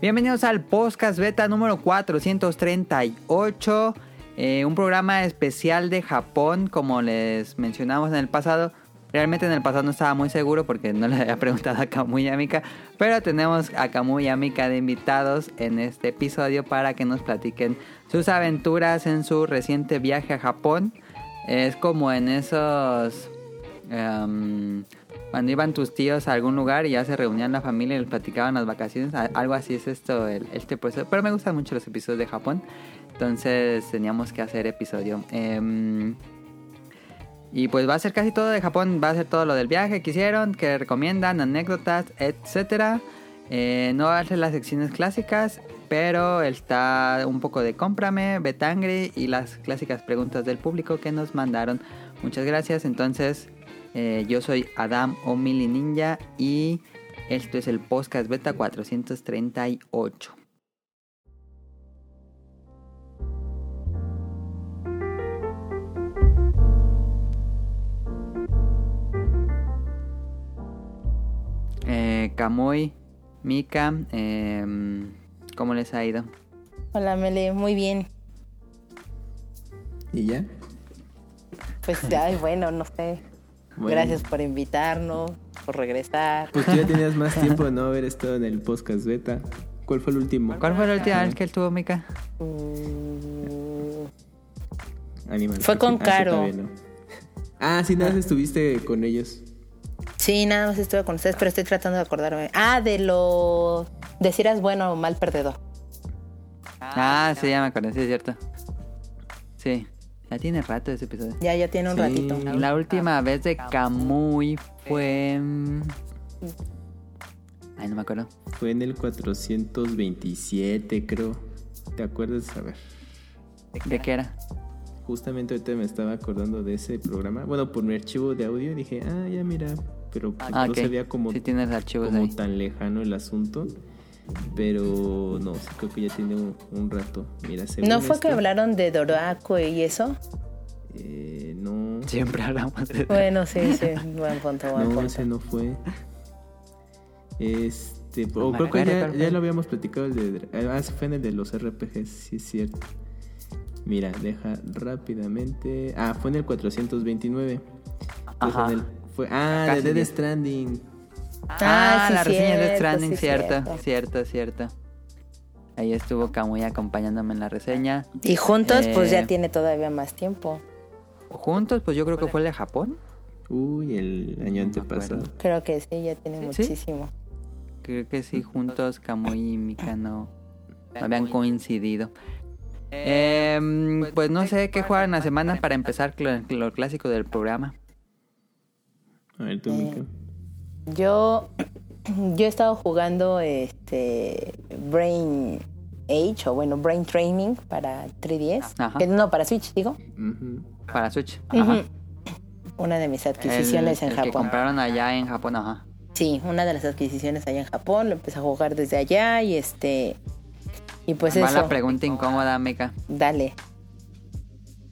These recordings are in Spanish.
Bienvenidos al podcast beta número 438, eh, un programa especial de Japón, como les mencionamos en el pasado. Realmente en el pasado no estaba muy seguro porque no le había preguntado a Kamui Amika, pero tenemos a Kamui Amika de invitados en este episodio para que nos platiquen sus aventuras en su reciente viaje a Japón. Es como en esos... em, cuando iban tus tíos a algún lugar y ya se reunían la familia y les platicaban las vacaciones. Algo así es esto, el- este proceso. Pero me gustan mucho los episodios de Japón. Entonces teníamos que hacer episodio. Em, y pues va a ser casi todo de Japón. Va a ser todo lo del viaje que hicieron, que recomiendan, anécdotas, etcétera. Eh, no va a ser las secciones clásicas, pero está un poco de cómprame, Betangri y las clásicas preguntas del público que nos mandaron. Muchas gracias. Entonces, eh, yo soy Adam Omili Ninja y esto es el podcast beta 438. Eh, Kamui, Mika, em, ¿cómo les ha ido? Hola Mele, muy bien. ¿Y ya? Pues, ay, bueno, no sé. Bueno. Gracias por invitarnos, por regresar. Pues tú ya tenías más tiempo de no haber estado en el podcast beta. ¿Cuál fue el último? ¿Cuál fue la última vez que estuvo Mika? Mm, Animal Fue con. Ah, sí, Caro. no. Ah, sí, nada más estuviste con ellos. Sí, nada más estuve con ustedes, pero estoy tratando de acordarme. Ah, de lo... De si eras bueno o mal perdedor. Ah, sí, ya me acordé, sí, es cierto. Sí, ya tiene rato ese episodio. Ya, ya tiene un Sí. ratito. La última vez de Kamui fue... Ay, no me acuerdo. Fue en el 427, creo. ¿Te acuerdas? A ver. ¿De qué era? Justamente ahorita me estaba acordando de ese programa. Bueno, por mi archivo de audio dije, ah, ya mira. Pero pues, Ah, no veía como, Sí tienes archivos como ahí. tan lejano el asunto. Pero no, sí creo que ya tiene un, un rato. Mira, ¿No fue que hablaron de Doraco y eso? eh, no, Siempre hablamos de... Bueno, sí, sí. Buen punto, buen no, punto. ese no fue. Este, o creo que ya, ya lo habíamos platicado. El de, ah, sí, fue en el de los RPGs, sí es cierto. Mira, deja rápidamente. Ah, fue en el 429. Entonces, Ajá. en el- fue, ah, Casi de Dead. Stranding. Ah, sí, la reseña de cierto, Stranding, sí, cierto, cierto, cierto. Ahí estuvo Kamui acompañándome en la reseña. Y juntos, pues Eh, ya tiene todavía más tiempo. Juntos, pues yo creo que fue el de Japón. Uy, el año antepasado. Creo que sí, ya tiene ¿Sí? muchísimo. Creo que sí, juntos Kamui y Mika no, no habían coincidido. Em, pues no sé qué jugar en la semana para empezar cl- lo clásico del programa. A ver, tú, Eh, Mika. Yo, yo he estado jugando este Brain Age o bueno Brain Training para 3DS, Ajá. No para Switch digo. Para Switch. Ajá. Una de mis El, adquisiciones en el que Japón. compraron allá en Japón, ajá. Sí, una de las adquisiciones allá en Japón. Lo empecé a jugar desde allá y este y pues Va eso. la pregunta incómoda, Mika. Dale.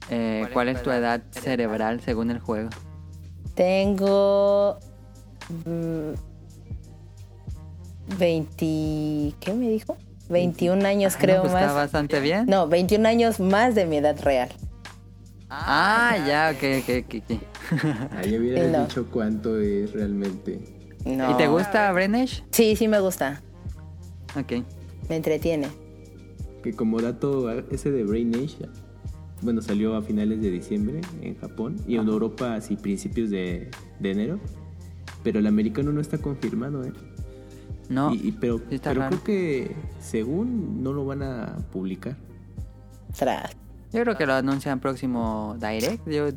Eh, ¿Cuál es tu edad cerebral según el juego? Tengo 20 ¿qué me dijo? 21 años Ah, creo no, pues más. Está bastante bien. No, 21 años más de mi edad real. Ah, ya, ok, ok, ok. ok. Ah, yo hubiera Sí, no. dicho cuánto es realmente. No. ¿Y te gusta Brenesh? Sí, sí me gusta. Ok. Me entretiene. Que como dato, ese de Brain Age, bueno, salió a finales de diciembre en Japón y en Europa así principios de, de enero. Pero el americano no está confirmado, ¿eh? No, Y- y- pero sí pero raro. creo que según no lo van a publicar. Tras. yo creo que lo anuncian próximo Direct, yo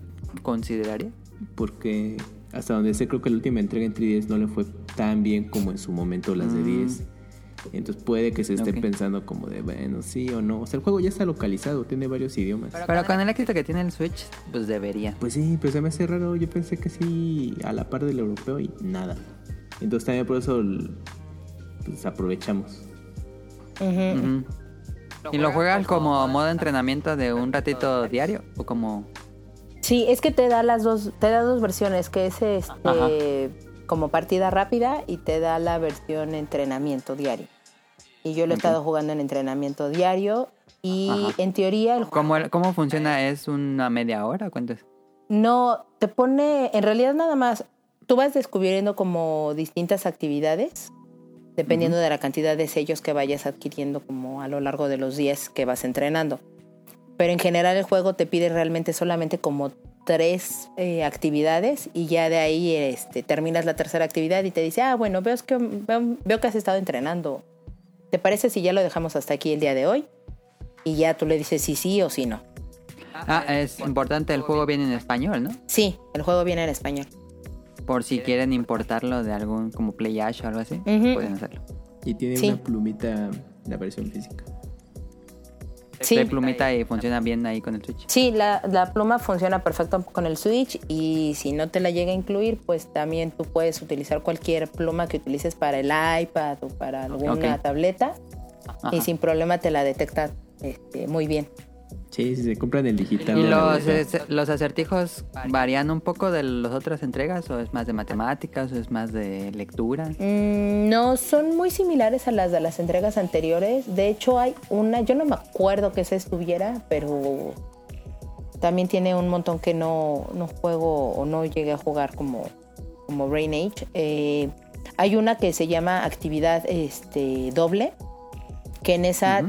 consideraría. Porque hasta donde sé, creo que la última entrega en 3DS no le fue tan bien como en su momento las de Mm. 10. Entonces puede que se esté pensando como de, bueno, sí o no. O sea, el juego ya está localizado, tiene varios idiomas. Pero con el éxito que tiene el Switch, pues debería. Pues sí, pero se me hace raro. Yo pensé que sí, a la par del europeo y nada. Entonces también por eso pues, aprovechamos. Ujú. ¿Y lo juegas como modo entrenamiento de un ratito diario? ¿O como...? Sí, es que te da las dos, te da dos versiones, que es este Ajá. Como partida rápida y te da la versión entrenamiento diario. y yo lo he estado jugando en entrenamiento diario y en teoría el ¿Cómo, ¿Cómo funciona? ¿Es una media hora? ¿Cuánto es? No, te pone, en realidad nada más, tú vas descubriendo como distintas actividades, dependiendo de la cantidad de sellos que vayas adquiriendo como a lo largo de los días que vas entrenando. Pero en general el juego te pide realmente solamente como tres eh, actividades y ya de ahí este, terminas la tercera actividad y te dice, ah, bueno, veo que, veo, que has estado entrenando. ¿Te parece si ya lo dejamos hasta aquí el día de hoy? Y ya tú le dices si sí o si no. Ah, es importante, el juego viene en español, ¿no? Sí, el juego viene en español. Por si quieren importarlo de algún como Playash o algo así, pueden hacerlo. Y tiene una plumita la versión física. Sí. Plumita y funciona bien ahí con el Switch. Sí, la, la, pluma funciona perfecto con el Switch y si no te la llega a incluir, pues también tú puedes utilizar cualquier pluma que utilices para el iPad o para alguna tableta y sin problema te la detecta este, muy bien. Sí, sí, se compran el digital. ¿Y los, los acertijos varían un poco de las otras entregas? ¿O es más de matemáticas? ¿O es más de lectura? Mm, no, son muy similares a las de las entregas anteriores. De hecho, hay una, yo no me acuerdo que se estuviera, pero también tiene un montón que no, no juego o no llegué a jugar como, como Brain Age. Eh, hay una que se llama actividad este, doble, que en esa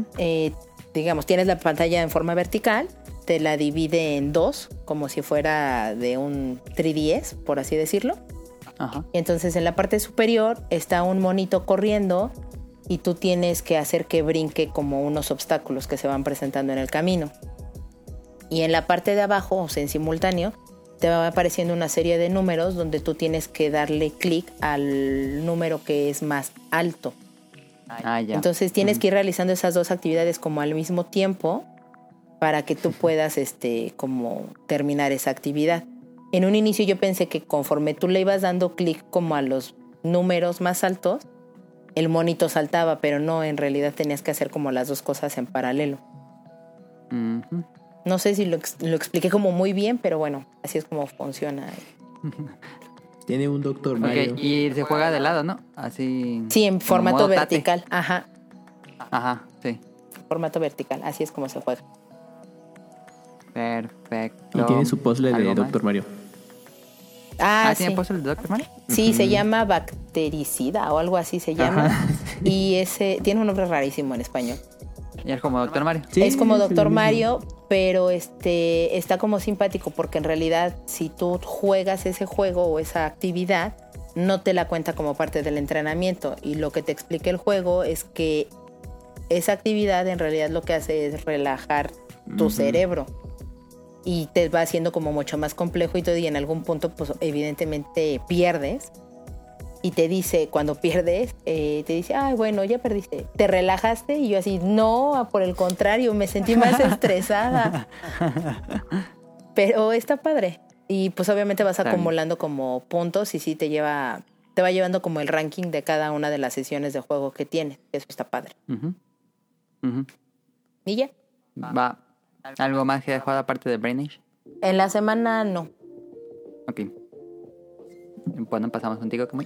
digamos, tienes la pantalla en forma vertical, te la divide en dos, como si fuera de un 3DS, por así decirlo. Y entonces en la parte superior está un monito corriendo y tú tienes que hacer que brinque como unos obstáculos que se van presentando en el camino. Y en la parte de abajo, o sea, en simultáneo, te va apareciendo una serie de números donde tú tienes que darle clic al número que es más alto. Ah, Entonces tienes que ir realizando esas dos actividades como al mismo tiempo para que tú puedas este como terminar esa actividad. En un inicio yo pensé que conforme tú le ibas dando clic como a los números más altos, el monito saltaba, pero no, en realidad tenías que hacer como las dos cosas en paralelo. No sé si lo, lo, expliqué como muy bien, pero bueno, así es como funciona. Tiene un Doctor Mario. y se juega de lado, ¿no? Así. Sí, en formato vertical. Ajá. Ajá, sí. Formato vertical, así es como se juega. Perfecto. Y tiene su puzzle de Doctor Mario. Ah, ah ¿tiene puzzle de Doctor Mario? Sí, se llama Bactericida o algo así se llama. Y ese tiene un nombre rarísimo en español. Y es como Doctor Mario. es como Doctor Mario, pero este está como simpático porque en realidad si tú juegas ese juego o esa actividad, no te la cuenta como parte del entrenamiento. Y lo que te explica el juego es que esa actividad en realidad lo que hace es relajar tu cerebro. Y te va haciendo como mucho más complejo y todo, y en algún punto, pues evidentemente pierdes y te dice, cuando pierdes, eh, te dice, ay, bueno, ya perdiste. ¿Te relajaste? Y yo así, no, por el contrario, me sentí más estresada. Pero está padre. Y pues obviamente vas acumulando como puntos y sí te lleva, te va llevando como el ranking de cada una de las sesiones de juego que tiene. Eso está padre. ¿Y ya? Va. ¿Algo más que jugado aparte de Brainish? En la semana no. Ok. Bueno, pasamos contigo, ¿cómo?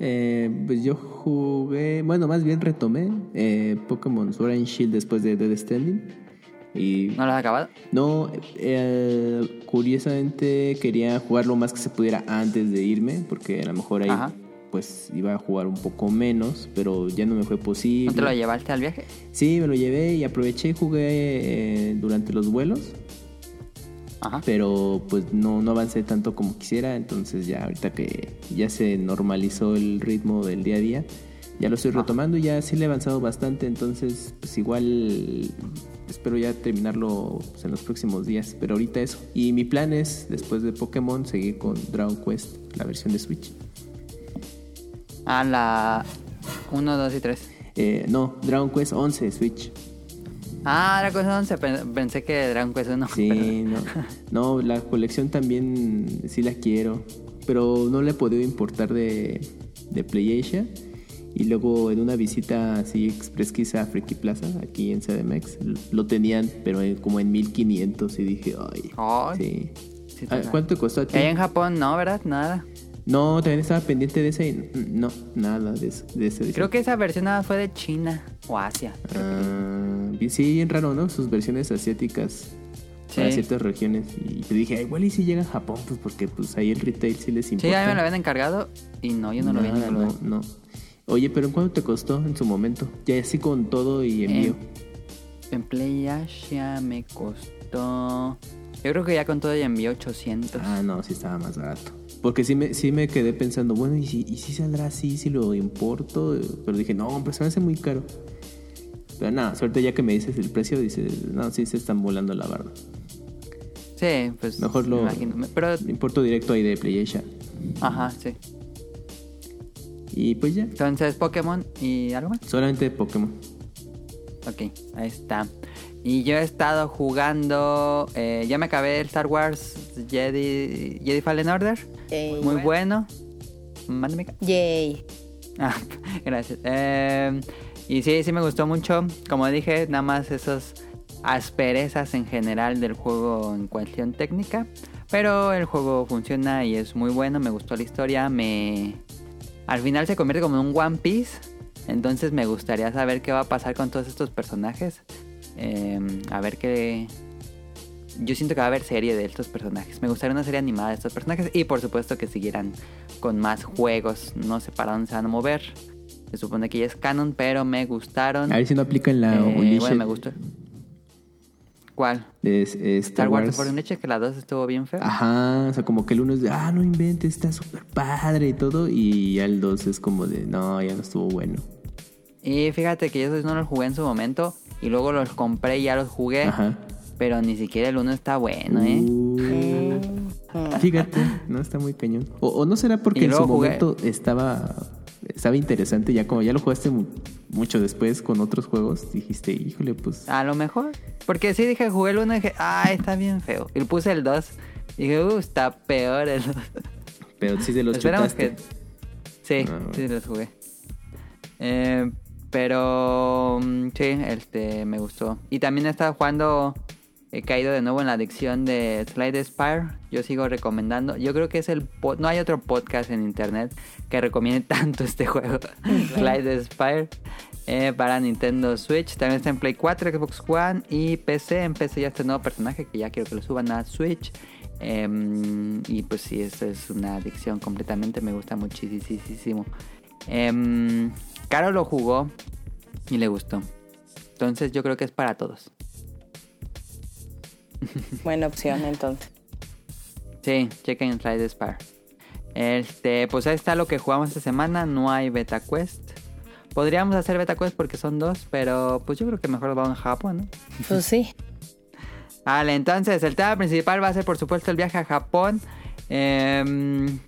Eh, pues yo jugué, bueno, más bien retomé eh, Pokémon Sword and Shield después de Dead Standing. Y, ¿No lo has acabado? No, eh, curiosamente quería jugar lo más que se pudiera antes de irme, porque a lo mejor ahí pues iba a jugar un poco menos, pero ya no me fue posible. ¿No te lo llevaste al viaje? Sí, me lo llevé y aproveché y jugué eh, durante los vuelos. Pero pues no, no avancé tanto como quisiera, entonces ya ahorita que ya se normalizó el ritmo del día a día, ya lo estoy retomando y ya sí le he avanzado bastante, entonces pues igual espero ya terminarlo pues, en los próximos días, pero ahorita eso. Y mi plan es, después de Pokémon, seguir con Dragon Quest, la versión de Switch. Ah, la 1, 2 y 3. Eh, no, Dragon Quest 11 Switch. Ah, Dragon Quest 11, pensé que Dragon Quest 1. Sí, no. No, la colección también sí la quiero, pero no la he podido importar de, de PlayAsia. Y luego en una visita así express quizá a Freaky Plaza, aquí en CDMX, lo tenían, pero como en 1500 y dije, ay. Sí. Ah, ¿Cuánto costó a ti? en Japón no, ¿verdad? Nada. No, también estaba pendiente de ese. y No, nada de, de ese. Creo que esa versión nada fue de China o Asia. Ah, sí, bien raro, ¿no? Sus versiones asiáticas para Sí. ciertas regiones. Y te dije, "Ay, igual y si llega a Japón, pues porque pues ahí el retail sí les Sí, importa. a mí me lo habían encargado y no, yo no lo en Nada, ningún no, no. Oye, pero ¿en cuánto te costó en su momento? Ya así con todo y envío. En Play Asia me costó. Yo creo que ya con todo ya envió 800. Ah, no, sí estaba más barato. Porque sí me, sí me quedé pensando, bueno, ¿y si, ¿y si saldrá así si lo importo? Pero dije, no, pero se me hace muy caro. Pero nada, suerte ya que me dices el precio, dices, no, sí se están volando la barda. Sí, pues. Mejor me lo imagino. Pero. importo directo ahí de PlayAsia. Ajá, sí. Y pues ya, Entonces, Pokémon y algo más. solamente Pokémon. Ok, ahí está. Y yo he estado jugando. eh, ya me acabé el Star Wars Jedi, Jedi Fallen Order. Yay. Muy bueno. Mándame. Yay. Ah, gracias. Eh, y sí, sí me gustó mucho. Como dije, nada más esas asperezas en general del juego en cuestión técnica. Pero el juego funciona y es muy bueno. Me gustó la historia. Me. Al final se convierte como en un One Piece. Entonces me gustaría saber qué va a pasar con todos estos personajes. Eh, a ver qué. Yo siento que va a haber serie de estos personajes. Me gustaría una serie animada de estos personajes. Y por supuesto que siguieran con más juegos. No sé para dónde se van a mover. Se supone que ya es canon, pero me gustaron. A ver si no aplica en la Eh, bueno, me gustó. ¿Cuál? de eh, Star, Star Wars Wars. por un leche que la 2 estuvo bien fea. Ajá, o sea, como que el uno es de, ah, no inventes, está súper padre y todo. Y ya el dos es como de, no, ya no estuvo bueno. Y fíjate que yo no los jugué en su momento. Y luego los compré y ya los jugué. Ajá. Pero ni siquiera el 1 está bueno, ¿eh? Uh. Fíjate, no está muy cañón. O, o no será porque en su jugué- momento estaba estaba interesante, ya como ya lo jugaste mu- mucho después con otros juegos, dijiste, híjole, pues A lo mejor. Porque sí dije, jugué el 1 y dije, ay, está bien feo. Y puse el 2. Y dije, uh, está peor el 2. pero sí se los Esperamos chutaste. que. Sí, Ah, bueno. sí los jugué. Eh, pero mm, sí, este me gustó. Y también he estado jugando. He caído de nuevo en la adicción de Slide Spire. Yo sigo recomendando. Yo creo que es el. No hay otro podcast en internet que recomiende tanto este juego. Slide Spire. eh, para Nintendo Switch. También está en Play 4, Xbox One y PC. En PC ya este nuevo personaje que ya quiero que lo suban a Switch. Em, y pues sí, esto es una adicción completamente. Me gusta muchísimo. Em, Caro lo jugó y le gustó. Entonces yo creo que es para todos. Buena opción entonces. Sí, chequen Slide Spire. Este, pues ahí está lo que jugamos esta semana. No hay Beta Quest. Podríamos hacer Beta Quest porque son dos, pero pues yo creo que mejor vamos a Japón, ¿no? Pues sí. Vale, entonces el tema principal va a ser por supuesto el viaje a Japón. Em,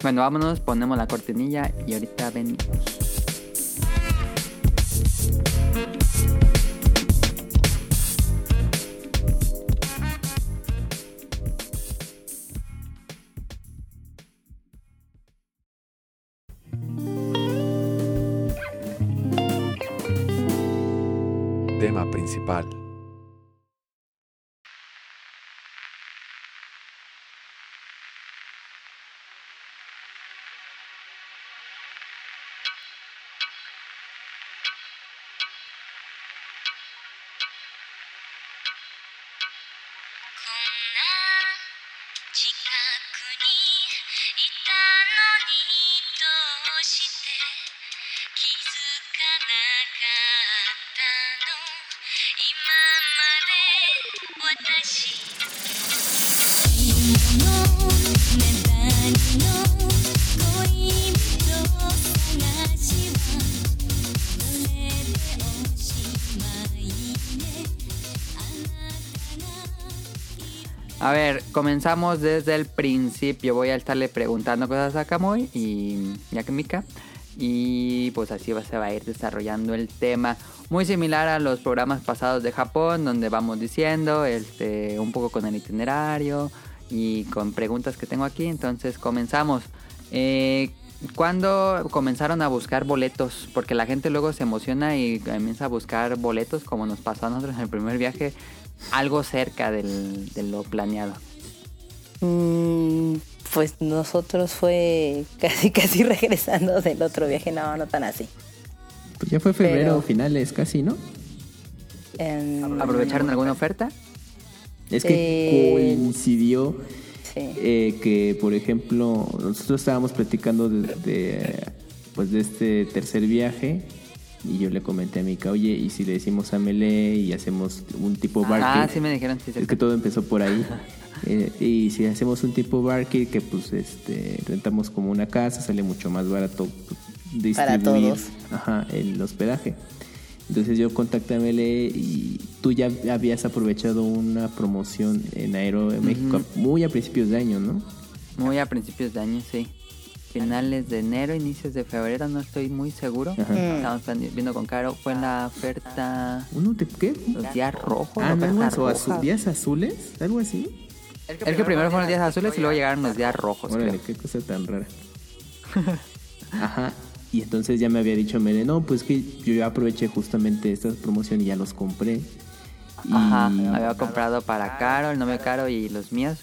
bueno, vámonos, ponemos la cortinilla y ahorita venimos. Tema principal. Comenzamos desde el principio. Voy a estarle preguntando cosas a Kamui y, y a Mika. Y pues así se va a ir desarrollando el tema. Muy similar a los programas pasados de Japón, donde vamos diciendo este, un poco con el itinerario y con preguntas que tengo aquí. Entonces comenzamos. Eh, ¿Cuándo comenzaron a buscar boletos? Porque la gente luego se emociona y comienza a buscar boletos, como nos pasó a nosotros en el primer viaje, algo cerca del- de lo planeado. Mm, Pues nosotros fue casi casi regresando del otro viaje, no, no tan así. Pues ya fue febrero finales casi, ¿no? ¿Aprovecharon alguna oferta? Es que coincidió eh, que, por ejemplo, nosotros estábamos platicando de, pues de este tercer viaje y yo le comenté a Mika, oye, ¿y si le decimos a Melee y hacemos un tipo bar Ah, sí me dijeron. es que todo empezó por ahí. Eh, y si hacemos un tipo bar que pues este rentamos como una casa, sale mucho más barato distribuir el hospedaje. Entonces yo contacté a y tú ya habías aprovechado una promoción en Aero de México muy a principios de año, ¿no? Muy a principios de año, sí finales de enero, inicios de febrero, no estoy muy seguro. Estamos viendo con Caro, fue la oferta... ¿Uno de qué? Los días rojos. Ah, o días azules, algo así. El que, primero, fueron los días azules y luego llegaron los días rojos. Órale, qué cosa tan rara. Ajá. Y entonces ya me había dicho Mere, no, pues que yo ya aproveché justamente esta promoción y ya los compré. Ajá, había comprado para Caro, el novio Caro y los míos.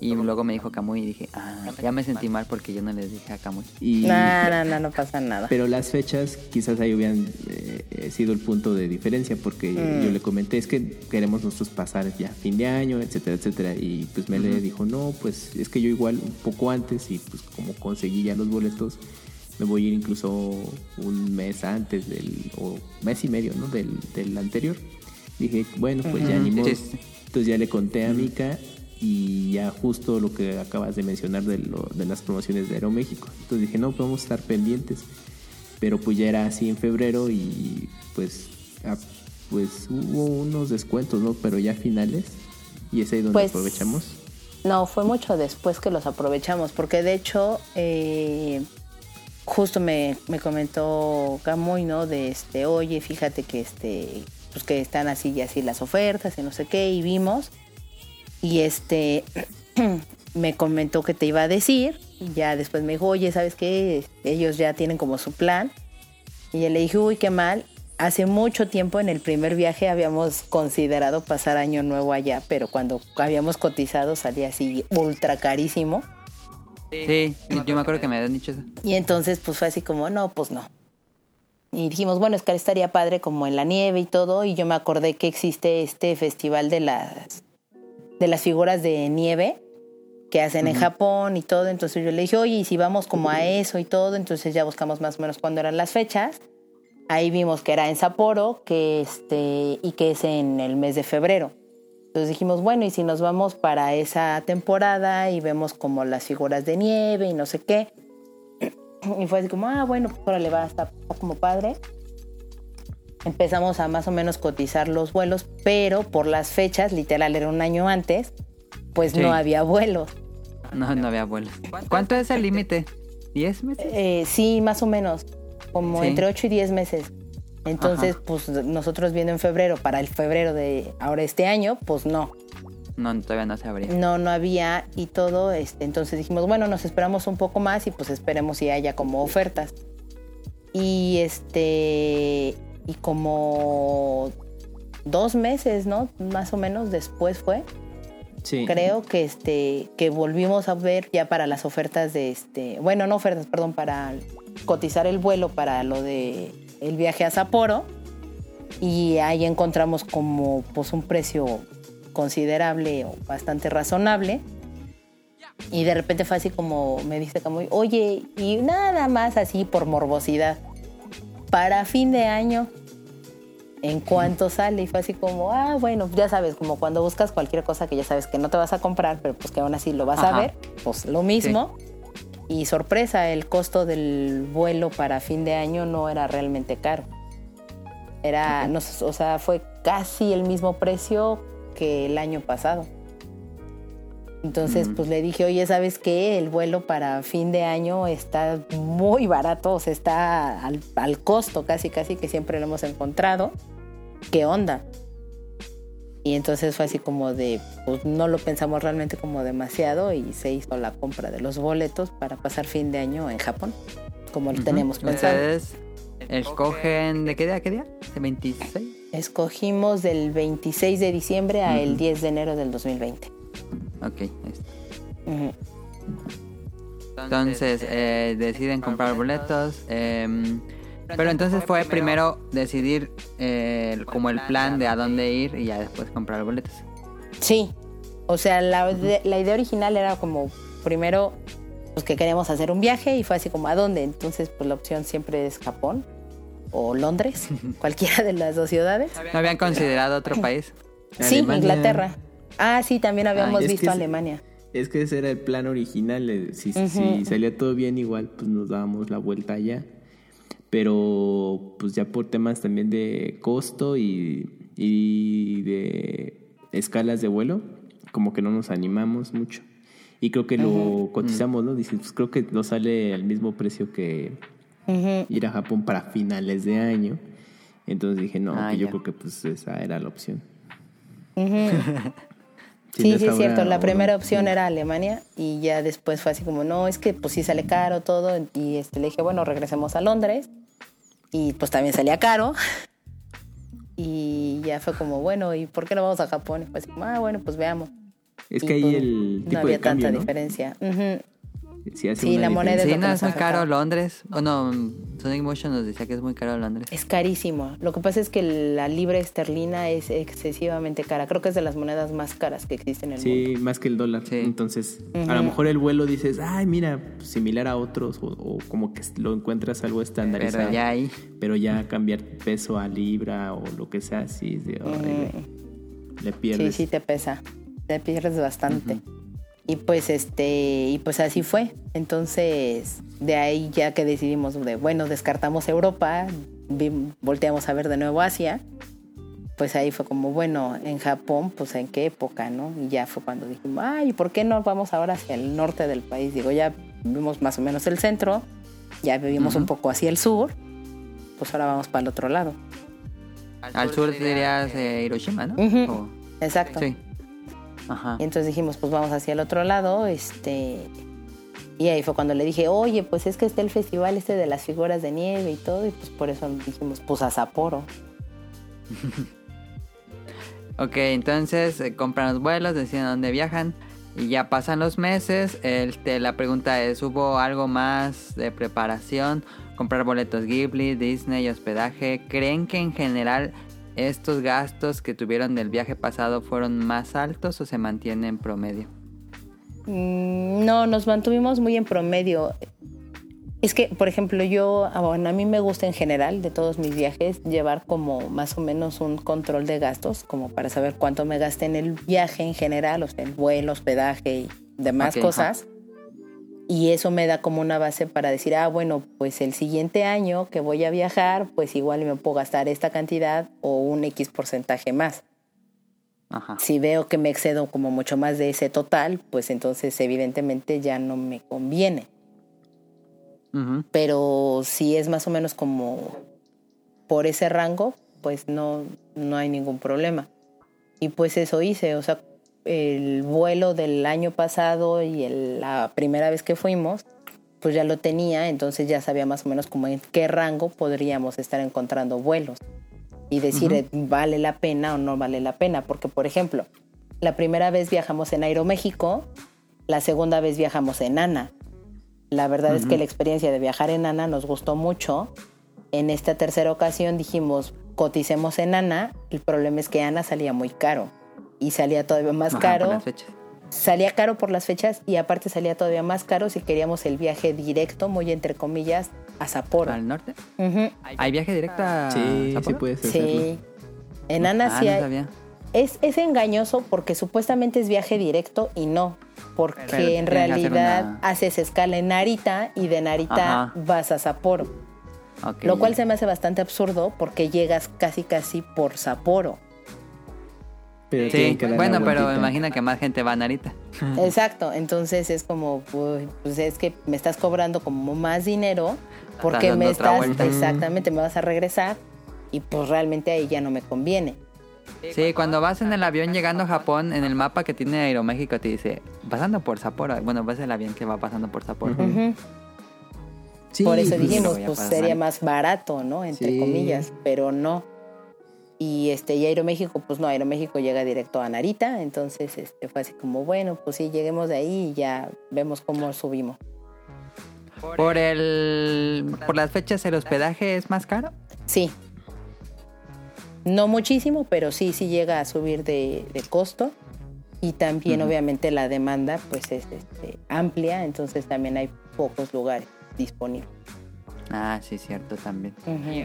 Y luego me dijo Camuy y dije, ah, ya me sentí mal porque yo no les dije a Camuy. No, no, no, no pasa nada. Pero las fechas quizás ahí hubieran eh, sido el punto de diferencia porque yo mm. le comenté, es que queremos nosotros pasar ya fin de año, etcétera, etcétera. Y pues me le dijo, no, pues es que yo igual un poco antes y pues como conseguí ya los boletos, me voy a ir incluso un mes antes del, o mes y medio, ¿no? Del, del anterior. Dije, bueno, pues ya ni modo. Entonces ya le conté a Mika y ya justo lo que acabas de mencionar de, lo, de las promociones de Aeroméxico. Entonces dije, no, podemos estar pendientes. Pero pues ya era así en febrero y pues, pues hubo unos descuentos, ¿no? Pero ya finales y es ahí donde pues, aprovechamos. No, fue mucho después que los aprovechamos, porque de hecho, eh, justo me, me comentó Camuy, ¿no? De este, oye, fíjate que este, pues que están así y así las ofertas y no sé qué, y vimos y este me comentó que te iba a decir. Y ya después me dijo, oye, ¿sabes qué? Ellos ya tienen como su plan. Y yo le dije, uy, qué mal. Hace mucho tiempo en el primer viaje habíamos considerado pasar año nuevo allá, pero cuando habíamos cotizado salía así ultra carísimo. Sí, yo me acuerdo que me habían dicho eso. Y entonces pues fue así como, no, pues no. Y dijimos, bueno, es que estaría padre como en la nieve y todo. Y yo me acordé que existe este festival de las de las figuras de nieve que hacen en Japón y todo. Entonces yo le dije, oye, y si vamos como a eso y todo, entonces ya buscamos más o menos cuándo eran las fechas. Ahí vimos que era en Sapporo que este, y que es en el mes de febrero. Entonces dijimos, bueno, y si nos vamos para esa temporada y vemos como las figuras de nieve y no sé qué. Y fue así como, ah, bueno, pues ahora le va a estar como padre empezamos a más o menos cotizar los vuelos, pero por las fechas, literal era un año antes, pues no había vuelos. No, no había vuelos. ¿Cuánto es el límite? ¿10 meses? Eh, sí, más o menos, como entre 8 y 10 meses. Entonces, pues nosotros viendo en febrero, para el febrero de ahora este año, pues no. No, todavía no se abría. No, no había y todo. Este, entonces dijimos, bueno, nos esperamos un poco más y pues esperemos si haya como ofertas. Y este y como dos meses, ¿no? Más o menos después fue. Sí. Creo que este que volvimos a ver ya para las ofertas de este, bueno, no ofertas, perdón, para cotizar el vuelo para lo de el viaje a Sapporo y ahí encontramos como pues un precio considerable o bastante razonable. Y de repente fue así como me dice como, oye, y nada más así por morbosidad para fin de año, en cuanto sale y fue así como, ah, bueno, ya sabes, como cuando buscas cualquier cosa que ya sabes que no te vas a comprar, pero pues que aún así lo vas a ver, pues lo mismo. Y sorpresa, el costo del vuelo para fin de año no era realmente caro. Era, no, o sea, fue casi el mismo precio que el año pasado. Entonces, pues le dije, oye, ¿sabes qué? El vuelo para fin de año está muy barato, o sea, está al, costo casi, casi que siempre lo hemos encontrado. ¿Qué onda? Y entonces fue así como de, pues no lo pensamos realmente como demasiado y se hizo la compra de los boletos para pasar fin de año en Japón, como lo teníamos pensado. ¿Ustedes escogen de qué día, qué día? ¿De 26? Escogimos del 26 de diciembre a el 10 de enero del 2020. Ok, ahí está. Entonces eh, deciden comprar boletos. em, pero entonces fue primero decidir eh, como el plan de a dónde ir y ya después comprar boletos. Sí, o sea, la, de- la idea original era como primero pues que queríamos hacer un viaje y fue así como a dónde. Entonces, pues la opción siempre es Japón o Londres, cualquiera de las dos ciudades. ¿No habían considerado otro país? Sí, Alemania. Inglaterra. Ah, sí, también habíamos visto es- Alemania. Es que ese era el plan original. eh, Si, salía todo bien igual, pues nos dábamos la vuelta allá. Pero pues ya por temas también de costo y, y de escalas de vuelo, como que no nos animamos mucho. Y creo que lo cotizamos, ¿no? Dices, pues creo que nos sale al mismo precio que ir a Japón para finales de año. Entonces dije, no, Ah, que yo creo que pues esa era la opción. Sí, sí, es cierto. La primera opción era Alemania y ya después fue así como, no, es que pues sí sale caro todo. Y este, le dije, bueno, regresemos a Londres. Y pues también salía caro. Y ya fue como, bueno, ¿y por qué no vamos a Japón? Y fue así como, ah, bueno, pues veamos. Es Y, que ahí pues, el tipo no había de cambio, tanta ¿no? diferencia. Ujú. Sí, hace Sí, una la moneda es Sí, no es muy afecta. caro Londres. O no, Sonic Motion nos decía que es muy caro Londres. Es carísimo. Lo que pasa es que la libra esterlina es excesivamente cara. Creo que es de las monedas más caras que existen en el mundo. Sí, más que el dólar. Sí. Entonces, a lo mejor el vuelo dices, ay, mira, pues, similar a otros, o, o como que lo encuentras algo estandarizado. Pero ya. Pero ya cambiar peso a libra o lo que sea, sí, es de, órale, le Sí, pierdes. sí te pesa. Te pierdes bastante. Y pues este, y pues así fue. Entonces, de ahí ya que decidimos de, bueno, descartamos Europa, volteamos a ver de nuevo Asia. Pues ahí fue como, bueno, en Japón, pues en qué época, ¿no? Y ya fue cuando dijimos, ay, ¿por qué no vamos ahora hacia el norte del país? Digo, ya vimos más o menos el centro, ya vivimos un poco hacia el sur, pues ahora vamos para el otro lado. Al sur dirías eh, Hiroshima, ¿no? O- Exacto. Sí. Ajá. Y entonces dijimos, pues vamos hacia el otro lado, este... Y ahí fue cuando le dije, oye, pues es que está el festival este de las figuras de nieve y todo, y pues por eso dijimos, pues a Sapporo. Ok, entonces eh, compran los vuelos, deciden dónde viajan y ya pasan los meses. Este, la pregunta es, ¿hubo algo más de preparación? Comprar boletos Ghibli, Disney, hospedaje. ¿Creen que en general estos gastos que tuvieron del viaje pasado fueron más altos o se mantienen en promedio? Mm, No, nos mantuvimos muy en promedio. Es que, por ejemplo, yo, ah, bueno, a mí me gusta en general de todos mis viajes llevar como más o menos un control de gastos, como para saber cuánto me gasté en el viaje en general, o sea, el vuelo, hospedaje y demás cosas. Y eso me da como una base para decir, ah, bueno, pues el siguiente año que voy a viajar, pues igual me puedo gastar esta cantidad o un X porcentaje más. Ajá. Si veo que me excedo como mucho más de ese total, pues entonces evidentemente ya no me conviene. Pero si es más o menos como por ese rango, pues no, no hay ningún problema. Y pues eso hice, o sea, el vuelo del año pasado y el- la primera vez que fuimos, pues ya lo tenía, entonces ya sabía más o menos como en qué rango podríamos estar encontrando vuelos y decir vale la pena o no vale la pena, porque por ejemplo, la primera vez viajamos en Aeroméxico, la segunda vez viajamos en ANA. La verdad es que la experiencia de viajar en ANA nos gustó mucho. En esta tercera ocasión dijimos, coticemos en ANA. El problema es que ANA salía muy caro y salía todavía más Ajá, caro. por las fechas. Salía caro por las fechas y aparte salía todavía más caro si queríamos el viaje directo, muy entre comillas, a Sapporo. ¿Al norte? ¿Hay viaje directo a Sí, sí puedes hacerlo. Sí. En ANA Ah, sí no hay- sabía. es, es engañoso porque supuestamente es viaje directo y no. Porque Pero en realidad una- haces escala en Narita y de Narita Ajá. vas a Sapporo. Lo cual se me hace bastante absurdo porque llegas casi casi por Sapporo. Pero Sí, que bueno, pero vueltita. imagina que más gente va a Narita. Exacto, entonces es como, pues es que me estás cobrando como más dinero porque me estás, vuelta. exactamente, me vas a regresar y pues realmente ahí ya no me conviene. Sí, cuando vas en el avión llegando a Japón, en el mapa que tiene Aeroméxico te dice, pasando por Sapporo. Bueno, ves el avión que va pasando por Sapporo. Ujú. Sí, Por eso pues, dijimos, pues sería más barato, ¿no? Entre Sí. comillas, pero no. Y este, y Aeroméxico, pues no, Aeroméxico llega directo a Narita, entonces este fue así como, bueno, pues sí, lleguemos de ahí y ya vemos cómo subimos. Por el por las fechas el hospedaje es más caro. Sí. No muchísimo, pero sí, sí llega a subir de, de costo. Y también, obviamente, la demanda pues es este, amplia, entonces también hay pocos lugares disponibles. Ah, sí, cierto, también.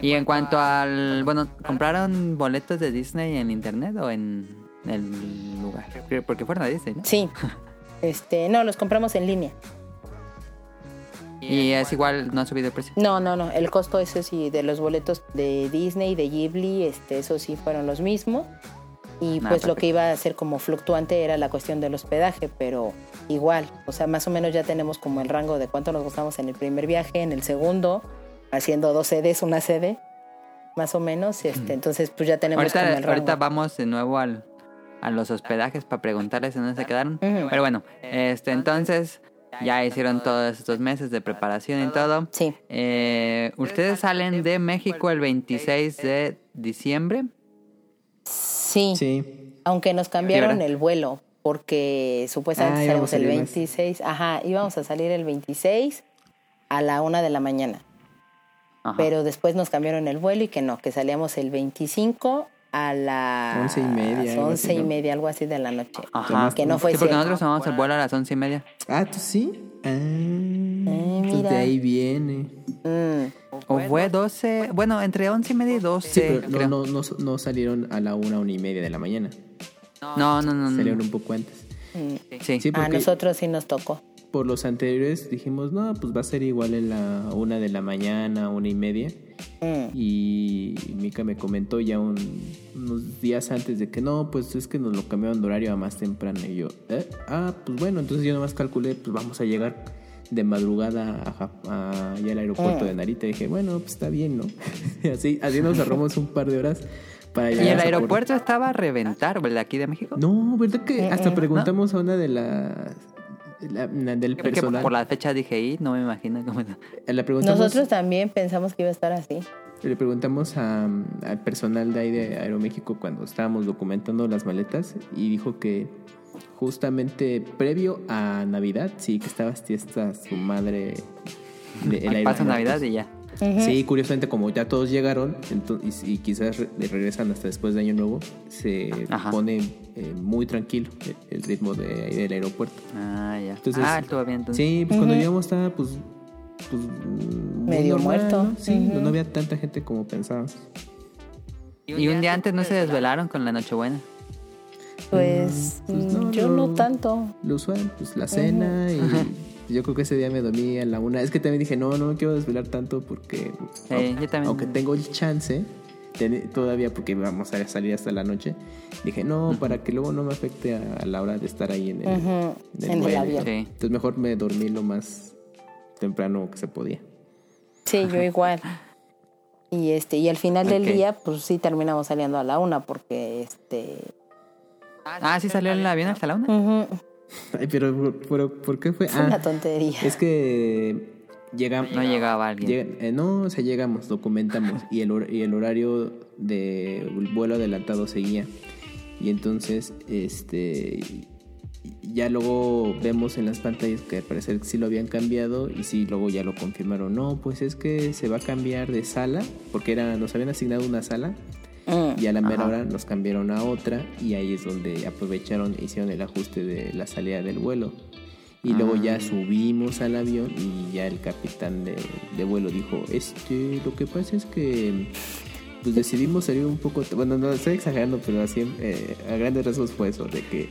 Y en cuanto al... Bueno, ¿compraron boletos de Disney en internet o en el lugar? Porque fueron a Disney, ¿no? Sí. Este, no, los compramos en línea. Y es igual, no ha subido el precio. No, no, no. El costo ese sí de los boletos de Disney, de Ghibli, este, esos sí fueron los mismos. Y Ah, pues lo que iba a ser como fluctuante era la cuestión del hospedaje, pero igual, o sea, más o menos ya tenemos como el rango de cuánto nos gastamos en el primer viaje, en el segundo, haciendo dos sedes, una sede, más o menos. Este, entonces, pues ya tenemos como Ahorita, el rango. ahorita vamos de nuevo al, a los hospedajes para preguntarles en dónde se quedaron. Pero bueno, este entonces ya hicieron todos estos meses de preparación y todo. Sí, Eh, Ustedes salen de México el 26 de diciembre. Sí, Sí. aunque nos cambiaron el vuelo, porque supuestamente Ah, salimos el salir más. 26, ajá, íbamos a salir el 26 a la una de la mañana. Ajá. Pero después nos cambiaron el vuelo y que no, que salíamos el 25 a las Once y media, algo once así, y ¿no? media, algo así de la noche. Ajá. Que no fue Sí, porque cierto. nosotros tomamos el vuelo a las once y media. Ah, ¿tú sí? Ah, pues mira. de ahí viene. Mm, O fue 12, bueno, entre once y media y 12, Sí, pero creo. no, no, no, no salieron a la una, una y media de la mañana. No, no, no. no. Salieron un poco antes. mm. Sí. Sí, A porque nosotros sí nos tocó. Por los anteriores dijimos, no, pues va a ser igual en la una de la mañana, una y media. Mm. Y Mika me comentó ya un- unos días antes de que no, pues es que nos lo cambiaron de horario a más temprano. Y yo, ¿eh? Ah, pues bueno, entonces yo nomás calculé, pues vamos a llegar de madrugada a, a- allá al aeropuerto Mm. de Narita. Y dije, bueno, pues está bien, ¿no? así, así nos ahorramos un par de horas para Y el aeropuerto estaba a reventar, ¿verdad? Aquí de México. No, ¿verdad que Mm, hasta mm. preguntamos a una de las... la- la- del Creo que por, personal. por la fecha dije, y no me imagino cómo preguntamos, Nosotros también pensamos que iba a estar así. Le preguntamos a- al personal de ahí de Aeroméxico cuando estábamos documentando las maletas y dijo que justamente previo a Navidad, sí, que estaba hasta su madre. de- el Pasa. Navidad y ya. Sí, curiosamente como ya todos llegaron ento- y, y quizás re- regresan hasta después de Año Nuevo, se Ajá. pone eh, muy tranquilo el, el ritmo de del aeropuerto. Ah, ya. Entonces- ah, estuvo bien entonces. Sí, pues cuando llegamos estaba pues... pues Medio muerto. ¿no? Sí, no había tanta gente como pensábamos. Y un día antes no se desvelaron con la Nochebuena. Pues, Mm, pues no, mm, yo no. no tanto. lo usual, pues la cena y yo creo que ese día me dormí a la una. Es que también dije, no, no me quiero desvelar tanto porque Sí, au- yo también. aunque tengo el chance, ten- todavía porque vamos a salir hasta la noche, dije, no, para que luego no me afecte a, a la hora de estar ahí en el, Ujú, en el en el vuelo. avión. Sí. Entonces mejor me dormí lo más temprano que se podía. Sí, yo igual. Y este, y al final del día, pues sí terminamos saliendo a la una, porque este. Ah, sí salió el avión hasta la una. ujú, Ay, pero, pero ¿por qué fue? fue Ah, una tontería. es que llegamos... No llegaba alguien. no, o sea, llegamos, documentamos y el, hor- y el horario del vuelo adelantado seguía. Y entonces, este, ya luego vemos en las pantallas que al parecer sí lo habían cambiado y sí, luego ya lo confirmaron. No, pues es que se va a cambiar de sala porque era, nos habían asignado una sala Mm, y a la mera Ajá. hora nos cambiaron a otra y ahí es donde aprovecharon e hicieron el ajuste de la salida del vuelo. Y luego ya Ah. subimos al avión y ya el capitán de, de vuelo dijo, este, lo que pasa es que pues decidimos salir un poco, bueno, no estoy exagerando, pero así eh, a grandes rasgos fue eso, de que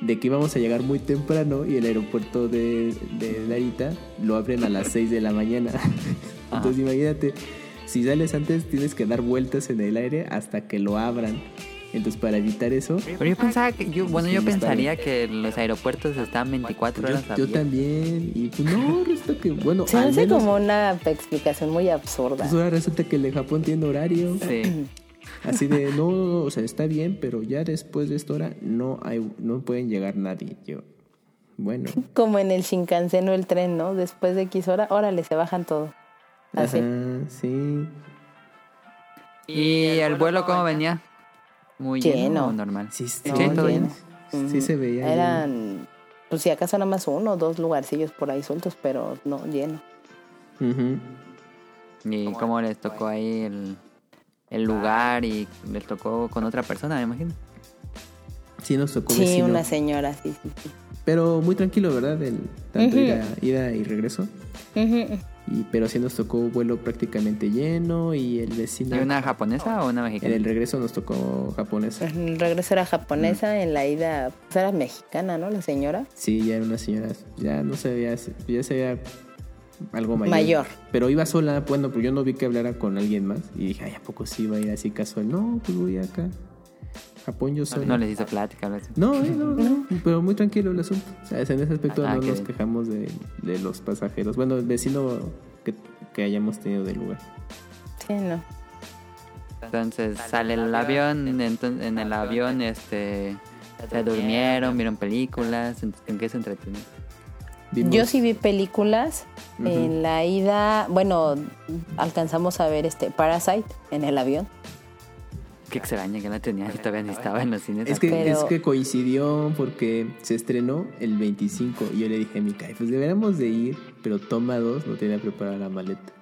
de que íbamos a llegar muy temprano y el aeropuerto de, de Narita lo abren a las 6 de la mañana. Entonces imagínate, si sales antes tienes que dar vueltas en el aire hasta que lo abran. Entonces para evitar eso, Pero yo pensaba que, yo, bueno, yo pensaría que los aeropuertos están 24 yo, horas yo abiertos. también. Y pues no, resulta que, bueno, Se hace menos como una explicación muy absurda. pues ahora resulta que el de Japón tiene horario. Sí. Así de, no, o sea, está bien, pero ya después de esta hora no hay, no pueden llegar nadie. Yo, bueno. Como en el Shinkansen o el tren, ¿no? Después de X hora, órale, se bajan todo. Así. Ajá, sí. ¿Y el vuelo cómo venía? ¿Muy lleno, normal? Sí, sí, No, Sí, todo lleno. Sí se veía. lleno. Eran, pues si acaso nada más uno o dos lugarcillos por ahí sueltos, pero no lleno. ¿Y cómo les tocó ahí el, el lugar y les tocó con otra persona, me imagino? Sí, nos tocó Sí, vecino. una señora, sí, sí, sí. Pero muy tranquilo, ¿verdad? El, tanto Ujú. ida, ida y regreso. Ujú. Y, pero sí nos tocó vuelo prácticamente lleno y el vecino... ¿Y una japonesa o una En mexicana? el regreso nos tocó japonés. El regreso era japonesa, en la ida pues era mexicana, ¿no? La señora. Sí, ya era una señora, ya no se veía, ya se veía algo mayor. Mayor. Pero iba sola, bueno, pues yo no vi que hablara con alguien más. Y dije, ay, ¿a poco sí iba a ir así casual? No, pues voy acá. Japón yo soy. No les hice plática. No, eh, no, no, pero muy tranquilo el asunto. O sea, en ese aspecto Ah, no nos bien. quejamos de, de los pasajeros. Bueno, el vecino que, que hayamos tenido del lugar. Sí, no. Entonces sale el avión, entonces, en el avión este se durmieron, vieron películas, ¿en qué se entretenieron? Vimos- Yo sí vi películas. En la ida, bueno, alcanzamos a ver este Parasite en el avión. Qué extraña que la tenía y todavía ni estaba en los cines. Es que, Pero- es que coincidió porque se estrenó el 25 y yo le dije a mi Kai, pues deberíamos de ir, pero toma dos, no tenía preparada la maleta.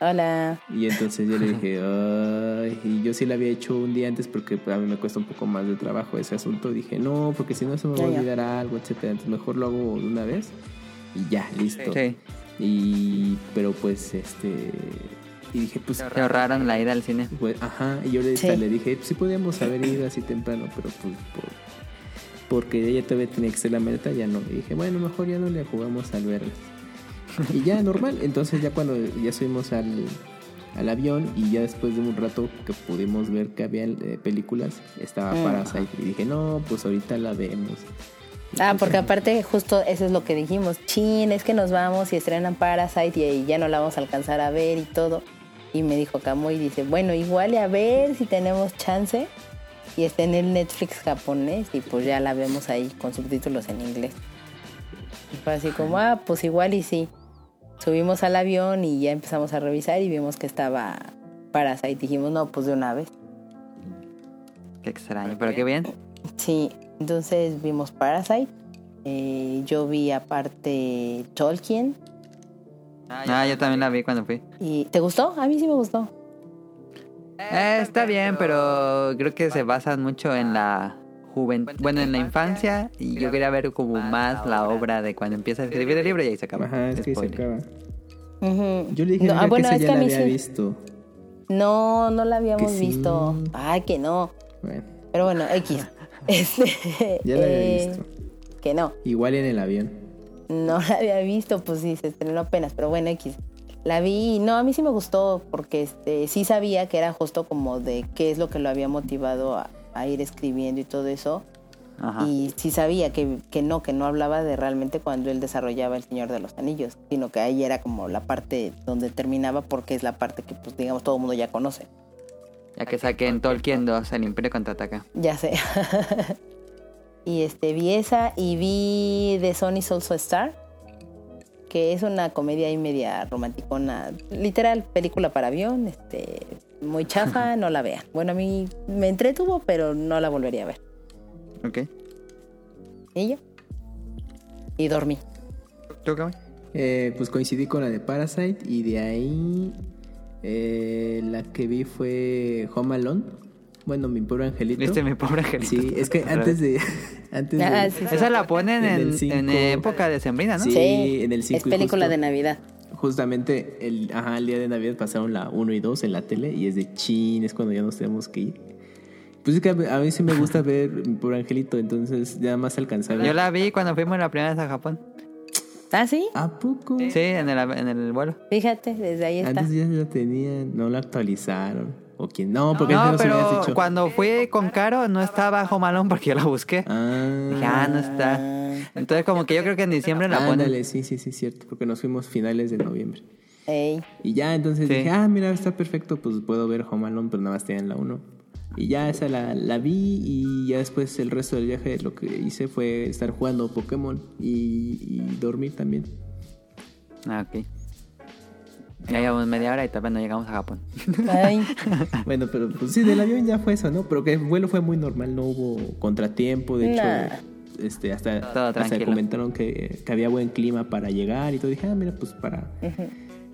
Hola. Y entonces yo le dije, ay, y yo sí la había hecho un día antes porque a mí me cuesta un poco más de trabajo ese asunto. Dije, no, porque si no se me va a olvidar algo, etcétera. Entonces mejor lo hago de una vez y ya, listo. Sí, Y, pero pues, este, y dije, pues, se ahorraron la ida al cine. pues, ajá, y yo le, Sí. le dije, pues sí podíamos haber ido así temprano, pero pues, por- porque ella todavía tenía que ser la maleta, ya no. Y dije, bueno, mejor ya no le jugamos al verde. Y ya, normal. Entonces ya cuando ya subimos al, al avión y ya después de un rato que pudimos ver que había eh, películas, estaba Mm. Parasite. Y dije, no, pues ahorita la vemos. Ah, porque aparte justo eso es lo que dijimos. Chin, es que nos vamos y estrenan Parasite y ahí ya no la vamos a alcanzar a ver y todo. Y me dijo Camuy, dice, bueno, igual y a ver si tenemos chance. Y está en el Netflix japonés y pues ya la vemos ahí con subtítulos en inglés. Y fue así como, ah, pues igual y sí. Subimos al avión y ya empezamos a revisar y vimos que estaba Parasite. Dijimos, no, pues de una vez. Qué extraño, pero qué bien. Sí, entonces vimos Parasite. Eh, yo vi aparte Tolkien. Ah, yo también la vi cuando fui. ¿Y te gustó? A mí sí me gustó. Eh, está bien, pero creo que se basan mucho en la juventud, bueno, en la infancia y yo quería ver como más la obra de cuando empieza a escribir el libro y ahí se acaba. Ajá, es que se acaba. Yo le dije No, a ah, bueno, que es que ya a la había sí. visto. No, no la habíamos sí. visto. Ay, que no. Bueno, Pero bueno, X. Este, ya la había eh, visto. Que no. Igual en el avión. No la había visto, pues sí, se estrenó apenas, pero bueno, X. La vi y no, a mí sí me gustó porque este, sí sabía que era justo como de qué es lo que lo había motivado a, a ir escribiendo y todo eso. Ajá. Y sí sabía que, que no, que no hablaba de realmente cuando él desarrollaba El Señor de los Anillos, sino que ahí era como la parte donde terminaba porque es la parte que, pues digamos, todo el mundo ya conoce. Ya que saquen Tolkien 2, el Imperio contraataca. Ya sé. y este, vi esa y vi The Sun is Also a Star, que es una comedia y media romanticona, literal, película para avión, este, muy chafa, no la vean. Bueno, a mí me entretuvo, pero no la volvería a ver. Ok. ¿Y ya? Y dormí. ¿Tú, Cami? Eh, pues coincidí con la de Parasite y de ahí eh, la que vi fue Home Alone. Bueno, mi pobre angelito. ¿Viste mi pobre angelito? Sí, es que antes de... antes de Ah, sí, sí. Esa la ponen En en, cinco. en época de sembrina, ¿no? Sí, en el cinco es y película justo- de Navidad. Justamente el, ajá, el día de Navidad pasaron la 1 y 2 en la tele y es de chin, es cuando ya nos tenemos que ir. Pues es que a, a mí sí me gusta ver mi pobre angelito, entonces ya más alcanzaba. Yo la vi cuando fuimos la primera vez a Japón. Ah, sí, ¿A poco? Sí, en el, en el vuelo. fíjate, desde ahí está. Antes ya la tenían, no la actualizaron. O quién, no, porque No, hubieras pero dicho. cuando fui con Caro no estaba Home Alone porque yo la busqué. Ah, Dije, ah, no está. Entonces como que yo creo que en diciembre la ponen. ándale, sí, sí, sí, cierto, porque nos fuimos finales de noviembre. Ey. Y ya entonces Sí. dije, ah, mira, está perfecto, pues puedo ver Home Alone, pero nada más tenían la 1. Y ya esa la, la vi y ya después el resto del viaje lo que hice fue estar jugando Pokémon y, y dormir también. Ah, ok. Ya llevamos media hora y todavía no llegamos a Japón. Ay. Bueno, pero pues sí, del avión ya fue eso, ¿no? Pero que el vuelo fue muy normal, no hubo contratiempo, de hecho, este, hasta, hasta comentaron que, que había buen clima para llegar y todo. Dije, ah, mira, pues para,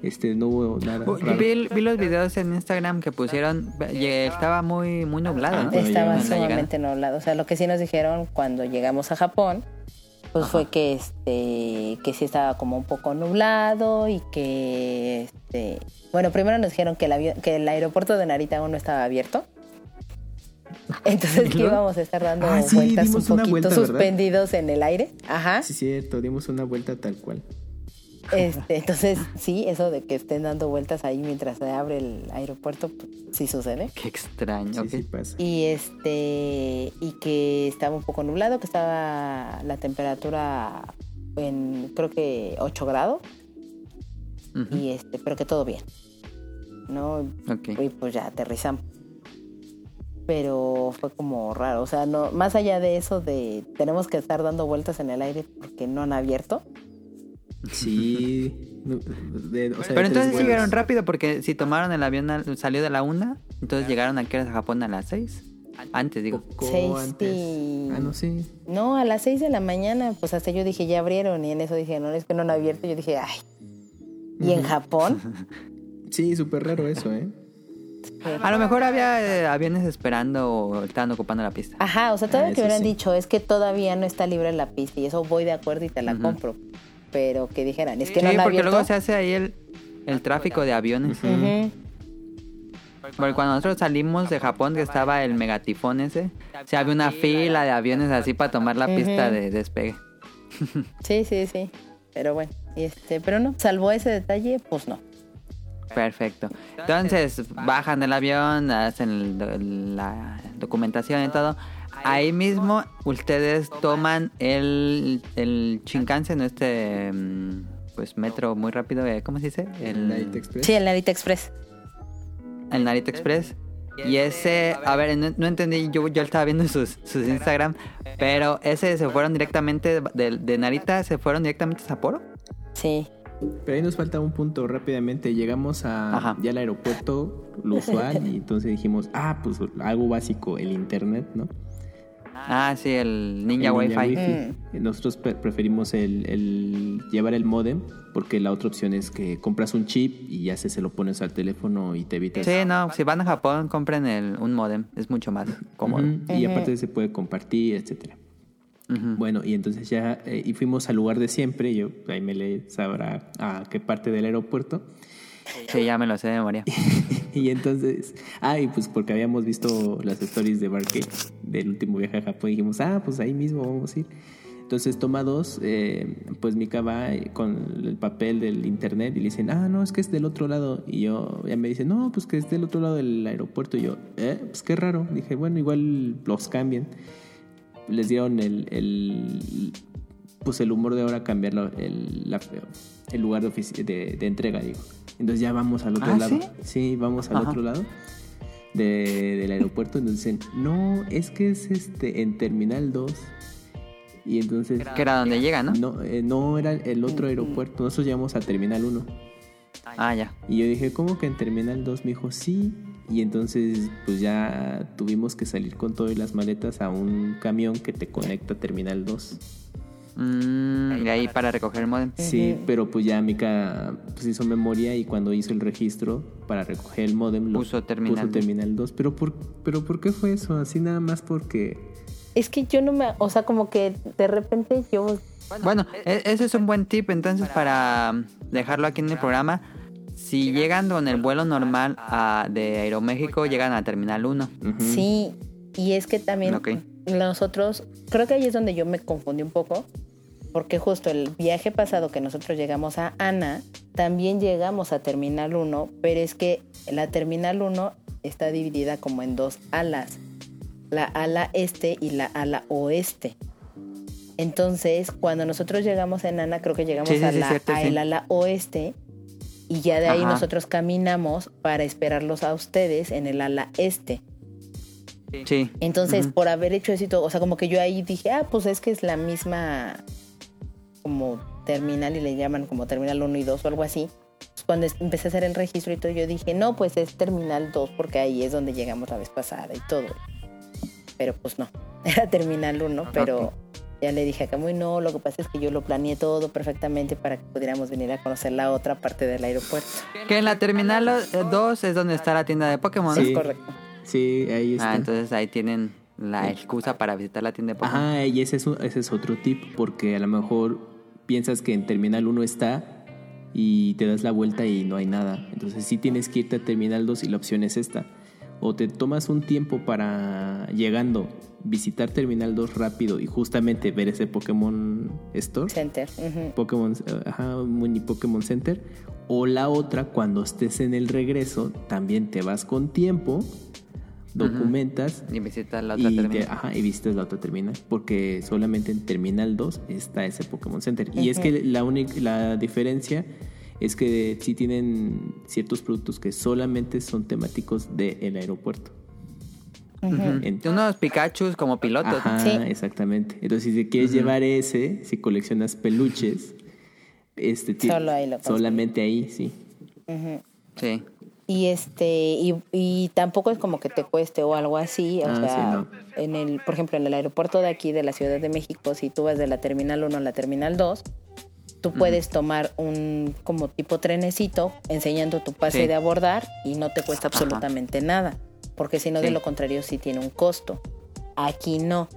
este, no hubo nada. Uh, raro. vi, vi los videos en Instagram que pusieron, estaba muy muy nublado, Ah, ¿no? Estaba sumamente nublado. O sea, lo que sí nos dijeron cuando llegamos a Japón, pues fue que este que sí estaba como un poco nublado y que este bueno, primero nos dijeron que el avión, que el aeropuerto de Narita aún no estaba abierto. Entonces ¿Y que íbamos a estar dando Ah, sí, vueltas un poquito suspendidos en el aire. Ajá. Sí, cierto, dimos una vuelta tal cual. Este, entonces, sí, eso de que estén dando vueltas ahí mientras se abre el aeropuerto, pues, sí sucede. Qué extraño. Sí, ok. sí pasa. Y este y que estaba un poco nublado, que estaba la temperatura en creo que 8 grados y este, pero que todo bien. ¿No? ok. Y pues ya aterrizamos. Pero fue como raro, o sea, no más allá de eso de tenemos que estar dando vueltas en el aire porque no han abierto. Sí. no, de- o sea, de Pero entonces vuelos. llegaron rápido porque si tomaron el avión, al- salió de la una, entonces llegaron aquí a Japón a las seis. Antes, digo. Seis antes. Ah, no, sí. No, a las 6 de la mañana, pues hasta yo dije, ya abrieron y en eso dije, no, es que no han abierto, yo dije, ay. ¿Y en Japón? Sí, súper raro eso, ¿eh? A lo mejor había eh, aviones esperando o estaban ocupando la pista. Ajá, o sea, todavía Ah, que hubieran sí. dicho, es que todavía no está libre la pista y eso voy de acuerdo y te la compro. Pero que dijeran, es que Sí, no han porque abierto. luego se hace ahí el, el tráfico de aviones. Ujú. Porque cuando nosotros salimos de Japón, que estaba el megatifón ese, se había una fila de aviones así para tomar la pista de despegue. Sí, sí, sí. Pero bueno, y este, pero no, salvo ese detalle, pues no. Perfecto. Entonces, bajan del avión, hacen el la documentación y todo. Ahí mismo ustedes toman el, el Shinkansen, este mm, pues metro muy rápido, eh, ¿cómo se dice? El El, Express. Sí, el Narita Express. el Narita Express. Y ese, a ver, no, no entendí, yo, yo estaba viendo sus, sus Instagram, pero ese se fueron directamente de, de Narita, se fueron directamente a Sapporo. Sí. Pero ahí nos falta un punto rápidamente. Llegamos a Ajá. ya al aeropuerto, lo usual, y entonces dijimos, ah, pues algo básico, el internet, ¿no? Ah, sí, el Ninja El Wi-Fi. Wi-Fi. Nosotros pre- preferimos el, el llevar el modem porque la otra opción es que compras un chip y ya se, se lo pones al teléfono y te evitas. Sí, no, si van a Japón, compren el, un modem, es mucho más cómodo. Y aparte se puede compartir, etcétera. Bueno, y entonces ya eh, y fuimos al lugar de siempre. Yo ahí me le sabrá a qué parte del aeropuerto. Sí, ya me lo sé de memoria. Y entonces, ah, y pues porque habíamos visto las stories de Barque del último viaje a Japón, dijimos, ah, pues ahí mismo vamos a ir. Entonces toma dos, eh, pues Mika va con el papel del internet y le dicen, ah, no, es que es del otro lado. Y yo, ya me dice, no, pues que es del otro lado del aeropuerto. Y yo, eh, pues qué raro. Dije, bueno, igual los cambian. Les dieron el, el pues el humor de ahora cambiarlo, el, lugar de entrega, digo. Entonces ya vamos al otro ¿Ah, lado. sí? vamos al Ajá. otro lado de- del aeropuerto. Entonces dicen, no, es que es este en Terminal 2. Y entonces... Que era donde llega, ¿no? No, eh, no era el otro aeropuerto. Nosotros llegamos a Terminal 1. Ah, ya. Y yo dije, ¿cómo que en Terminal 2? Me dijo, sí. Y entonces, pues ya tuvimos que salir con todas las maletas a un camión que te conecta a Terminal 2. Mm, y ahí para recoger el modem. Sí, pero pues ya Mika pues hizo memoria y cuando hizo el registro para recoger el modem lo Puso terminal puso dos. terminal 2. Pero por, pero ¿por qué fue eso? Así nada más porque... Es que yo no me, o sea, como que de repente yo Bueno, e- ese es un buen tip entonces para mm, dejarlo aquí en el programa. Si llegan con el vuelo normal a- de Aeroméxico, llegan a Terminal 1. Ujú. Sí, y es que también nosotros, creo que ahí es donde yo me confundí un poco, porque justo el viaje pasado que nosotros llegamos a Ana, también llegamos a Terminal 1, pero es que la Terminal 1 está dividida como en dos alas, la ala este y la ala oeste. Entonces, cuando nosotros llegamos en Ana, creo que llegamos Sí, sí, a, sí, la, cierto, a sí. el ala oeste y ya de ahí Ajá. nosotros caminamos para esperarlos a ustedes en el ala este. Sí. Entonces, por haber hecho eso o sea, como que yo ahí dije, ah, pues es que es la misma como terminal y le llaman como terminal 1 y 2 o algo así. Cuando empecé a hacer el registro y todo, yo dije, no, pues es terminal 2 porque ahí es donde llegamos la vez pasada y todo. Pero pues no, era terminal 1, pero, Ya le dije a Camuy, no, lo que pasa es que yo lo planeé todo perfectamente para que pudiéramos venir a conocer la otra parte del aeropuerto. Que en la terminal 2 es donde está la tienda de Pokémon. Sí. Es correcto. Sí, ahí está. Ah, entonces ahí tienen la excusa para visitar la tienda de Pokémon. Ajá, y ese es, un- ese es otro tip, porque a lo mejor piensas que en Terminal 1 está y te das la vuelta y no hay nada. Entonces sí tienes que irte a Terminal 2 y la opción es esta. O te tomas un tiempo para llegando, visitar Terminal 2 rápido y justamente ver ese Pokémon Store. Center. ujú. Pokémon, eh, ajá, mini Pokémon Center. O la otra, cuando estés en el regreso, también te vas con tiempo, documentas Y visitar la otra y, te- terminal. ajá, y visitas la otra terminal. Porque solamente en Terminal 2 está ese Pokémon Center. Y es que la única la diferencia es que sí tienen ciertos productos que solamente son temáticos del aeropuerto. En- Unos Pikachus como pilotos. Ajá, Sí. exactamente. Entonces, si te quieres llevar ese, si coleccionas peluches, este Solo ahí lo solamente ahí, sí. Sí. Y este, y, y tampoco es como que te cueste o algo así. O Ah, sea, sí, no. en el, por ejemplo, en el aeropuerto de aquí de la Ciudad de México, si tú vas de la terminal 1 a la terminal 2, tú puedes tomar un como tipo trenecito enseñando tu pase Sí. de abordar y no te cuesta Ajá. absolutamente nada. Porque si no, de lo contrario, sí tiene un costo. Aquí no.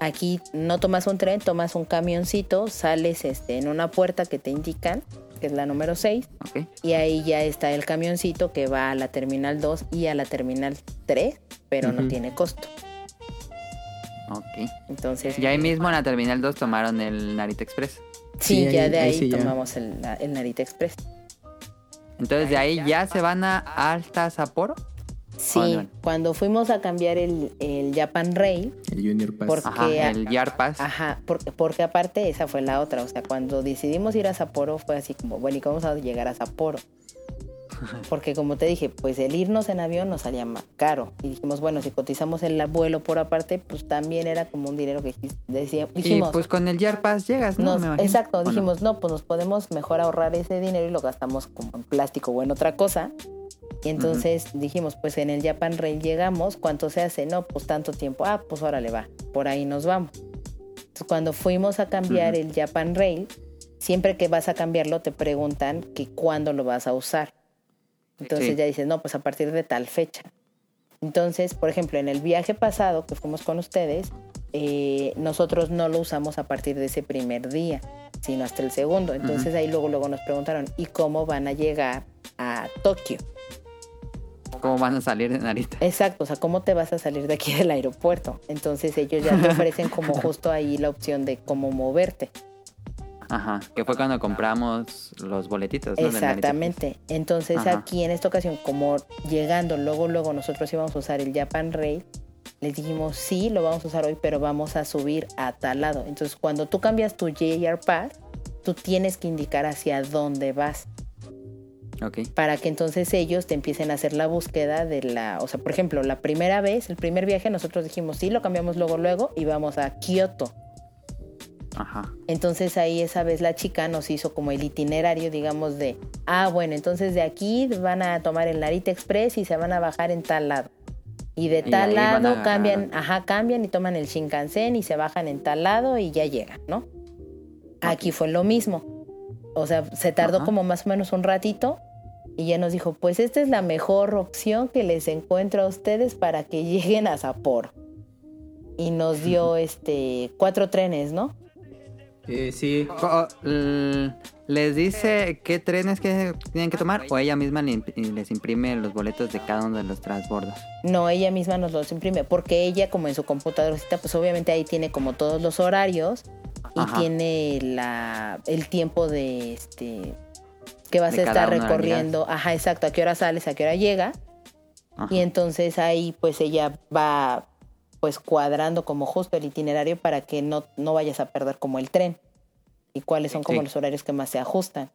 Aquí no tomas un tren, tomas un camioncito, sales este, en una puerta que te indican, que es la número 6, Ok. y ahí ya está el camioncito que va a la terminal 2 y a la terminal 3, pero no Ujú. tiene costo. Ok. Entonces, Y ahí mismo en la terminal 2 tomaron el Narita Express. sí, Sí, ya ahí- de ahí ahí sí ya. tomamos el, la- el Narita Express. Entonces de ahí ya se van a Alta Sapporo. Sí, Ah, no. cuando fuimos a cambiar el, el Japan Rail, El Junior Pass. Por- Ajá, el Yard Pass. ajá, porque, porque aparte esa fue la otra, o sea, cuando decidimos ir a Sapporo fue así como, bueno, ¿y cómo vamos a llegar a Sapporo? Porque como te dije, pues el irnos en avión nos salía más caro. Y dijimos, bueno, si cotizamos el vuelo por aparte, pues también era como un dinero que decía- Y dijimos. pues con el Yard Pass llegas, ¿no? Nos- Me imagino. exacto, dijimos, no? pues nos podemos mejor ahorrar ese dinero y lo gastamos como en plástico o en otra cosa. Y entonces dijimos, pues en el Japan Rail llegamos, ¿cuánto se hace? No, pues tanto tiempo. Ah, pues órale va, por ahí nos vamos. Entonces, cuando fuimos a cambiar el Japan Rail, siempre que vas a cambiarlo te preguntan que cuándo lo vas a usar. Entonces Sí. ya dices, no, pues a partir de tal fecha. Entonces, por ejemplo, en el viaje pasado que fuimos con ustedes, eh, nosotros no lo usamos a partir de ese primer día, sino hasta el segundo. Entonces ahí luego, luego nos preguntaron, ¿y cómo van a llegar a Tokio? ¿Cómo van a salir de Narita? Exacto, o sea, ¿cómo te vas a salir de aquí del aeropuerto? Entonces ellos ya te ofrecen como justo ahí la opción de cómo moverte. Ajá, que fue cuando compramos los boletitos, Exactamente. Entonces Ajá. aquí en esta ocasión, como llegando, luego, luego nosotros íbamos a usar el Japan Rail, les dijimos, sí, lo vamos a usar hoy, pero vamos a subir a tal lado. Entonces cuando tú cambias tu JR Pass, tú tienes que indicar hacia dónde vas Express. Ok. para que entonces ellos te empiecen a hacer la búsqueda de la, o sea, por ejemplo, la primera vez, el primer viaje, nosotros dijimos, sí, lo cambiamos luego, luego y vamos a Kioto. Ajá. Entonces ahí esa vez la chica nos hizo como el itinerario, digamos, de, ah, bueno, entonces de aquí van a tomar el Narita Express y se van a bajar en tal lado. Y de Y tal a lado cambian, ajá, cambian y toman el Shinkansen y se bajan en tal lado y ya llegan, ¿no? Aquí fue lo mismo. O sea, se tardó Ajá. como más o menos un ratito y ya nos dijo, pues esta es la mejor opción que les encuentro a ustedes para que lleguen a Sapporo. Y nos dio este cuatro trenes, ¿no? Eh, sí. O- l- ¿Les dice qué trenes que tienen que tomar o ella misma les imprime los boletos de cada uno de los transbordos? No, ella misma nos los imprime, porque ella como en su computadorcita, pues obviamente ahí tiene como todos los horarios y Ajá. tiene la el tiempo de este que vas De a estar recorriendo, ajá, exacto, a qué hora sales, a qué hora llega, Ajá. y entonces ahí pues ella va pues cuadrando como justo el itinerario para que no, no vayas a perder como el tren y cuáles son como Sí. los horarios que más se ajustan.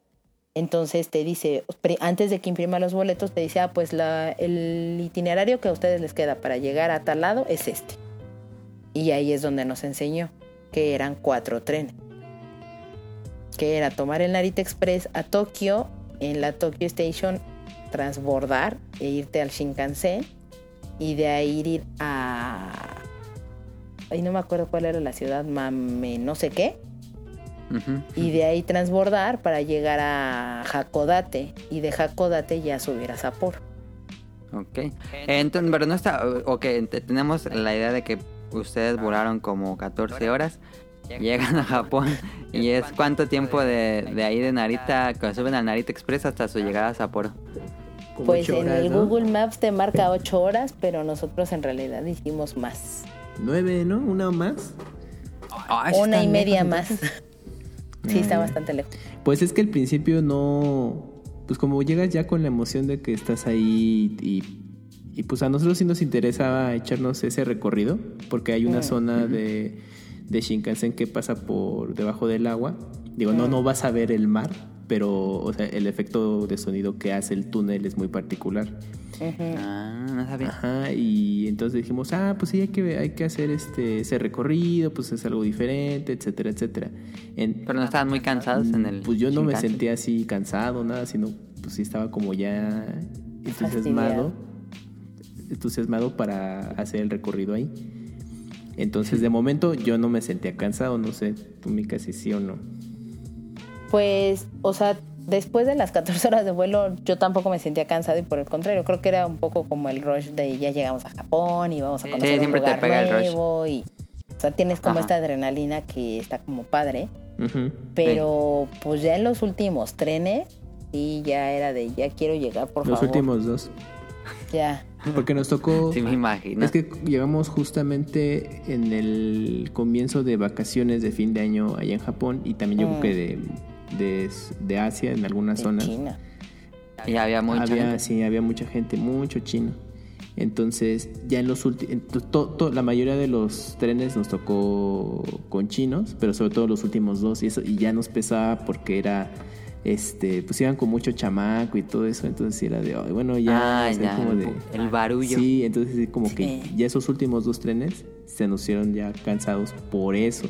Entonces te dice, antes de que imprima los boletos, te dice, ah, pues la, el itinerario que a ustedes les queda para llegar a tal lado es este. Y ahí es donde nos enseñó que eran cuatro trenes. Que era tomar el Narita Express a Tokio, en la Tokyo Station transbordar e irte al Shinkansen y de ahí ir a ahí no me acuerdo cuál era la ciudad, Mame, no sé qué. Y de ahí transbordar para llegar a Hakodate. Y de Hakodate ya subir a Sapporo. Ok. Entonces, pero no está. Ok, tenemos la idea de que ustedes volaron como 14 horas. Llegan a Japón y es cuánto tiempo de, de ahí de Narita, cuando suben al Narita Express hasta su llegada a Sapporo. Pues en el Google Maps te marca 8 horas, pero nosotros en realidad hicimos más. 9, ¿no? ¿Una más? Una y media más. sí, está bastante lejos. Pues es que al principio no. Pues como llegas ya con la emoción de que estás ahí y, y pues a nosotros sí nos interesaba echarnos ese recorrido, porque hay una mm. zona de, de Shinkansen que pasa por debajo del agua. Digo, no, mm. no vas a ver el mar, pero o sea, el efecto de sonido que hace el túnel es muy particular. Ah, no sabía. Ajá, y entonces dijimos, ah, pues sí, hay que, hay que hacer este, ese recorrido, pues es algo diferente, etcétera, etcétera. pero no estaban muy cansados en el... Pues yo no me sentía así cansado, nada, sino pues sí estaba como ya entusiasmado, entusiasmado para hacer el recorrido ahí. Entonces, de momento, yo no me sentía cansado, no sé, tú, mi casi sí o no. Pues, o sea, después de las 14 horas de vuelo, yo tampoco me sentía cansado y por el contrario, creo que era un poco como el rush de ya llegamos a Japón y vamos a conocer un lugar nuevo y, o sea, tienes como esta adrenalina que está como padre. Pero pues ya en los últimos trenes y ya era de ya quiero llegar por favor. Los últimos dos. Ya. Porque nos tocó. Sí, me imagino. Es que llegamos justamente en el comienzo de vacaciones de fin de año allá en Japón y también yo creo que de de, Asia en algunas zonas. China. Y había mucha gente. Sí, había mucha gente, mucho chino. Entonces, ya en los últimos, la mayoría de los trenes nos tocó con chinos, pero sobre todo los últimos dos y eso y ya nos pesaba porque era este, pues iban con mucho chamaco y todo eso, entonces era de, bueno, ya, ah, como de, el barullo. Sí, entonces como que ya esos últimos dos trenes se nos hicieron ya cansados por eso.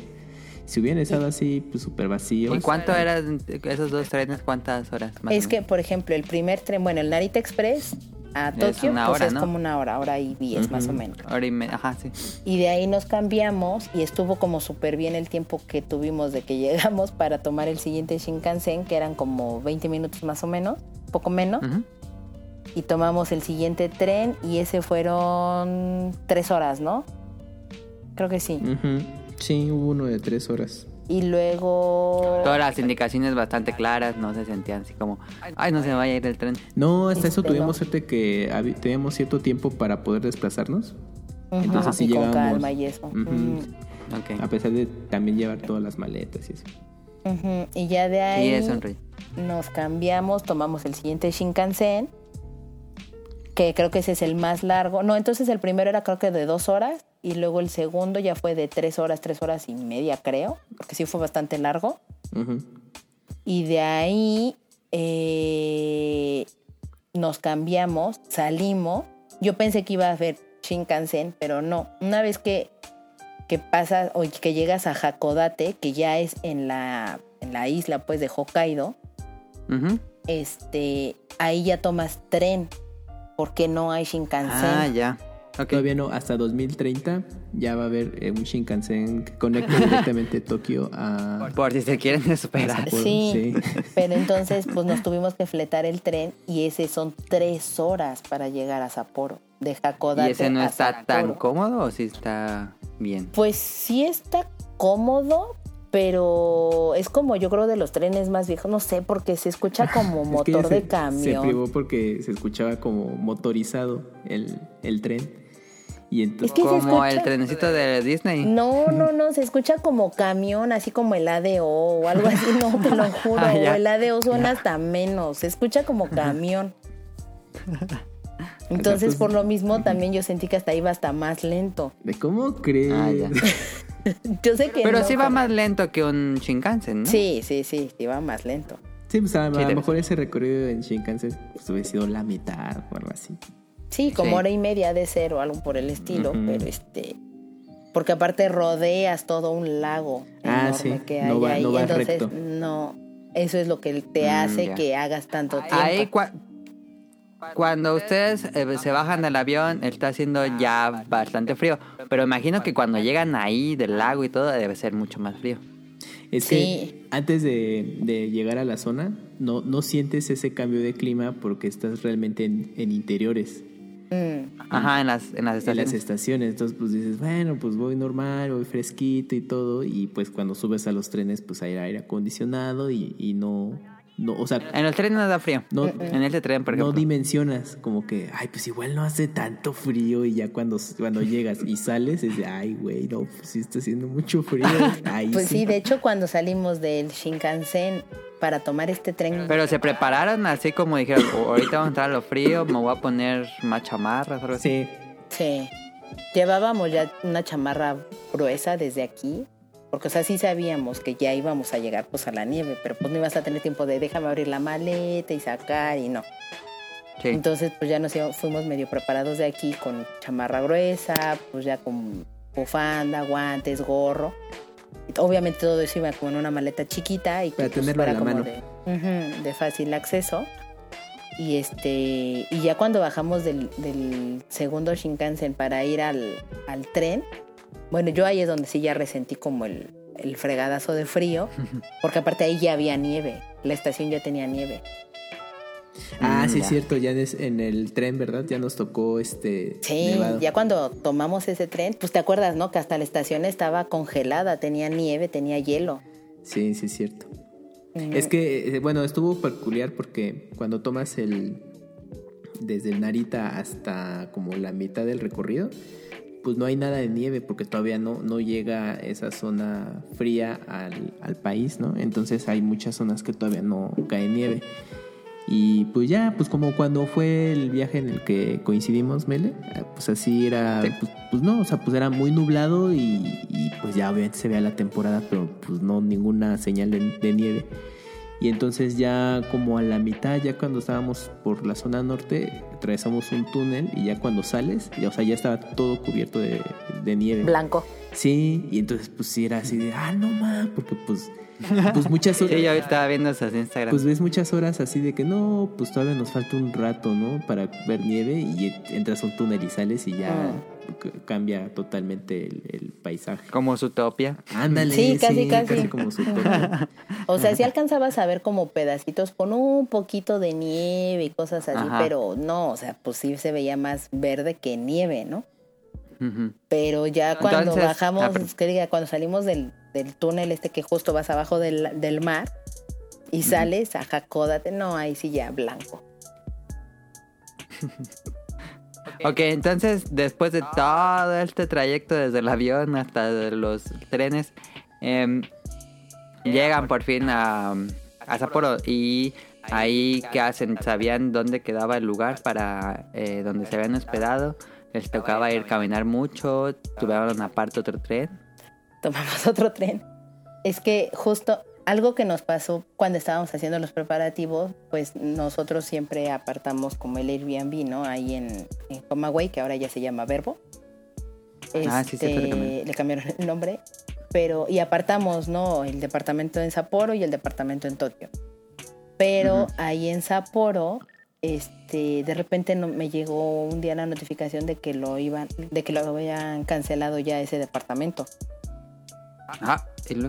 Si hubiera estado así, pues súper vacío. ¿Y cuánto eran esos dos trenes? ¿Cuántas horas? Más es que, por ejemplo, el primer tren, bueno, el Narita Express a Tokio, pues es como una hora, hora y diez más o menos. Hora y media, ajá, sí. Y de ahí nos cambiamos y estuvo como súper bien el tiempo que tuvimos de que llegamos para tomar el siguiente Shinkansen, que eran como 20 minutos más o menos, poco menos. Y tomamos el siguiente tren y ese fueron tres horas, ¿no? Creo que sí. Sí, hubo uno de tres horas. Y luego... Todas las indicaciones bastante claras, no se sentían así como, ay, no se me vaya a ir el tren. No, hasta eso tuvimos suerte que teníamos cierto tiempo para poder desplazarnos. Entonces sí llegamos. Con calma y eso. A pesar de también llevar todas las maletas y eso. Y ya de ahí nos cambiamos, tomamos el siguiente Shinkansen, que creo que ese es el más largo. No, entonces el primero era creo que de dos horas y luego el segundo ya fue de tres horas, tres horas y media, creo, porque sí fue bastante largo. Y de ahí eh, nos cambiamos, salimos. Yo pensé que iba a haber Shinkansen, pero no. Una vez que, que pasas o que llegas a Hakodate, que ya es en la, en la isla pues de Hokkaido, este, ahí ya tomas tren, porque no hay Shinkansen. Ah, ya. Todavía no, hasta 2030 ya va a haber eh, un Shinkansen que conecte directamente Tokio a... Por si se quieren esperar. Sí, pero entonces pues nos tuvimos que fletar el tren y ese son tres horas para llegar a Sapporo, de Hakodate ¿Y ese no está tan cómodo o sí está bien? Pues sí está cómodo, pero es como yo creo de los trenes más viejos, no sé, porque se escucha como motor de camión. Se privó porque se escuchaba como motorizado el, el tren como el trenecito de Disney. No, no, no, se escucha como camión, así como el ADO o algo así, no, te lo juro. Ah, el ADO suena hasta menos, se escucha como camión. Entonces, pues, por lo mismo, también yo sentí que hasta iba hasta más lento. ¿De cómo crees? Ah, yo sé que. Pero sí va más lento que un Shinkansen, ¿no? Sí, sí, sí, sí va más lento. Sí, pues a, lo mejor ese recorrido en Shinkansen pues, hubiera sido la mitad o algo así. Sí, como hora y media de cero, algo por el estilo, pero este porque aparte rodeas todo un lago ah, enorme que hay ahí, entonces no, eso es lo que te hace que hagas tanto tiempo. Ahí cuando ustedes eh, se bajan del avión está haciendo ya bastante frío, pero imagino que cuando llegan ahí del lago y todo debe ser mucho más frío. Es que antes de, llegar a la zona no, no sientes ese cambio de clima porque estás realmente en, interiores. Mm. Ajá, en las, en las estaciones. En las estaciones. Entonces, pues dices, bueno, pues voy normal, voy fresquito y todo. Y pues cuando subes a los trenes, pues hay aire acondicionado y, y no, no, o sea, en el tren no da frío. No, en este tren, por ejemplo. No dimensionas como que, ay, pues igual no hace tanto frío y ya cuando, cuando llegas y sales es de, ay, güey, no, pues sí está haciendo mucho frío. pues sí. de hecho cuando salimos del Shinkansen para tomar este tren. Pero se prepararon así como dijeron, ahorita vamos a entrar a lo frío, me voy a poner más chamarras o algo así. Sí. Sí. Llevábamos ya una chamarra gruesa desde aquí porque, o sea, sí sabíamos que ya íbamos a llegar pues a la nieve, pero pues no ibas a tener tiempo de déjame abrir la maleta y sacar y no. Entonces, pues ya nos fuimos medio preparados de aquí con chamarra gruesa, pues ya con bufanda, guantes, gorro. Obviamente todo eso iba como en una maleta chiquita y que pues, fuera como De, de, fácil acceso. Y este y ya cuando bajamos del, del segundo Shinkansen para ir al, al tren, bueno, yo ahí es donde sí ya resentí como el, fregadazo de frío, porque aparte ahí ya había nieve, la estación ya tenía nieve. Ah, sí, es cierto, ya en el tren, ¿verdad? Ya nos tocó este. Sí, ya cuando tomamos ese tren, pues te acuerdas, ¿no? Que hasta la estación estaba congelada, tenía nieve, tenía hielo. Sí, sí, es cierto. Es que, eh, bueno, estuvo peculiar porque cuando tomas el. Desde el Narita hasta como la mitad del recorrido, pues no hay nada de nieve porque todavía no, no llega esa zona fría al, al, país, ¿no? Entonces hay muchas zonas que todavía no cae nieve. Y pues ya, pues como cuando fue el viaje en el que coincidimos, Mele, pues así era, pues, pues, no, o sea, pues era muy nublado y, pues ya obviamente se veía la temporada, pero pues no ninguna señal de nieve. Y entonces ya como a la mitad, ya cuando estábamos por la zona norte, atravesamos un túnel y ya cuando sales, ya, o sea, ya estaba todo cubierto de, nieve. Blanco. Sí, y entonces pues sí era así de, ah, no más, porque pues pues muchas horas. Sí, yo estaba viendo esas Instagram. Pues ves muchas horas así de que no, pues todavía nos falta un rato, ¿no? Para ver nieve y entras a un túnel y sales y ya ah. Cambia totalmente el, paisaje. Como su topia. Ándale. Sí, casi, casi. como su o sea, sí alcanzabas a ver como pedacitos con un poquito de nieve y cosas así, pero no, o sea, pues sí se veía más verde que nieve, ¿no? Pero ya cuando bajamos, ah, que diga, cuando salimos del, del, túnel este que justo vas abajo del, del mar y sales a Jacódate, no, ahí sí ya blanco. ok, entonces después de todo este trayecto desde el avión hasta los trenes, em, llegan por fin a, a Sapporo. Y ahí qué hacen, sabían dónde quedaba el lugar para eh, donde se habían hospedado les tocaba ir caminar mucho, tuvieron aparte otro tren. Tomamos otro tren. Es que justo algo que nos pasó cuando estábamos haciendo los preparativos, pues nosotros siempre apartamos como el Airbnb, ¿no? Ahí en, en Comaway, que ahora ya se llama Verbo. ah, sí, sí, este, le cambiaron el nombre. Pero, y apartamos, ¿no? El departamento en Sapporo y el departamento en Tokio. Pero ahí en Sapporo este, de repente no, me llegó un día la notificación de que lo iban, de que lo habían cancelado ya ese departamento.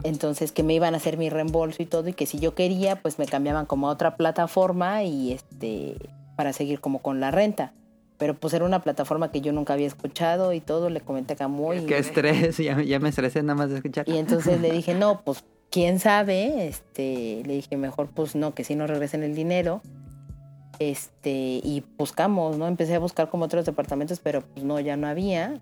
Entonces que me iban a hacer mi reembolso y todo y que si yo quería pues me cambiaban como a otra plataforma y este para seguir como con la renta. Pero pues era una plataforma que yo nunca había escuchado y todo, le comenté a Camuy. Qué estrés, ya, ya, me estresé nada más de escuchar. Y entonces le dije, no, pues quién sabe, este, le dije mejor pues no, que si no regresen el dinero este, y buscamos, ¿no? Empecé a buscar como otros departamentos, pero pues no, ya no había.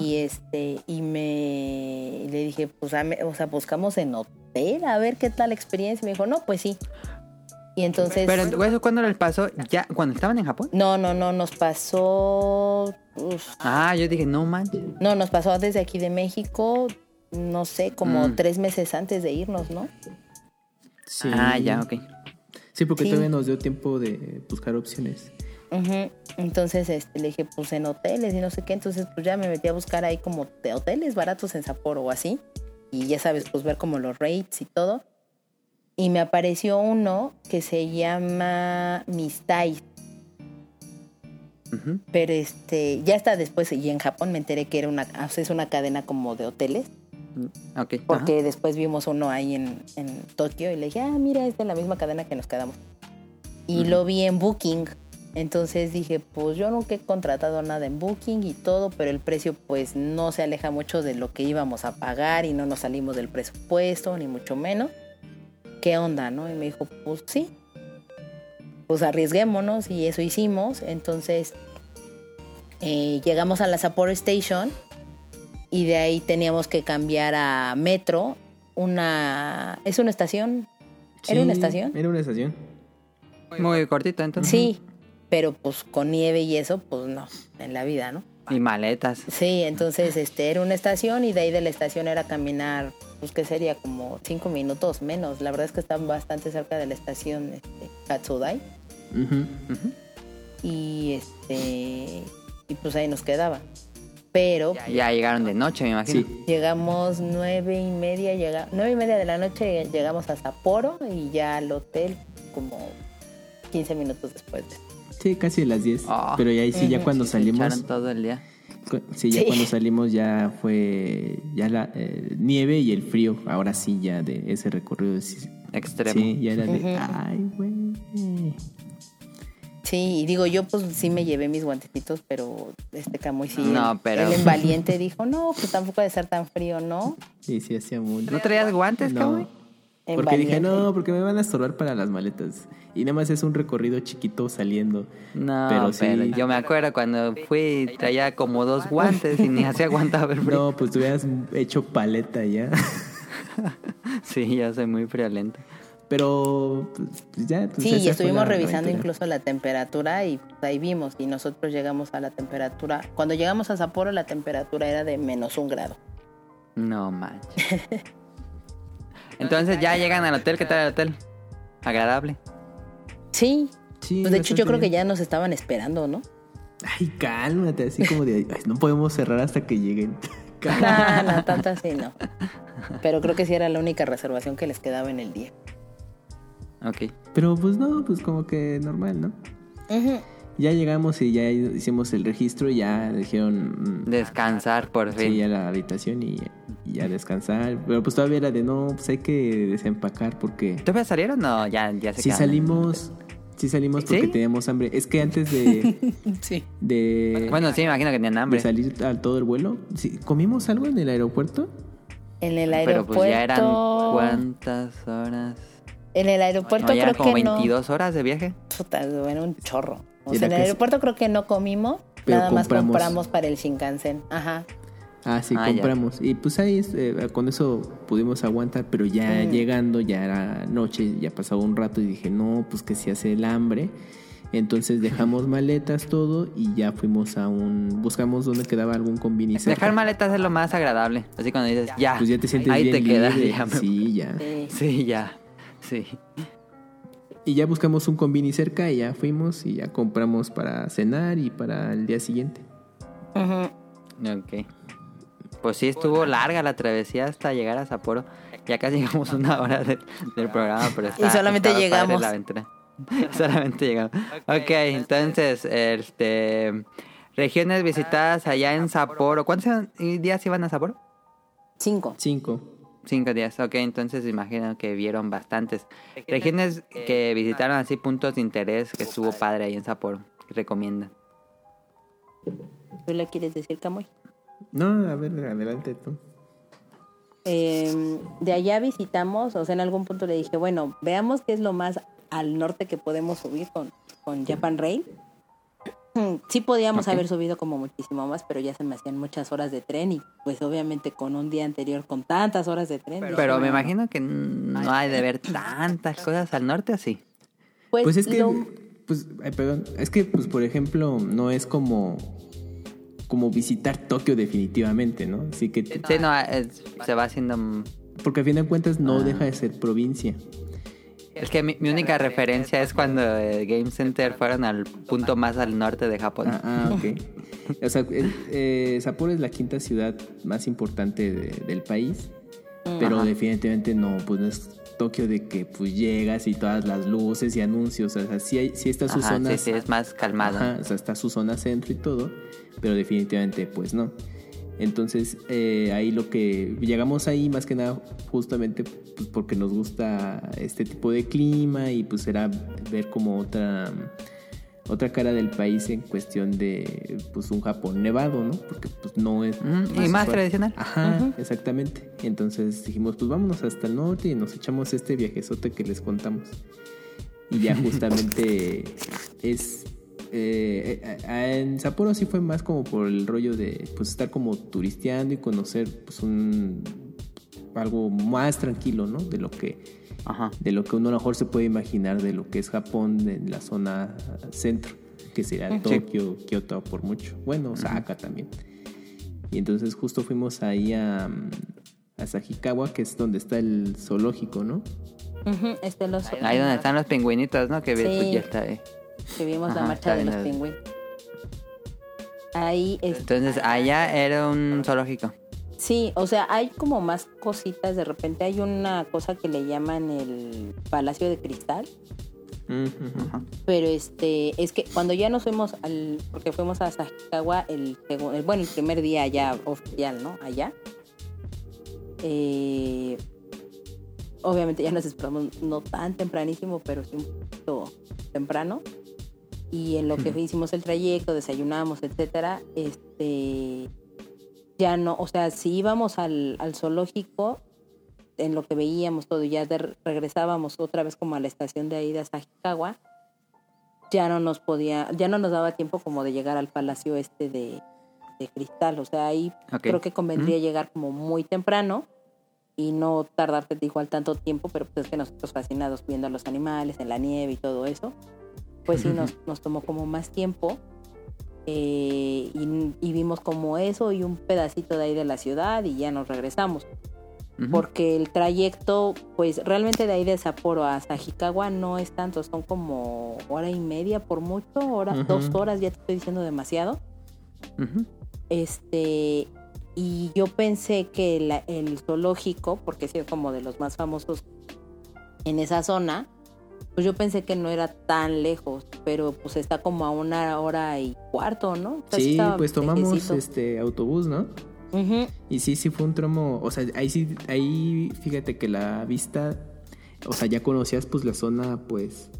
Y este, y me le dije, pues, o sea, buscamos en hotel a ver qué tal la experiencia. Y me dijo, no, pues sí. Y entonces. Pero eso cuando les pasó, ya, cuando estaban en Japón. No, no, no, nos pasó. Ah, yo dije, no manches. No, nos pasó desde aquí de México, no sé, como mm. tres meses antes de irnos, ¿no? Sí. Ah, ya, ok. Sí, porque todavía nos dio tiempo de buscar opciones. Entonces este, le dije, pues en hoteles y no sé qué. Entonces, pues ya me metí a buscar ahí como de hoteles baratos en Sapporo o así. Y ya sabes, pues ver como los rates y todo. Y me apareció uno que se llama Mistai. Pero este, ya está después, y en Japón me enteré que era una, es una cadena como de hoteles. Mm, ok. Porque después vimos uno ahí en, en Tokio y le dije, ah, mira, es de la misma cadena que nos quedamos. Y lo vi en Booking. Entonces dije, pues yo nunca he contratado nada en Booking y todo, pero el precio pues no se aleja mucho de lo que íbamos a pagar y no nos salimos del presupuesto, ni mucho menos. ¿Qué onda, no? Y me dijo, pues sí, pues arriesguémonos y eso hicimos. Entonces eh, llegamos a la Sapporo Station y de ahí teníamos que cambiar a Metro. Una... ¿Es una estación? ¿Era una estación? Era una estación. Muy cortita entonces. Sí, pero pues con nieve y eso, pues no, en la vida, ¿no? Y maletas. Sí, entonces este era una estación y de ahí de la estación era caminar, pues que sería como cinco minutos menos. La verdad es que están bastante cerca de la estación este, Katsudai. Y este y pues ahí nos quedaba. Pero ya, llegaron de noche, me imagino. Llegamos nueve y media, llega, nueve y media de la noche llegamos a Sapporo y ya al hotel como 15 minutos después. Sí, casi a las 10. Ah. pero ya ahí sí, ya cuando salimos. todo el día. Sí, ya cuando salimos ya fue ya la eh, nieve y el frío. Ahora sí, ya de ese recorrido extremo. Sí, ya era de. Ay, güey. Sí, y digo, yo pues sí me llevé mis guantecitos, pero este Camuy sí. No, pero. Él en valiente dijo, no, pues tampoco de ser tan frío, ¿no? Sí, sí, hacía mucho. ¿No traías guantes, no. Porque dije, no, porque me van a estorbar para las maletas. Y nada más es un recorrido chiquito saliendo. No, pero, sí. yo me acuerdo cuando fui, traía como dos guantes y ni hacía aguantaba el frío. No, pues tú hubieras hecho paleta ya. sí, ya soy muy friolento. Pero pues, ya. Pues, sí, y estuvimos revisando incluso la temperatura y pues, ahí vimos. Y nosotros llegamos a la temperatura. Cuando llegamos a Sapporo, la temperatura era de menos un grado. No manches. Entonces ya llegan al hotel. ¿Qué tal el hotel? Agradable. Sí. sí pues de hecho, yo creo que ya nos estaban esperando, ¿no? Ay, cálmate, así como de. no podemos cerrar hasta que lleguen. No, no, tanto así no. Pero creo que sí era la única reservación que les quedaba en el día. Ok. Pero pues no, pues como que normal, ¿no? Ya llegamos y ya hicimos el registro y ya dijeron... Mm, descansar por fin. Sí, a la habitación y, ya descansar. Pero pues todavía era de no, pues hay que desempacar porque... ¿Todavía salieron? No, ya, ya se Sí salimos... Sí salimos porque teníamos hambre. Es que antes de... sí. De, bueno, sí, me imagino que tenían hambre. De salir a todo el vuelo. ¿Comimos algo en el aeropuerto? En el aeropuerto... Pero pues ya eran cuántas horas... En el aeropuerto creo como que 22 horas de viaje. Puta, bueno, un chorro. O sea, en el aeropuerto creo que no comimos, nada más compramos para el Shinkansen. Ajá. Ah, sí, ah, compramos. Y pues ahí eh, con eso pudimos aguantar, pero ya llegando, ya era noche, ya pasaba un rato y dije, no, pues que se hace el hambre. Entonces dejamos maletas, todo, y ya fuimos a un... Buscamos donde quedaba algún combini Dejar maletas es lo más agradable. Así cuando dices, ya, pues ya te sientes ahí te quedas. Sí, ya. sí, ya. Sí. Y ya buscamos un combini cerca y ya fuimos y ya compramos para cenar y para el día siguiente. Ok. Pues sí, estuvo larga la travesía hasta llegar a Sapporo. Ya casi llegamos una hora del programa, pero está, Y solamente llegamos. La solamente llegamos. Ok, entonces, este... Regiones visitadas allá en Sapporo. ¿Cuántos días iban a Sapporo? Cinco. Cinco. Cinco días, ok, entonces imagino que vieron bastantes. Regiones que visitaron así puntos de interés que estuvo padre ahí en Sapporo, que recomiendan. ¿Tú le quieres decir, Camoy? No, a ver, adelante tú. Em, de allá visitamos, o sea, en algún punto le dije, bueno, veamos qué es lo más al norte que podemos subir con, con Japan Rail. Sí podíamos haber subido como muchísimo más, pero ya se me hacían muchas horas de tren y pues obviamente con un día anterior con tantas horas de tren. Pero, me imagino que no hay de ver tantas cosas al norte así. Pues, pues, es que, pues, perdón, es que pues por ejemplo no es como como visitar Tokio definitivamente, ¿no? Así que sí, no, se va haciendo porque a fin de cuentas no ah. deja de ser provincia. Es que mi, única referencia es cuando el Game Center fueron al punto más al norte de Japón. Ah, ah ok. o sea, eh, Sapporo es la quinta ciudad más importante del país. Pero definitivamente no, pues no es Tokio de que pues llegas y todas las luces y anuncios, o sea, sí, hay, sí está su zona. Sí, sí, es más calmado. o sea, está su zona centro y todo, pero definitivamente pues no. Entonces eh, ahí lo que llegamos ahí más que nada justamente pues, porque nos gusta este tipo de clima y pues era ver como otra otra cara del país en cuestión de pues un Japón nevado, ¿no? Porque pues no es... y más tradicional. Ajá, exactamente. Entonces dijimos, pues vámonos hasta el norte y nos echamos este viajezote que les contamos. Y ya justamente es... Eh, eh, en Sapporo sí fue más como por el rollo de pues estar como turisteando y conocer pues un algo más tranquilo, ¿no? De lo que de lo que uno a lo mejor se puede imaginar de lo que es Japón en la zona centro, que sería Tokio, Kioto por mucho. Bueno, Osaka también. Y entonces justo fuimos ahí a, a Sajikawa, que es donde está el zoológico, ¿no? este los... Ahí donde están los pingüinitos, ¿no? Que sí. ya está ahí. Que vimos la marcha de los pingüinos. Ahí Entonces allá era un zoológico. Sí, o sea, hay como más cositas. De repente hay una cosa que le llaman el Palacio de Cristal. Pero este, es que cuando ya nos fuimos al, porque fuimos a Sajikawa el, bueno, el primer día ya oficial, ¿no? Allá. Eh, obviamente ya nos esperamos no tan tempranísimo, pero sí un poquito temprano. Y en lo que hicimos el trayecto, desayunamos, etcétera, este ya no, o sea, si íbamos al, zoológico, en lo que veíamos todo, y ya regresábamos otra vez como a la estación de ahí de Asahikawa, ya no nos podía, ya no nos daba tiempo como de llegar al palacio este de, cristal. O sea, ahí creo que convendría llegar como muy temprano y no tardarte igual tanto tiempo, pero pues es que nosotros fascinados viendo a los animales en la nieve y todo eso, pues sí nos, nos tomó como más tiempo eh, y, vimos como eso y un pedacito de ahí de la ciudad y ya nos regresamos. Porque el trayecto, pues realmente de ahí de Sapporo a Sajikawa no es tanto, son como hora y media por mucho, horas, dos horas, ya te estoy diciendo demasiado. Este, y yo pensé que el zoológico, porque es como de los más famosos en esa zona, pues yo pensé que no era tan lejos, pero pues está como a una hora y cuarto, ¿no? sí, pues tomamos este autobús, ¿no? Y sí, sí fue un tramo, o sea, ahí sí, ahí fíjate que la vista, o sea, ya conocías pues la zona, pues,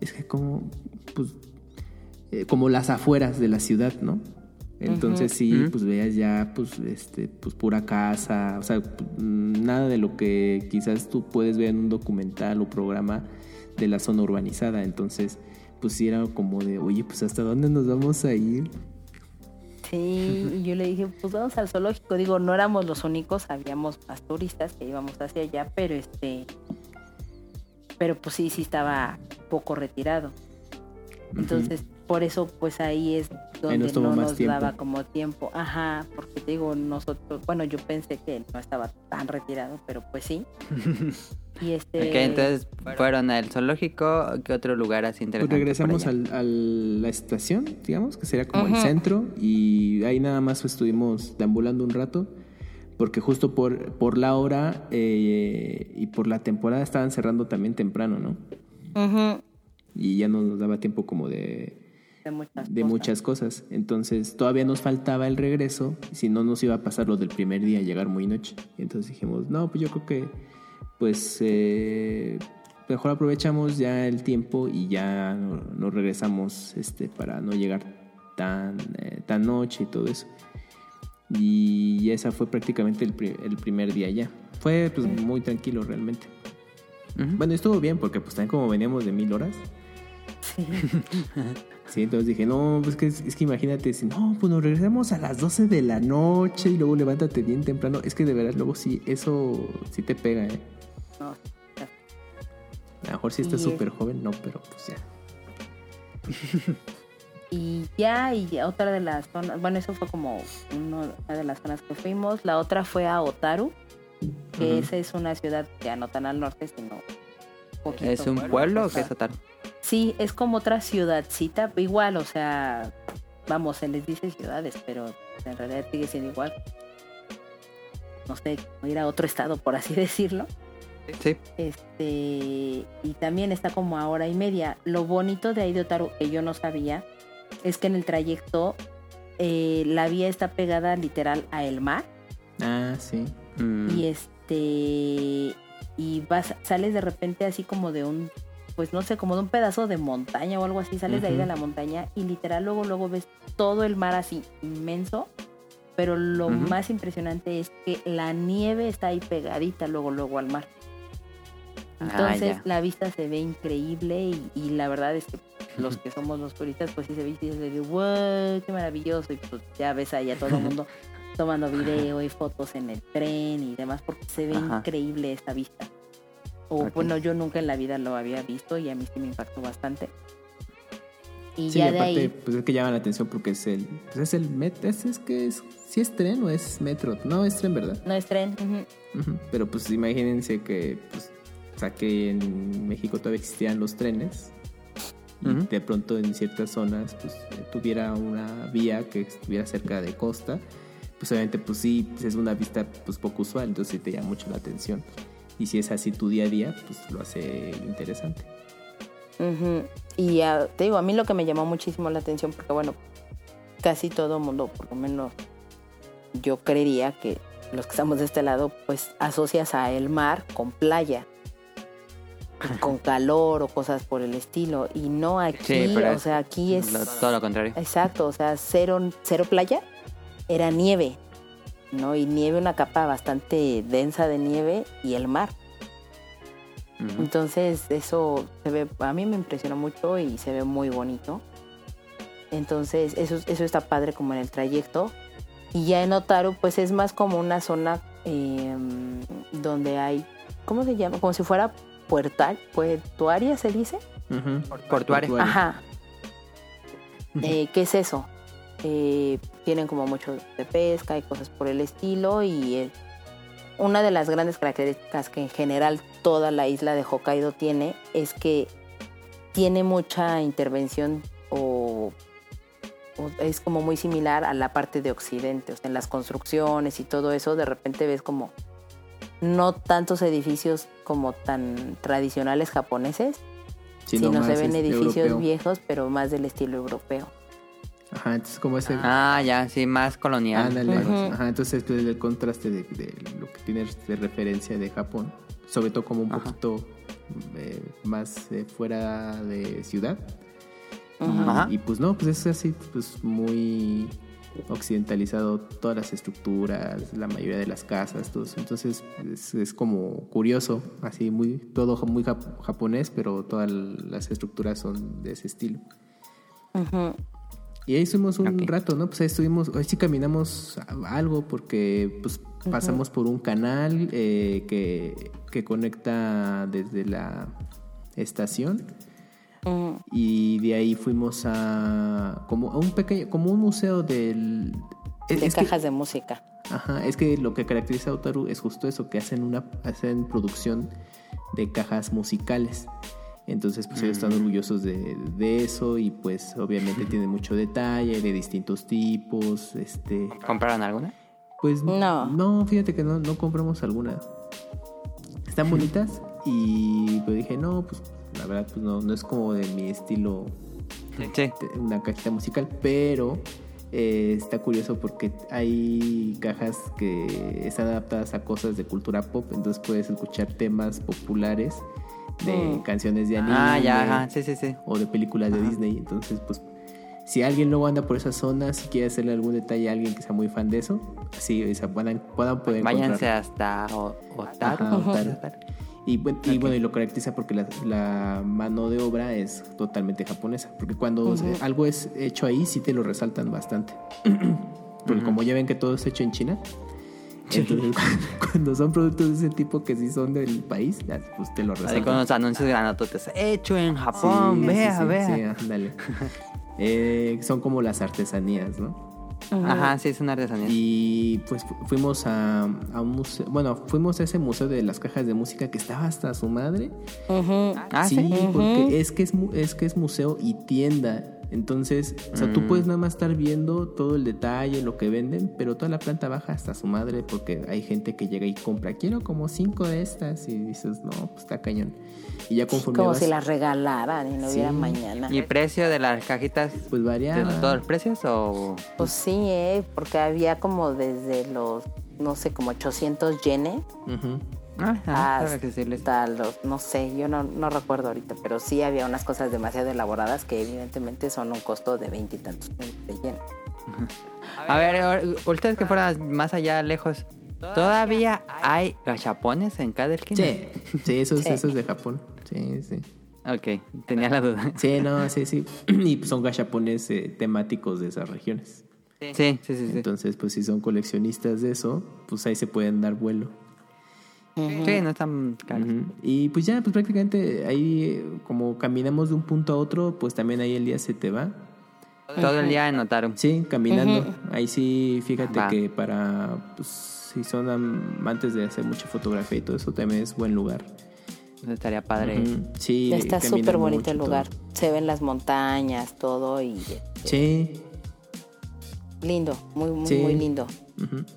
es que como, pues, eh, como las afueras de la ciudad, ¿no? Entonces sí, pues veas ya, pues, este, pues pura casa, o sea, nada de lo que quizás tú puedes ver en un documental o programa de la zona urbanizada. Entonces, pues sí era como de, oye, pues hasta dónde nos vamos a ir. Sí, y yo le dije, pues vamos al zoológico. Digo, no éramos los únicos, habíamos más turistas que íbamos hacia allá, pero este, pero pues sí, sí estaba poco retirado. Entonces, por eso pues ahí es donde no nos daba como tiempo. Ajá, porque digo, nosotros, bueno, yo pensé que no estaba tan retirado, pero pues sí. y este... entonces fueron al zoológico, ¿qué otro lugar así interesante? Pues regresamos a la estación, digamos, que sería como el centro, y ahí nada más estuvimos deambulando un rato. Porque justo por, por la hora eh, y por la temporada estaban cerrando también temprano, ¿no? Y ya no nos daba tiempo como de de muchas, cosas. Entonces todavía nos faltaba el regreso, si no nos iba a pasar lo del primer día, llegar muy noche. entonces dijimos, no, pues yo creo que pues eh, mejor aprovechamos ya el tiempo y ya nos regresamos este, para no llegar tan, eh, tan noche y todo eso. Y esa fue prácticamente el, primer día ya. Fue pues muy tranquilo realmente. Bueno, estuvo bien porque pues también como veníamos de mil horas. Sí. Sí, entonces dije, no, pues que es, que imagínate, si no, pues nos regresamos a las 12 de la noche y luego levántate bien temprano. Es que de verdad, luego sí, eso sí te pega, ¿eh? No. A lo mejor si estás súper joven, no, pero pues ya. y ya, y otra de las zonas, bueno, eso fue como una de las zonas que fuimos. La otra fue a Otaru, que esa es una ciudad ya no tan al norte, sino. ¿Es un pueblo o qué es Otaru? Sí, es como otra ciudadcita, igual, o sea, vamos, se les dice ciudades, pero en realidad sigue siendo igual. no sé, ir a otro estado, por así decirlo. Sí. Este, y también está como a hora y media. Lo bonito de ahí de Otaru, que yo no sabía, es que en el trayecto eh, la vía está pegada literal a el mar. Ah, sí. Mm. Y este. Y vas, sales de repente así como de un. Pues no sé, como de un pedazo de montaña o algo así. Sales de ahí de la montaña y literal luego, luego ves todo el mar así inmenso. Pero lo más impresionante es que la nieve está ahí pegadita luego, luego al mar. Ah, Entonces la vista se ve increíble y, y la verdad es que los que somos los turistas pues sí se ve y se ve wow, qué maravilloso y pues ya ves ahí a todo el mundo tomando video y fotos en el tren y demás porque se ve Ajá. increíble esta vista. O bueno, yo nunca en la vida lo había visto y a mí sí me impactó bastante. Y Sí, ya y de aparte, ahí pues es que llama la atención porque es el. Pues es el metro. Es, es que es. ¿Sí es tren o es metro? No, es tren, ¿verdad? no es tren. Ujú. Pero pues imagínense que. Pues, o sea, que en México todavía existían los trenes. Y de pronto en ciertas zonas, pues tuviera una vía que estuviera cerca de costa. Pues obviamente, pues sí, es una vista pues poco usual, entonces sí te llama mucho la atención. Y si es así tu día a día, pues lo hace interesante. Y ah, te digo, a mí lo que me llamó muchísimo la atención, porque bueno, casi todo mundo, por lo menos yo creería que los que estamos de este lado, pues asocias a el mar con playa, con calor o cosas por el estilo. Y no aquí, Sí, pero o sea, aquí es... Lo- todo lo contrario. Exacto, o sea, cero, cero playa, era nieve, ¿no? Y nieve, una capa bastante densa de nieve y el mar. Entonces eso se ve, a mí me impresionó mucho y se ve muy bonito. Entonces eso, eso está padre como en el trayecto. Y ya en Otaru pues es más como una zona eh, donde hay, ¿cómo se llama? Como si fuera puertal, puertuaria se dice. Portuario. Portuario. Ajá. Eh, ¿Qué es eso? Eh, tienen como mucho de pesca y cosas por el estilo y eh, una de las grandes características que en general toda la isla de Hokkaido tiene es que tiene mucha intervención o, o es como muy similar a la parte de Occidente, o sea, en las construcciones y todo eso, de repente ves como no tantos edificios como tan tradicionales japoneses, Sino sino se ven este, edificios europeo. viejos, pero más del estilo europeo. Ajá, entonces como ese... Ah, ya, sí, más colonial. Ándale. Ujú. Ajá, entonces pues, el contraste de, de lo que tienes de referencia de Japón, sobre todo como un Ajá. poquito eh, más eh, fuera de ciudad. Y- Ajá. Y, pues no, pues es así, pues muy occidentalizado todas las estructuras, la mayoría de las casas, todo eso. Entonces es, es como curioso, así muy todo muy jap- japonés, pero todas las estructuras son de ese estilo. Ujú. Y ahí estuvimos un rato, ¿no? Pues ahí estuvimos, hoy sí caminamos a- algo porque pues pasamos por un canal eh, que, que conecta desde la estación Ujú. y de ahí fuimos a como a un pequeño, como un museo del... es- De es que- cajas de música. Ajá, es que lo que caracteriza a Otaru es justo eso, que hacen una hacen producción de cajas musicales. Entonces, pues ellos están orgullosos de, de eso y pues obviamente tienen mucho detalle de distintos tipos, este, ¿Compraron alguna? pues No. no, fíjate que no, no compramos alguna. Están bonitas y pues dije, no, pues la verdad pues no, no es como de mi estilo Sí. una cajita musical, pero eh, está curioso porque hay cajas que están adaptadas a cosas de cultura pop, entonces puedes escuchar temas populares de Mm. canciones de anime Ah, ya, ajá, sí, sí, sí. o de películas de Disney, entonces pues si alguien luego anda por esa zona, si quiere hacerle algún detalle a alguien que sea muy fan de eso, sí, o sea, puedan, puedan poder Váyanse encontrar. hasta O- Otaru. Ajá, Otaru. Otaru. Y, buen- y bueno, y lo caracteriza porque la, la mano de obra es totalmente japonesa. Porque cuando se- algo es hecho ahí, sí te lo resaltan bastante. Porque como ya ven que todo es hecho en China, entonces cuando son productos de ese tipo que sí son del país, ya, pues te lo Así con resaltan. los anuncios granototes. Hecho en Japón, Sí, vea, sí, sí, vea. sí, ándale. Eh, son como las artesanías, ¿no? Ajá, sí, es una artesanía. Y pues fu- fuimos a, a un museo, bueno, fuimos a ese museo de las cajas de música que estaba hasta su madre. Ujú. Ah, sí, porque es que es, mu- es que es museo y tienda. Entonces, o sea, tú Mm. puedes nada más estar viendo todo el detalle, lo que venden, pero toda la planta baja hasta su madre porque hay gente que llega y compra, quiero como cinco de estas y dices, no, pues está cañón. Y ya conforme Como vas, si las regalaran y no hubiera Sí. mañana. ¿Y precio de las cajitas? pues varía. ¿De todos los precios o...? Pues sí, ¿eh? porque había como desde los, no sé, como 800 yenes Ujú. Ah, ah, accesible. hasta los, no sé, yo no, no recuerdo ahorita, pero sí había unas cosas demasiado elaboradas que evidentemente son un costo de 20 y tantos millones de yenes. A ver, ustedes que fueran más allá, lejos, ¿todavía hay gachapones en cada esquina? Sí, sí, eso es, Sí. eso es de Japón. Sí, sí. Ok, tenía la duda. Sí, no, sí, sí. Y son gachapones eh, temáticos de esas regiones. Sí, sí, sí. sí. Entonces, pues si son coleccionistas de eso, pues ahí se pueden dar vuelo. Sí, no están caros. Ujú. Y pues ya, pues prácticamente ahí, eh, como caminamos de un punto a otro, pues también ahí el día se te va. Todo el día en Otaru. Sí, caminando. Ahí sí, fíjate Va. que para, pues si son amantes de hacer mucha fotografía y todo eso, también es buen lugar. Estaría padre. Sí, Está súper bonito el lugar. todo. Se ven las montañas, todo y este, Sí. lindo, muy, muy, Sí. muy lindo.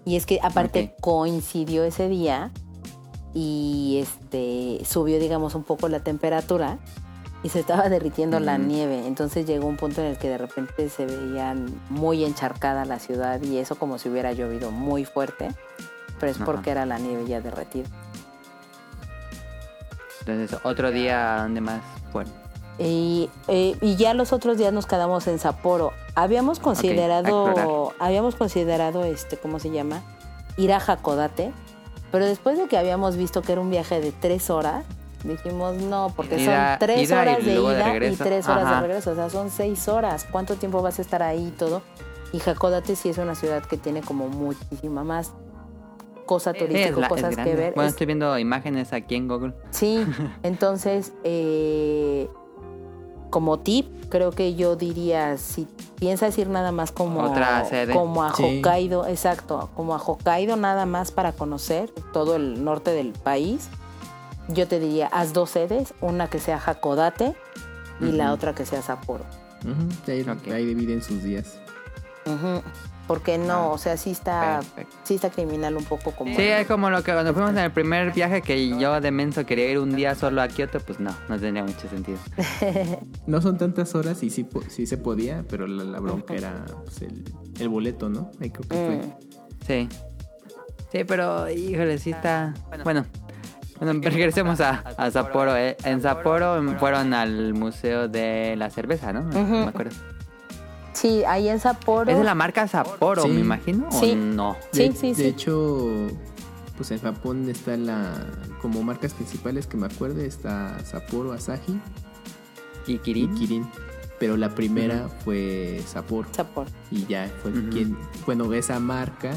Y es que aparte coincidió ese día y este subió digamos un poco la temperatura y se estaba derritiendo la nieve. Entonces llegó un punto en el que de repente se veía muy encharcada la ciudad y eso como si hubiera llovido muy fuerte. Pero es Ajá. porque era la nieve ya derretida. Entonces, otro día, ¿dónde más fueron? Y, eh, y ya los otros días nos quedamos en Sapporo. Habíamos considerado, habíamos considerado, este, ¿cómo se llama? Ir a Hakodate. Pero después de que habíamos visto que era un viaje de tres horas, dijimos no, porque Ida- son tres horas de ida y tres horas Ajá. de regreso. O sea, son seis horas. ¿Cuánto tiempo vas a estar ahí y todo? Y Hakodate sí es una ciudad que tiene como muchísima más cosa turística, cosas que ver. Bueno, Es- estoy viendo imágenes aquí en Google. Sí, entonces, eh, como tip, creo que yo diría, si piensas ir nada más como, Otra sede. como a Sí. Hokkaido, exacto, como a Hokkaido nada más para conocer todo el norte del país, yo te diría, haz dos sedes, una que sea Hakodate y la otra que sea Sapporo. Ujú. Ahí, Ok. ahí dividen sus días. Porque no, Ah, o sea, sí está, perfecto. sí está criminal un poco como... Sí, es como lo que cuando fuimos en el primer viaje que yo de menso quería ir un día solo a Kioto, pues no, no tenía mucho sentido. No son tantas horas y sí, sí se podía, pero la, la bronca era pues, el, el boleto, ¿no? Ahí creo que fue. Mm. Sí. Sí, pero híjole, sí está... Bueno, bueno regresemos a, a Sapporo. eh. En Sapporo fueron al Museo de la Cerveza, ¿no? No me acuerdo. Sí, ahí en Sapporo... ¿Es de la marca Sapporo, Sí. me imagino? Sí. ¿O no? Sí, de, sí, de sí. hecho, pues en Japón está la. Como marcas principales que me acuerdo, está Sapporo, Asahi ¿Y y Kirin? Kirin. Pero la primera fue Sapporo. Sapporo. Y ya fue quien. Bueno, esa marca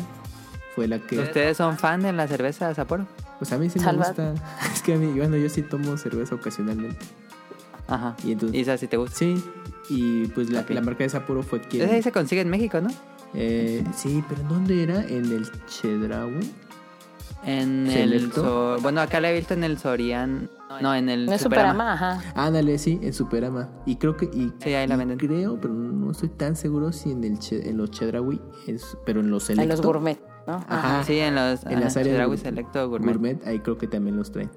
fue la que. ¿Ustedes son fan de la cerveza de Sapporo? Pues a mí sí me gusta. Es que a mí, bueno, yo sí tomo cerveza ocasionalmente. Ajá. Y entonces- ¿Y esa sí te gusta? Sí. Y pues la, Ok. la marca de Sapporo fue quien. Esa ahí se consigue en México, ¿no? Eh, sí, pero ¿en ¿dónde era? En el Chedraui. En ¿Selecto? el... So- bueno, acá la he visto en el Sorian... No, en el No es Superama. Superama, ajá. Ándale, sí, en Superama. Y creo que. Y, Sí, ahí la venden. Creo, pero no estoy tan seguro si en, el che- en los Chedraui, es- pero en los Selecto. En los gourmet, ¿no? Ajá. Sí, en los... En las áreas Chedraui Selecto Gourmet. Gourmet, ahí creo que también los traen.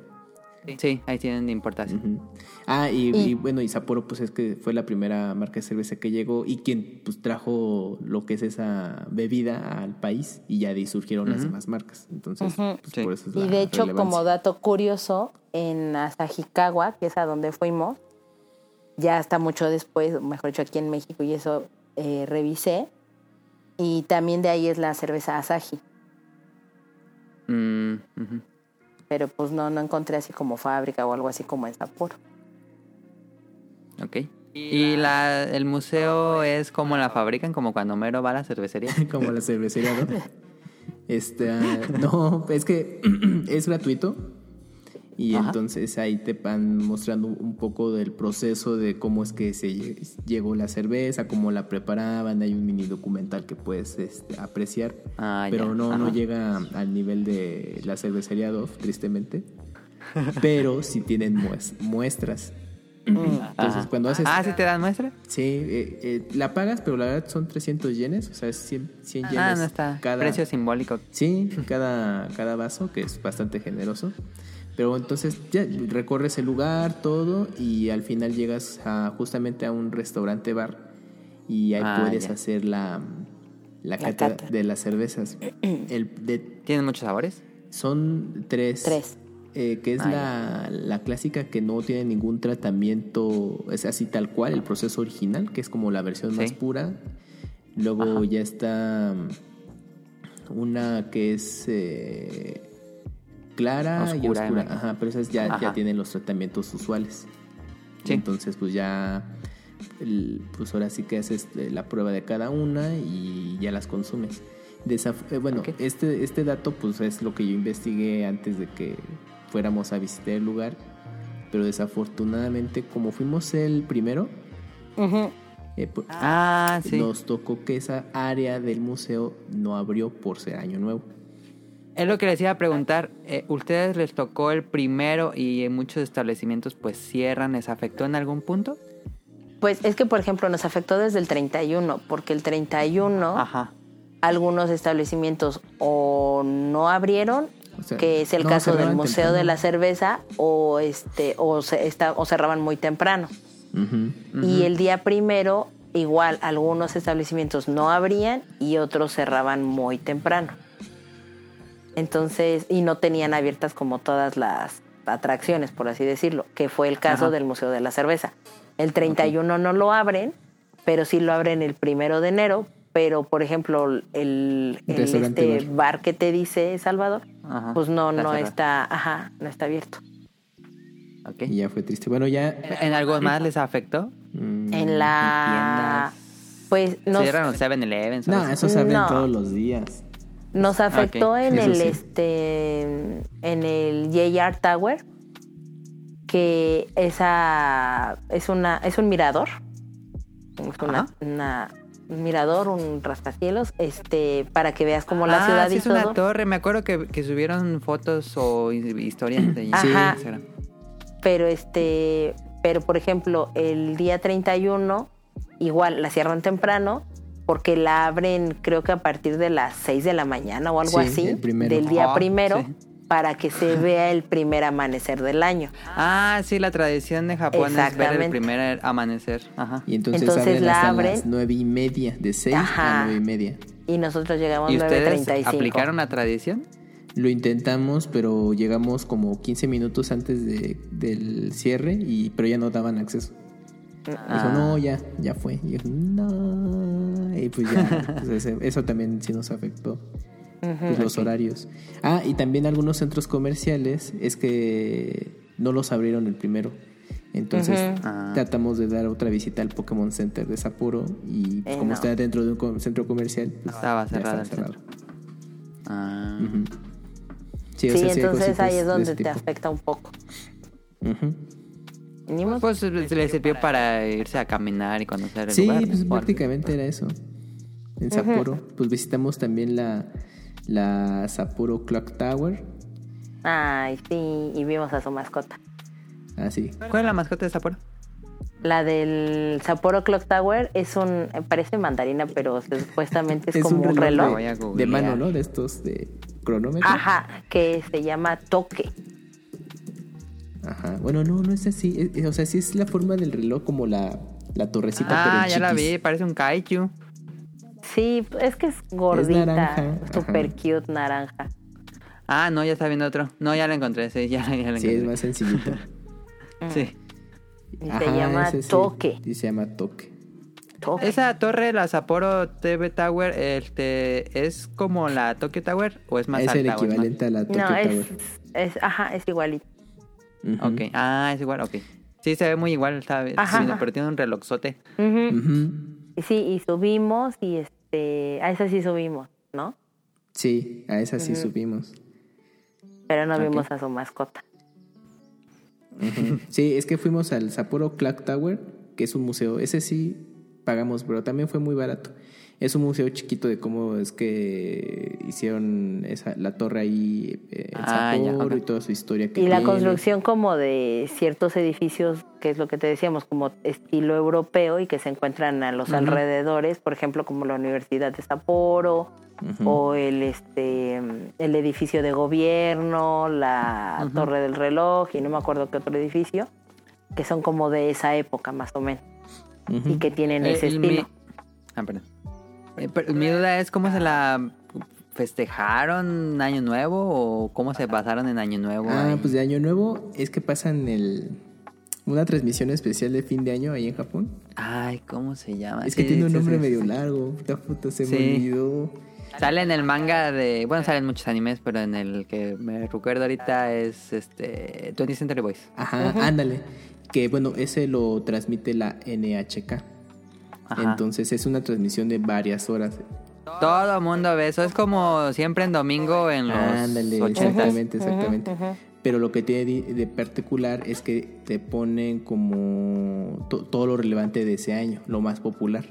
Sí, ahí tienen importación. Ujú. Ah, y, Y- y bueno, y Sapporo, pues es que fue la primera marca de cerveza que llegó y quien pues trajo lo que es esa bebida al país y ya de ahí surgieron las demás marcas. Entonces, Ujú. pues, Sí. por eso es Y la de hecho, relevancia. como dato curioso, en Asahikawa, que es a donde fuimos, ya hasta mucho después, mejor dicho, aquí en México, y eso eh, revisé. Y también de ahí es la cerveza Asahi. Mm, ujú. Pero pues no, no encontré así como fábrica o algo así como en Sapporo. Ok. ¿Y la, el museo es como la fabrican, como cuando Mero va a la cervecería? como la cervecería, ¿no? Este, ah, no, es que es gratuito y Ajá. entonces ahí te van mostrando un poco del proceso de cómo es que se lle- llegó la cerveza, cómo la preparaban, hay un mini documental que puedes este, apreciar, Ah, pero ya. no, no llega al nivel de la cervecería Dove, tristemente, pero sí tienen mues- muestras Entonces, cuando haces... Ah, ¿sí te dan muestra? Sí, eh, eh, la pagas, pero la verdad son 300 yenes, o sea, es 100, 100 yenes. Ah, no está. Cada, Precio simbólico. Sí, cada, cada vaso, que es bastante generoso. Pero entonces ya recorres el lugar, todo, y al final llegas a, justamente a un restaurante bar y ahí Ah, puedes ya. hacer la, la, La cata cata. de las cervezas. El de, ¿Tienen muchos sabores? son tres. Tres. eh, que es Ah, la, la clásica que no tiene ningún tratamiento, es así tal cual, el proceso original, que es como la versión más pura. Luego ya está una que es eh, clara y Oscura, oscura. imagino. Ajá, pero esas ya, ya tienen los tratamientos usuales. Sí. Entonces, pues ya, el- pues ahora sí que haces eh, la prueba de cada una y ya las consumes. Desaf- eh, bueno, este, este dato pues es lo que yo investigué antes de que fuéramos a visitar el lugar, pero desafortunadamente como fuimos el primero, eh, pu- Ah, sí. nos tocó que esa área del museo no abrió por ser año nuevo. Es lo que les iba a preguntar. Eh, ¿Ustedes les tocó el primero y en muchos establecimientos pues cierran? ¿Les afectó en algún punto? Pues es que, por ejemplo, nos afectó desde el 31, porque el 31 Ajá. algunos establecimientos o no abrieron, O sea, que es el no, caso del Museo de la Cerveza, o este o, se, está, o cerraban muy temprano. Y el día primero, igual, algunos establecimientos no abrían y otros cerraban muy temprano. Entonces, y no tenían abiertas como todas las atracciones, por así decirlo, que fue el caso Ajá. del Museo de la Cerveza. El 31 no lo abren, pero sí lo abren el primero de enero. Pero, por ejemplo, el, este bar. que te dice Salvador, Ajá. pues no, Está no está, ajá, no está abierto. Y ya fue triste. Bueno, ya... ¿En algo más les afectó? mm, En la, pues nos, ¿Cierran los 7-Eleven? No, eso se abren No. todos los días. Nos afectó Ok, en eso el sí. este en el JR Tower que esa es una es un mirador es una, un mirador un rascacielos este para que veas como la ah, ciudad sí y es una torre. Me acuerdo que, que subieron fotos o hi- historias de Ajá. Instagram. pero este pero por ejemplo el día 31 igual la cierran temprano porque la abren creo que a partir de las 6 de la mañana o algo Sí, así el primero. del día Ah, primero sí. para que se vea el primer amanecer del año Ah, sí, la tradición de Japón es ver el primer amanecer. Ajá. Y entonces, Entonces abren la hasta abren. las nueve y media, de 6 Ajá. a nueve y media. y nosotros llegamos ¿Y ustedes 9.35 aplicaron la tradición? Lo intentamos, pero llegamos como 15 minutos antes de, del cierre, y, pero ya no daban acceso. Dijo, Ah. no, ya, ya fue. Y yo, no. Y pues ya, pues ese- eso también sí nos afectó. pues, los horarios. Ah, y también algunos centros comerciales es que no los abrieron el primero. Entonces. Ah. tratamos de dar otra visita al Pokémon Center de Sapporo y pues, Eh, como no. está dentro de un centro comercial, pues, Estaba cerrado estaba. Ah. Sí, o sea, entonces ahí es de donde te afecta un poco Ujú. Ni modo. Pues le sirvió para irse a caminar y conocer el Sí, lugar. pues ¿no? prácticamente era eso. En Sapporo, pues visitamos también la, la Sapporo Clock Tower. ay sí y vimos a su mascota Ah, sí. ¿Cuál es la mascota de Sapporo? la del Sapporo Clock Tower es un parece mandarina pero supuestamente es, Es como un un reloj De googlear. mano, ¿no? De estos de cronómetro. ajá que se llama toque Ajá. Bueno, no, no es así. Es- es- o sea, sí es la forma del reloj como la, la torrecita, Ah, ya la vi, parece un kaiju. sí es que es gordita naranja, super ajá. cute naranja Ah, no, ya está viendo otro. No, ya lo encontré, sí, ya, ya Sí, encontré. es más sencillito. Sí. y Ajá, se llama ese sí. toque Sí, se llama toque. toque Esa torre, la Sapporo TV Tower, este, ¿es como la Tokyo Tower o es más es alta? el o más- equivalente a la Tokyo no es, Tower. es ajá es igualito Ujú. Ok, ah, es igual, ok. Sí, se ve muy igual, está Ajá, pero tiene un. Ujú. Y Sí, y subimos y este, a esa sí subimos, ¿no? Sí, a esa sí subimos. Pero no vimos a su mascota. Sí, es que fuimos al Sapporo Clock Tower, que es un museo. Ese sí pagamos, pero también fue muy barato. Es un museo chiquito de cómo es que hicieron esa, la torre ahí eh, en Ah, ya, y toda su historia que Y la construcción como de ciertos edificios, que es lo que te decíamos, como estilo europeo y que se encuentran a los alrededores, por ejemplo, como la Universidad de Sapporo o el este el edificio de gobierno, la. Torre del Reloj y no me acuerdo qué otro edificio, que son como de esa época más o menos y que tienen Eh, ese el estilo. Ah, perdón. Eh, pero mi duda es cómo se la festejaron Año Nuevo o cómo se pasaron en Año Nuevo. Ah, pues de Año Nuevo es que pasan el una transmisión especial de fin de año ahí en Japón. Ay, ¿cómo se llama? Es que Sí, tiene un nombre sí, medio largo. Puta puta, se Sí. me olvidó. Sale en el manga de. Bueno, salen muchos animes, pero en el que me recuerdo ahorita es este. 20th Century Boys. Ajá, ándale. Que bueno, ese lo transmite la NHK. Ajá. Entonces es una transmisión de varias horas. Todo mundo ve eso. Es como siempre en domingo en los Ándale, 80 exactamente, exactamente. Pero lo que tiene de particular es que te ponen como to- todo lo relevante de ese año, lo más popular.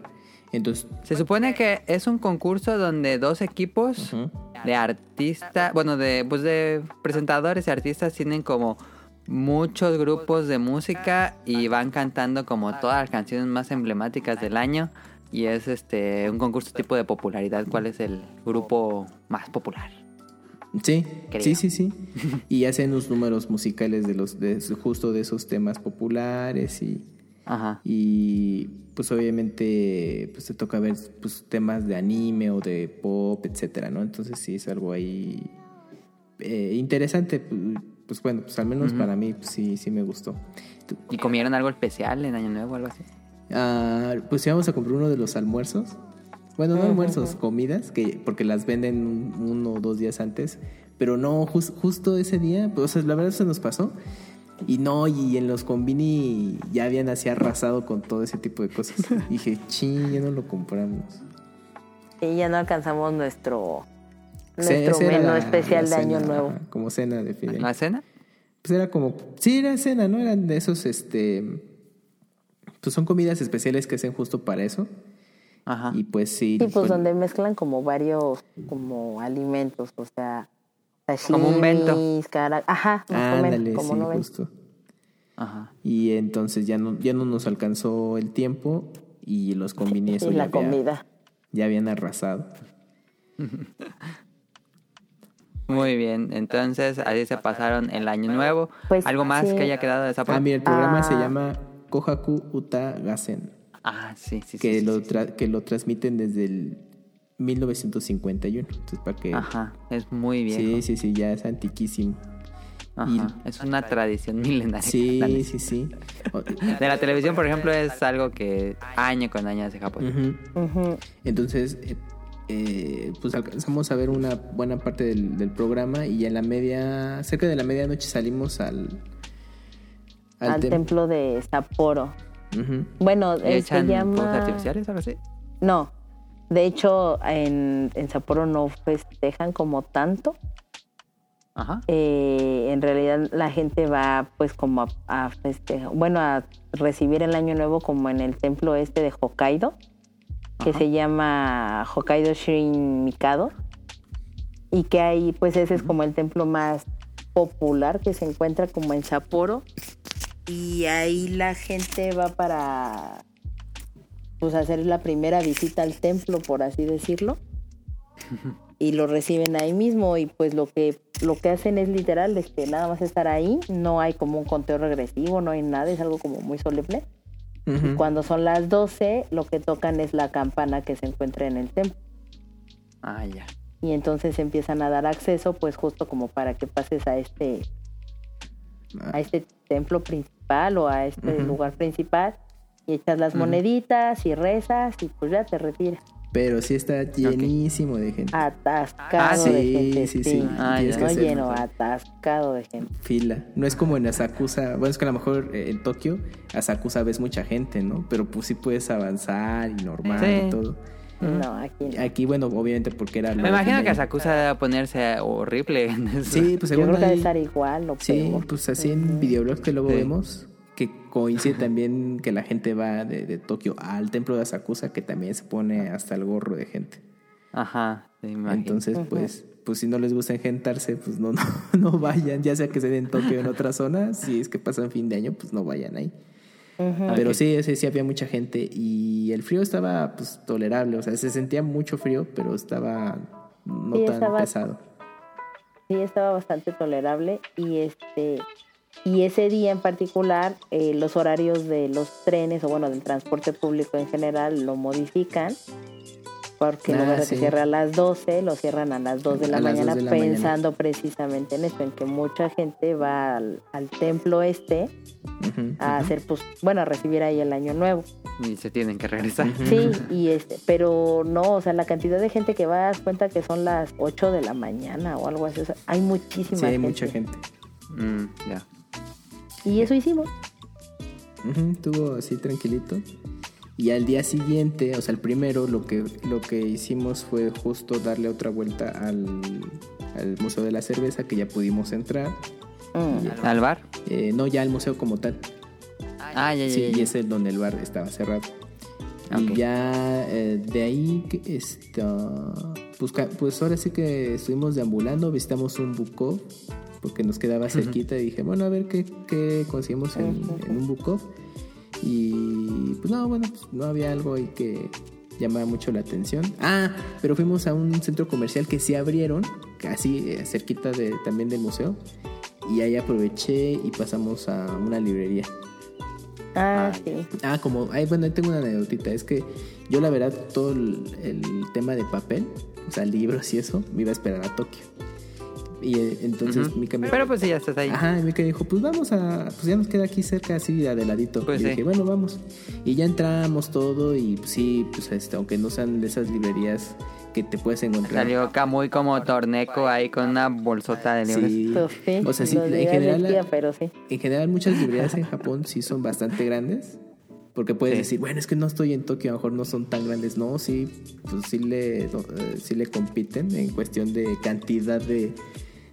Entonces, Se supone que es un concurso donde dos equipos de artistas, bueno, de pues de presentadores y artistas tienen como muchos grupos de música y van cantando como todas las canciones más emblemáticas del año y es este un concurso tipo de popularidad, cuál es el grupo más popular. sí, Creo. sí, sí, sí. Y hacen los números musicales de los de justo de esos temas populares y Ajá. y pues obviamente pues te toca ver pues temas de anime o de pop etcétera no entonces sí es algo ahí eh, interesante pues, bueno pues al menos para mí pues, sí sí me gustó. ¿Y comieron algo especial en Año Nuevo o algo así? Ah, pues íbamos a comprar uno de los almuerzos. Bueno no almuerzos comidas que porque las venden un- uno o dos días antes. Pero no jus- justo ese día pues o sea, la verdad se nos pasó. Y no, y en los combini ya habían así arrasado con todo ese tipo de cosas. Dije, ching, ya no lo compramos. Y ya no alcanzamos nuestro nuestro menú la- especial la de Año Nuevo. ajá, como cena de fin de año. ¿La cena? Pues era como, sí, era cena, ¿no? Eran de esos, este, pues son comidas especiales que hacen justo para eso. Ajá. Y pues sí. Sí, pues donde mezclan como varios como alimentos, o sea, Como un sashimis, cara- ajá, menos, Ándale, como sí, no justo. Ajá. Y entonces ya no, ya no nos alcanzó el tiempo y los combini eso Y ya la había- comida. ya habían arrasado. Muy bien, entonces así se pasaron el año nuevo. Pues, ¿Algo más sí. que haya quedado de esa Ah, parte? mira, el programa se Ah. llama Kohaku Uta Gassen. Ah, sí, sí, sí. que, sí, lo sí, que lo transmiten desde el 1951. Entonces, para que... Ajá, es muy bien. Sí, sí, sí, ya es antiquísimo. Ajá, es una tradición milenaria. Sí, sí, sí. De la televisión, por ejemplo, es algo que año con año hace Japón. Ujú. Ujú. Entonces, eh, pues alcanzamos a ver una buena parte del, del programa y ya en la media, cerca de la medianoche salimos al... Al, tem- templo de Sapporo. Ujú. Bueno, ¿Y eh, se llama... artificiales algo así? No, de hecho en, en Sapporo no festejan como tanto. Ajá. Eh, en realidad la gente va pues como a, a festejar, bueno, a recibir el año nuevo como en el templo este de Hokkaido, que Ajá. se llama Hokkaido Shin Mikado. Y que ahí pues ese es como el templo más popular que se encuentra como en Sapporo. Y ahí la gente va para pues hacer la primera visita al templo, por así decirlo y lo reciben ahí mismo y pues lo que lo que hacen es literal es que nada más estar ahí no hay como un conteo regresivo no hay nada es algo como muy solemne Ujú. cuando son las 12 lo que tocan es la campana que se encuentra en el templo Ah, ya. y entonces empiezan a dar acceso pues justo como para que pases a este a este templo principal o a este lugar principal y echas las moneditas y rezas y pues ya te retiras Pero sí está llenísimo de gente. atascado Ah, de sí, gente sí, sí. Ah, Tienes ya. que no hacer lleno atascado de gente fila. No es como en Asakusa. Bueno, es que a lo mejor eh, en Tokio, Asakusa ves mucha gente, ¿no? Pero pues sí puedes avanzar y normal Sí. y todo. No, aquí no. Aquí, bueno, obviamente porque era... Me de imagino que de. Asakusa debe ponerse horrible en eso. Sí, pues Yo según creo que debe estar igual o Sí, peor. pues así en videoblogs que luego Sí. vemos, coincide también que la gente va de, de, Tokio al templo de Asakusa, que también se pone hasta el gorro de gente. Ajá, Entonces, pues, pues si no les gusta engentarse, pues no, no, no vayan, ya sea que se den en Tokio en otra zona, si es que pasan fin de año, pues no vayan ahí. Pero sí, sí, sí había mucha gente y el frío estaba pues tolerable, o sea, se sentía mucho frío, pero estaba no tan pesado. Sí, estaba bastante tolerable y este y ese día en particular eh, los horarios de los trenes o bueno del transporte público en general lo modifican porque de que cierre a las 12, lo cierran a las 2 de la mañana pensando precisamente en esto, en que mucha gente va al, templo este a hacer, pues, bueno, a recibir ahí el año nuevo. Y se tienen que regresar. Sí, y este, pero no, o sea, la cantidad de gente que va, das cuenta que son las 8 de la mañana o algo así, o sea, hay muchísima sí, hay mucha gente. Mm, ya. Y eso hicimos. estuvo así tranquilito. Y al día siguiente, o sea, el primero, lo que, lo que hicimos fue justo darle otra vuelta al, Museo de la Cerveza, que ya pudimos entrar. Mm. ¿Al bar? Eh, no, ya al museo como tal. Ah, ya, ya. Sí, y es el donde el bar estaba cerrado. Y ya eh, de ahí, está, pues, pues, ahora sí que estuvimos deambulando, visitamos un Bukov, porque nos quedaba cerquita, y dije, bueno, a ver qué, qué conseguimos en, en un Bukov. Y pues no, bueno, pues no había algo ahí que llamaba mucho la atención. Ah, pero fuimos a un centro comercial que sí abrieron, casi eh, cerquita de, también del museo. Y ahí aproveché y pasamos a una librería. Ah, sí. Ah, como, ay, bueno, ahí tengo una anécdota. Es que yo la verdad todo el, el tema de papel, o sea, libros y eso, me iba a esperar a Tokio. Y eh, entonces Mika me Pero pues sí, ya estás ahí. Ajá, y Mika dijo, pues vamos a. Pues ya nos queda aquí cerca, así de adeladito. Pues y sí. dije, bueno, vamos. Y ya entramos todo, y pues, sí, pues este, aunque no sean de esas librerías que te puedes encontrar. Salió Camuy como torneco ahí con una bolsota de libros. Sí. Sí, o sea, sí, en general, pero sí. en general muchas librerías en Japón sí son bastante grandes. Porque puedes Sí. decir, bueno, es que no estoy en Tokio, a lo mejor no son tan grandes. No, sí, pues sí le, no, eh, sí le compiten en cuestión de cantidad de,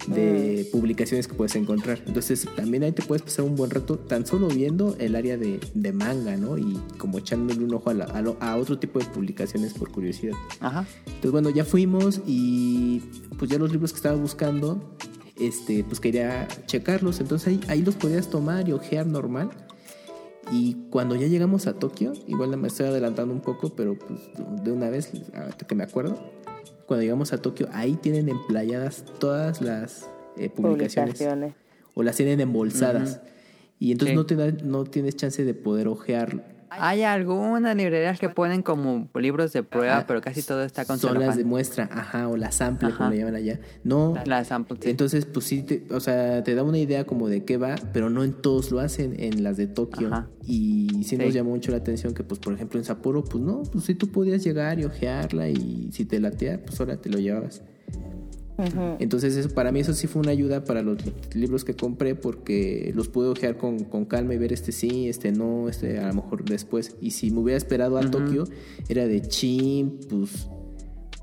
de publicaciones que puedes encontrar. Entonces también ahí te puedes pasar un buen rato tan solo viendo el área de, de manga, ¿no? Y como echándole un ojo a, la- a lo- a otro tipo de publicaciones por curiosidad. Ajá. Entonces, bueno, ya fuimos y pues ya los libros que estaba buscando, este, pues quería checarlos. Entonces ahí, ahí los podías tomar y ojear normal. Y cuando ya llegamos a Tokio, igual me estoy adelantando un poco, pero pues de una vez, que me acuerdo, cuando llegamos a Tokio, ahí tienen emplayadas todas las eh, publicaciones. Publicaciones. O las tienen embolsadas. Y entonces Sí. no, te da- no tienes chance de poder ojear Hay algunas librerías que ponen como libros de prueba, Ajá. pero casi todo está con Son las de muestra, ajá, o la sample, Ajá. como le llaman allá. No, La sample, sí. entonces, pues sí, te- o sea, te da una idea como de qué va, pero no en todos lo hacen, en las de Tokio. Ajá. Y sí, Sí. nos llamó mucho la atención que, pues, por ejemplo, en Sapporo, pues no, pues sí tú podías llegar y ojearla y si te latea, pues ahora te lo llevabas. Entonces, eso, para mí eso sí fue una ayuda para los libros que compré porque los pude ojear con, con calma y ver este sí, este no, este a lo mejor después. Y si me hubiera esperado a Tokio, era de chin, pues...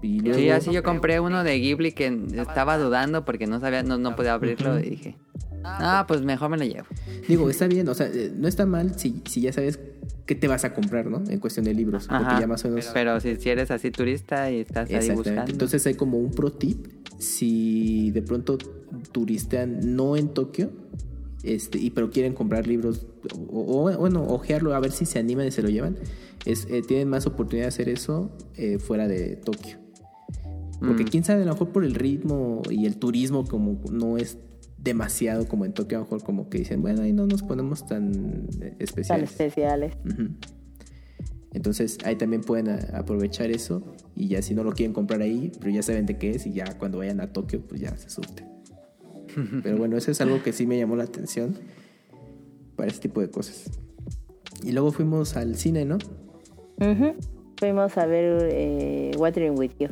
Y luego, Sí, así yo compré uno de Ghibli que estaba dudando porque no sabía, no, no podía abrirlo y dije, ah, pues mejor me lo llevo. Digo, está bien, o sea, eh, no está mal si, si ya sabes qué te vas a comprar, ¿no? En cuestión de libros, porque Ajá. ya más o menos... Pero si, si eres así turista y estás ahí buscando. Entonces hay como un pro tip. Si de pronto turistean no en Tokio, este, y pero quieren comprar libros, o, o, bueno, ojearlo, a ver si se animan y se lo llevan, es, eh, tienen más oportunidad de hacer eso eh, fuera de Tokio. Porque Mm. quién sabe, a lo mejor por el ritmo y el turismo, como no es demasiado como en Tokio, a lo mejor como que dicen, bueno, ahí no nos ponemos tan eh, Tan especiales. especiales. Entonces ahí también pueden a- aprovechar eso y ya si no lo quieren comprar ahí, pero ya saben de qué es y ya cuando vayan a Tokio pues ya se surten. Pero bueno, eso es algo que sí me llamó la atención para este tipo de cosas. Y luego fuimos al cine, ¿no? Fuimos a ver eh, Watering With You.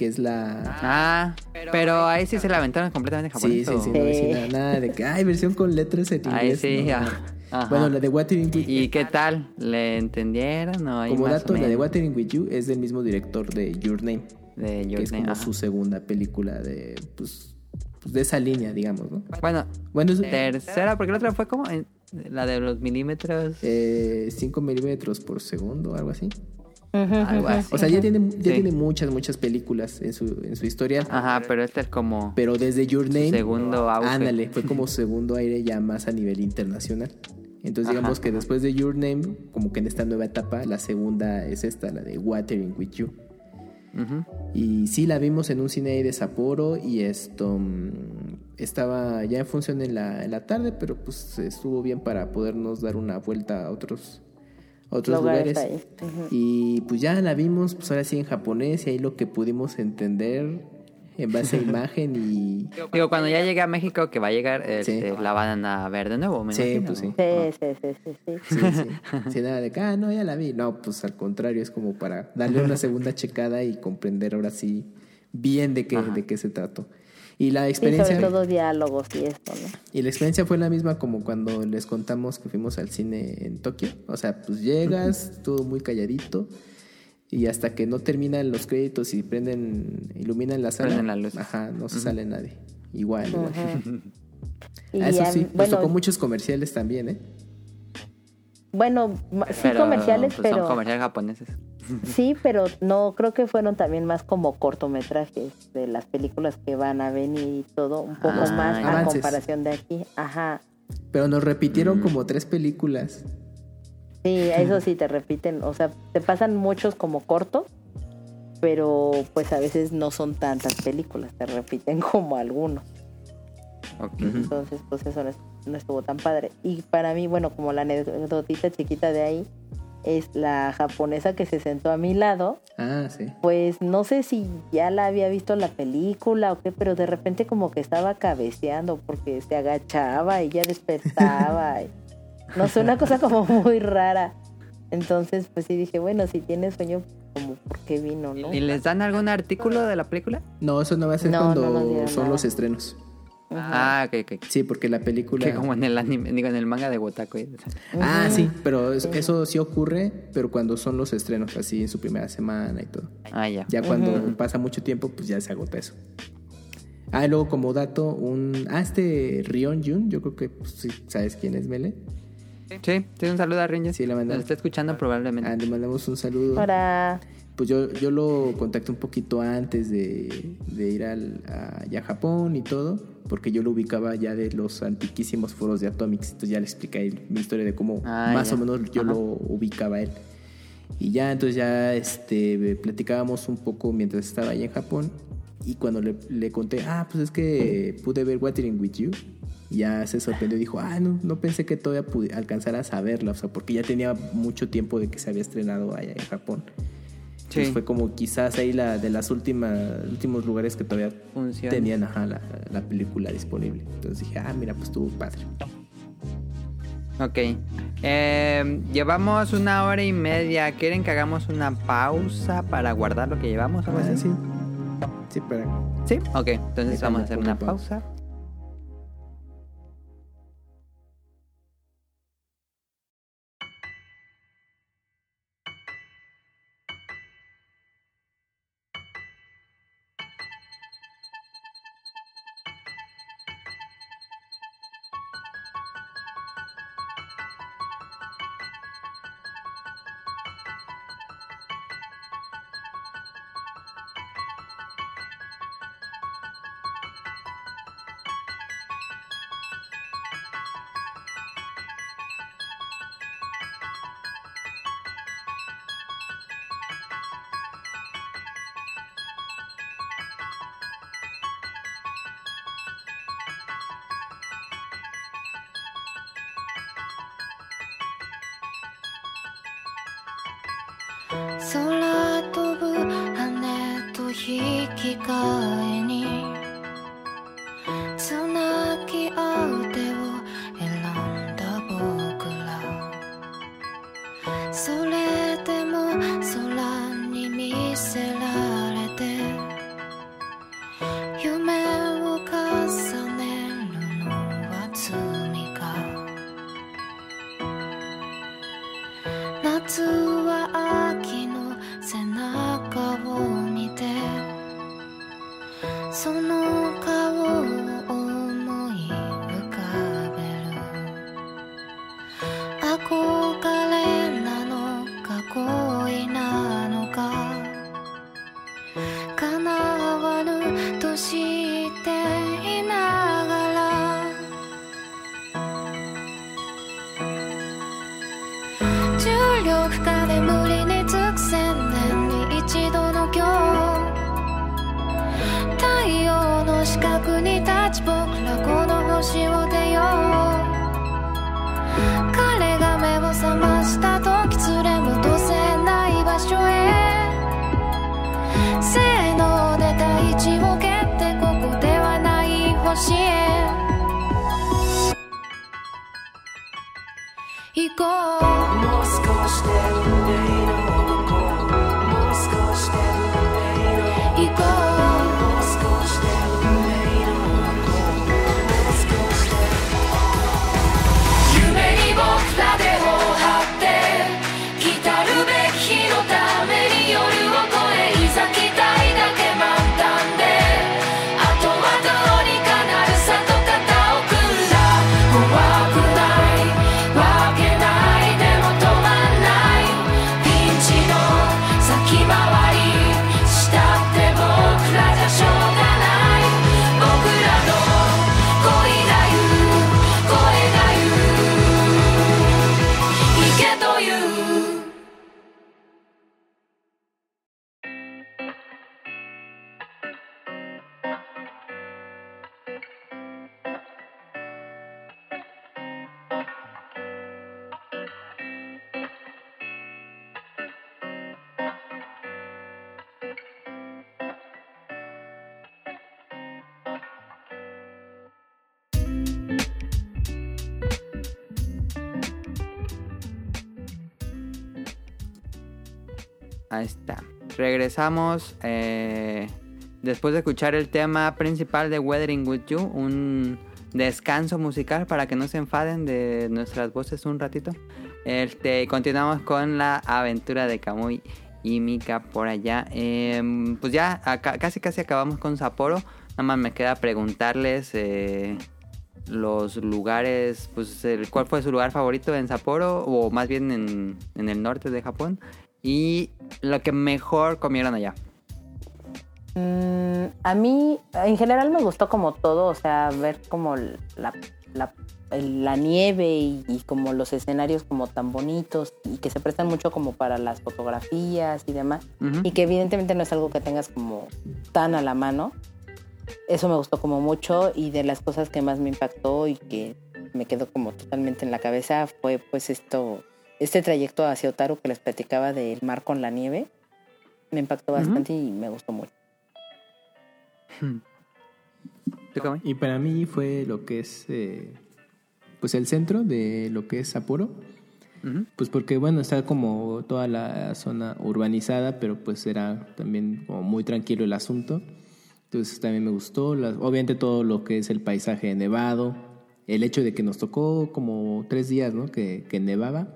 Que es la... Ah, pero ahí sí se la aventaron completamente en Sí, japonés. sí, ¿o? sí, no decía nada de que hay versión con letras en Ahí inglés. sí, no. ya. Ajá. Bueno, la de Watering with ¿Y qué tal? ¿Le entendieron o ahí Como más dato, o la de? Watering with You es del mismo director de Your Name. De que Your es Name, como ajá. su segunda película de pues pues, de esa línea, digamos, ¿no? Bueno, Bueno, es tercera, porque la otra fue como en- la de los milímetros. eh, 5 milímetros por segundo, algo así. Algo así. O sea, ya tiene, ya Sí. tiene muchas, muchas películas en su, en su historial. Ajá, pero este es como. Pero desde Your Name, Segundo auge. ándale, fue como segundo aire ya más a nivel internacional. Entonces Ajá, digamos que ajá. después de Your Name, como que en esta nueva etapa, la segunda es esta, la de Watering With You. Ujú. Y sí, la vimos en un cine ahí de Sapporo y esto mm, estaba ya en función en la, en la tarde, pero pues estuvo bien para podernos dar una vuelta a otros, otros Lugares lugares. ahí. Ujú. Y pues ya la vimos, pues ahora sí en japonés y ahí lo que pudimos entender en base a imagen y... Digo, cuando ya llegue a México, que va a llegar, este, Sí. la van a ver de nuevo, me Sí, imagino, pues sí. ¿no? Sí, sí, sí, sí, sí. Sí, nada de que, ah, no, ya la vi. No, pues al contrario, es como para darle una segunda checada y comprender ahora sí bien de qué, Ajá. de qué se trató. Y la Sí, experiencia... sobre todo diálogos y esto, ¿no? Y la experiencia fue la misma como cuando les contamos que fuimos al cine en Tokio. O sea, pues llegas, todo muy calladito. Y hasta que no terminan los créditos y prenden, iluminan la sala. Prenden la luz. Ajá, no se sale nadie. Igual, igual. Eso sí, nos bueno, tocó muchos comerciales también, ¿eh? bueno, sí Pero, comerciales, pues, pero Son comerciales japoneses. Sí, pero no creo que fueron también más como cortometrajes de las películas que van a venir y todo, un poco Ah, más a Avances. comparación de aquí. Ajá. Pero nos repitieron Mm. como tres películas. Sí, eso sí te repiten, o sea, te pasan muchos como cortos, pero pues a veces no son tantas películas, te repiten como algunos. Ok. Entonces, pues eso no, es- no estuvo tan padre. Y para mí, bueno, como la anécdotita chiquita de ahí, es la japonesa que se sentó a mi lado. Ah, sí. Pues no sé si ya la había visto la película o qué, pero de repente como que estaba cabeceando porque se agachaba y ya despertaba. y- no sé, una cosa como muy rara. Entonces, pues sí dije, bueno, si tiene sueño, como por qué vino, ¿no? ¿Y les dan algún artículo de la película? No, eso no va a ser No, cuando no son nada. los estrenos. Ah, ok, ok. Sí, porque la película... Que como en el anime, digo, en el manga de Wotaku. ¿eh? Ah, sí, pero es- eso sí ocurre, pero cuando son los estrenos, así en su primera semana y todo. Ah, ya. Ya cuando pasa mucho tiempo, pues ya se agota eso. Ah, y luego como dato, un... Ah, este Rion Jun, yo creo que pues, sí, sabes quién es Mele. Sí, sí, un saludo a Rinja. Sí, le mandamos. Lo está escuchando probablemente. Ah, le mandamos un saludo. Para... Pues yo, yo lo contacté un poquito antes de, de ir al, a, ya a Japón y todo, porque yo lo ubicaba ya de los antiquísimos foros de Atomics. Entonces ya le expliqué mi historia de cómo Ah, más ya. o menos yo Ajá. lo ubicaba a él. Y ya, entonces ya este, platicábamos un poco mientras estaba allá en Japón. Y cuando le, le conté, ah, pues es que pude ver Watering With You, ya se sorprendió y dijo, ah, no, no pensé que todavía pude alcanzaras a verla, o sea, porque ya tenía mucho tiempo de que se había estrenado allá en Japón. Entonces Sí. fue como quizás ahí la de las últimas últimos lugares que todavía tenían ajá, la, la película disponible. Entonces dije, ah, mira, pues estuvo padre. Ok. Eh, llevamos una hora y media. ¿Quieren que hagamos una pausa para guardar lo que llevamos? Ah, sí. Sí, para. ¿Sí? Ok, entonces vamos a hacer una pausa. pausa. Regresamos eh, después de escuchar el tema principal de Weathering With You, un descanso musical para que no se enfaden de nuestras voces un ratito. Este, continuamos con la aventura de Kamui y Mika por allá. Em, pues ya casi casi acabamos con Sapporo. Nada más me queda preguntarles eh, los lugares, pues el, cuál fue su lugar favorito en Sapporo o más bien en, en el norte de Japón y lo que mejor comieron allá. Mm, a mí, en general, me gustó como todo, o sea, ver como la, la, nieve y, y como los escenarios como tan bonitos y que se prestan mucho como para las fotografías y demás. Y que evidentemente no es algo que tengas como tan a la mano. Eso me gustó como mucho y de las cosas que más me impactó y que me quedó como totalmente en la cabeza fue pues esto, este trayecto hacia Otaru que les platicaba del mar con la nieve. Me impactó bastante y me gustó mucho. ¿Tú, Kamui? Y para mí fue lo que es, eh, pues el centro de lo que es Sapporo. Ujú. Pues porque, bueno, está como toda la zona urbanizada, pero pues era también como muy tranquilo el asunto. Entonces también me gustó. las- obviamente todo lo que es el paisaje nevado. El hecho de que nos tocó como tres días, ¿no? Que, que nevaba.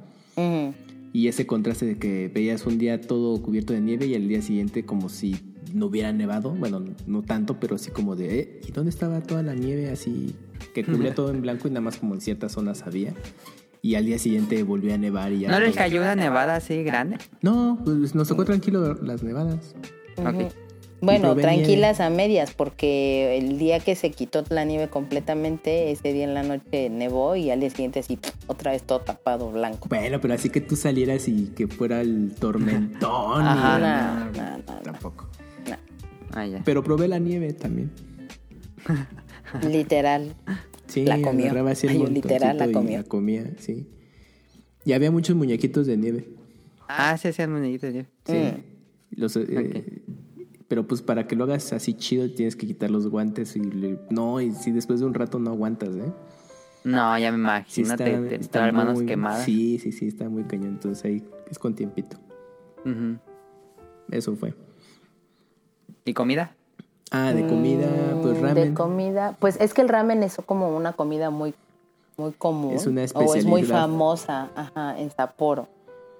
Y ese contraste de que veías un día todo cubierto de nieve y al día siguiente como si no hubiera nevado. Bueno, no tanto, pero así como de, ¿eh? ¿y dónde estaba toda la nieve así que cubría todo en blanco y nada más como en ciertas zonas había? Y al día siguiente volvía a nevar y ya. ¿No les cayó una nevada así grande? No, pues nos tocó tranquilo las nevadas. Ok. Bueno, provenía- tranquilas a medias, porque el día que se quitó la nieve completamente, ese día en la noche nevó y al día siguiente así, otra vez todo tapado blanco. Bueno, pero así que tú salieras y que fuera el tormentón. Ajá. No, no, no, no. Tampoco. Ah, ya. Pero probé la nieve también. Literal. Sí, La comió. agarraba así el Ay, literal, la comió. La comía, sí. Y había muchos muñequitos de nieve. Ah, sí, hacían muñequitos. ya. Sí. Mm. Los, eh, Pero pues para que lo hagas así chido tienes que quitar los guantes y le- no, y si después de un rato no aguantas, ¿eh? No, ya me Sí imagino. te, te- te las manos muy- quemadas. Sí, sí, sí, está muy cañón. Entonces ahí es con tiempito. Eso fue. ¿Y comida? Ah, de comida, pues Mm, ramen. De comida. Pues es que el ramen es como una comida muy, muy común. Es una O es muy especialidad. famosa ajá, en Sapporo.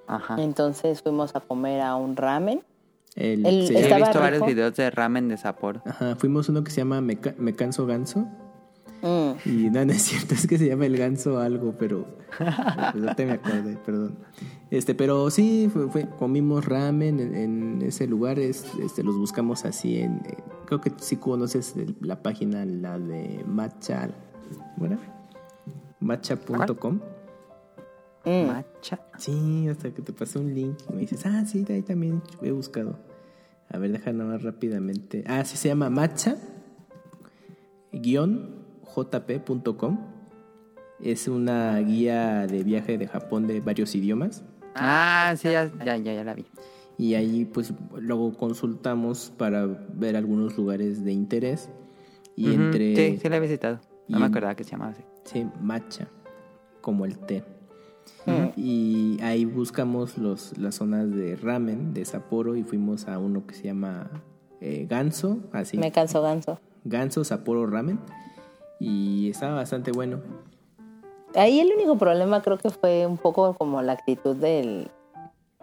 Ajá. Entonces fuimos a comer a un ramen. El- El- se- Sí, he visto varios videos de ramen de Sapporo. Ajá, fuimos uno que se llama Me, Me Canso Ganso. Mm. Y no, no es cierto, es que se llama el ganso algo, pero pues, no te me acordé, perdón. Este, pero sí, fue, fue- comimos ramen en, en ese lugar, es- este, los buscamos así en, creo que sí conoces la página, la de matcha, ¿cómo era? Matcha.com. Mm. Matcha. Sí, hasta que te pasé un link y me dices, ah, sí, de ahí también he buscado. A ver, deja nada más rápidamente. Ah, sí, se llama matcha jp.com. Es una guía de viaje de Japón de varios idiomas. Ah, sí, ya, ya, ya, ya la vi. Y ahí pues luego consultamos para ver algunos lugares de interés. Y entre... Sí, sí la he visitado. No y me acordaba que se llamaba así. Sí, matcha, como el té. Mm. Y ahí buscamos los, las zonas de ramen de Sapporo y fuimos a uno que se llama eh, Ganso, así. Me canso ganso. Ganso Sapporo Ramen. Y estaba bastante bueno. Ahí el único problema creo que fue un poco como la actitud del,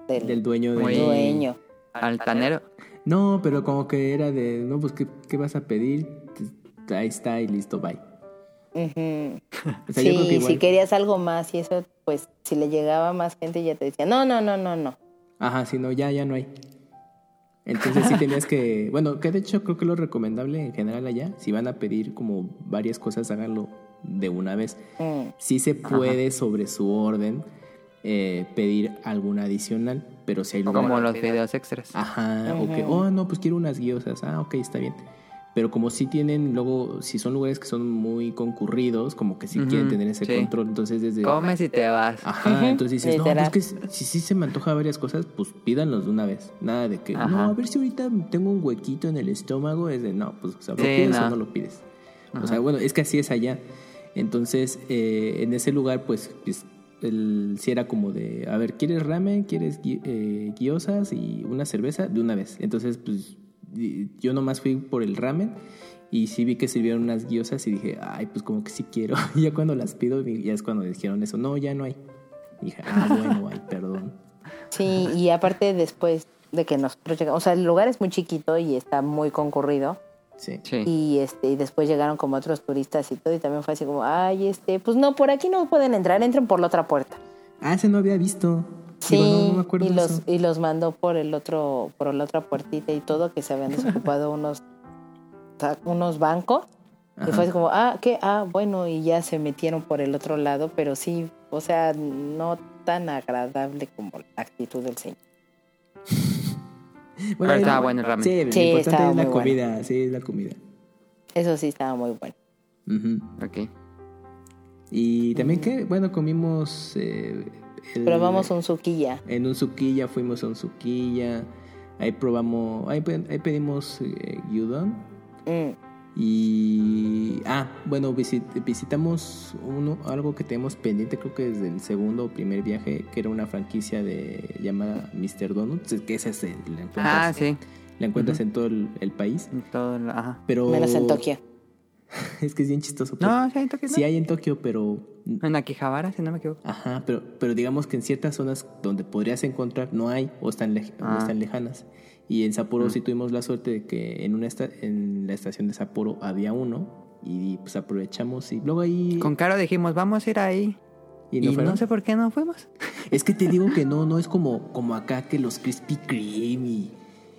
del, Del dueño de... Muy- dueño. Altanero. No, pero como que era de, no, pues, ¿qué, qué vas a pedir? Ahí está y listo, bye. Ujú. O sea, yo creo que Sí, igual- si querías algo más y eso, pues si le llegaba más gente ya te decía, no, no, no, no, no. Ajá, si no, ya, ya no hay. Entonces sí tenías que, bueno, que de hecho creo que lo recomendable en general allá, si van a pedir como varias cosas, háganlo de una vez. Mm. Sí se puede sobre su orden eh, pedir alguna adicional, pero si hay Como los videos extras. Ajá, o que, oh, no, pues quiero unas guiosas. Ah, ok, está bien. Pero como si tienen, luego, si son lugares que son muy concurridos, como que sí Ujú, quieren tener ese sí. control, entonces desde... Comes y te vas. Ajá, entonces dices, no, pues que si sí se me antoja varias cosas, pues pídanlos de una vez. Nada de que, Ajá. no, a ver si ahorita tengo un huequito en el estómago, es de, no, pues, o sea, ¿lo Sí, pides no. o no lo pides? O sea, bueno, es que así es allá. Entonces, eh, en ese lugar, pues, pues, el, si era como de, a ver, ¿quieres ramen? ¿Quieres gui- eh, guiosas y una cerveza? De una vez. Entonces, pues, yo nomás fui por el ramen y sí vi que sirvieron unas guiosas y dije, ay, pues como que sí quiero. Y ya cuando las pido, ya es cuando dijeron eso, no, ya no hay. Y dije, ah, bueno, ay, perdón. Sí, y aparte después de que nosotros llegamos, o sea, el lugar es muy chiquito y está muy concurrido. Sí. Sí. Y este, y después llegaron como otros turistas y todo, y también fue así como, ay, este, pues no, por aquí no pueden entrar, entren por la otra puerta. Ah, ese no había visto. Sí, Digo, no, no me acuerdo y los, eso. y los mandó por el otro, por la otra puertita y todo, que se habían desocupado unos, unos bancos. Y fue así como, ah, ¿qué? Ah, bueno, y ya se metieron por el otro lado, pero sí, o sea, no tan agradable como la actitud del señor. Pero ahí estaba bueno el ramen. Sí, Sí, lo importante estaba es la muy bueno. comida, sí, es la comida. Eso sí estaba muy bueno. Ujú. Ok. Y también que, bueno, comimos... eh, el- Probamos un suquilla. En un suquilla, fuimos a un suquilla. Ahí probamos, ahí, pe- ahí pedimos eh, gyudon. Mm. Y... Ah, bueno, visit- visitamos uno, algo que tenemos pendiente, creo que desde el segundo o primer viaje, que era una franquicia de llamada Mr. Donuts, que esa es, la encuentras, Ah, sí. la encuentras en todo el, el país. En todo el- Ajá. Pero... Menos en Tokio. Es que es bien chistoso. pues. No, sí, hay en Tokio, ¿no? Sí hay en Tokio, pero... En Akihabara, si no me equivoco. Ajá, pero, pero digamos que en ciertas zonas donde podrías encontrar no hay o están, lej- o Ah. están lejanas. Y en Sapporo Mm. sí tuvimos la suerte de que en, una esta- en la estación de Sapporo había uno y pues aprovechamos y luego ahí... Con Caro dijimos, vamos a ir ahí. ¿Y Y, no sé por qué no fuimos. Es que te digo que no, no es como, como acá que los Krispy Kreme y,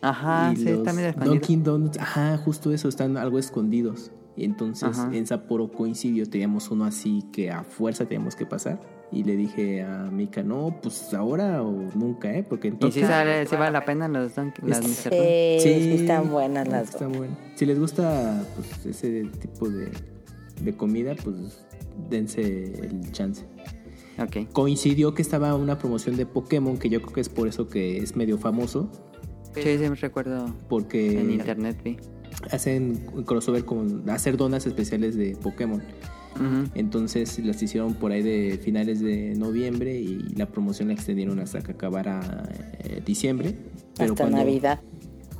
Ajá, y sí, los escondido. Dunkin' Donuts. Ajá, justo eso, están algo escondidos. Y entonces Ajá. en Sapporo coincidió, teníamos uno así que a fuerza teníamos que pasar. Y le dije a Mika, no, pues ahora o nunca, ¿eh? Porque en Y si Tokio- sale, si vale la pena los Dunkin', las. Sí, sí están buenas las dos. están buenas. Si les gusta pues, ese tipo de, de comida, pues dense el chance. Ok. Coincidió que estaba una promoción de Pokémon, que yo creo que es por eso que es medio famoso, Sí, sí, me recuerdo. porque En internet vi. Hacen crossover con hacer donas especiales de Pokémon. Entonces las hicieron por ahí de finales de noviembre y la promoción la extendieron hasta que acabara eh, diciembre. Pero Hasta cuando, Navidad.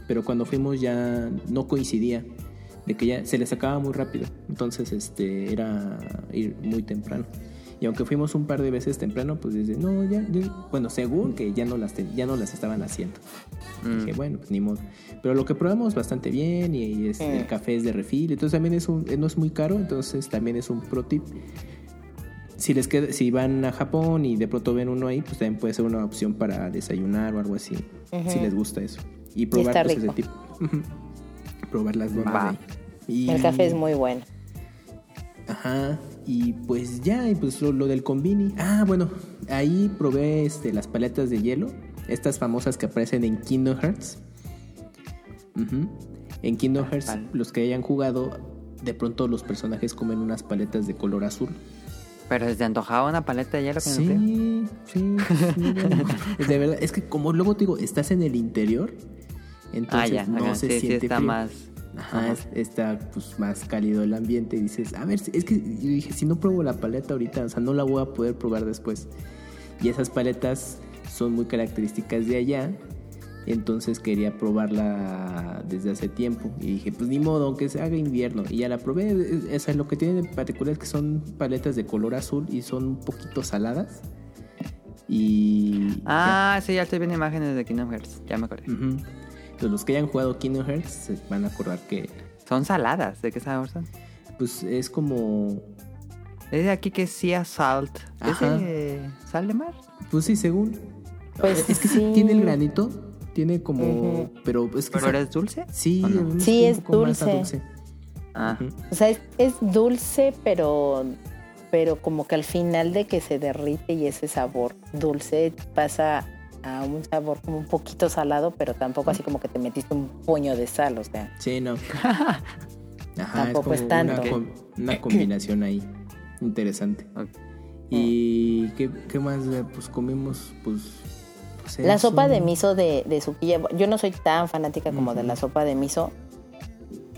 pero cuando fuimos ya no coincidía de que ya se les acababa muy rápido entonces este era ir muy temprano y aunque fuimos un par de veces temprano pues dice no ya, ya- bueno según que ya no las ten- ya no las estaban haciendo Mm. dije bueno pues ni modo pero lo que probamos bastante bien y, y es- el café es de refil entonces también es un, no es muy caro entonces también es un pro tip si les queda, si van a Japón y de pronto ven uno ahí, pues también puede ser una opción para desayunar o algo así, si les gusta eso. Y probar está pues, ese tipo. Probar las ahí. Y- El café es muy bueno. Ajá. Y pues ya, y pues lo, lo del convini. Ah, bueno, ahí probé este, las paletas de hielo, estas famosas que aparecen en Kingdom Hearts. En Kingdom Hearts, Vale. los que hayan jugado, de pronto los personajes comen unas paletas de color azul. Pero se te antojaba una paleta de hielo con el. Sí, sí, sí. De verdad, es que como luego te digo, estás en el interior, entonces Ah, ya. no se sí, sí, siente está frío. más. Ajá, está pues más cálido el ambiente y dices, a ver, es que yo dije, si no pruebo la paleta ahorita, o sea, no la voy a poder probar después. Y esas paletas son muy características de allá, entonces quería probarla desde hace tiempo y dije, pues ni modo, aunque se haga invierno. Y ya la probé, o sea, lo que tiene de particular es que son paletas de color azul y son un poquito saladas. Y... Ah, sí, ya estoy viendo imágenes de Kingdom Hearts. Ya me acordé. Ujú. Los que hayan jugado Kingdom Hearts se van a acordar que Son saladas. ¿De qué sabor son? pues es como Dice aquí que Sea Salt. ¿Es de sal de mar? Pues sí, según. Pues es que sí, tiene el granito, tiene como. Pero es que. ¿Pero es dulce? Sí, ¿O no? es Sí, un es poco más a dulce. Ah. O sea, es, es dulce, pero, pero como que al final de que se derrite y ese sabor dulce pasa a un sabor como un poquito salado, pero tampoco así como que te metiste un puño de sal, o sea. Sí, no. Ajá, Tampoco es como tanto. Una, com- una combinación ahí. Interesante. ¿Y qué, qué más? eh, Pues comimos, pues. pues La eso. sopa de miso de, de Sukiya, yo no soy tan fanática como de la sopa de miso,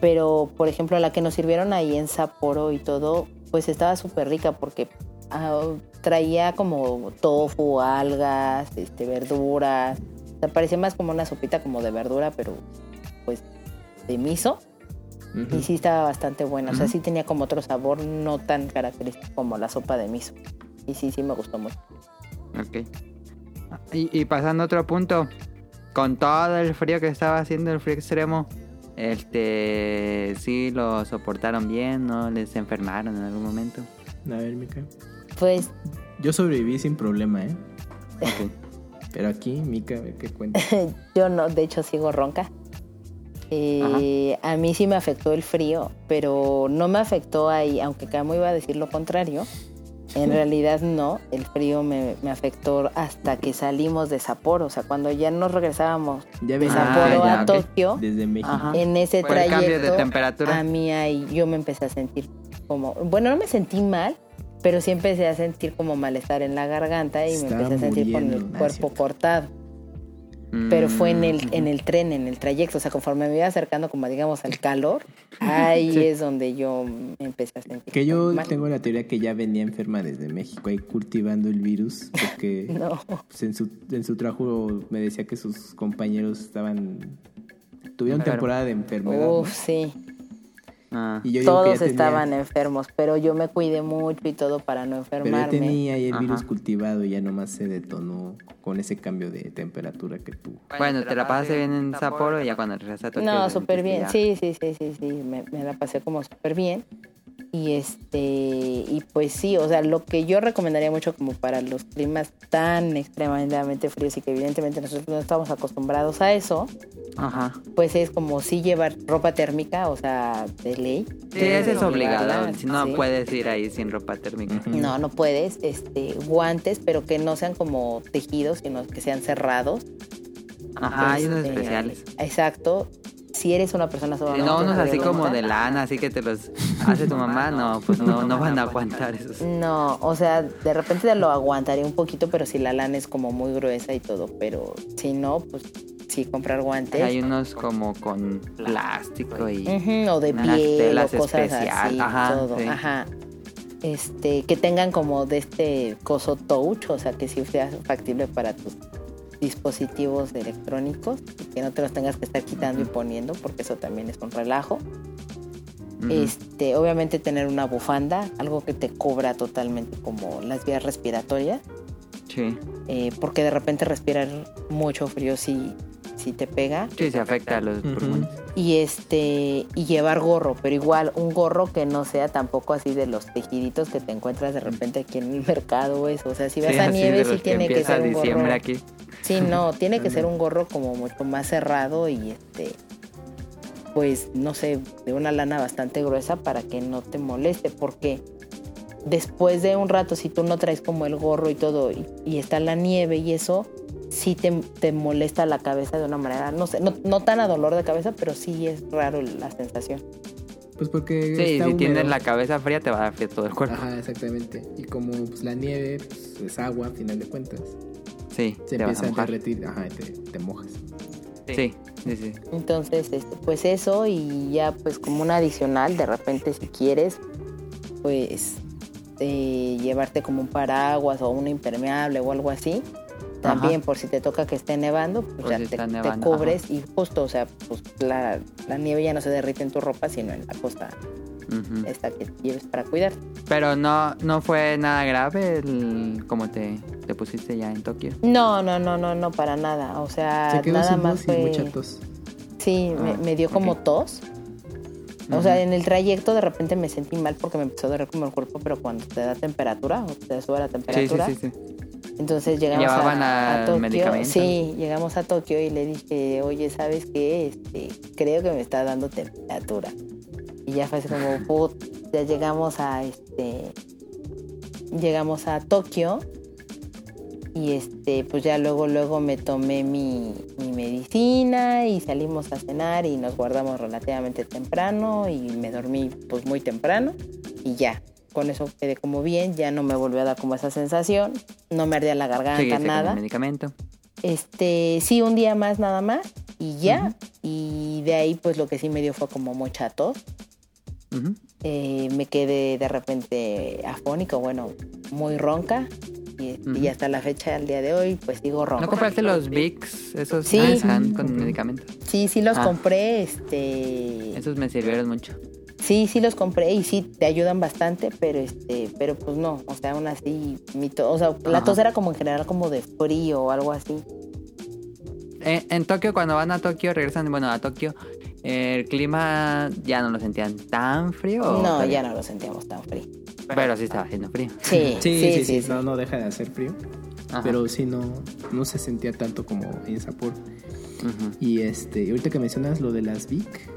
pero por ejemplo la que nos sirvieron ahí en Sapporo y todo, pues estaba súper rica porque ah, traía como tofu, algas, este, verduras, o sea, parecía más como una sopita como de verdura, pero pues de miso. Y sí estaba bastante buena, o sea, sí tenía como otro sabor no tan característico como la sopa de miso. Y sí, sí me gustó mucho. Ok. Y, y pasando a otro punto, con todo el frío que estaba haciendo, el frío extremo, este, sí lo soportaron bien, no les enfermaron en algún momento. A ver, Mica. Pues Yo sobreviví sin problema, ¿eh? Pero aquí, Mica, a ver qué cuenta. Yo no, de hecho sigo ronca. Eh, a mí sí me afectó el frío, pero no me afectó ahí, aunque Camo iba a decir lo contrario. En realidad no, el frío me, me afectó hasta que salimos de Sapporo, o sea, cuando ya nos regresábamos Ya de Sapporo ya, a ok. Tokio, desde México. Ajá. en ese Por el cambio de trayecto, temperatura. a mí ahí yo me empecé a sentir como, bueno, no me sentí mal, pero sí empecé a sentir como malestar en la garganta y me empecé a sentir con el cuerpo cortado. Pero fue en el, en el tren, en el trayecto. O sea, conforme me iba acercando, como digamos, al calor, ahí Sí. es donde yo me empecé a sentir. Que yo mal. tengo la teoría que ya venía enferma desde México, ahí cultivando el virus, porque No. pues, en, su, en su trabajo me decía que sus compañeros estaban... Tuvieron temporada de enfermedad. ¿no? Uf, sí. Ah, Y yo que Todos ya tenía- estaban enfermos, pero yo me cuidé mucho y todo para no Pero ya enfermarme. tenía ahí el virus cultivado y ya nomás se detonó con ese cambio de temperatura que tuvo. Bueno, te la pasaste bien en Sapporo y ya cuando regresaste a Tokio. No, súper bien. Sí, sí, sí, sí, sí. Me, me la pasé como súper bien. Y este, y pues sí, o sea, lo que yo recomendaría mucho como para los climas tan extremadamente fríos y que evidentemente nosotros no estamos acostumbrados a eso, Ajá. pues es como sí llevar ropa térmica, o sea, de ley. Sí, ese es obligado. Si no, sí. puedes ir ahí sin ropa térmica. No, no puedes, este, guantes, pero que no sean como tejidos, sino que sean cerrados. Ajá, hay unos Este, especiales. Exacto. Si eres una persona Si sumamente no, unos así como de lana, así que te los hace tu mamá, no, pues no, no van a aguantar esos. No, o sea, de repente te lo aguantaría un poquito, pero si la lana es como muy gruesa y todo, pero si no, pues sí comprar guantes. Hay unos como con plástico y... O de piel o cosas especial, así, ajá, todo, sí. ajá. Este, que tengan como de este coso touch, o sea, que sí sea factible para tus dispositivos electrónicos que no te los tengas que estar quitando y poniendo, porque eso también es un relajo. Este, obviamente tener una bufanda, algo que te cubra totalmente como las vías respiratorias, Sí, eh, porque de repente respirar mucho frío sí, sí te pega. sí, se afecta a los pulmones. Y este, y llevar gorro, pero igual un gorro que no sea tampoco así de los tejiditos que te encuentras de repente aquí en el mercado o eso. O sea, si vas Sí, a nieve sí tiene que ser un diciembre gorro. aquí. Sí, no, tiene que ser un gorro como mucho más cerrado y este pues no sé, de una lana bastante gruesa para que no te moleste, porque después de un rato, si tú no traes como el gorro y todo, y, y está la nieve y eso, sí te, te molesta la cabeza de una manera, no sé, no, no tan a dolor de cabeza, pero sí es raro la sensación. Pues porque Sí, está si húmedo. tienes la cabeza fría te va a dar frío todo el cuerpo. Ajá, exactamente. Y como pues, la nieve pues, es agua, a final de cuentas, Sí, se te empieza a a mojar. derretir, ajá, te, te mojas. Sí, sí, sí. Entonces, este, pues eso y ya pues como un adicional, de repente si quieres, pues eh, llevarte como un paraguas o un impermeable o algo así. También por si te toca que esté nevando, pues ya si te, cubres y justo, o sea, pues la, la nieve ya no se derrite en tu ropa, sino en la costa esta que lleves para cuidar. Pero no, no fue nada grave el, como te, te pusiste ya en Tokio. No, no, no, no, no, para nada. O sea, se quedó nada sin más fue... mucha tos. Sí, me, Ah, me dio como tos. O sea, en el trayecto de repente me sentí mal porque me empezó a doler como el cuerpo, pero cuando te da temperatura o te sube la Sí, sí, temperatura, sí, sí. Entonces llegamos ¿Llevaban a, Tokio. Sí, llegamos a Tokio y le dije, oye, ¿sabes qué? Este, creo que me está dando temperatura. Y ya fue así como, put, ya llegamos a este, llegamos a Tokio y este, pues ya luego, luego me tomé mi, mi medicina y salimos a cenar y nos guardamos relativamente temprano y me dormí pues muy temprano y ya. Con eso quedé como bien, ya no me volvió a dar como esa sensación, no me ardía la garganta, Seguiste con nada. el medicamento. Este, sí, un día más nada más y ya. Y de ahí pues lo que sí me dio fue como mucha tos. Eh, me quedé de repente afónico, bueno, muy ronca. Y, hasta la fecha, al día de hoy, pues digo ronca. ¿No compraste los Vicks? Esos Sí. con medicamento. Sí, sí los Ah. compré, este... Esos me sirvieron mucho. Sí, sí los compré y sí te ayudan bastante, pero este, pero pues no, o sea, aún así, mi to- o sea, la tos era como en general como de frío o algo así. En, en Tokio, cuando van a Tokio, regresan, bueno, a Tokio, el clima ya no lo sentían tan frío. ¿o No, ya no lo sentíamos tan frío. Pero sí estaba haciendo frío. Sí, Sí, sí, sí, sí. No, no deja de hacer frío. Ajá. Pero sí, no, no se sentía tanto como en Sapporo. Ujú. Y este, y ahorita que mencionas lo de las Vic,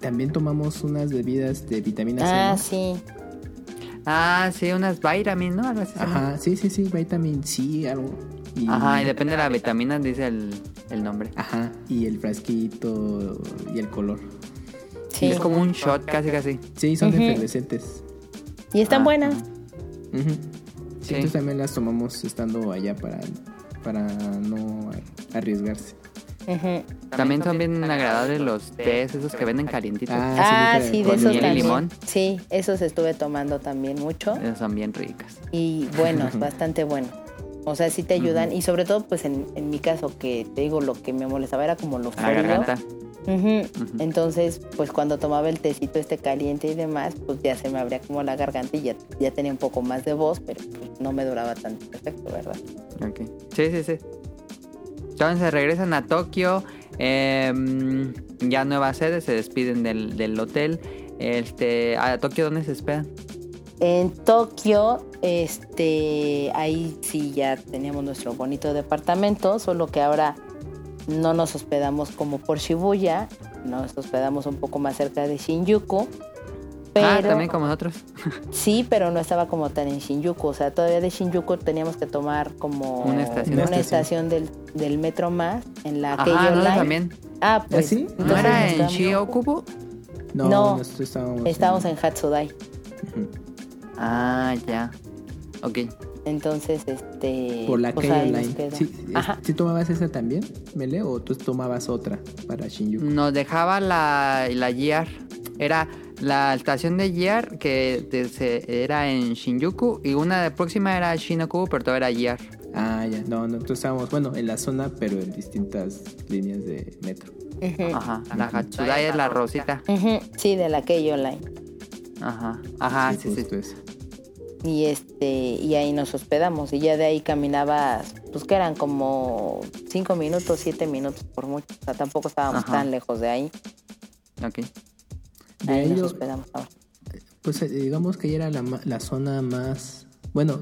también tomamos unas bebidas de vitamina C. Ah, ¿no? sí. Ah, sí, unas vitamin, ¿no? Algo así. Ajá, sí, sí, sí, vitamin C, algo. Y, Ajá, y depende de la vitamina, dice el, el nombre. Ajá, y el frasquito y el color. Sí. Es como un shot, casi, casi. Sí, son Ujú. efervescentes. Y están Ah, buenas. Ujú. Sí, Sí. entonces también las tomamos estando allá para, para no arriesgarse. También son bien agradables los tés, esos que venden calientitos. Ah, nunca- sí, de con esos miel y también. limón. Sí, esos estuve tomando también mucho. Esas son bien ricas. Y buenos, bastante buenos. O sea, sí te ayudan. Y sobre todo, pues en, en mi caso, que te digo, lo que me molestaba era como lo La garganta. Entonces, pues cuando tomaba el tecito este caliente y demás, pues ya se me abría como la garganta y ya, ya tenía un poco más de voz, pero pues, no me duraba tanto efecto, ¿verdad? Ok. Sí, sí, sí. Entonces regresan a Tokio. em, ya nueva sede, se despiden del, del hotel. Este, ¿A Tokio dónde se esperan? En Tokio, este, ahí sí ya teníamos nuestro bonito departamento, solo que ahora no nos hospedamos como por Shibuya, nos hospedamos un poco más cerca de Shinjuku. Pero, Ah, también como nosotros. Sí, pero no estaba como tan en Shinjuku, o sea, todavía de Shinjuku teníamos que tomar como Una estación. una estación del, del metro más en la Keio nosotros Line. también. Ah, pues. ¿Ah, sí? ¿No entonces era en Shiokubo? No, No, estábamos, Estábamos en Hatsudai. Ah, ya. Ok. Entonces, este. Por la pues Keio ahí nos Line. Sí, Ajá. ¿sí tomabas esa también, Mele? ¿O tú tomabas otra para Shinjuku? Nos dejaba la, la GR. Era la estación de GR que era en Shinjuku y una de próxima era Shinokubo, pero todo era GR. Ah, ya. No, no, nosotros estábamos, bueno, en la zona, pero en distintas líneas de metro. Ujú. Ajá. La Hatsudai es la rosita. Ujú, Sí, de la Keio Line. Ajá. Ajá, sí, sí. justo eso. Y este, y ahí nos hospedamos. Y ya de ahí caminabas, pues que eran como cinco minutos, siete minutos por mucho. O sea, tampoco estábamos Ajá. tan lejos de ahí. Ok. De Ahí nos ahora. Pues eh, digamos que era la, la zona más, bueno,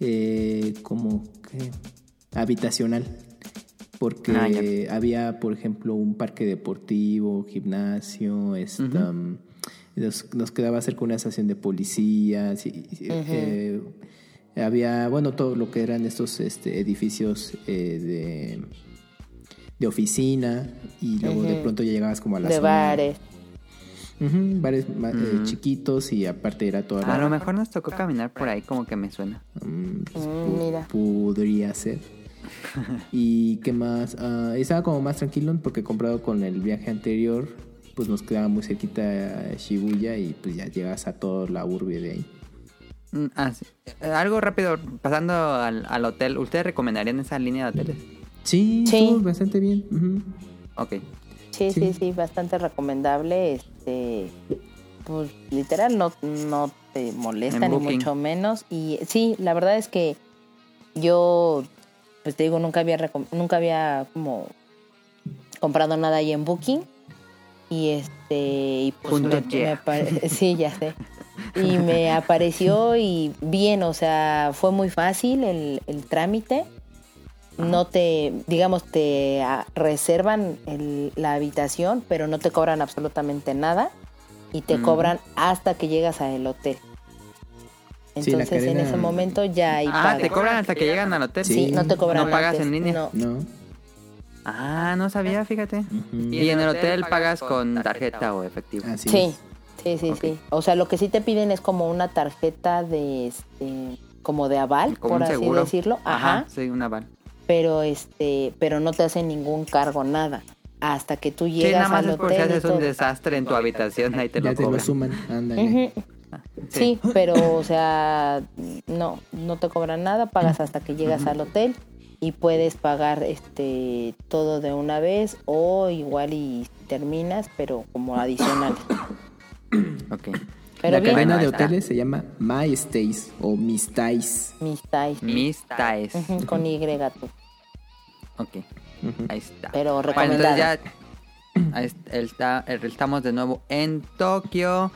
eh, como que habitacional. Porque Ah, había, por ejemplo, un parque deportivo, gimnasio, esta, Y Nos, nos quedaba cerca una estación de policía. sí, sí, eh, había, bueno, todo lo que eran estos este, edificios eh, de, de oficina. Y luego de pronto ya llegabas como a la de zona- bares. Bares ma- eh, Mm. chiquitos y aparte era toda A lo mejor nos tocó caminar por ahí como que me suena. Mm, pues, Mm, mira. Podría ser. ¿Y qué más? Ah, estaba como más tranquilo porque comprado con el viaje anterior, pues nos quedaba muy cerquita Shibuya y pues ya llegas a toda la urbe de ahí. Mm, ah, sí. Eh, Algo rápido, pasando al, al hotel. ¿Ustedes recomendarían esa línea de hoteles? Sí, bastante bien. ujú. Ok. Sí, Sí. sí, sí, bastante recomendable. Este, pues literal no, no te molesta ni mucho menos. Y sí, la verdad es que yo, pues te digo, nunca había nunca había como comprado nada ahí en Booking. Y este, y pues me- apare- sí, ya sé. Y me apareció y bien, o sea, fue muy fácil el, el trámite no te, digamos, te ah, reservan el- la habitación, pero no te cobran absolutamente nada y te Mm. cobran hasta que llegas al hotel. Sí, Entonces, en ese momento ya hay Ah, te cobran hasta que llegan al hotel. Sí, Sí. no te cobran ¿No pagas antes, en línea? no. No. Ah, no sabía, fíjate. Y en el hotel pagas con tarjeta o efectivo. Así Sí, es. sí, sí, sí. O sea, lo que sí te piden es como una tarjeta de, este, como de aval, Como por así seguro. decirlo. Ajá, Ajá. sí, un aval. Pero este, pero no te hacen ningún cargo, nada. Hasta que tú Sí, llegas nada más al es por si hotel haces un desastre en tu habitación, ahí te ya lo te lo cobran. suman. Ándale. Ujú. Sí, pero o sea, no, no te cobran nada, pagas hasta que llegas al hotel y puedes pagar este todo de una vez o igual y terminas, pero como adicional. Ok. Pero la bien, cadena Bueno, de hoteles se llama My Stays o Mis Stays. mis tais, Mis Taes. ujú, con Y tú. Ok, ahí está. Pero Bueno, recomendado. entonces ya está- estamos de nuevo en Tokio.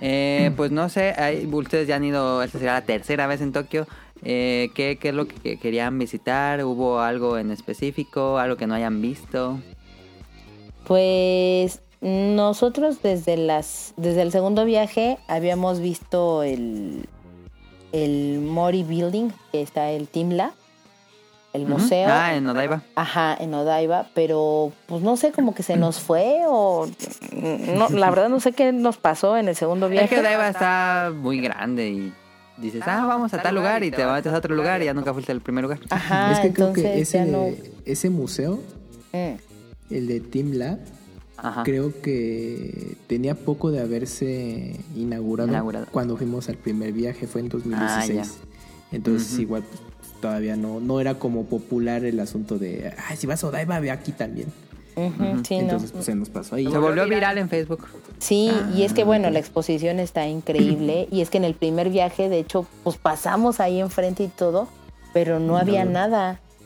Eh, pues no sé, ustedes ya han ido, esta será la tercera vez en Tokio. Eh, ¿qué, qué es lo que querían visitar? ¿Hubo algo en específico? ¿Algo que no hayan visto? Pues nosotros desde las desde el segundo viaje habíamos visto el el Mori Building, que está el Timla, el museo. Ah, en Odaiba. Ajá, en Odaiba, pero pues no sé, como que se nos fue o no, la verdad no sé qué nos pasó en el segundo Es viaje. que Odaiba está muy grande y dices, ah, vamos a tal lugar y te vas a otro lugar y ya nunca fuiste al primer lugar. Ajá, es que creo entonces que ese, ya no. ese museo, Mm, el de Team Lab, Ajá. creo que tenía poco de haberse inaugurado, Inaugurado. cuando fuimos al primer viaje, fue en 2016. Ah, Entonces igual pues, todavía no, no era como popular el asunto de, ay, si vas a Odaiba, ve aquí también. ujú, sí, no. Entonces pues se nos pasó ahí. Se volvió viral en Facebook. Sí, y es que Ah, bueno, la exposición está increíble y es que en el primer viaje, de hecho, pues pasamos ahí enfrente y todo, pero no había No.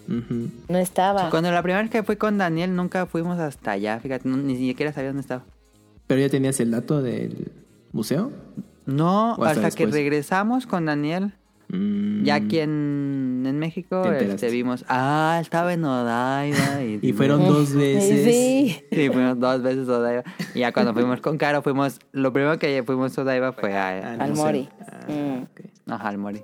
No estaba. Cuando la primera vez que fui con Daniel nunca fuimos hasta allá, fíjate, no- ni siquiera sabía dónde estaba. Pero ya tenías el dato del museo. No, ¿O hasta hasta, que regresamos con Daniel, Mm. ya aquí en, en México, Te este, vimos, ah, estaba en Odaiba. Y, Y fueron dos veces. Sí, Sí, fuimos dos veces a Odaiba. Y ya cuando fuimos con Caro, fuimos, lo primero que fuimos a Odaiba fue a, Al al. Mori. Ah, Mm. ajá, al Mori.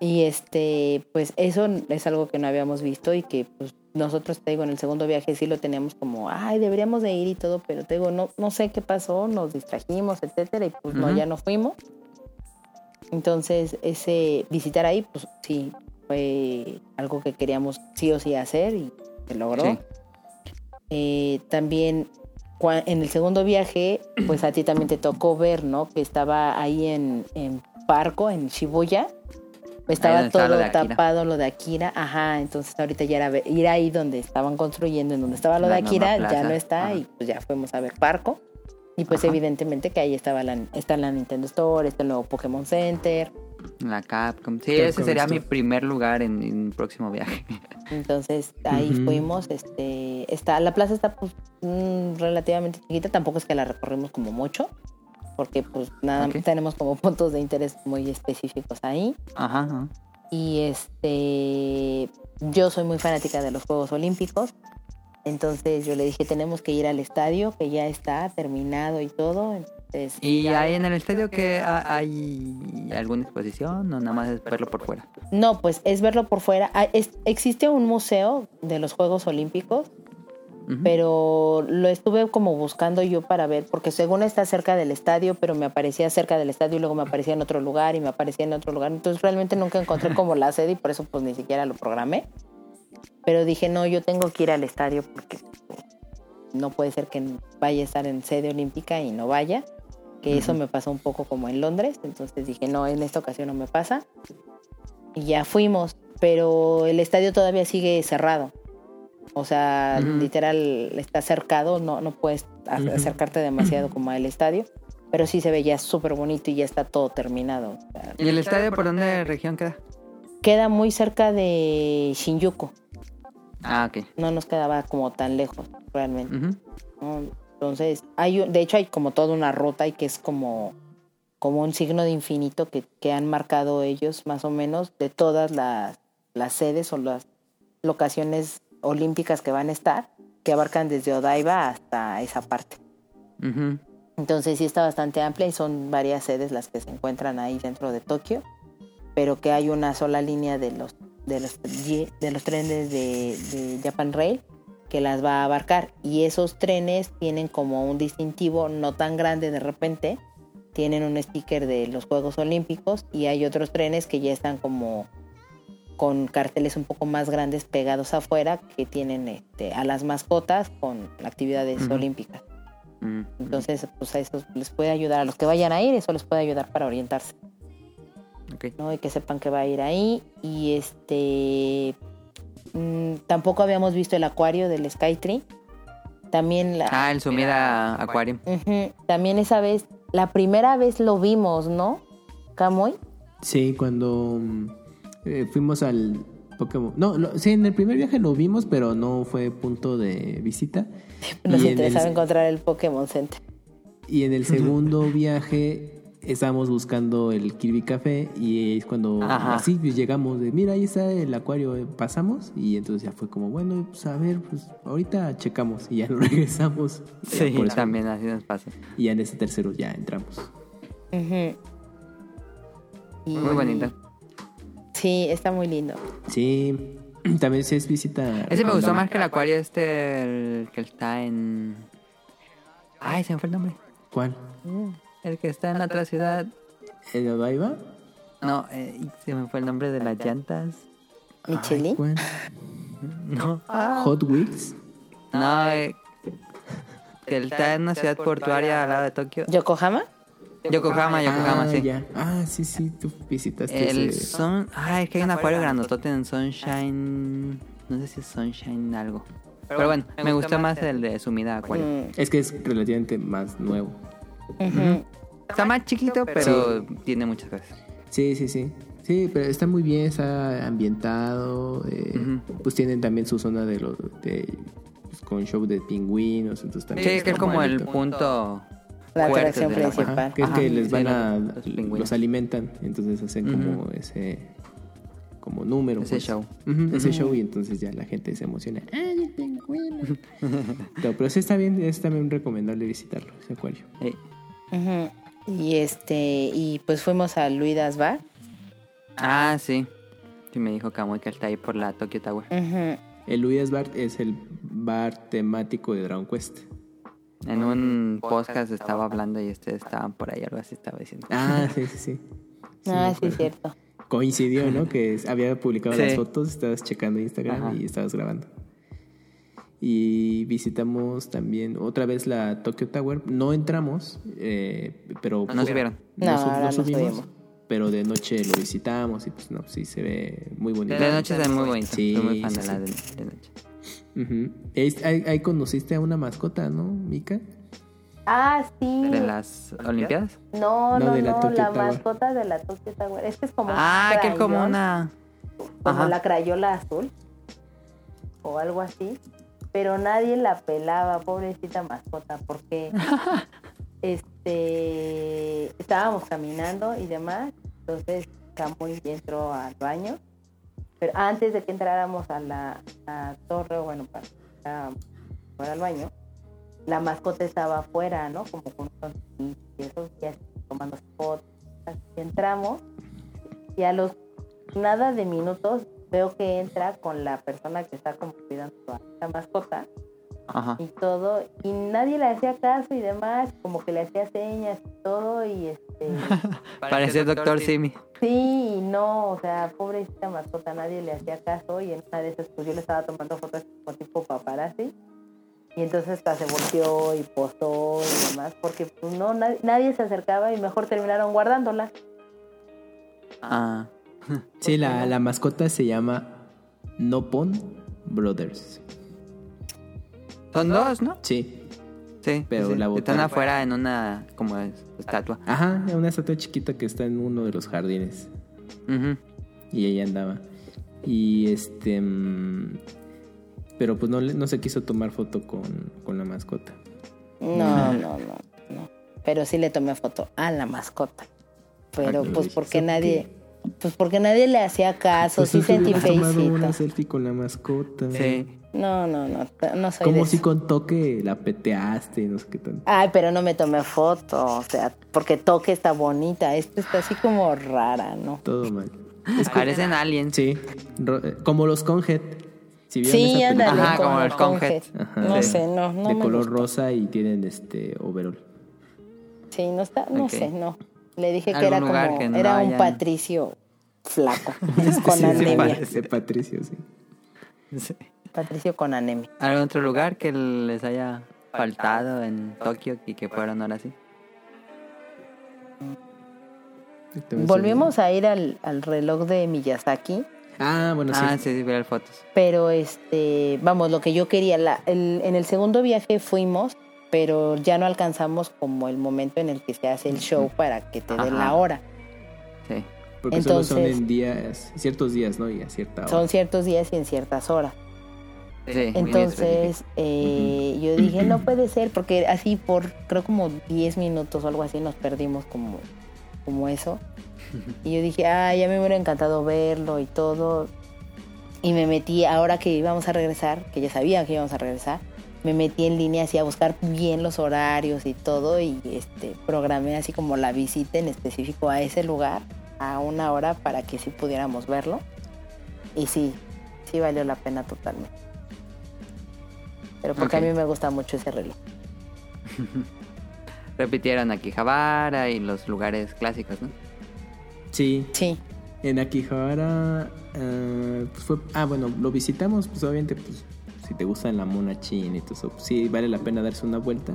Y este, pues eso es algo que no habíamos visto y que pues nosotros, te digo, en el segundo viaje sí lo teníamos como, ay, deberíamos de ir y todo, pero te digo, no, no sé qué pasó, nos distrajimos, etcétera, y pues no, ya no fuimos. Entonces, ese visitar ahí, pues sí, fue algo que queríamos sí o sí hacer y se logró. Sí. Eh, también en el segundo viaje, pues a ti también te tocó ver, ¿no? Que estaba ahí en, en Parco, en Shibuya. Estaba todo lo tapado lo de Akira. Ajá, entonces ahorita ya era ir ahí donde estaban construyendo, en donde estaba lo La de Akira, ya no está Ajá. y pues ya fuimos a ver Parco. Y pues Ajá. evidentemente que ahí estaba la, está la Nintendo Store, está el nuevo Pokémon Center. La Capcom. Sí, Capcom ese sería Store. mi primer lugar en, en un próximo viaje. Entonces ahí fuimos, este, está, la plaza está pues mm, relativamente chiquita, tampoco es que la recorrimos como mucho, porque pues nada, Ok. tenemos como puntos de interés muy específicos ahí. Ajá, ajá. Y este, yo soy muy fanática de los Juegos Olímpicos. Entonces yo le dije, tenemos que ir al estadio, que ya está terminado y todo. Entonces, ¿Y ya- ahí en el estadio que hay alguna exposición o nada más es verlo por fuera? No, pues es verlo por fuera. Ah, existe un museo de los Juegos Olímpicos, Pero lo estuve como buscando yo para ver, porque según está cerca del estadio, pero me aparecía cerca del estadio y luego me aparecía en otro lugar y me aparecía en otro lugar. Entonces realmente nunca encontré como la sede y por eso pues ni siquiera lo programé. Pero dije, no, yo tengo que ir al estadio porque no puede ser que vaya a estar en sede olímpica y no vaya. Que eso me pasó un poco como en Londres. Entonces dije, no, en esta ocasión no me pasa. Y ya fuimos, pero el estadio todavía sigue cerrado. O sea, literal está cercado, no, no puedes acercarte demasiado como al estadio, pero sí se ve ya súper bonito y ya está todo terminado. O sea, ¿Y el estadio por dónde región queda? queda muy cerca de Shinjuku, Ah, ok. no nos quedaba como tan lejos realmente. Entonces, hay, un- de hecho hay como toda una ruta y que es como, como un signo de infinito que, que han marcado ellos más o menos de todas las, las sedes o las locaciones olímpicas que van a estar, que abarcan desde Odaiba hasta esa parte. Entonces sí está bastante amplia y son varias sedes las que se encuentran ahí dentro de Tokio, pero que hay una sola línea de los de los, de los trenes de, de Japan Rail que las va a abarcar y esos trenes tienen como un distintivo no tan grande de repente, tienen un sticker de los Juegos Olímpicos y hay otros trenes que ya están como con carteles un poco más grandes pegados afuera que tienen este, a las mascotas con actividades olímpicas. Mm. Entonces, pues a eso les puede ayudar, a los que vayan a ir, eso les puede ayudar para orientarse, Ok. ¿no? Y que sepan que va a ir ahí. Y este, mm, tampoco habíamos visto el acuario del Skytree. También la, Ah, el Sumida Aquarium. También esa vez, la primera vez lo vimos, ¿no? Camoy. Sí, cuando mm, eh, fuimos al Pokémon. No, lo- sí, en el primer viaje lo vimos, pero no fue punto de visita. Nos Y en interesaba el- encontrar el Pokémon Center. Y en el segundo viaje estábamos buscando el Kirby Café y es cuando Ajá. así pues, llegamos de, mira, ahí está el acuario, eh, pasamos y entonces ya fue como, bueno, pues a ver, pues ahorita checamos y ya lo regresamos. Sí, por eso. también así nos pasa. Y ya en ese tercero ya entramos. Y- Muy bonito. Sí, está muy lindo. Sí, también si es visita. Ese me gustó más que el acuario este, el que está en... Ay, se me fue el nombre. ¿Cuál? El que está en la otra ciudad. ¿El de Odaiba? No, eh, se me fue el nombre de las llantas. Michelin. No. Hot Wheels. No, eh, que está en una ciudad portuaria al lado de Tokio. Yokohama. Yokohama, Yokohama, ah, sí. ya. Ah, sí, sí, tú visitaste El ese. son... Ay, es que hay un acuario grandotote en Sunshine... No sé si es Sunshine algo. Pero bueno, me gustó más el de Sumida Aquario. Mm, Es que es relativamente más nuevo. Está más chiquito, pero tiene muchas cosas. Sí, sí, sí. Sí, pero está muy bien, está ambientado. eh. Pues tienen también su zona de los de pues, con show de pingüinos, entonces también. Sí, que es como el punto La atracción principal. Ajá, que es Ajá, que les van los- a los alimentan, entonces hacen como ese como número. Ese pues. show. Ese show y entonces ya la gente se emociona. ¡Ay, el pingüino! No, pero sí está bien, es también recomendable visitarlo, ese acuario. Y este, y pues fuimos a Luidas Bar. Ah, sí. Sí, me dijo Kamui que está ahí por la Tokyo Tower. El Luis Bar es el bar temático de Dragon Quest. En un podcast estaba hablando y ustedes estaban por ahí, algo así estaba diciendo. Ah, sí, sí, sí. Ah, sí, cierto. Coincidió, ¿no? Que había publicado Sí. las fotos, estabas checando Instagram Ajá. y estabas grabando. Y visitamos también otra vez la Tokyo Tower. No entramos, eh, pero... No subieron. No, No, sub- no no, no subimos, subimos. pero de noche lo visitamos y pues no, sí se ve muy bonito. De noche se ve muy bonito. Sí, Soy muy fan sí, de la de noche. Ahí, ahí- ahí conociste a una mascota, ¿no, Mika? Ah, sí. ¿De las Olimpiadas? No, No, no, de la no, mascota de la Tokyo Tower. Este es como Ah, que es como crayón, una... como Ajá. la crayola azul o algo así, pero nadie la pelaba, pobrecita mascota, porque este estábamos caminando y demás, entonces Camuy entró al baño, pero antes de que entráramos a la a torre, bueno, para, para al baño, la mascota estaba afuera, ¿no? Como con y esos días tomando fotos. Entramos y a los nada de minutos veo que entra con la persona que está como cuidando a la mascota Ajá. y todo, y nadie le hacía caso y demás, como que le hacía señas y todo, y este, Parece Doctor Simi. sí, y no, o sea, pobrecita mascota, nadie le hacía caso, y en una de esas, pues yo le estaba tomando fotos como tipo paparazzi, y entonces hasta se volteó y posó y demás, porque pues no, nadie, nadie se acercaba y mejor terminaron guardándola. Ah. Sí, la, la mascota se llama Nopon Brothers. Son dos, ¿no? Sí. Sí. Pero sí, la Están afuera en una como es- estatua. Ajá, una estatua chiquita que está en uno de los jardines. Ujú. Y ella andaba. Y este. mm, Pero pues no, le- no se quiso tomar foto con, con la mascota. No, no, no, no. Pero sí le tomé foto a la mascota. Pero Ah, pues ¿eso porque qué? nadie, pues porque nadie le hacía caso, Pues sí sentí feicito. una selfie con la mascota. Sí. No, no, no, no soy Como si con toque la peteaste y no sé qué tanto. Ay, pero no me tomé foto, o sea, porque toque está bonita, esto está así como rara, ¿no? Todo mal. Parecen aliens. Sí, eh, como los Conhead. Si Sí, ándale, Ajá, como Conhead. Ajá. No De- sé, no, no de me color gustó. rosa y tienen este overall. Sí, no está, no sé, no. Le dije que ¿Algún era como, que no era un patricio flaco, con sí se anemia. parece Patricio, sí. Sí. Patricio con anemia. ¿Algún otro lugar que les haya faltado en Tokio y que fueron ahora sí? Volvimos a ir al, al reloj de Miyazaki. Ah, bueno, sí. Ah, sí, sí, las fotos. Pero este, vamos, lo que yo quería, la, el- en el segundo viaje fuimos, pero ya no alcanzamos como el momento en el que se hace el show para que te den la hora. Sí. Porque solo son en días, ciertos días, ¿no? Y a cierta hora. Son ciertos días y en ciertas horas. Sí, Entonces eh, yo dije, no puede ser, porque así por creo como 10 minutos o algo así nos perdimos como, como eso. Y yo dije, ah, ya me hubiera encantado verlo y todo. Y me metí, ahora que íbamos a regresar, que ya sabía que íbamos a regresar, me metí en línea así a buscar bien los horarios y todo y este programé así como la visita en específico a ese lugar a una hora para que sí pudiéramos verlo. Y sí, sí valió la pena totalmente. Pero porque a mí me gusta mucho ese reloj. Repitieron Akihabara y los lugares clásicos, ¿no? Sí, Sí, en Akihabara, pues fue, ah, bueno, lo visitamos, pues obviamente, pues, si te gustan la mona china y todo eso, pues, sí, vale la pena darse una vuelta.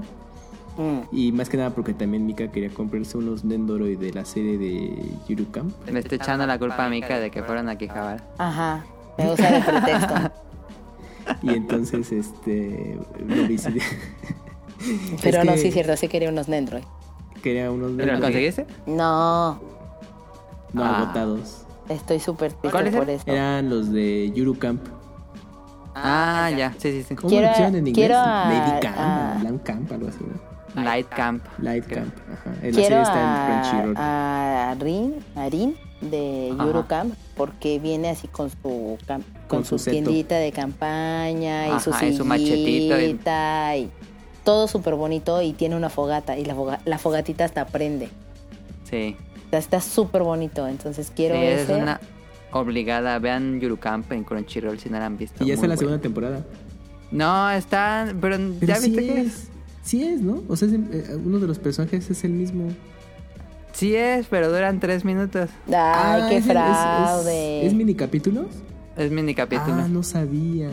Mm. Y más que nada porque también Mika quería comprarse unos Nendoroid de la serie de Yuru Camp. Le estoy echando la culpa a Mika de que fueron a Akihabara. Ajá, me usa de pretexto. Y entonces, este, lo visité. Pero Es no, que sí es cierto, sí quería unos Nendroid. Quería unos ¿Pero lo conseguiste? No, no Ah. agotados. estoy súper triste ¿Cuáles por eran? eso. Eran los de Yuru Camp. Ah, ya. Sí, sí, sí. ¿Cómo Quiero en inglés? quiero a- Lady Camp, a- Camp, algo así, ¿no? Light Camp. Light. Camp, ajá. En la Quiero serie está en a, Crunchyroll. a Rin, a Rin de. Eurocamp porque viene así con su cam- con, Con su, tiendita de campaña y su Ajá, y su machetito y- sillita y todo súper bonito y tiene una fogata y la, foga- la fogatita hasta prende. Sí. O sea, está súper bonito, entonces quiero sí, es ese. una obligada. Vean Yuru Camp en Crunchyroll si no la han visto. Y ya está Muy la segunda temporada. No, están. Pero, Pero ¿ya sí viste que es. Sí es, ¿no? O sea, es eh, uno de los personajes es el mismo. Sí es, pero duran tres minutos. Ay, Ah, qué es el- es- es- fraude. ¿Es, mini capítulos? Es mini capítulo. Ah, no sabía.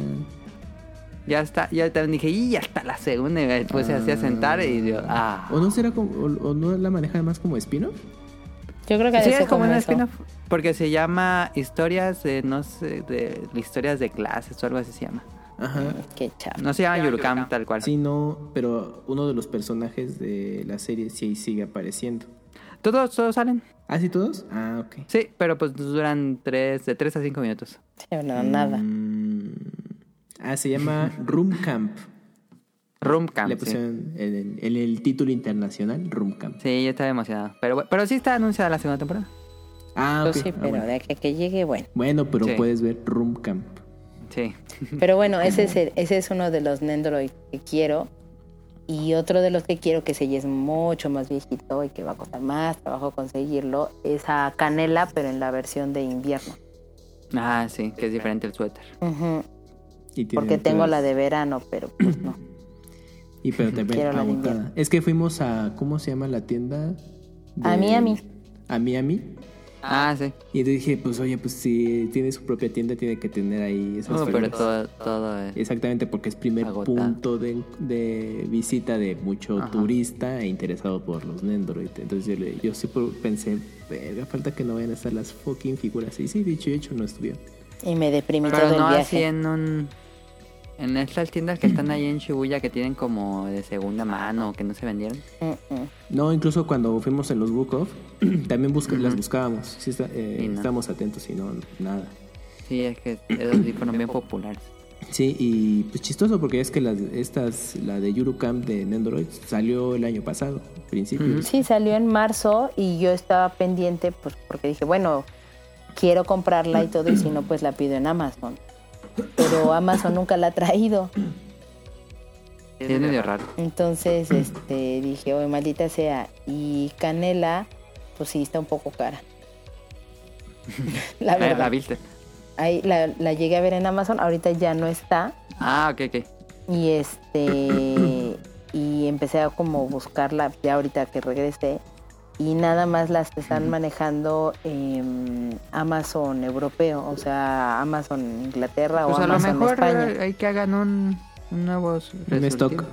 Ya está. Ya también dije, y ya está la segunda. Y me puse así a sentar y yo, ah. ¿O no será como, o, o no la maneja más como spin-off? Yo creo que Sí, es como un spin-off. Porque se llama Historias de, no sé, de historias de clases o algo así se llama. Ajá. Qué chato. No se llama Yurukam tal cual. Sí, no, pero uno de los personajes de la serie sí sigue apareciendo. Todos, todos salen. ¿Ah, sí todos? Ah, ok. Sí, pero pues duran tres, de 3 a 5 minutos. Sí, no, nada. Mm, ah, se llama Room Camp. Room Camp. Le sí. pusieron en el, en el título internacional Room Camp. Sí, yo estaba emocionado. Pero, pero sí está anunciada la segunda temporada. Ah, Pues ok. sí, Ah, pero bueno. de que llegue, bueno. Bueno, pero Sí. puedes ver Room Camp. Sí. Pero bueno, ese es, el- ese es uno de los Nendoroid que quiero. Y otro de los que quiero, que ya es mucho más viejito y que va a costar más trabajo conseguirlo, es a Canela, pero en la versión de invierno. Ah, sí, que es diferente el suéter. Y Porque tengo la de verano, pero pues no. Y pero te ven Quiero la de agotada. invierno. Es que fuimos a. ¿Cómo se llama la tienda? A Miami. A Miami. Ah, sí. Y entonces dije, pues oye, pues si tiene su propia tienda, tiene que tener ahí esas No, pero todo, todo es- Exactamente, porque es primer Agotado. punto de, de visita de mucho Ajá. turista e interesado por los Nendoroid. Entonces yo, le- yo siempre pensé, verga, falta que no vayan a estar las fucking figuras. Y sí, dicho y hecho, no estuvieron. Y me deprimí Pero todo no el así viaje. en un... En estas tiendas que están ahí en Shibuya que tienen como de segunda mano que no se vendieron. Mm, mm. No, incluso cuando fuimos en los Book Off, también busca- las buscábamos. Sí, está- eh, Y no. estábamos atentos y no, nada. Sí, es que esos sí fueron bien populares. Sí, y pues chistoso porque es que las, estas, la de Eurocamp de Nendoroid salió el año pasado, principios. Sí, salió en marzo y yo estaba pendiente, pues porque dije, bueno, quiero comprarla y todo, y si no, pues la pido en Amazon. Pero Amazon nunca la ha traído. Es medio raro. Entonces, este, dije, oye, maldita sea. Y Canela, pues sí, está un poco cara. la ¿La verdad. viste? Ahí la, la llegué a ver en Amazon, ahorita ya no está. Ah, ok, ok. Y este y empecé a como buscarla ya ahorita que regresé. Y nada más las están manejando en Amazon europeo, o sea, Amazon Inglaterra Pues o a lo Amazon mejor España. hay que hagan un, un nuevo Un stock.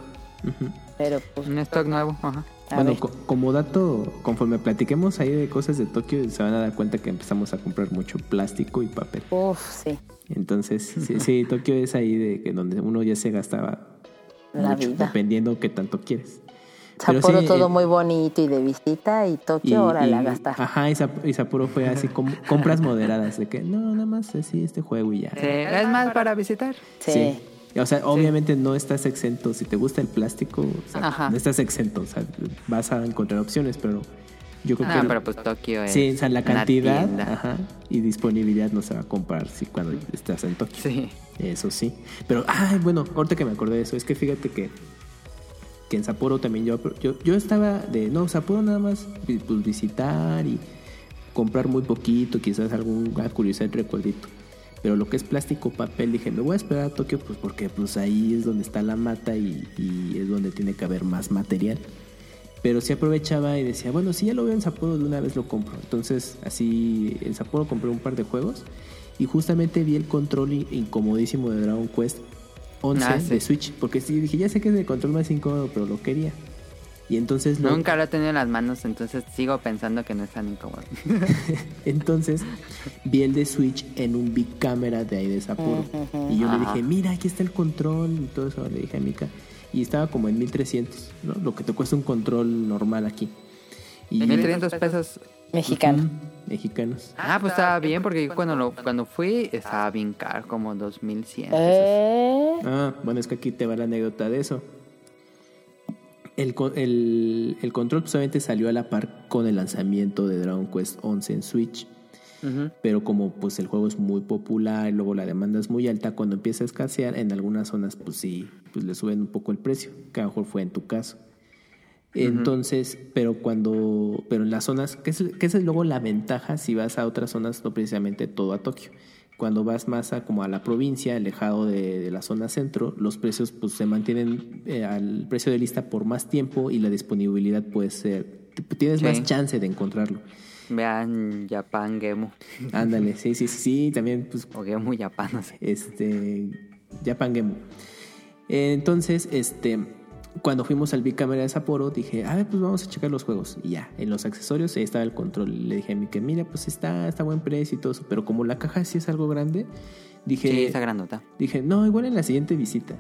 Pero pues, Un stock nuevo, ajá. a Bueno, co- como dato, conforme platiquemos ahí de cosas de Tokio, se van a dar cuenta que empezamos a comprar mucho plástico y papel. Uf, sí, Entonces, sí, sí, Tokio es ahí de que donde uno ya se gastaba la mucho, vida. dependiendo qué tanto quieres. Sapporo sí, todo eh, muy bonito y de visita y Tokio, ahora la gastar. Ajá, y, Sap- y Sapporo fue así como compras moderadas de que no, nada más así este juego y ya. Sí, es más para visitar. Sí. O sea, obviamente no estás exento. Si te gusta el plástico, o sea, Ajá. no estás exento. O sea, vas a encontrar opciones, pero yo creo Ah, que. pero pues Tokio es sí, o sea, la cantidad ajá, y disponibilidad no se va a comprar si cuando estás en Tokio. Sí. Eso sí. Pero, ay, bueno, ahorita que me acordé de eso, es que fíjate que, que en Sapporo también yo, yo, estaba de, no, Sapporo nada más pues, visitar y comprar muy poquito, quizás alguna curiosidad, recuerdito. Pero lo que es plástico, papel, dije, me voy a esperar a Tokio pues porque pues ahí es donde está la mata y, y es donde tiene que haber más material. Pero sí aprovechaba y decía, bueno, si ya lo veo en Sapporo, de una vez lo compro. Entonces, así en Sapporo compré un par de juegos y justamente vi el control incomodísimo de Dragon Quest 11 Ah, sí. de Switch. Porque sí, dije, ya sé que es el control más incómodo, pero lo quería. Y entonces lo, Nunca lo he tenido en las manos, entonces sigo pensando que no es tan incómodo. Entonces vi el de Switch en un Big Camera de ahí de Sapporo. Y yo le dije, mira, aquí está el control y todo eso. Le dije a Mika. Y estaba como en 1300, ¿no? Lo que te cuesta un control normal aquí. Y 1300 pesos. Mexicano. Mexicanos. Ah, pues estaba bien, porque yo cuando, lo, cuando fui estaba bien caro, como 2100. pesos. Eh, Ah, bueno, es que aquí te va la anécdota de eso. El, el, el control pues, obviamente salió a la par con el lanzamiento de Dragon Quest 11 en Switch. Pero como pues el juego es muy popular y luego la demanda es muy alta, cuando empieza a escasear, en algunas zonas pues sí, pues le suben un poco el precio, que a lo mejor fue en tu caso. Entonces, pero cuando, pero en las zonas, que es, que esa es luego la ventaja si vas a otras zonas, no precisamente todo a Tokio. Cuando vas más a como a la provincia, alejado de, de la zona centro, los precios pues se mantienen eh, al precio de lista por más tiempo y la disponibilidad puede ser, tienes Sí. más chance de encontrarlo. Vean Japan Gemu. Ándale, sí, sí, sí, también pues O Gemu Japan, no sé. este Japan Game. Entonces, este cuando fuimos al Big Camera de Sapporo, dije, a ver, pues vamos a checar los juegos. Y ya, en los accesorios ahí estaba el control. Le dije a mí que, mira, pues está, está buen precio y todo eso. Pero como la caja sí es algo grande, dije, Sí, está grandota. dije, no, igual en la siguiente visita.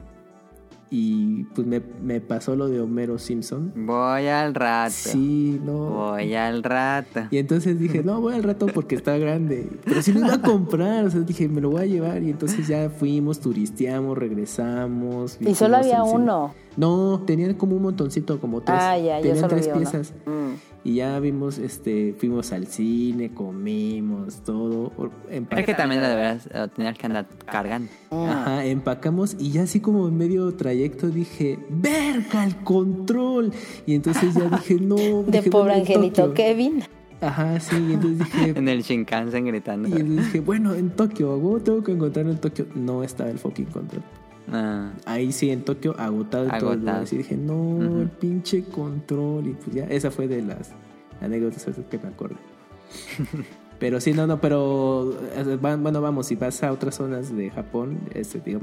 Y pues me, me pasó lo de Homero Simpson. Voy al rato. Sí, no. Voy al rato. Y entonces dije, no, voy al rato porque está grande. Pero si lo iba a comprar, o sea, dije, me lo voy a llevar. Y entonces ya fuimos, turisteamos, regresamos. y solo había cine. No, tenían como un montoncito, como tres. Ah, ya, yo tenían solo tres vi piezas. Mm. Y ya vimos, este, fuimos al cine, comimos, todo. En Es que también deberías eh, tener que andar cargando. Ajá, empacamos y ya así como en medio trayecto dije, verga, el control. Y entonces ya dije, no. De dije, pobre angelito Tokio. Kevin. Ajá, sí, y entonces dije, En el Shinkansen gritando. y entonces dije, bueno, en Tokio, tengo que encontrarlo en Tokio. No estaba el fucking control. Ah, Ahí sí, en Tokio, agotado Agotado. lugares. Y dije, no, el pinche control. Y pues ya, esa fue de las anécdotas que me acuerdo. pero sí, no, no, pero bueno, vamos, si vas a otras zonas de Japón, este, el-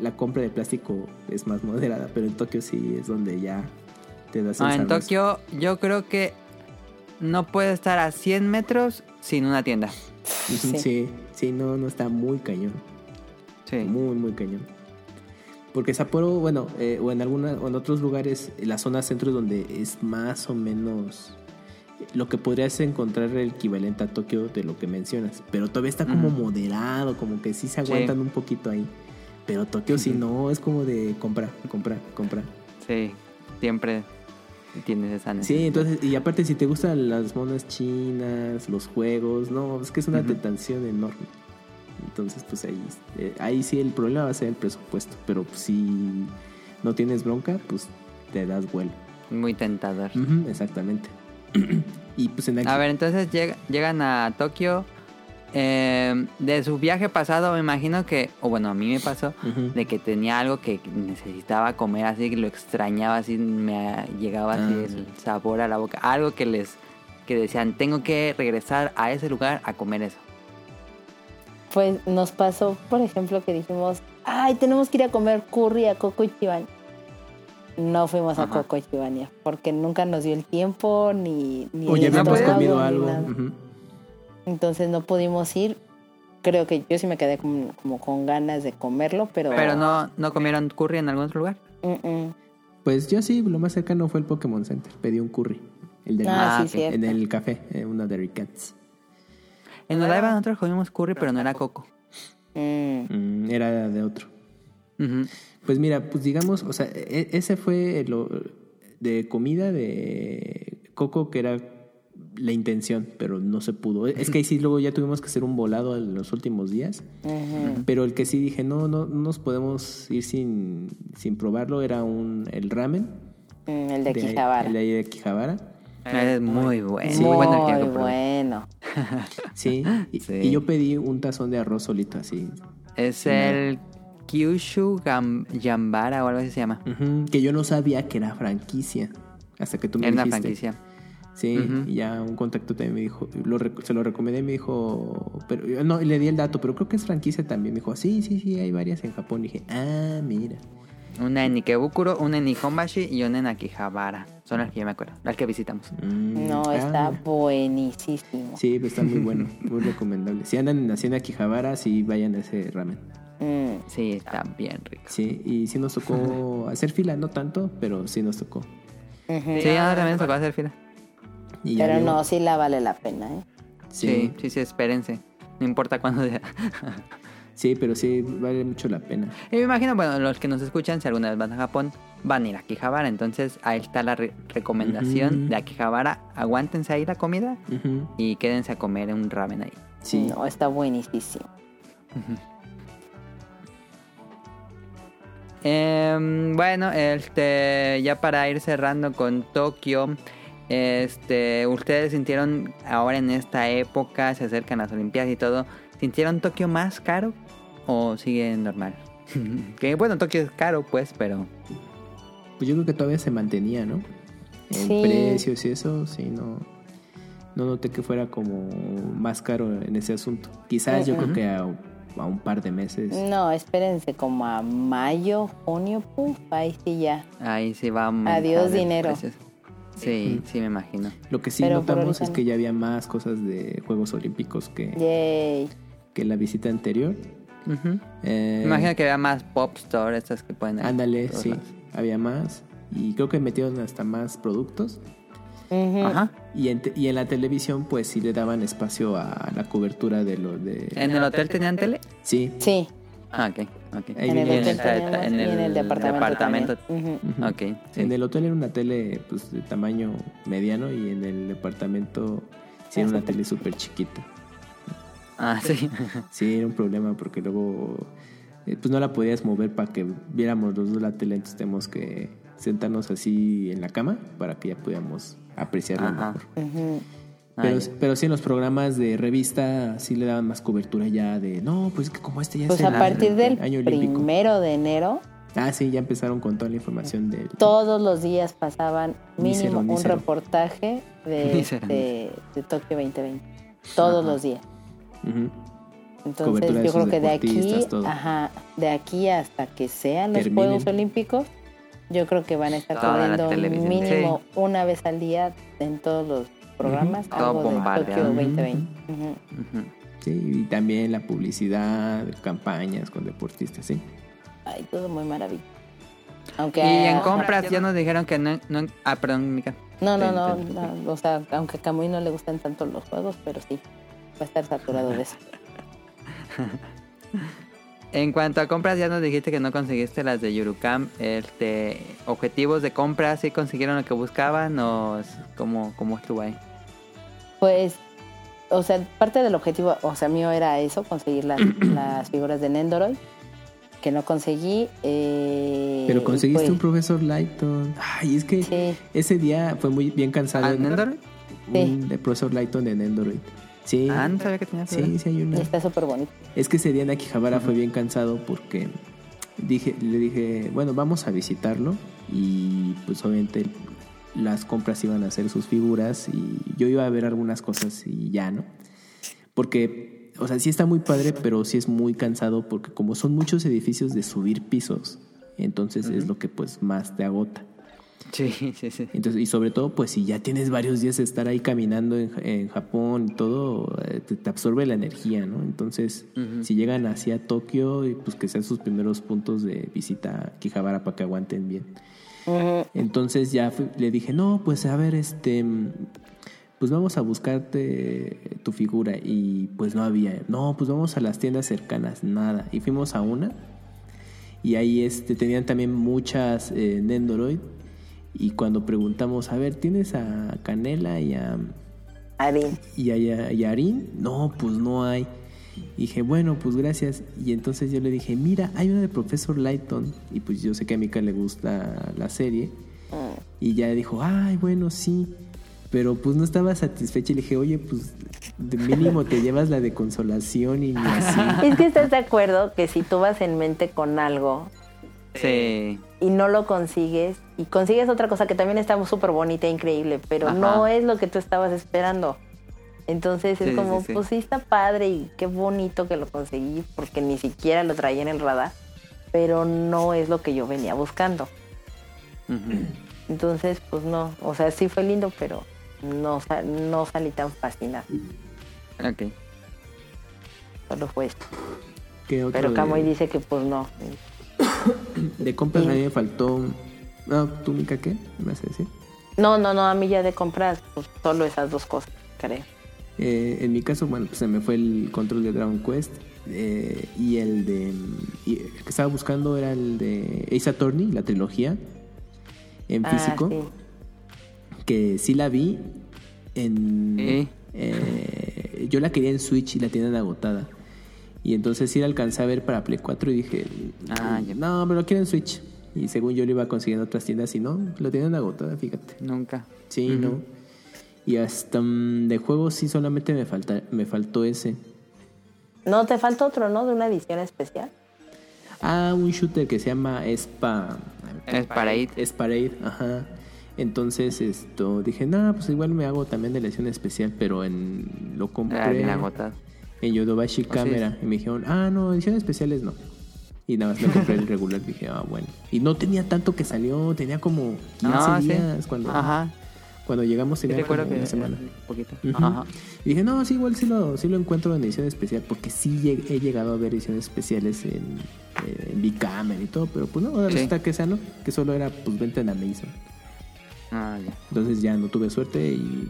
la compra de plástico es más moderada, pero en Tokio sí es donde ya te das el Ah, en. Tokio yo creo que no puede estar a 100 metros sin una tienda. Sí. Sí, sí, no, no está muy cañón. Sí. Muy, muy cañón. Porque Sapporo, bueno, eh, o en alguna, o en otros lugares, en la zona centro es donde es más o menos lo que podrías encontrar el equivalente a Tokio de lo que mencionas. Pero todavía está como moderado, como que sí se Sí. aguantan un poquito ahí. Pero Tokio si no, es como de comprar, comprar, comprar. Sí, siempre tienes esa Sí, necesidad. entonces, y aparte si te gustan las monas chinas, los juegos, no, es que es una Ujú. tentación enorme. Entonces, pues ahí, eh, ahí sí el problema va a ser el presupuesto, pero pues, si no tienes bronca, pues te das vuelo. Muy tentador. Exactamente. y pues en aquí, A ver, entonces llega- llegan a Tokio. Eh, de su viaje pasado, me imagino que, o bueno, a mí me pasó, de que tenía algo que necesitaba comer, así que lo extrañaba, así me llegaba así Ah, el sabor a la boca. Algo que les que decían, tengo que regresar a ese lugar a comer eso. Pues nos pasó, por ejemplo, que dijimos, ay, tenemos que ir a comer curry a Coco Chibani. No fuimos a. Coco Chibani porque nunca nos dio el tiempo ni, ni o el ya habíamos estómago, comido algo. Entonces no pudimos ir. Creo que yo sí me quedé como, como con ganas de comerlo, pero... Pero no, no comieron curry en algún otro lugar. Pues yo sí, lo más cercano fue el Pokémon Center. Pedí un curry. El de Ah, sí, el café, eh, una de Cats. En Odaiba nosotros comimos curry, pero no era coco. Mm. Mm, era de otro. Pues mira, pues digamos, o sea, e- ese fue lo de comida de Coco que era la intención, pero no se pudo. Es que ahí sí luego ya tuvimos que hacer un volado en los últimos días, pero el que sí dije, no, no, no nos podemos ir sin, sin probarlo era un el ramen Mm, el de Quijabara. el de ahí de Quijabara. Es muy bueno. Sí. Muy bueno el que bueno. Sí, y, Sí. y yo pedí un tazón de arroz solito así. Es el Kyushu Gam- Yambara o algo así se llama. Que yo no sabía que era franquicia hasta que tú me una dijiste. franquicia. Sí, y ya un contacto también me dijo, lo se lo recomendé y me dijo, pero yo no, le di el dato, pero creo que es franquicia también. Me dijo, sí, sí, sí, hay varias en Japón. Y dije, ah, mira. Una en Ikebukuro, una en Nihonbashi y una en Akihabara. Son las que yo me acuerdo, las que visitamos. Mm, No, ah, está mira. buenísimo. Sí, pues está muy bueno, muy recomendable. Si andan en Hacienda Akihabara, sí vayan a ese ramen. Mm. Sí, está bien rico. Sí, y sí nos tocó hacer fila, no tanto, pero sí nos tocó. Sí, ahora también nos tocó hacer fila. Y Pero no, sí la vale la pena, ¿eh? Sí, Sí, sí, sí, espérense. No importa cuándo sea. sí, pero sí vale mucho la pena. Y me imagino, bueno, los que nos escuchan, si alguna vez van a Japón, van a ir a Akihabara. Entonces, ahí está la re- recomendación Ujú. de Akihabara. Aguántense ahí la comida y quédense a comer un ramen ahí. Sí. No, está buenísimo. Em, bueno, este, ya para ir cerrando con Tokio, este, ustedes sintieron ahora en esta época, se acercan las Olimpiadas y todo, ¿sintieron Tokio más caro o sigue normal? que bueno, Tokio es caro, pues, pero Pues yo creo que todavía se mantenía, ¿no? En Sí. precios y eso, sí, no. No noté que fuera como más caro en ese asunto. Quizás yo creo que a, a un par de meses. No, espérense como a mayo, junio, puf, ahí sí ya. ahí sí va Adiós, dinero. Sí, sí me imagino. Lo que sí Pero notamos es que ya había más cosas de Juegos Olímpicos que, Yay. que la visita anterior. Eh, Me imagino que había más pop store, estas que pueden Ándale, sí, había más. Y creo que metieron hasta más productos. Ajá. Y en, te- y en la televisión, pues sí le daban espacio a la cobertura de lo de. ¿En el hotel tenían tele? Sí, Sí, Ah, ok, ok. Ahí en el hotel teníamos en y en el departamento. En el hotel era una tele pues, de tamaño mediano y en el departamento sí era una tele súper chiquita. Ah, sí. Sí, era un problema porque luego eh, pues no la podías mover para que viéramos los dos la tele, entonces tenemos que sentarnos así en la cama para que ya pudiéramos apreciarla Ajá. mejor. Pero, pero sí en los programas de revista sí le daban más cobertura ya de, no, pues es que como este ya Pues es a el partir del año primero de enero, Ah, sí, ya empezaron con toda la información del... todos los días pasaban mínimo un reportaje de, de, de Tokio 2020. Todos Ajá. los días. Entonces de yo creo que de aquí, todo. ajá, de aquí hasta que sean los Terminen. Juegos Olímpicos, yo creo que van a estar cubriendo mínimo una vez al día en todos los programas Todo algo de bombardeado. Tokio Ujú. 2020. Ujú. Ujú. Sí, y también la publicidad, campañas con deportistas, sí. Ay, todo muy maravilloso. Aunque Y en compras ya nos dijeron que no... no ah, perdón, Mica. No, no, no, no, o sea, aunque a Camuy no le gustan tanto los juegos, pero sí, va a estar saturado de eso. En cuanto a compras, ya nos dijiste que no conseguiste las de Yurukam. Este, ¿Objetivos de compra sí consiguieron lo que buscaban o cómo, cómo estuvo ahí? Pues, o sea, parte del objetivo, o sea, mío era eso, conseguir las, las figuras de Nendoroid, que no conseguí. eh, Pero conseguiste pues, un profesor Lighton. Ay, es que Sí, ese día fue muy bien cansado. ¿Ah, ¿no? Nendoroid? Un de profesor Lighton en Android. Sí. Ah, no sabía que tenía figura. Sí, sí hay una. está súper bonito. Es que ese día en Akihabara fue bien cansado porque dije, le dije, bueno, vamos a visitarlo y pues obviamente las compras iban a hacer sus figuras y yo iba a ver algunas cosas y ya, ¿no? Porque, o sea, sí está muy padre, pero sí es muy cansado porque como son muchos edificios de subir pisos, entonces es lo que pues más te agota. Sí, sí, sí. Entonces, y sobre todo, pues si ya tienes varios días de estar ahí caminando en, en Japón y todo, eh, te, te absorbe la energía, ¿no? Entonces, si llegan hacia Tokio, pues que sean sus primeros puntos de visita a Kijabara para que aguanten bien. Entonces ya fui- le dije, no, pues a ver, este, pues vamos a buscarte tu figura. Y pues no había, no, pues vamos a las tiendas cercanas, nada. Y fuimos a una. Y ahí este, tenían también muchas eh, Nendoroid. Y cuando preguntamos, a ver, ¿tienes a Canela y a, Arin. y a, y a- y a Arin? No, pues no hay. Y dije, bueno, pues gracias. Y entonces yo le dije, mira, hay una de Profesor Lighton. Y pues yo sé que a Mika le gusta la serie. Y ya dijo, ay, bueno, sí. Pero pues no estaba satisfecha y le dije, oye, pues de mínimo te llevas la de consolación y así. Es que estás de acuerdo que si tú vas en mente con algo Sí. y no lo consigues y consigues otra cosa que también está súper bonita e increíble, pero Ajá. no es lo que tú estabas esperando. Entonces es Sí, como, sí, sí. pues sí está padre y qué bonito que lo conseguí porque ni siquiera lo traía en el radar, pero no es lo que yo venía buscando. Entonces, pues no, o sea, sí fue lindo, pero no, no salí tan fascinada. Ok. Solo fue esto. ¿Qué otro Pero de- Camoy dice que pues no. De compras a mí me faltó. No, ¿tú, Mika, qué? ¿Me vas a decir? No, no, no, a mí ya de compras, pues solo esas dos cosas, creo. Eh, en mi caso, bueno, pues se me fue el control de Dragon Quest. eh, y el de. y el que estaba buscando era el de Ace Attorney, la trilogía. En Ah, físico. sí. Que sí la vi. En. Sí. eh, yo la quería en Switch y la tienen agotada. Y entonces sí la alcancé a ver para Play 4 y dije. Ah, ya. No, pero lo quiero en Switch. Y según yo lo iba consiguiendo en otras tiendas y no, lo tienen agotada, fíjate. Nunca. Sí, no. Y hasta mm, de juegos sí solamente me falta, me faltó ese. No, te falta otro, ¿no? De una edición especial. Ah, un shooter que se llama Espa. Es para ir. Es Parade, ajá. Entonces esto dije, no, pues igual me hago también de edición especial, pero en lo compré Ah, bien agotado. En Yodobashi Camera. Y me dijeron, ah, no, ediciones especiales no. Y nada más me compré el regular. Dije, ah, bueno. Y no tenía tanto que salió, tenía como 15 No, sí. días cuando, Ajá. cuando llegamos. Tenía como que una semana. poquito. Ajá. Y dije, no, sí, igual sí lo, sí lo encuentro en edición especial, porque sí he llegado a ver ediciones especiales en, eh, en Bicamer y todo, pero pues no, ahora Sí. resulta que esa no, que solo era pues venta en Amazon. Ah, ya. Entonces ya no tuve suerte y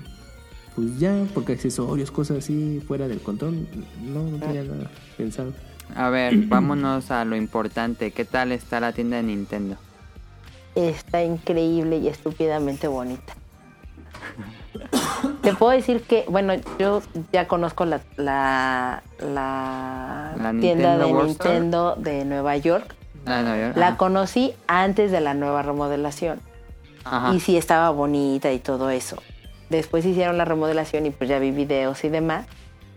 pues ya, porque accesorios, cosas así fuera del control, no, no tenía nada pensado. A ver, vámonos a lo importante. ¿Qué tal está la tienda de Nintendo? Está increíble y estúpidamente bonita. Te puedo decir que, bueno, yo ya conozco la, la, la, La tienda Nintendo de World Store. Nintendo de Nueva York. Ah, no, yo- La conocí antes de la nueva remodelación. Ajá. Y sí estaba bonita y todo eso. Después hicieron la remodelación y pues ya vi videos y demás.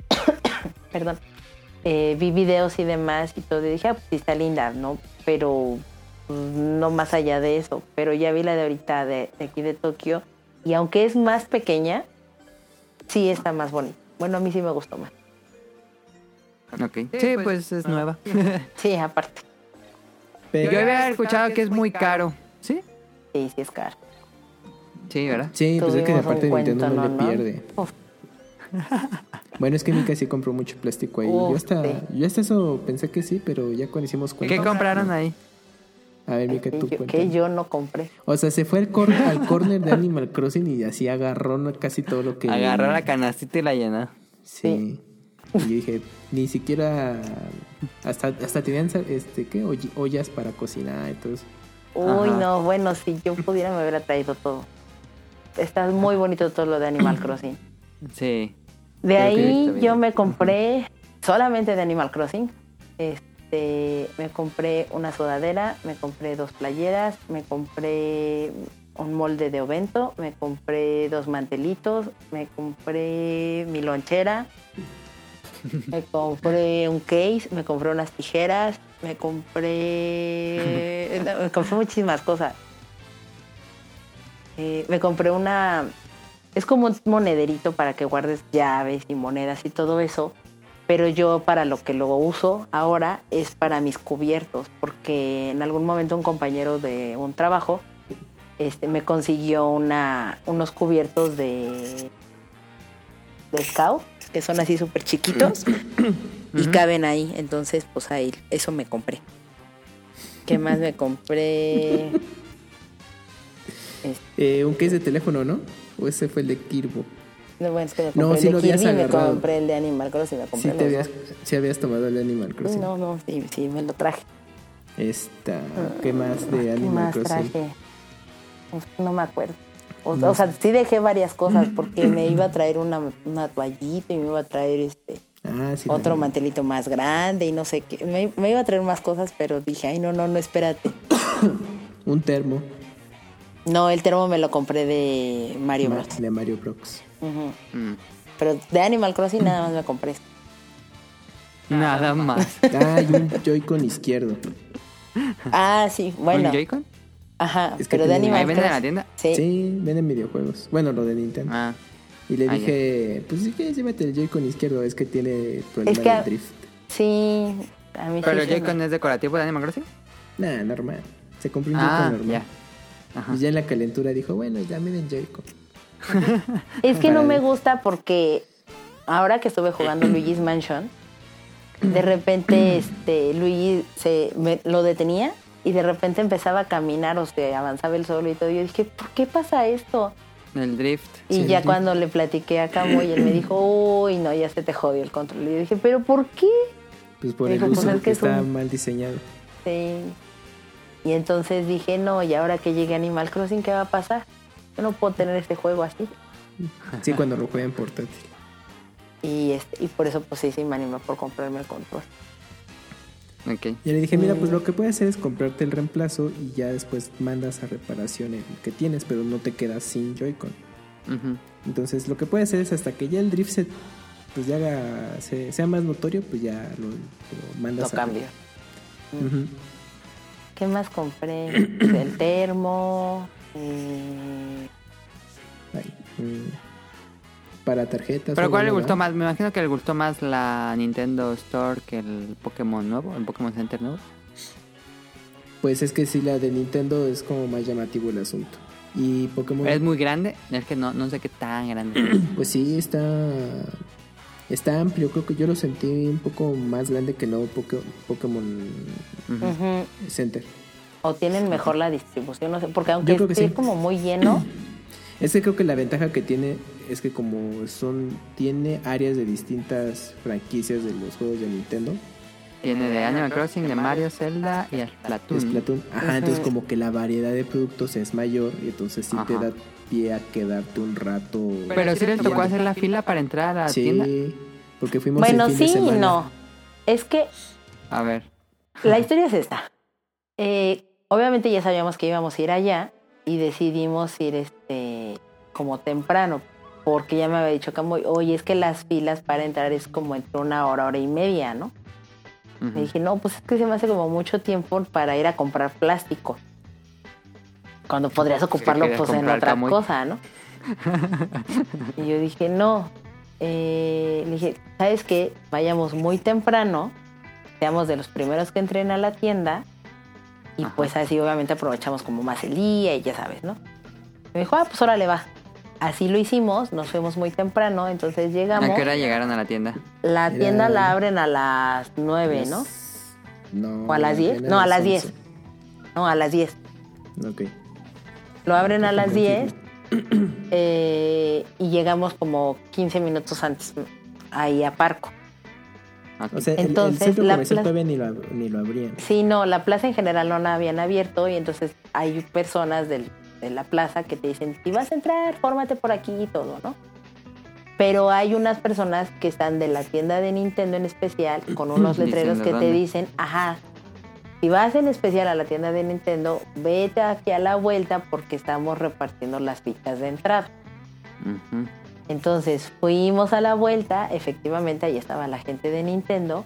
Perdón. Eh, vi videos y demás y todo. Y dije, ah, pues sí está linda, ¿no? Pero pues, no más allá de eso. Pero ya vi la de ahorita de, de aquí de Tokio. Y aunque es más pequeña, sí está más bonita. Bueno, a mí sí me gustó más. Ok. Sí, pues es nueva. Sí, aparte. Pero, Yo había escuchado que es muy caro. ¿Sí? Sí, sí es caro. Sí, ¿verdad? sí, pues es que Tuvimos aparte un Nintendo no le pierde. Bueno, es que Mika sí compró mucho plástico ahí. Yo hasta, sí. yo hasta eso pensé que sí, pero ya cuando hicimos cuenta. ¿Qué compraron ahí? A ver, Mika, Que tú cuenta. que yo no compré. O sea, se fue al, cor- al corner de Animal Crossing y así agarró casi todo lo que... Agarró la canastita y la llenó. Sí. Y yo dije, ni siquiera... Hasta, hasta tenían, este, ¿qué? Oll- ollas para cocinar y todo eso. Uy, Ajá. no, bueno, si yo pudiera me hubiera traído todo. Está muy bonito todo lo de Animal Crossing. Sí. De ahí yo me compré solamente de Animal Crossing. Este, me compré una sudadera, me compré dos playeras, me compré un molde de ovento, me compré dos mantelitos, me compré mi lonchera, me compré un case, me compré unas tijeras, me compré, me compré muchísimas cosas. Eh, me compré una, es como un monederito para que guardes llaves y monedas y todo eso. Pero yo para lo que lo uso ahora es para mis cubiertos, porque en algún momento un compañero de un trabajo este, me consiguió una, unos cubiertos de, de scout, que son así súper chiquitos y caben ahí. Entonces, pues ahí, eso me compré. ¿Qué más me compré? Eh, un case de teléfono, ¿no? O ese fue el de Kirbo. No, bueno, es que me No, compré sí el lo de habías Kirby, me compré el de Animal Crossing, me Sí, compré te los habías, sí habías tomado el de Animal Crossing. No, no, sí, sí, me lo traje. Esta, ¿qué más de ¿Qué Animal más Crossing? traje? No me acuerdo. O, o sea, sí dejé varias cosas porque me iba a traer una, una toallita y me iba a traer este Ah, sí. otro mantelito más grande y no sé qué. Me, me iba a traer más cosas, pero dije, ay, no, no, no, espérate. Un termo No, el termo me lo compré de Mario Bros. de Mario Bros. Mm. Pero de Animal Crossing nada más me compré. Nada más. Ah, y un Joy-Con izquierdo. Ah, sí, bueno. ¿Un Joy-Con? Ajá, Es que pero de Animal ¿Ahí venden en la Crossing. tienda? Sí. Sí, venden videojuegos. Bueno, lo de Nintendo. Ah. Y le Ah, dije, pues sí que llévate el Joy-Con izquierdo, es que tiene problema Es que- de drift. Sí, a mí ¿Pero sí el Joy-Con es decorativo de Animal Crossing? Nah, normal. Se compró un Ah, Joy-Con normal. ya. Ajá. Y ya en la calentura dijo, bueno, ya miren Joy-Con. Es que no me gusta porque ahora que estuve jugando Luigi's Mansion, de repente este Luigi se me- lo detenía y de repente empezaba a caminar o se avanzaba el solo y todo. Yo dije, ¿por qué pasa esto? El drift. Y Sí, ya sí. cuando le platiqué a Camo y él me dijo, uy, no, ya se te jodió el control. Y yo dije, ¿pero por qué? Pues por el Dijo, pues es que, que es está un- mal diseñado. Sí. Y entonces dije, no, y ahora que llegue Animal Crossing, ¿qué va a pasar? Yo no puedo tener este juego así. Sí, cuando lo juegan portátil. Y, este, y por eso pues sí, sí me animé por comprarme el control. Ok. Y le dije, mira, pues Mm. lo que puedes hacer es comprarte el reemplazo y ya después mandas a reparación el que tienes, pero no te quedas sin Joy-Con. Entonces lo que puedes hacer es hasta que ya el drift se, pues ya haga- se- sea más notorio, pues ya lo, lo Lo mandas a cambio. Ujú. ¿Qué más compré? El termo. eh, Ay, mm. Para tarjetas. ¿Pero cuál le gustó más? Me imagino que le gustó más la Nintendo Store que el Pokémon nuevo, el Pokémon Center nuevo. Pues es que sí, la de Nintendo es como más llamativo el asunto. Y Pokémon, Es muy grande, es que no, no sé qué tan grande. es. pues sí, está está amplio. Creo que yo lo sentí un poco más grande que el nuevo Poké- Pokémon ujú. Center. O tienen mejor la distribución, no sé. Porque aunque esté sí. como muy lleno, Es que creo que la ventaja que tiene es que como son tiene áreas de distintas franquicias de los juegos de Nintendo, Tiene de Animal Crossing, de Mario, Zelda y Splatoon. Splatoon. Ajá, entonces como que la variedad de productos es mayor y entonces sí te da pie a quedarte un rato. Pero sí les tocó hacer la fila para entrar a la Sí, tienda. porque fuimos Bueno, el fin de sí y no. Es que A ver. la historia es esta. Eh, obviamente ya sabíamos que íbamos a ir allá y decidimos ir este como temprano porque ya me había dicho Camoy, oye, es que las filas para entrar es como entre una hora, hora y media, ¿no? Le dije, no, pues es que se me hace como mucho tiempo para ir a comprar plástico. Cuando podrías ocuparlo querías pues en otra Camuy? cosa, ¿no? y yo dije, no. Eh, le dije, ¿sabes qué? Vayamos muy temprano, seamos de los primeros que entren a la tienda y Ajá. pues así obviamente aprovechamos como más el día y ya sabes, ¿no? Me dijo, ah, pues órale va. Así lo hicimos, nos fuimos muy temprano, entonces llegamos. ¿A qué hora llegaron a la tienda? La tienda la abren a las 9, ¿no? No. ¿O a las 10? eran No, a las 10. 11. No, a las 10. Ok. Lo abren a las Confirmo. 10 eh, y llegamos como 15 minutos antes ahí a Parco. O sea, Entonces, el, centro la comercial plaza- todavía ni lo, ab- ni lo abrían. Sí, no, la plaza en general no la habían abierto y entonces hay personas del- de la plaza que te dicen, si vas a entrar, fórmate por aquí y todo, ¿no? Pero hay unas personas que están de la tienda de Nintendo en especial con unos letreros que te dicen, ajá, si vas en especial a la tienda de Nintendo, vete aquí a la vuelta porque estamos repartiendo las fichas de entrada. Entonces fuimos a la vuelta, efectivamente ahí estaba la gente de Nintendo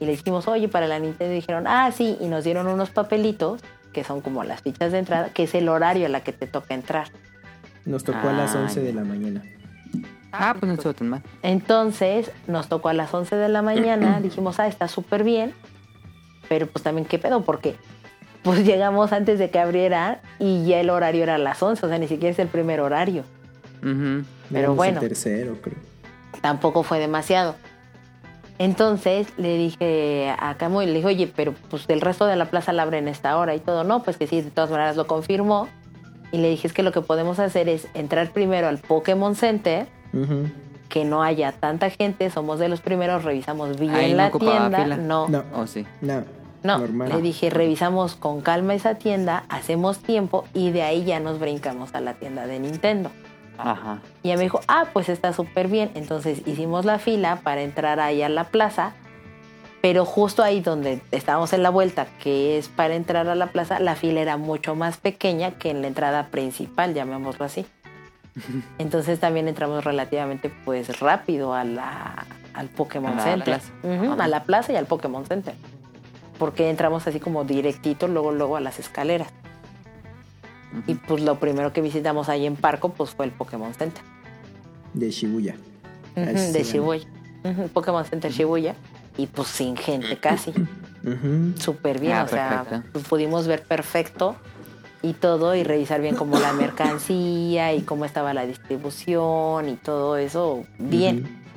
y le dijimos, oye, para la Nintendo y dijeron, ah, sí, y nos dieron unos papelitos que son como las fichas de entrada, que es el horario a la que te toca entrar. Nos tocó a las Ah, 11 de ya. la mañana. Ah, pues no estuvo tan mal. Entonces nos tocó a las 11 de la mañana, dijimos, ah, está súper bien, pero pues también qué pedo, porque pues llegamos antes de que abriera y ya el horario era a las 11, o sea, ni siquiera es el primer horario. Ujú. Pero Éramos bueno. El tercero, creo. tampoco fue demasiado. Entonces le dije a Camuy, le dije, oye, pero pues el resto de la plaza la abre en esta hora y todo. No, pues que sí, de todas maneras lo confirmó. Y le dije, es que lo que podemos hacer es entrar primero al Pokémon Center, que no haya tanta gente, somos de los primeros, revisamos bien Ahí no la ocupaba tienda. fila. No, No. ¿O sí? No. No. Normal. Le dije, revisamos con calma esa tienda, hacemos tiempo y de ahí ya nos brincamos a la tienda de Nintendo. Ajá. Y ella me dijo, ah, pues está súper bien. Entonces hicimos la fila para entrar ahí a la plaza, pero justo ahí donde estábamos en la vuelta, que es para entrar a la plaza, la fila era mucho más pequeña que en la entrada principal, llamémoslo así. Entonces también entramos relativamente pues rápido a la, al Pokémon A la Center. a la plaza y al Pokémon Center. Porque entramos así como directito, luego, luego a las escaleras. Y pues lo primero que visitamos ahí en Parco pues fue el Pokémon Center. De Shibuya. De Shibuya. Pokémon Center Shibuya. Y pues sin gente casi. Súper bien. Ah, o sea, perfecto. pues, pudimos ver perfecto y todo y revisar bien como la mercancía y cómo estaba la distribución y todo eso bien.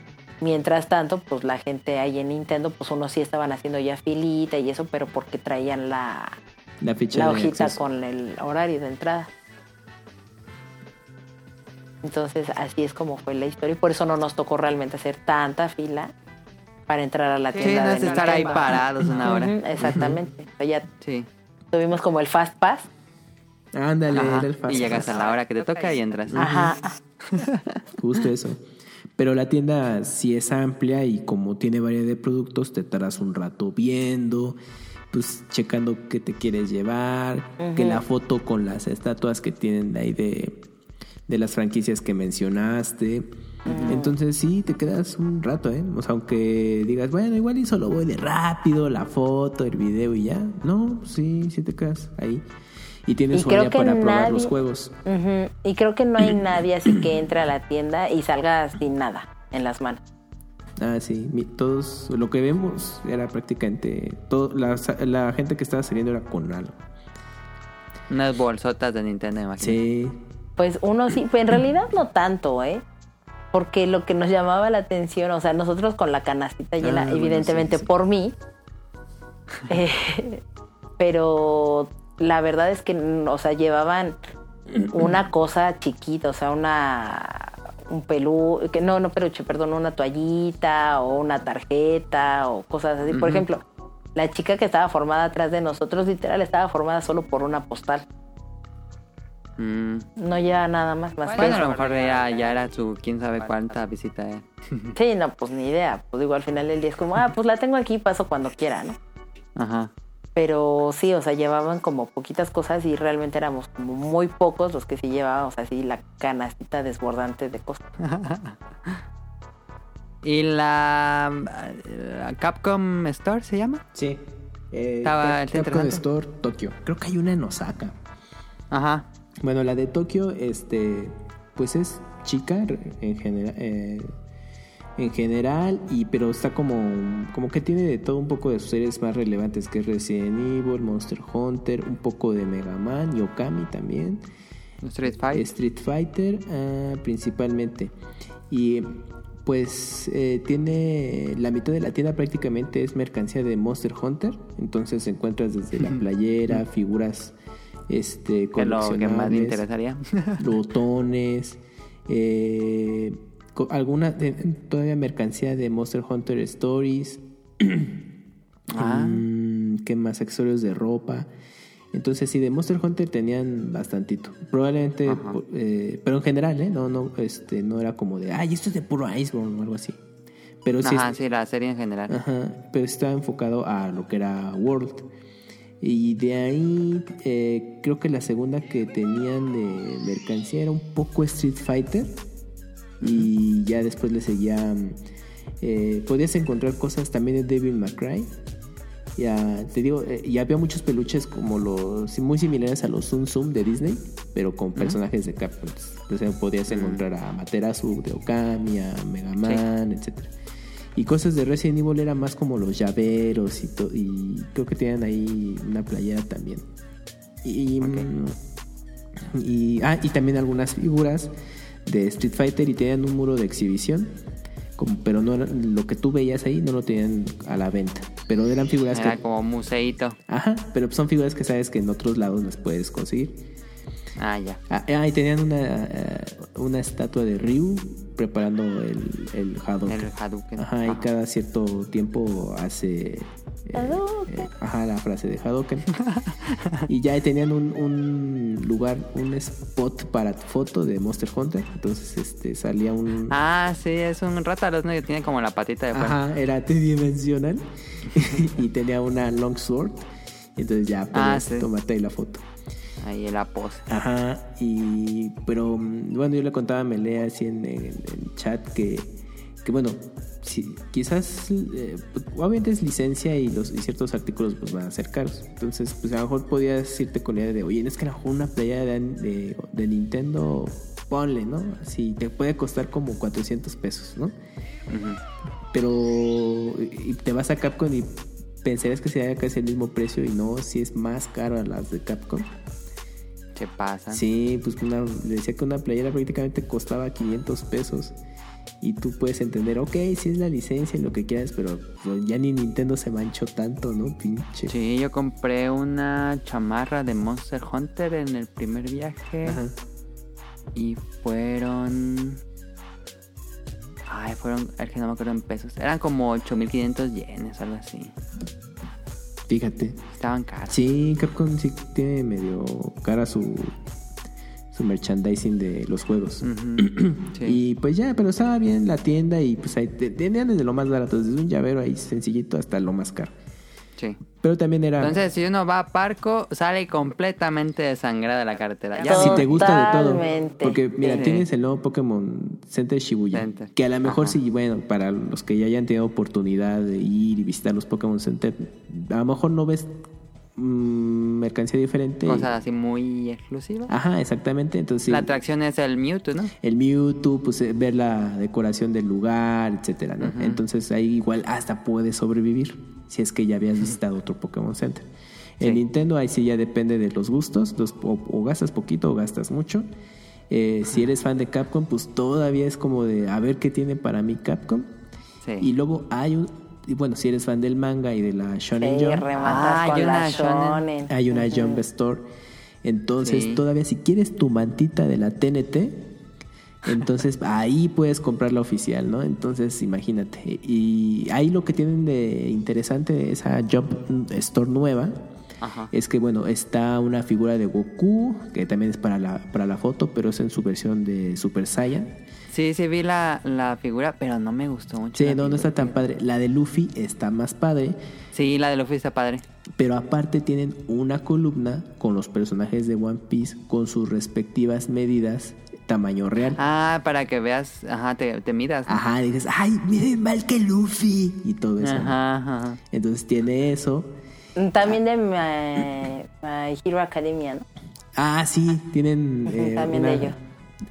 Mientras tanto, pues la gente ahí en Nintendo, pues unos sí estaban haciendo ya filita y eso, pero porque traían la, La ficha la de hojita con el horario de entrada. Entonces así es como fue la historia y por eso no nos tocó realmente hacer tanta fila para entrar a la Sí, tienda. no de es estar ahí parados una hora. Exactamente. O sea, ya Sí. tuvimos como el Fast Pass. Ándale, el fast Y llegas pass. a la hora que te toca y entras. Ajá. Justo eso. Pero la tienda sí es amplia y como tiene variedad de productos, te tardas un rato viendo, pues checando qué te quieres llevar, que la foto con las estatuas que tienen ahí de, de las franquicias que mencionaste. Entonces sí, te quedas un rato, ¿eh? O sea, aunque digas, bueno, igual y solo voy de rápido, la foto, el video y ya. No, sí, sí te quedas ahí. Y tienes Y día que para probar los juegos. Y creo que no hay nadie así que entre a la tienda y salga sin nada en las manos. Ah, sí, mi- todos, lo que vemos era prácticamente, todo, la, la gente que estaba saliendo era con algo. Unas bolsotas de Nintendo, imagino. Sí, Pues uno sí, pero en realidad no tanto, ¿eh? Porque lo que nos llamaba la atención, o sea, nosotros con la canastita llena, Ah, bueno, evidentemente sí, sí. por mí, eh, pero la verdad es que, o sea, llevaban una cosa chiquita, o sea, una un pelú, que no, no peluche, perdón, una toallita o una tarjeta o cosas así. Por ejemplo, la chica que estaba formada atrás de nosotros, literal, estaba formada solo por una postal. Mm. No lleva nada más, más que Bueno, a eso. lo mejor ya, ya era su quién sabe cuánta visita. eh. Sí, no, pues ni idea. Pues digo, al final del día es como, ah, pues la tengo aquí, paso cuando quiera, ¿no? Ajá. Pero sí, o sea, llevaban como poquitas cosas y realmente éramos como muy pocos los que sí llevábamos así la canastita desbordante de cosas. ¿Y la, la Capcom Store se llama? Sí. Eh, Estaba- está Capcom. Store Tokio. Creo que hay una en Osaka. Ajá. Bueno, la de Tokio, este, pues es chica en general, eh, en general, y pero está como, como que tiene de todo un poco de sus series más relevantes, que es Resident Evil, Monster Hunter, un poco de Mega Man, Yokami también, Street Fighter. Street Fighter, ah, principalmente. Y pues eh, tiene la mitad de la tienda prácticamente es mercancía de Monster Hunter, entonces encuentras desde la playera, figuras, este, que es lo que más me coleccionables, interesaría. botones, eh, alguna de- todavía mercancía de Monster Hunter Stories, Ah. Mm, ¿qué más? Accesorios de ropa. Entonces sí, de Monster Hunter tenían bastantito. Probablemente, Ajá. eh, pero en general, ¿eh? No, no, este, no era como de, ay, esto es de puro Iceborne o algo así. Pero sí, Ajá, sí, la serie en general. Ajá, pero estaba enfocado a lo que era World. Y de ahí eh, creo que la segunda que tenían de mercancía era un poco Street Fighter. Y ya después le seguía... eh, podías encontrar cosas también de Devil May Cry. Ya, te digo, eh, y había muchos peluches como los muy similares a los Zoom Zoom de Disney, pero con personajes de Capcom. Sea, podías encontrar a Materasu de Okami, a Mega Man, etcétera. Y cosas de Resident Evil era más como los llaveros y, y creo que tenían ahí una playera también. Y, mm, y, ah, y también algunas figuras de Street Fighter y tenían un muro de exhibición. Como, pero no lo que tú veías ahí no lo tenían a la venta. Pero eran figuras Era que... como museito. Ajá, pero son figuras que sabes que en otros lados las puedes conseguir. Ah, ya. Ah, ah, y tenían una, eh, una estatua de Ryu preparando el, el Hadouken. El Hadouken. Ajá, y Ajá. cada cierto tiempo hace... eh, Hadouken. eh, ajá, la frase de Hadouken. y ya tenían un, un lugar, un spot para foto de Monster Hunter. Entonces este salía un... Ah, sí, es un rátalos, ¿no? Que tiene como la patita de fuera. Ajá, era tridimensional. y tenía una long sword. Y entonces ya Ah, podías sí. tomarte ahí la foto. Ahí la pose. Ajá, y pero mm, bueno, yo le contaba a Melea así en el chat que, que bueno, si, quizás eh, obviamente es licencia y los y ciertos artículos pues van a ser caros. Entonces, pues a lo mejor podías irte con la idea de, oye, es que a lo mejor una playa de, de, de Nintendo, ponle, ¿no? Así te puede costar como 400 pesos, ¿no? Pero y te vas a Capcom y pensarías que sería casi el mismo precio y no, si es más caro a las de Capcom. ¿Qué pasa? Sí, pues una, decía que una playera prácticamente costaba 500 pesos. Y tú puedes entender, ok, sí es la licencia y lo que quieras, pero pues, ya ni Nintendo se manchó tanto, ¿no? Pinche. Sí, yo compré una chamarra de Monster Hunter en el primer viaje. Ajá. Y fueron. Ay, fueron. Es que no me acuerdo en pesos. Eran como 8500 yenes, algo así. Fíjate. Estaban caros. Sí, Capcom sí tiene medio cara su, su merchandising de los juegos. Sí. Y pues ya, pero estaba bien la tienda y pues ahí te- tenían desde lo más barato, desde un llavero ahí sencillito hasta lo más caro. sí. Pero también era... Entonces, si uno va a Parco, sale completamente desangrada la cartera. Ya si te gusta de todo. Porque mira, Sí. tienes el nuevo Pokémon Center Shibuya. Center. Que a lo mejor Ajá. sí, bueno, para los que ya hayan tenido oportunidad de ir y visitar los Pokémon Center, a lo mejor no ves mm, mercancía diferente. Cosas así muy exclusivas. Ajá, exactamente. Entonces La atracción es el Mewtwo, ¿no? el Mewtwo, pues eh, ver la decoración del lugar, etcétera, ¿no? Entonces ahí igual hasta puedes sobrevivir si es que ya habías visitado otro Pokémon Center. En Sí. Nintendo ahí sí ya depende de los gustos, los- o, o gastas poquito o gastas mucho. Eh, si eres fan de Capcom, pues todavía es como de a ver qué tiene para mí Capcom. Sí. Y luego hay un, y bueno, si eres fan del manga y de la Shonen Sí, Jump, Ah, con hay la una shonen. hay una. Jump Store. Entonces, Sí. todavía si quieres tu mantita de la TNT, Entonces ahí puedes comprar la oficial, ¿no? Entonces imagínate. Y ahí lo que tienen de interesante esa Job Store nueva Ajá. es que, bueno, está una figura de Goku, que también es para la, para la foto, pero es en su versión de Super Saiyan. Sí, sí vi la, la figura, pero no me gustó mucho. Sí, no, no está tan padre. La de Luffy está más padre, Sí, la de Luffy está padre. pero aparte tienen una columna con los personajes de One Piece con sus respectivas medidas tamaño real. Ah, para que veas, ajá, te, te miras. ¿no? Ajá, dices, ay, miren mal que Luffy y todo eso. Ajá, ajá. Entonces tiene eso. También de My, My Hero Academia, ¿no? Ah, sí, tienen eh, también una, de ello.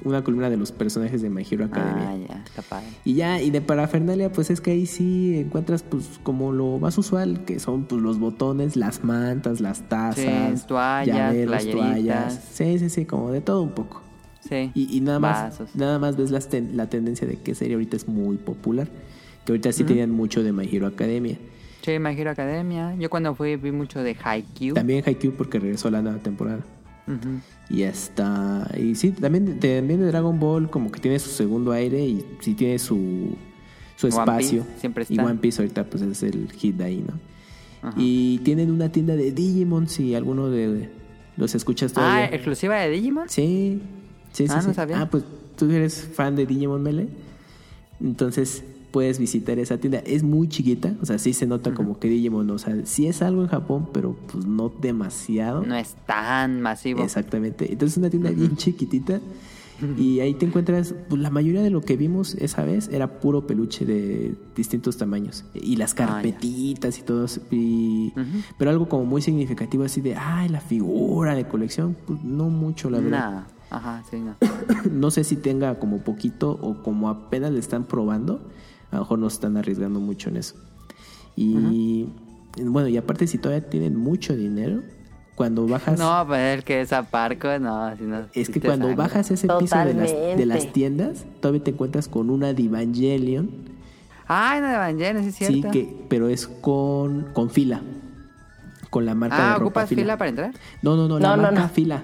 Una columna de los personajes de My Hero Academia. Ah, ya, padre. Y ya, y de parafernalia, pues es que ahí sí encuentras pues como lo más usual, que son pues los botones, las mantas, las tazas, Sí, toallas, llaveros, toallas. Sí, sí, sí, como de todo un poco. Sí. Y, y nada más, Vasos. nada más ves ten- la tendencia de que serie ahorita es muy popular. Que ahorita sí tenían mucho de My Hero Academia. Sí, My Hero Academia. Yo cuando fui vi mucho de Haikyuu. También Haikyuu porque regresó la nueva temporada. Ujú. Y está. Y sí, también, también de Dragon Ball, como que tiene su segundo aire y sí tiene su, su One espacio. Piece siempre Y está. One Piece ahorita, pues es el hit de ahí, ¿no? Ajá. Y tienen una tienda de Digimon, si alguno de los escuchas Ah, todavía. exclusiva de Digimon. Sí, sí, sí. Ah, no sí. sabía. Ah, pues tú eres fan de Digimon Melee. Entonces puedes visitar esa tienda. Es muy chiquita, o sea, sí se nota como que Digimon, o sea, sí es algo en Japón, pero pues no demasiado. No es tan masivo. Exactamente. Entonces es una tienda bien chiquitita. Y ahí te encuentras, pues, la mayoría de lo que vimos esa vez era puro peluche de distintos tamaños. Y las Ah, carpetitas y todo y-. Pero algo como muy significativo así de, ay, la figura de colección, pues no mucho, la verdad. Nah. Ajá, sí, no. No sé si tenga como poquito o como apenas le están probando. A lo mejor no se están arriesgando mucho en eso. Y bueno, y aparte si todavía tienen mucho dinero, cuando bajas... No, pues el que es aparco, no. Si no Es sí que cuando bajas ese piso de las, de las tiendas, todavía te encuentras con una de Evangelion. Ay, no de Evangelion, sí es Sí, cierto. que, pero es con, con fila. Con la marca de Ah, ropa ¿ocupas fila. para entrar? No, no, no, la No, no, marca no. fila.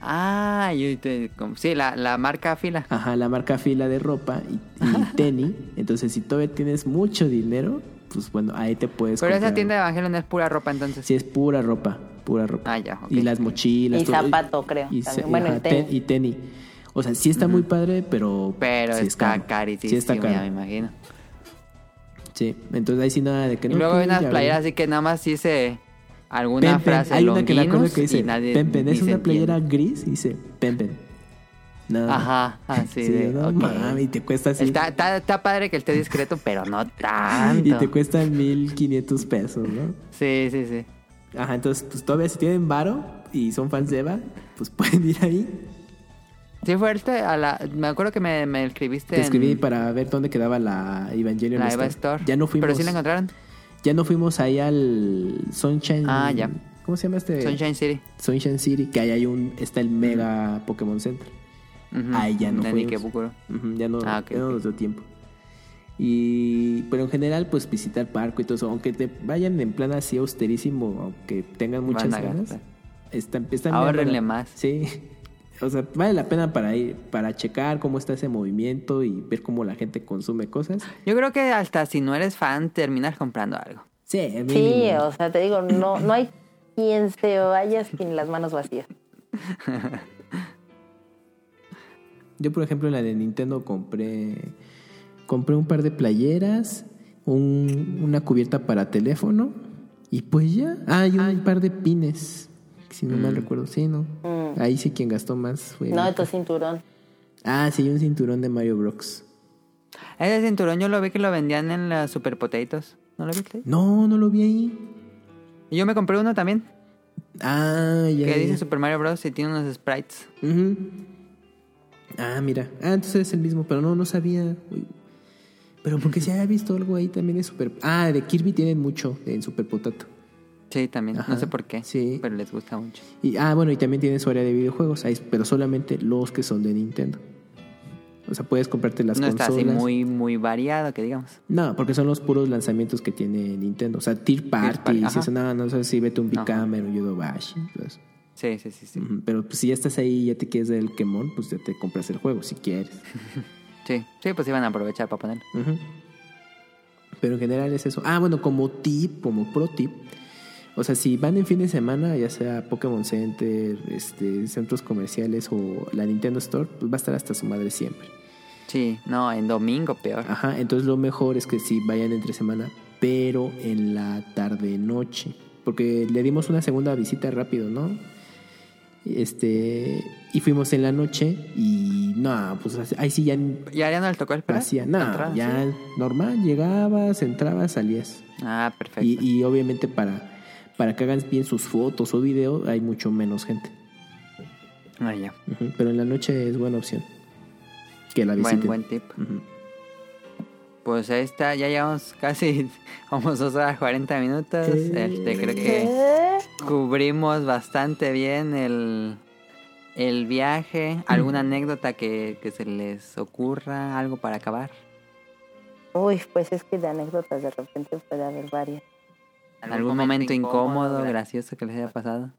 Ah, yo te... como- Sí, la, la marca fila. Ajá, la marca fila de ropa y, y tenis. Entonces, si todavía tienes mucho dinero, pues bueno, ahí te puedes Pero esa comprar. tienda de Evangelion es pura ropa, entonces. Sí, es pura ropa, pura ropa. Ah, ya, ok. Y las mochilas. Y todo. zapato, creo, Y, también. se- Bueno, ajá, y tenis. te- y tenis. O sea, sí está muy padre, pero... Pero sí es está caro. carísimo, Sí está ya caro. me imagino. Sí, entonces ahí sí nada de que Y no. luego hay unas ya playeras así que nada más dice alguna Pen, frase Hay una que acuerdo Longinus que dice y nadie pen, pen. ni Es una playera entiende. gris y dice pen, pen. Nada más. Ajá, así Sí, de, no ok. mames, y te cuesta así. Está, está, está padre que esté discreto, pero no tanto. Y te cuesta 1500 pesos, ¿no? Sí, sí, sí. Ajá, entonces, pues todavía si tienen varo y son fans de Eva, pues pueden ir ahí. Sí, fuerte a la... Me acuerdo que me, me escribiste Te escribí en para ver dónde quedaba la Evangelion la Eva Store. Ya no fuimos. Pero sí la encontraron. Ya no fuimos ahí al Sunshine. Ah, ya. ¿Cómo se llama este? Sunshine City. Sunshine City, que ahí hay un está el mega Pokémon Center. Ahí ya no fuimos. Ikebukuro. Ujú, ya no, Ah, ya no ok. nos dio tiempo. Y, pero en general, pues visitar parco y todo eso, aunque te vayan en plan así austerísimo, aunque tengan muchas ganas, están, están Ahórrenle bien, más. Sí, o sea, vale la pena para ir, para checar cómo está ese movimiento y ver cómo la gente consume cosas. Yo creo que hasta si no eres fan, terminas comprando algo. Sí, Sí, mínimo. o sea, te digo, no, no hay quien se vaya sin las manos vacías. Yo, por ejemplo, en la de Nintendo compré compré un par de playeras, un- una cubierta para teléfono y pues ya. Ah, y un par de pines. Si no mal recuerdo, sí, ¿no? Mm. Ahí sí quien gastó más fue. No de tu cinturón. Ah, sí, un cinturón de Mario Bros. Ese cinturón yo lo vi que lo vendían en las Super Potatoes. ¿No lo viste? No, no lo vi ahí. Y yo me compré uno también. Ah, ya. que ya. dice Super Mario Bros. y tiene unos sprites. Ujú. Ah, mira. Ah, entonces es el mismo, pero no, no sabía. Uy. Pero porque si había visto algo ahí también de Super. Ah, de Kirby tienen mucho en Super Potato. Sí, también. Ajá, no sé por qué. sí. Pero les gusta mucho. Y, ah, bueno, y también tiene su área de videojuegos, ahí, pero solamente los que son de Nintendo. O sea, puedes comprarte las no está consolas. así muy, muy variado, que digamos. No, porque son los puros lanzamientos que tiene Nintendo. O sea, Tier Party, si eso, no, no sé si vete un. Bicamer o Yodobashi. pues. Sí, sí, sí, sí. Pero pues, si ya estás ahí y ya te quieres dar el quemón, pues ya te compras el juego si quieres. Sí, sí, pues iban a aprovechar para ponerlo. Ujú. Pero en general es eso. Ah, bueno, como tip, como pro tip. O sea, si van en fin de semana, ya sea Pokémon Center, este, centros comerciales o la Nintendo Store, pues va a estar hasta su madre siempre. Sí, no, en domingo peor. Ajá, entonces lo mejor es que sí vayan entre semana, pero en la tarde-noche. Porque le dimos una segunda visita rápido, ¿no? Este, y fuimos en la noche y no, pues ahí sí ya ¿Ya, ya no le tocó el hacía nada, ya normal, llegabas, entrabas, salías. Ah, perfecto. Y, y obviamente para, para que hagan bien sus fotos o video hay mucho menos gente. Ah, ya. Pero en la noche es buena opción. Que la Buen, visiten. buen tip. Ujú. Pues ahí está, ya llevamos casi, vamos dos horas 40 minutos. Sí. Este, creo que ¿Qué? cubrimos bastante bien el, el viaje. ¿Alguna anécdota que, que se les ocurra? ¿Algo para acabar? Uy, pues es que de anécdotas de repente puede haber varias. ¿Algún momento incómodo, gracioso que les haya pasado?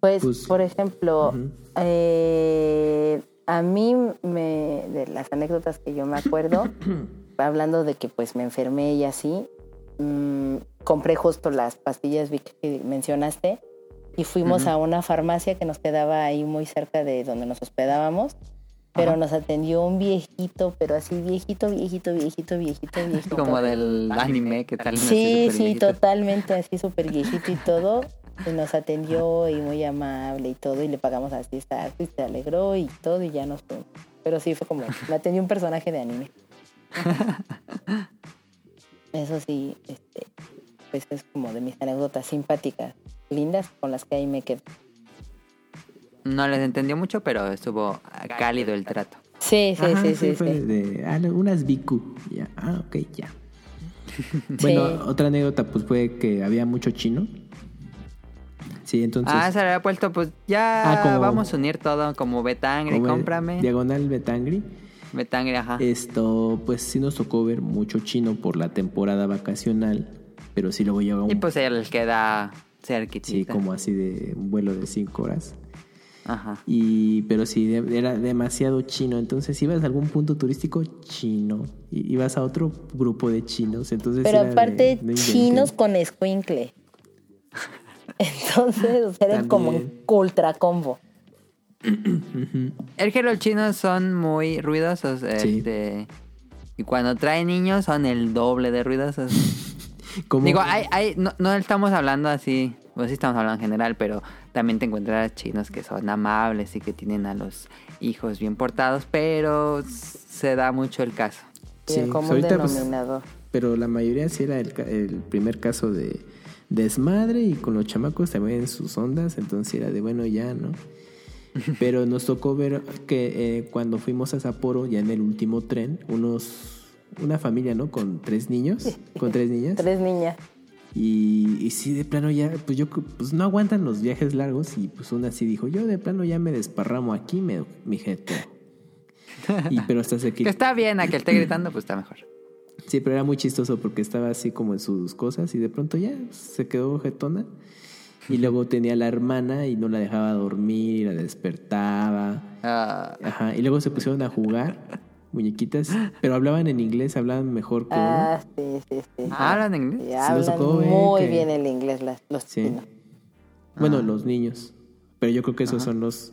Pues, Pues, por ejemplo, eh, a mí me, de las anécdotas que yo me acuerdo, hablando de que pues me enfermé y así, mm, compré justo las pastillas que mencionaste y fuimos a una farmacia que nos quedaba ahí muy cerca de donde nos hospedábamos. Pero Ajá. nos atendió un viejito, pero así viejito, viejito, viejito, viejito, viejito. Como del anime que tal. Sí, sí, totalmente así súper viejito y todo. Y nos atendió y muy amable y todo. Y le pagamos así exacto y se alegró y todo y ya nos fuimos. Pero sí fue como, me atendió un personaje de anime. Eso sí, este, pues es como de mis anécdotas simpáticas, lindas, con las que ahí me quedo. No les entendió mucho, pero estuvo cálido el trato. Sí, sí, Ajá, sí, sí, sí. de, ah, unas Biku. Ya, ah, ok, ya. Bueno, Sí. otra anécdota pues fue que había mucho chino. Sí, entonces. ah, se le había puesto, pues ya Ah, como- vamos a unir todo como Betangri, como cómprame. Diagonal Betangri. Betangri, ajá. Esto, pues sí nos tocó ver mucho chino por la temporada vacacional. Pero sí luego llega un. Y pues ella les queda sí, cerquitita. como así de un vuelo de cinco horas. Ajá. Y, pero sí, de- era demasiado chino. Entonces, ibas a algún punto turístico chino. Y ibas a otro grupo de chinos. Entonces, Pero de, aparte, chinos con escuincle. Entonces, o sea, era como un ultra combo. El que los chinos son muy ruidosos. Sí. Este, y cuando traen niños son el doble de ruidosos. Digo, hay, hay, no, no estamos hablando así, pues sí estamos hablando en general, pero también te encuentras chinos que son amables y que tienen a los hijos bien portados, pero se da mucho el caso. Sí, común ahorita, pues, denominador. Pero la mayoría sí era el, el primer caso de desmadre y con los chamacos también en sus ondas, entonces era de bueno ya, ¿no? Pero nos tocó ver que eh, cuando fuimos a Sapporo, ya en el último tren, unos una familia, ¿no? Con tres niños, con tres niñas. Tres niñas. Y, y sí, de plano ya, pues yo, pues no aguantan los viajes largos y pues una sí dijo, yo de plano ya me desparramo aquí, me, mi jeto. Y pero hasta se Que está bien a que esté gritando, pues está mejor. Sí, pero era muy chistoso porque estaba así como en sus cosas y de pronto ya se quedó jetona. Y luego tenía a la hermana y no la dejaba dormir, la despertaba. Ah, Ajá, y luego se pusieron a jugar muñequitas, pero hablaban en inglés, hablaban mejor que. Ah, sí, sí, sí. ¿Hablan inglés? Sí, hablan tocó muy que- bien el inglés las- los Sí. chinos. Bueno, Ah. los niños. Pero yo creo que esos son los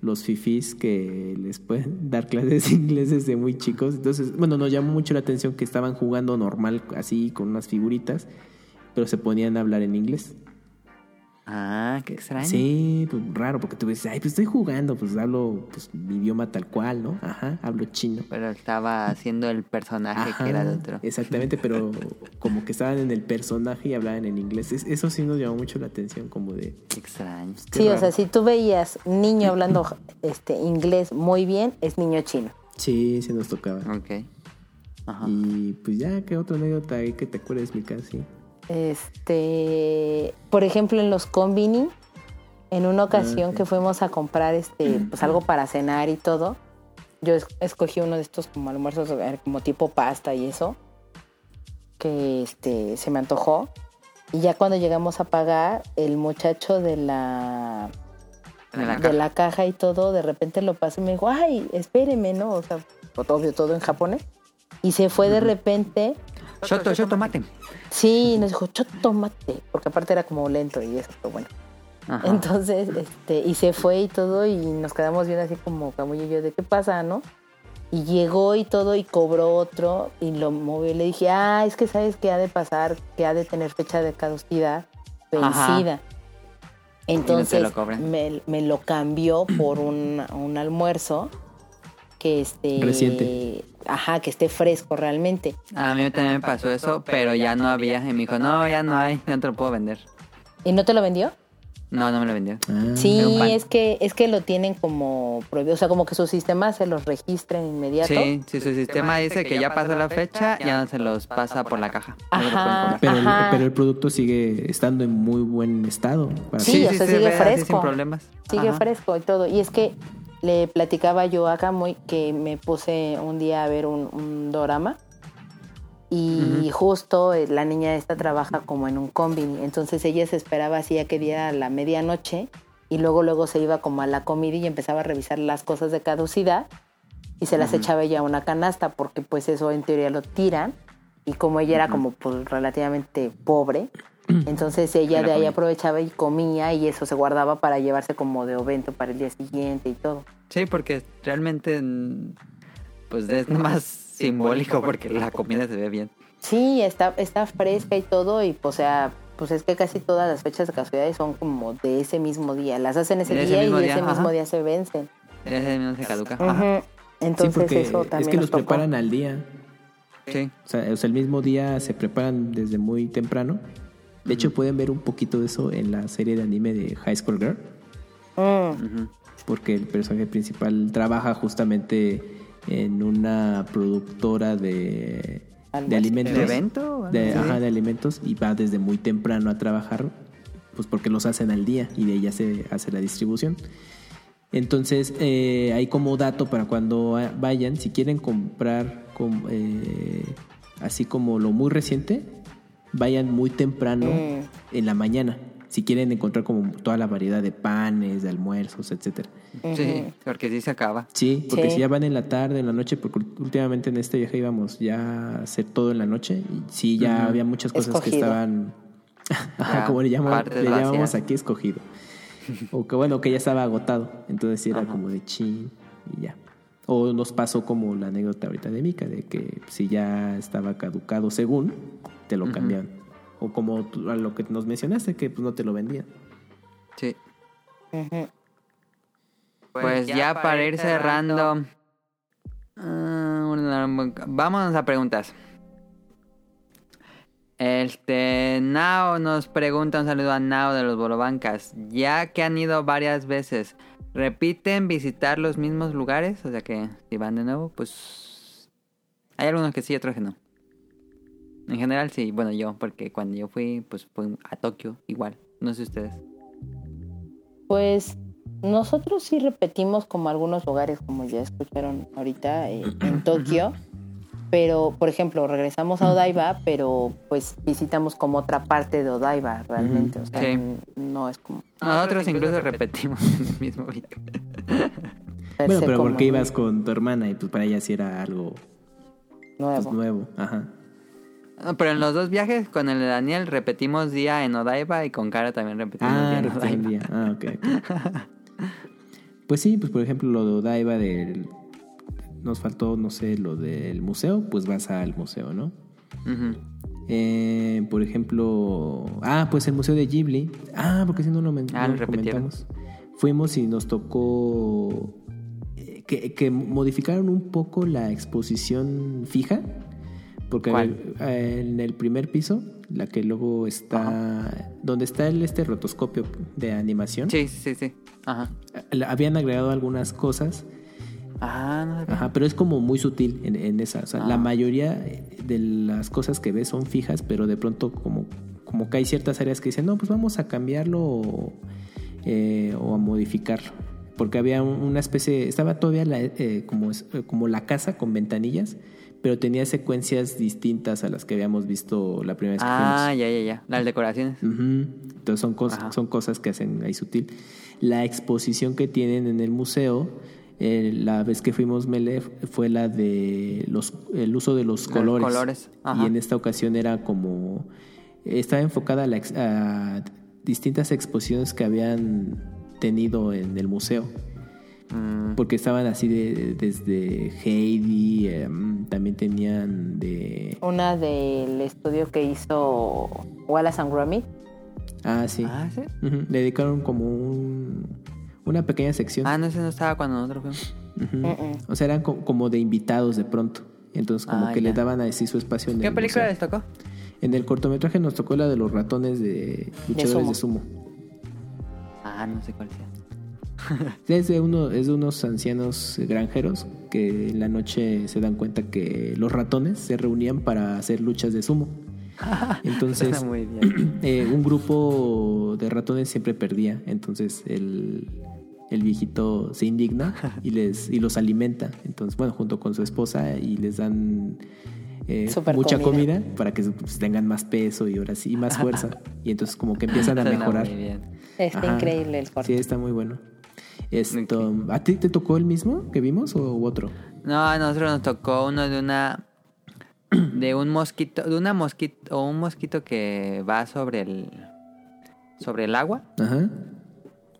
los fifís que les pueden dar clases de inglés desde muy chicos. Entonces, bueno, nos llamó mucho la atención que estaban jugando normal, así, con unas figuritas, pero se ponían a hablar en inglés. Ah, qué extraño. Sí, pues raro, porque tú dices, ay, pues estoy jugando, pues hablo pues, mi idioma tal cual, ¿no? Ajá, hablo chino. Pero estaba haciendo el personaje Ajá, que era de otro. Exactamente, pero como que estaban en el personaje y hablaban en inglés. Es- Eso sí nos llamó mucho la atención, como de... Qué extraño. qué Sí, o sea, si tú veías niño hablando este inglés muy bien, es niño chino. Sí, sí nos tocaba. Ok. Ajá. Y pues ya, ¿qué otra anécdota hay que te acuerdes, mi casi? Este, por ejemplo, en los combini, en una ocasión sí. que fuimos a comprar este, pues algo para cenar y todo, yo es- escogí uno de estos como almuerzos eh, como tipo pasta y eso, que este se me antojó. Y ya cuando llegamos a pagar, el muchacho de la De la de caja. la caja y todo, de repente lo pasé y me dijo, ay, espéreme, ¿no? O sea, obvio, todo en japonés. Y se fue de repente, Shoto, shoto, mate. Sí, nos dijo, yo tomate, porque aparte era como lento y eso, pero bueno. Ajá. Entonces, este, y se fue y todo, y nos quedamos viendo así como Camuy y yo, ¿de qué pasa, no? Y llegó y todo, y cobró otro, y lo movió. Y le dije, ah, es que sabes que ha de pasar, que ha de tener fecha de caducidad Ajá. vencida. Entonces, lo me, me lo cambió por un, un almuerzo que esté... Reciente. Ajá, que esté fresco realmente. A mí también me pasó eso, pero ya no había. Y me dijo, no, ya no hay, no te lo puedo vender. ¿Y no te lo vendió? No, no me lo vendió. Ah, Sí, es que, es que lo tienen como prohibido, o sea, como que su sistema se los registra en inmediato. Sí, si su sistema dice que ya pasó la fecha, ya no se los pasa por la caja. Ajá. pero, el, Ajá. pero el producto sigue estando en muy buen estado. para- Sí, o sea, sigue fresco. sin problemas. Sigue Ajá. fresco y todo. Y es que le platicaba yo a Camuy que me puse un día a ver un, un dorama y justo eh, la niña esta trabaja como en un combini. Entonces ella se esperaba así a que diera la medianoche y luego luego se iba como a la comida y empezaba a revisar las cosas de caducidad y se las echaba ella a una canasta porque pues eso en teoría lo tiran y como ella era como pues relativamente pobre entonces ella de ahí aprovechaba y comía y eso se guardaba para llevarse como de ovento para el día siguiente y todo. Sí, porque realmente mm, pues es más simbólico porque la comida se ve bien. Sí, está, está fresca y todo y pues, o sea, pues es que casi todas las fechas de casualidades son como de ese mismo día. Las hacen ese De ese día y ese mismo día se vencen. Ese mismo se caduca. Ajá. Entonces sí, porque eso también es que nos los tocó. preparan al día. Sí. O sea, o sea, el mismo día se preparan desde muy temprano. De hecho, pueden ver un poquito de eso en la serie de anime de High School Girl. Ujú. Porque el personaje principal trabaja justamente en una productora de, de alimentos. ¿De evento? De, Sí. ajá, de alimentos y va desde muy temprano a trabajar, pues porque los hacen al día y de ahí ya se hace la distribución. Entonces, eh, hay como dato para cuando vayan, si quieren comprar com- eh, así como lo muy reciente, vayan muy temprano Mm. en la mañana. Si quieren encontrar como toda la variedad de panes, de almuerzos, etcétera. Sí, porque sí se acaba. Sí, porque Sí. si ya van en la tarde, en la noche, porque últimamente en este viaje íbamos ya a hacer todo en la noche y sí, ya había muchas cosas que estaban, ajá, Ya, como le, le llamamos aquí escogido. o que bueno, que ya estaba agotado, entonces sí era Ajá. como de chin y ya. O nos pasó como la anécdota ahorita de Mika, de que si ya estaba caducado según, te lo cambiaban. O como tú- a lo que nos mencionaste, que pues no te lo vendían. Sí. ujú. Pues ya para ir cerrando, ah, una- vámonos a preguntas. Este, Nao nos pregunta, un saludo a Nao de los Bolobancas. Ya que han ido varias veces, ¿repiten visitar los mismos lugares? O sea que si van de nuevo, pues... Hay algunos que sí, otros que no. En general sí, bueno yo, porque cuando yo fui, pues fui a Tokio igual. No sé ustedes. Pues nosotros sí repetimos como algunos lugares, como ya escucharon ahorita, eh, en Tokio. Pero, por ejemplo, regresamos a Odaiba, pero pues visitamos como otra parte de Odaiba realmente. O sea, Sí. no es como... Nosotros incluso repetimos en el mismo video. Bueno, pero porque ibas con tu hermana y pues para ella sí era algo pues, nuevo. nuevo. Ajá. No, pero en los dos viajes con el de Daniel repetimos día en Odaiba y con Cara también repetimos día Ah, en repetí un Odaiba. día. Ah, ok. ok. pues sí, pues por ejemplo lo de Odaiba del... Nos faltó, no sé, lo del museo, pues vas al museo, ¿no? Eh, por ejemplo... Ah, pues el museo de Ghibli. Ah, porque si no lo, men- Ah, no lo comentamos. Fuimos y nos tocó... eh, Que, que modificaron un poco la exposición fija. Porque ¿Cuál? eh, en el primer piso, la que luego está... Donde está el este rotoscopio de animación. Sí, sí, sí. Ajá. Le Habían agregado algunas cosas, Ah, no sabía. ajá, pero es como muy sutil en, en esa. O sea, Ah. La mayoría de las cosas que ves son fijas, pero de pronto como, como que hay ciertas áreas que dicen, no, pues vamos a cambiarlo o, eh, o a modificarlo. Porque había un- una especie, estaba todavía la, eh, como, eh, como la casa con ventanillas, pero tenía secuencias distintas a las que habíamos visto la primera vez que Ah, ya, ya, ya. Las decoraciones. Entonces son, cos- Ajá. son cosas que hacen ahí sutil. La exposición que tienen en el museo, eh, la vez que fuimos Mele, fue la de los, el uso de los Los colores. colores, Y en esta ocasión era como... Estaba enfocada a, la ex- a distintas exposiciones que habían tenido en el museo. Mm, Porque estaban así de, desde Heidi, em, también tenían de... Una del estudio que hizo Wallace and Gromit. Ah, sí. Ah, ¿sí? Le dedicaron como un, una pequeña sección. Ah, no, ese no estaba cuando nosotros fuimos. O sea, eran co- como de invitados de pronto. Entonces como Ah, que ya. le daban así su espacio en ¿Qué el película museo. les tocó? En el cortometraje nos tocó la de los ratones de luchadores de sumo. Ah, no sé cuál sea. Es de, uno, es de unos ancianos granjeros que en la noche se dan cuenta que los ratones se reunían para hacer luchas de sumo. Entonces, muy bien. eh, un grupo de ratones siempre perdía. Entonces el, el viejito se indigna y les y los alimenta. Entonces, bueno, junto con su esposa y les dan eh, mucha comida. comida. para que pues, tengan más peso y ahora sí, y más fuerza. Y entonces como que empiezan a mejorar. Está Ajá. increíble el corto. Sí, está muy bueno. Esto, ¿A ti te tocó el mismo que vimos o otro? No, a nosotros nos tocó uno de una de un mosquito, de una mosquito o un mosquito que va sobre el sobre el agua Ajá.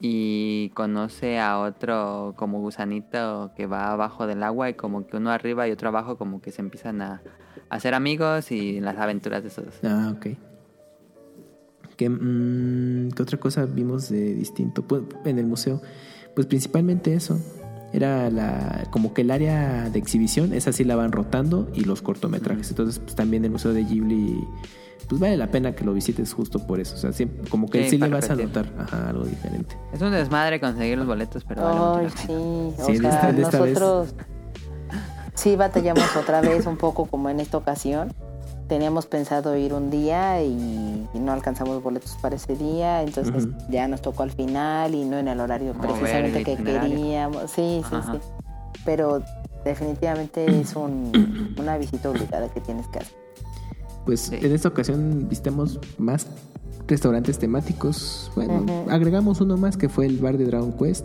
y conoce a otro como gusanito que va abajo del agua y como que uno arriba y otro abajo como que se empiezan a, a hacer amigos y las aventuras de esos. dos. Ah, ok. ¿Qué, mm, ¿qué otra cosa vimos de distinto Pues, en el museo? Pues principalmente eso. Era la, como que el área de exhibición, esa sí la van rotando y los cortometrajes. Entonces, pues también el Museo de Ghibli, pues vale la pena que lo visites justo por eso. O sea, siempre, como que Sí, sí, le vas a notar ajá, algo diferente. Es un desmadre conseguir los boletos, pero vale Ay, pena. sí. O Sí, de sea, esta- de esta vez. nosotros sí batallamos otra vez un poco como en esta ocasión. Teníamos pensado ir un día y, y no alcanzamos boletos para ese día, entonces ya nos tocó al final y no en el horario Mover precisamente el que queríamos. Sí, sí, Ajá. sí. Pero definitivamente es un, una visita obligada que tienes que hacer. Pues Sí. en esta ocasión visitamos más restaurantes temáticos. Bueno, agregamos uno más que fue el bar de Dragon Quest.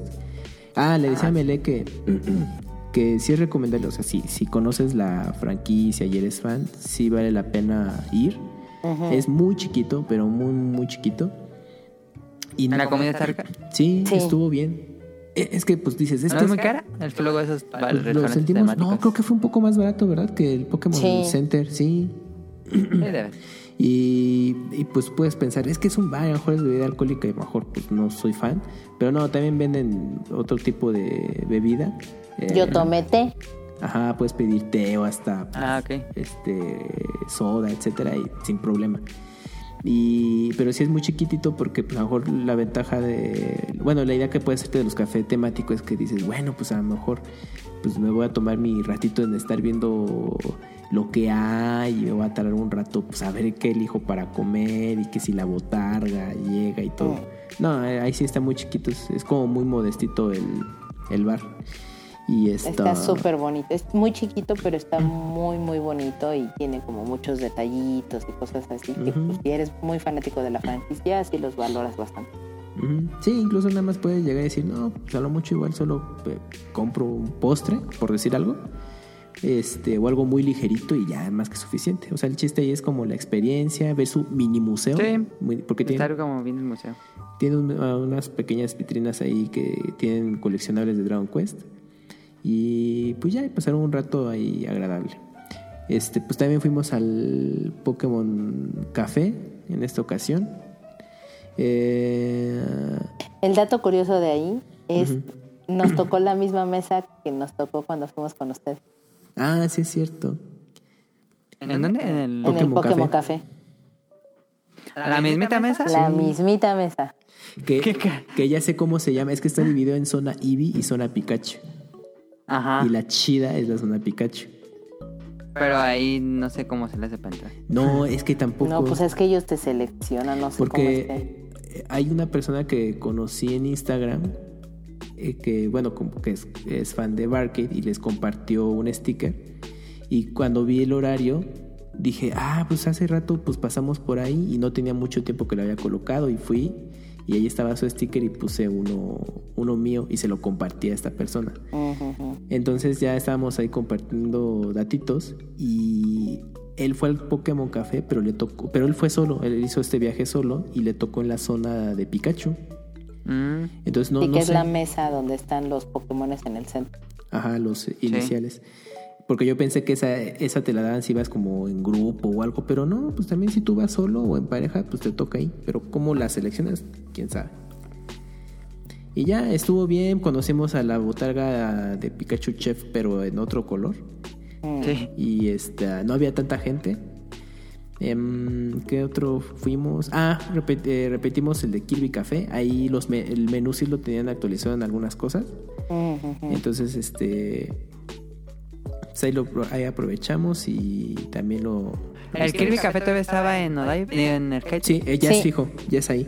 Ah, le decía a Mele que, que sí es recomendable. O sea, si, si conoces la franquicia y eres fan, sí vale la pena ir. Ujú. Es muy chiquito, pero muy, muy chiquito. Y ¿La no- comida está rica? Sí, Sí. estuvo bien. E- Es que, pues dices, es ¿No es muy cara? Que luego esos pues, restaurantes lo sentimos. temáticos. No, creo que fue un poco más barato, ¿verdad? Que el Pokémon Sí. Center, sí. Sí. Y, y, pues puedes pensar, es que es un bar, a lo mejor es bebida alcohólica y a lo mejor pues no soy fan. Pero no, también venden otro tipo de bebida. Eh, Yo tomé té. Ajá, puedes pedir té o hasta Ah, ok. este soda, etcétera, y sin problema. Y, pero sí es muy chiquitito porque pues, a lo mejor la ventaja de... Bueno, la idea que puedes hacerte de los cafés temáticos es que dices, bueno, pues a lo mejor pues me voy a tomar mi ratito en estar viendo lo que hay y me voy a tardar un rato pues a ver qué elijo para comer y que si la botarga llega y todo. No, eh, ahí sí está muy chiquito, es, es como muy modestito el, el bar. Y está... Está súper bonito. Es muy chiquito, pero está muy, muy bonito y tiene como muchos detallitos y cosas así. Que pues, si eres muy fanático de la franquicia, sí los valoras bastante. Sí, incluso nada más puedes llegar y decir, no, pues a lo mucho igual solo eh, compro un postre, por decir algo, este, o algo muy ligerito y ya más que suficiente. O sea, el chiste ahí es como la experiencia, ver su mini museo. Sí. muy- porque tiene, Estar como bien en el museo. tiene un- a unas pequeñas vitrinas ahí que tienen coleccionables de Dragon Quest. Y pues ya pasaron un rato ahí agradable. Este, pues también fuimos al Pokémon Café en esta ocasión. Eh, El dato curioso de ahí es, nos tocó la misma mesa que nos tocó cuando fuimos con usted. ah, sí es cierto. ¿En dónde? En el... En el Pokémon Pokémon Café. Café. ¿La mismita mesa? La mismita mesa. Que, ¿Qué ca- que ya sé cómo se llama. Es que está dividido en zona Eevee y zona Pikachu. Ajá. Y la chida es la zona Pikachu. Pero ahí no sé cómo se le hace para entrar. No, es que tampoco. No, pues es que ellos te seleccionan, no sé cómo esté. Porque hay una persona que conocí en Instagram eh, que, bueno, como que es, es fan de Barcade y les compartió un sticker. Y cuando vi el horario, dije, ah, pues hace rato pues pasamos por ahí y no tenía mucho tiempo que lo había colocado y fui y ahí estaba su sticker y puse uno, uno mío y se lo compartí a esta persona. Entonces ya estábamos ahí compartiendo datitos y él fue al Pokémon Café, pero le tocó, pero él fue solo, él hizo este viaje solo y le tocó en la zona de Pikachu. Mm, Entonces no, no que es la mesa donde están los Pokémones en el centro. Ajá, los iniciales. Porque yo pensé que esa, esa te la daban si vas como en grupo o algo, pero no, pues también si tú vas solo o en pareja, pues te toca ahí. Pero cómo la seleccionas, quién sabe. Y ya estuvo bien, conocimos a la botarga de Pikachu Chef, pero en otro color. sí. Y este, no había tanta gente. Em, ¿Qué otro fuimos? Ah, repet- eh, repetimos el de Kirby Café. Ahí los me- el menú sí lo tenían actualizado en algunas cosas. Entonces, este. Pues ahí, lo, ahí aprovechamos y también lo. El Kirby Café todavía estaba en Odaiba, en Arcade. Sí, ya Sí. es fijo, ya es ahí.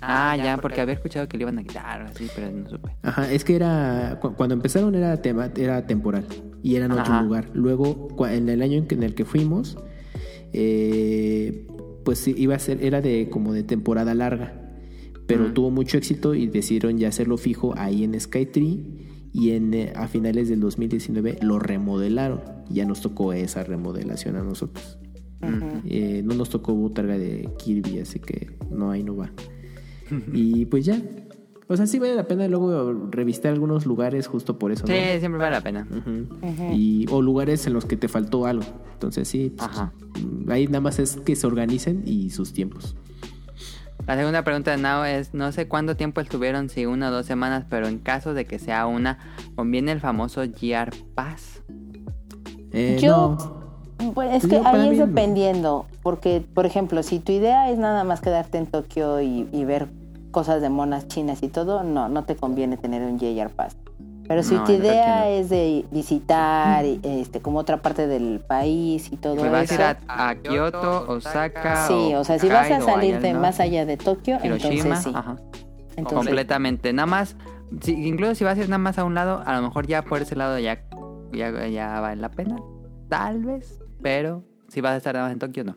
Ah, ya, porque había escuchado que le iban a quitar o así, pero no supe. Ajá, es que era. cu- Cuando empezaron era, tema, era temporal y era en otro Ajá. lugar. Luego, en el año en, que- en el que fuimos, eh, pues sí, iba a ser, era de como de temporada larga. Pero tuvo mucho éxito y decidieron ya hacerlo fijo ahí en Skytree. Y en, eh, a finales del 2019 lo remodelaron. Ya nos tocó esa remodelación a nosotros. Eh, no nos tocó botarga de Kirby, así que no, ahí no va. y pues ya. O sea, sí vale la pena luego revistar algunos lugares justo por eso. Sí, ¿no? siempre vale la pena. Y, o lugares en los que te faltó algo. Entonces sí, pues, Ajá. ahí nada más es que se organicen y sus tiempos. La segunda pregunta de Nao es, no sé cuánto tiempo estuvieron, si una o dos semanas, pero en caso de que sea una, ¿conviene el famoso GR Pass? Eh, Yo- no. Pues es que ahí es dependiendo, porque por ejemplo, si tu idea es nada más quedarte en Tokio y, y ver cosas de monas chinas y todo, no, no te conviene tener un JR Pass. Pero si No, tu idea no. es de visitar este como otra parte del país y todo ¿Me vas a eso, ir a, a Kioto, Osaka? sí, o sea, si vas a salirte al más allá de Tokio, Hiroshima, entonces sí. ajá. Entonces, completamente. Nada más, si- incluso si vas a ir nada más a un lado, a lo mejor ya por ese lado ya, ya, ya vale la pena. Tal vez, pero si vas a estar nada más en Tokio, no.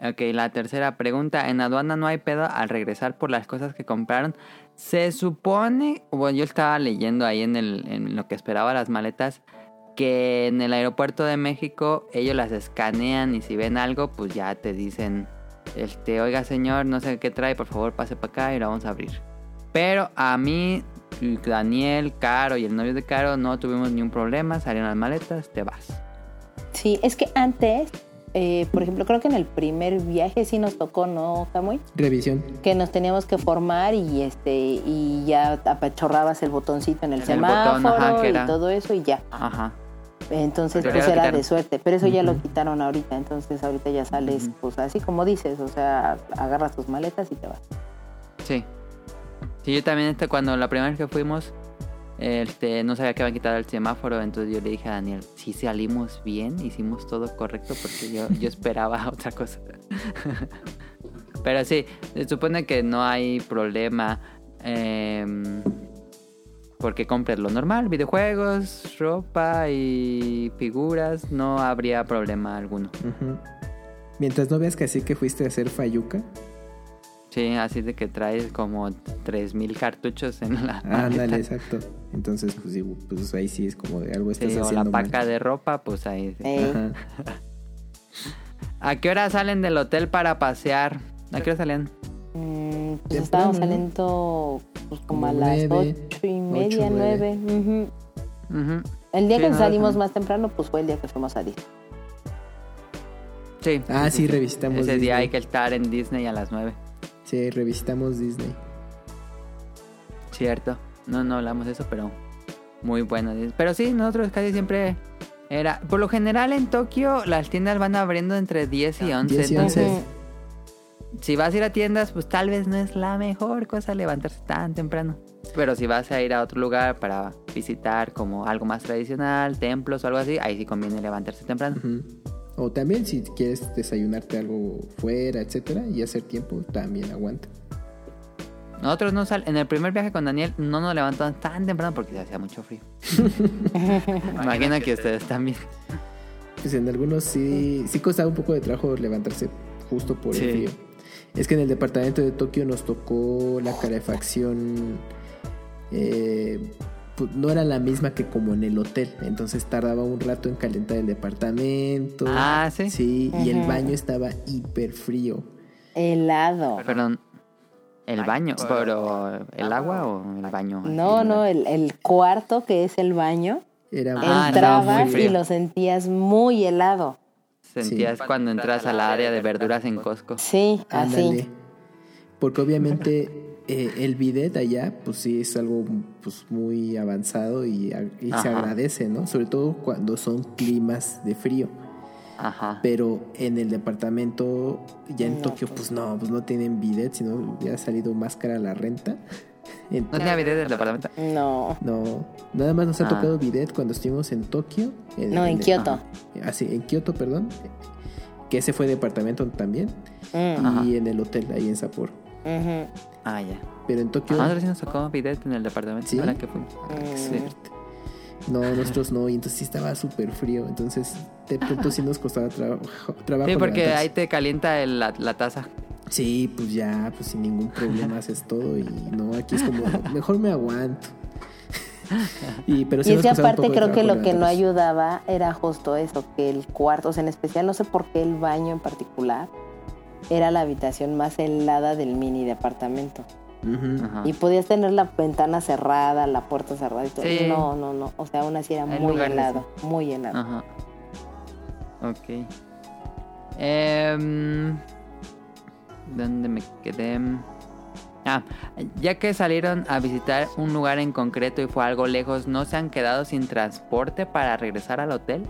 Ok, la tercera pregunta. En aduana no hay pedo al regresar por las cosas que compraron. Se supone, bueno, yo estaba leyendo ahí en, el, en lo que esperaba las maletas, que en el aeropuerto de México ellos las escanean y si ven algo, pues ya te dicen, este, oiga señor, no sé qué trae, por favor pase para acá y lo vamos a abrir. Pero a mí, Daniel, Caro y el novio de Caro no tuvimos ni un problema, salieron las maletas, te vas. sí, es que antes, eh, por ejemplo, creo que en el primer viaje sí nos tocó, ¿no, Camuy? Revisión. que nos teníamos que formar y este y ya apachorrabas el botoncito en el semáforo botón, ajá, y todo eso y ya. Ajá. Entonces Pero pues era de suerte, pero eso ya lo quitaron ahorita, entonces ahorita ya sales pues así como dices, o sea, agarras tus maletas y te vas. Sí. Sí, yo también este, cuando la primera vez que fuimos, este, no sabía que habían quitado el semáforo, entonces yo le dije a Daniel, si salimos bien, hicimos todo correcto, porque yo, yo esperaba otra cosa. Pero sí, se supone que no hay problema em, porque compres lo normal, videojuegos, ropa y figuras, no habría problema alguno. Mientras no veas que así que fuiste a hacer Fayuca. Sí, así de que traes como 3000 cartuchos en la Ándale, exacto. Entonces, pues, sí, pues ahí sí es como de algo estás Sí, o haciendo la mal. paca de ropa, pues ahí. sí. Ajá. ¿A qué hora salen del hotel para pasear? ¿A qué hora salían? mm, pues estábamos ¿no? saliendo pues, como, Como a las nueve, ocho y media, ocho, nueve. nueve. ujú. Ujú. El día Sí, que no, salimos sí. más temprano, pues fue el día que fuimos a Disney. Sí. Ah, sí, revisitamos Ese Disney. día hay que estar en Disney a las 9. Sí, revisitamos Disney. Cierto. No, no hablamos de eso, pero muy bueno. Pero sí, nosotros casi siempre era... Por lo general en Tokio las tiendas van abriendo entre 10 y 11. 10 y entonces, 11. si vas a ir a tiendas, pues tal vez no es la mejor cosa levantarse tan temprano. Pero si vas a ir a otro lugar para visitar como algo más tradicional, templos o algo así, ahí sí conviene levantarse temprano. Ujú. O también si quieres desayunarte algo fuera, etcétera, y hacer tiempo, también aguanta. Nosotros no sal en el primer viaje con Daniel no nos levantamos tan temprano porque se hacía mucho frío. Imagino que ustedes también. Pues en algunos sí, sí costaba un poco de trabajo levantarse justo por Sí. el frío. Es que en el departamento de Tokio nos tocó la calefacción. eh, pues, no era la misma que como en el hotel. Entonces tardaba un rato en calentar el departamento. Ah, ¿sí? Sí, y el baño estaba hiper frío. Helado. Perdón. El baño, pero ¿el agua o el baño? No, no, el, el cuarto que es el baño, Era Ah, entrabas y lo sentías muy helado. Sentías cuando entras a la área de verduras en Costco. Sí, Ándale. así. Porque obviamente eh, el bidet allá, pues sí es algo pues, muy avanzado y, se agradece, ¿no? Sobre todo cuando son climas de frío. Ajá. Pero en el departamento, ya en No, Tokio, pues no, pues no tienen bidet, sino ya ha salido más cara la renta. En- ¿No tenía video del departamento? No. no, nada más nos ha Ah. tocado bidet cuando estuvimos en Tokio. No, en Kioto. Ah, sí, en Kioto, perdón. Que ese fue departamento también. Mm, Ajá. Y en el hotel, ahí en Sapporo. ujú. Ah, ya. Pero en Tokio. A nosotros sí nos tocó bidet en el departamento. ¿Sí? que fuimos. Mm. Sí. No, nosotros no, y entonces sí estaba súper frío. Entonces, de pronto sí nos costaba trabajo. trabajo Sí, porque ahí te calienta el- la, la taza. Sí, pues ya, pues sin ningún problema haces todo. Y no, aquí es como, mejor me aguanto. y, pero sí Y es nos que costaba un aparte poco de creo que lo que no ayudaba era justo eso, que el cuarto, o sea, en especial no sé por qué el baño en particular era la habitación más helada del mini departamento. Y podías tener la ventana cerrada, la puerta cerrada y todo. Sí. No, no, no. O sea, aún así era Hay muy lugares helado, muy helado. Ajá. Ok. Em, ¿Dónde me quedé? Ah, ya que salieron a visitar un lugar en concreto y fue algo lejos, ¿no se han quedado sin transporte para regresar al hotel?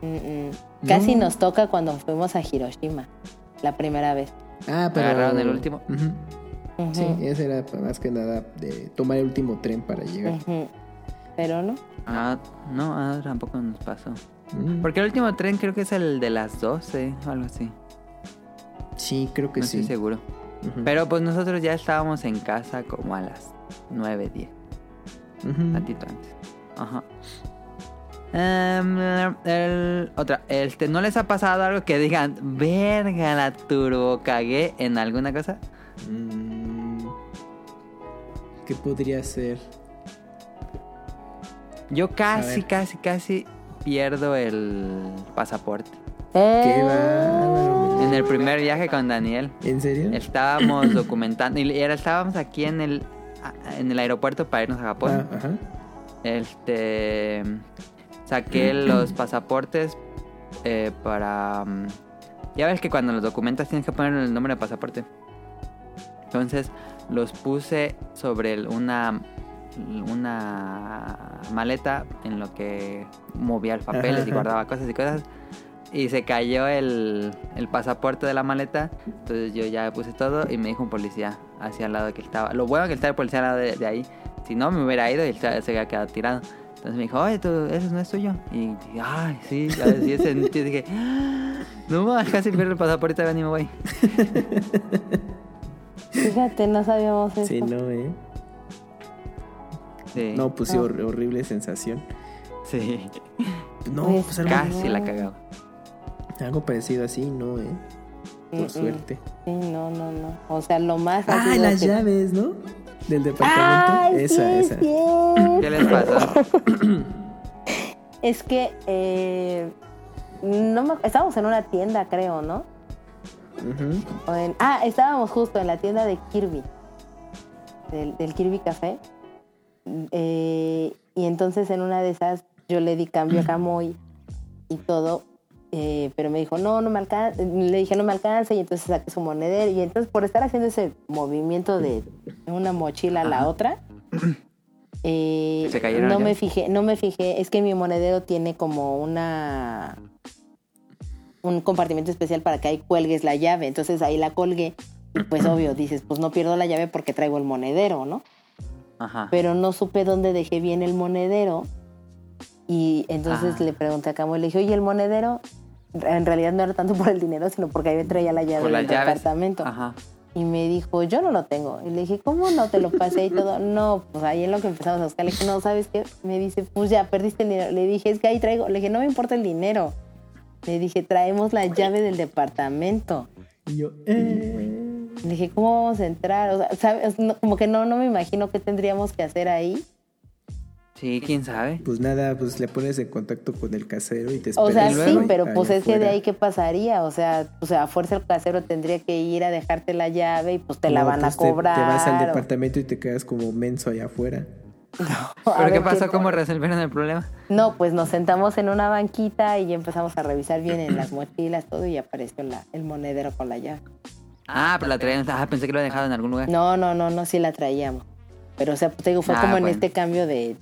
Mm, mm. Casi No. nos toca cuando fuimos a Hiroshima, la primera vez. Ah, pero. ¿Agarraron el último? Sí, ese era más que nada de tomar el último tren para llegar. Pero no. Ah, no, ah, tampoco nos pasó. Mm. Porque el último tren creo que es el de las 12 o algo así. Sí, creo que No sí. estoy seguro. Pero pues nosotros ya estábamos en casa como a las 9, 10. Ujú. Tantito antes. Ajá. Em, el, otra, este, ¿no les ha pasado algo que digan, verga, la turbo cagué en alguna cosa? Mm. ¿Qué podría ser? Yo casi, casi, casi pierdo el pasaporte. ¿Qué Eh, va? En el primer viaje con Daniel, ¿En serio? estábamos documentando, y era, estábamos aquí en el, en el aeropuerto para irnos a Japón. Ah, ajá. Este. Saqué los pasaportes eh, para. mm, Ya ves que cuando los documentas tienes que poner el nombre de pasaporte. Entonces los puse sobre una una maleta en lo que movía el papeles y guardaba cosas y cosas. Y se cayó el, el pasaporte de la maleta. Entonces yo ya puse todo y me dijo un policía hacia el lado que estaba. Lo bueno que estaba el policía al lado de, de ahí. Si no, me hubiera ido y él se había quedado tirado. Entonces me dijo, oye, tú, eso no es tuyo. Y dije, ay, sí, así es. Y dije, "Ah, no casi pierdo el pasaporte, ya ni me voy. Fíjate, no sabíamos eso. Sí, no, ¿eh? Sí, No, pues sí, hor- horrible sensación. sí. No, Pues pues algo, Casi la cagaba. algo parecido así, no, ¿eh? Por Mm, mm. suerte. Sí, no, no, no. O sea, lo más Ah, así las que- llaves, ¿no? Del departamento. ¡Ay, esa, sí, es esa. cierto! ¿Qué les pasó? Es que eh, no me- estábamos en una tienda, creo, ¿no? En- ah, estábamos justo en la tienda de Kirby, del, del Kirby Café. Eh, y entonces en una de esas yo le di cambio a Camoy y todo, eh, pero me dijo, no, no me alcanza. Le dije, no me alcanza, y entonces saqué su monedero. Y entonces por estar haciendo ese movimiento de una mochila a la otra, eh, ¿Se cayeron no me fijé, no me fijé, es que mi monedero tiene como una un compartimento especial para que ahí cuelgues la llave. Entonces ahí la colgué y pues obvio dices, pues no pierdo la llave porque traigo el monedero, ¿no? Ajá. Pero no supe dónde dejé bien el monedero y entonces Ah. le pregunté a Camo y le dije, oye, el monedero en realidad no era tanto por el dinero, sino porque ahí traía la llave del departamento. Ajá. Y me dijo, yo no lo tengo. Y le dije, ¿cómo no te lo pasé y todo? No, pues ahí en lo que empezamos a buscar, le dije, no, ¿sabes qué? Me dice, pues ya, perdiste el dinero. Le dije, es que ahí traigo. Le dije, no me importa el dinero. Le dije, traemos la llave del departamento. Y yo, eh. Le dije, ¿cómo vamos a entrar? O sea, ¿sabes? No, como que no, no me imagino qué tendríamos que hacer ahí. Sí, quién sabe. Pues nada, pues le pones en contacto con el casero y te O espera sea, sí, pero ahí pues es que de ahí qué pasaría, o sea, o sea, a fuerza el casero tendría que ir a dejarte la llave y pues te la van a pues te- cobrar. Te, vas al o- departamento y te quedas como menso allá afuera. ¿Pero qué pasó? ¿Cómo resolvieron el problema? No, pues nos sentamos en una banquita y empezamos a revisar bien en las mochilas todo y apareció la, el monedero con la llave. Ah, pero la traían. Ah, pensé que lo habían dejado en algún lugar. No, no, no, no, sí la traíamos. Pero o sea, te digo, fue Ah, como en este cambio de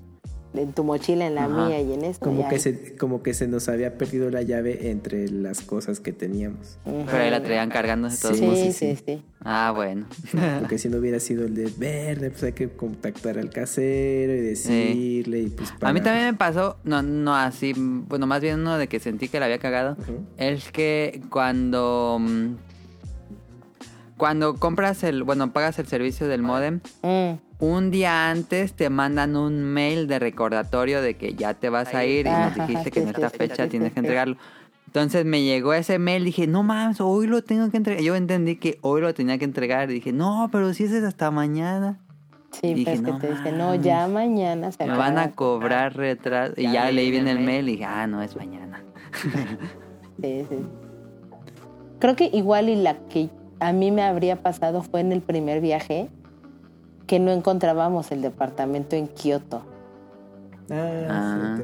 en tu mochila en la Ajá. mía y en esto. Como que, se, como que se nos había perdido la llave entre las cosas que teníamos. Pero ahí la traían cargándose todos. Sí, modos. Sí, sí, sí. Ah, bueno. Porque si no hubiera sido el de verde, pues hay que contactar al casero y decirle y pues A mí también me pasó, no, no así, bueno, más bien uno de que sentí que la había cagado, es que cuando mm, cuando compras el, bueno, pagas el servicio del modem, Mm. Un día antes te mandan un mail de recordatorio de que ya te vas a ir y nos dijiste que en esta fecha tienes que entregarlo. Entonces me llegó ese mail, dije, no mames, hoy lo tengo que entregar. Yo entendí que hoy lo tenía que entregar. Dije, no, pero si ese es hasta mañana. Sí, Dije, pues que no te dicen, no, ya mañana se Me van a cobrar retraso. Y ya leí bien el mail y dije, ah, no, es mañana. Sí, sí. Creo que igual y la que a mí me habría pasado fue en el primer viaje que no encontrábamos el departamento en Kioto. Ah, Ah. sí.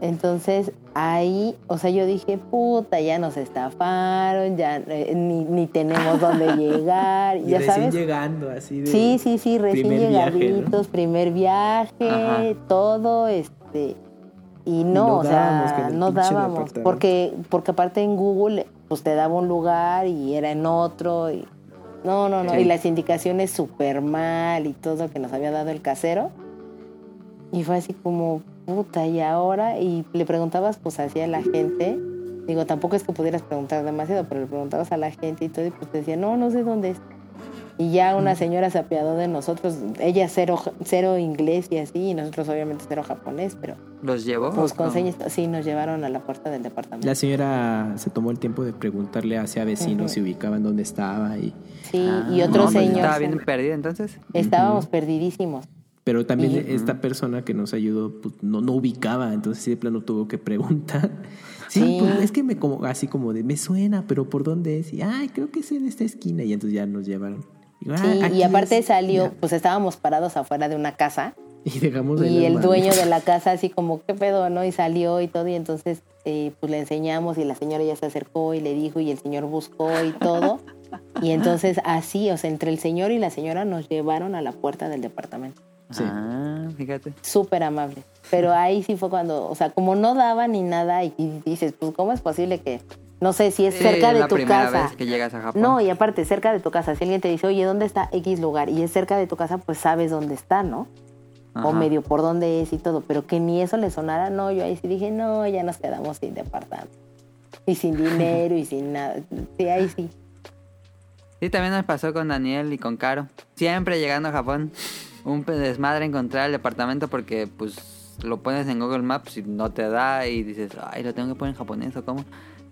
Entonces ahí, o sea, yo dije, puta, ya nos estafaron, ya eh, ni, ni tenemos dónde llegar, Y ya recién sabes. llegando así de... Sí, sí, sí, recién primer viaje, llegaditos, primer viaje, Ajá. todo, este, y no, no o dábamos sea, no dábamos, porque, porque aparte en Google, pues te daba un lugar y era en otro, y no, no, no, Sí. y las indicaciones súper mal y todo que nos había dado el casero, y fue así como, puta, y ahora, y le preguntabas pues así a la gente, digo, tampoco es que pudieras preguntar demasiado, pero le preguntabas a la gente y todo, y pues te decía, no, no sé dónde es. Y ya una señora se apiadó de nosotros, ella cero, cero inglés y así, y nosotros obviamente cero japonés, pero ¿Los llevó? pues con ¿O señas, sí, nos llevaron a la puerta del departamento. La señora se tomó el tiempo de preguntarle hacia vecinos Ujú. si ubicaban dónde estaba y... Sí, Ah, y otro no, pues señor. Estaba bien perdido entonces. Estábamos perdidísimos. Pero también Y- esta persona que nos ayudó pues, no, no ubicaba, entonces sí de plano tuvo que preguntar. Sí, Sí. pues es que me como así como de me suena, pero ¿por dónde es? Y ay, creo que es en esta esquina y entonces ya nos llevaron. Digo, Sí, "Ah, aquí y aparte es". salió, Ya. pues estábamos parados afuera de una casa y dejamos y el manos. dueño de la casa así como, ¿qué pedo, no? Y salió y todo, y entonces eh, pues le enseñamos y la señora ya se acercó y le dijo y el señor buscó y todo. Y entonces así, o sea, entre el señor y la señora nos llevaron a la puerta del departamento. Sí. Ah, fíjate. Súper amable. Pero ahí sí fue cuando, o sea, como no daba ni nada y, y dices, pues ¿cómo es posible que, no sé, si es Sí, cerca de la tu primera casa? vez que llegas a Japón. No, y aparte, cerca de tu casa, si alguien te dice, oye, ¿dónde está X lugar? Y es cerca de tu casa, pues sabes dónde está, ¿no? O medio por dónde es y todo. Pero que ni eso le sonara, no, yo ahí sí dije, no, ya nos quedamos sin departamento. Y sin dinero y sin nada. Sí, ahí sí. Sí, también nos pasó con Daniel y con Caro. Siempre llegando a Japón, un desmadre encontrar el departamento porque pues lo pones en Google Maps y no te da y dices, ay, lo tengo que poner en japonés o cómo.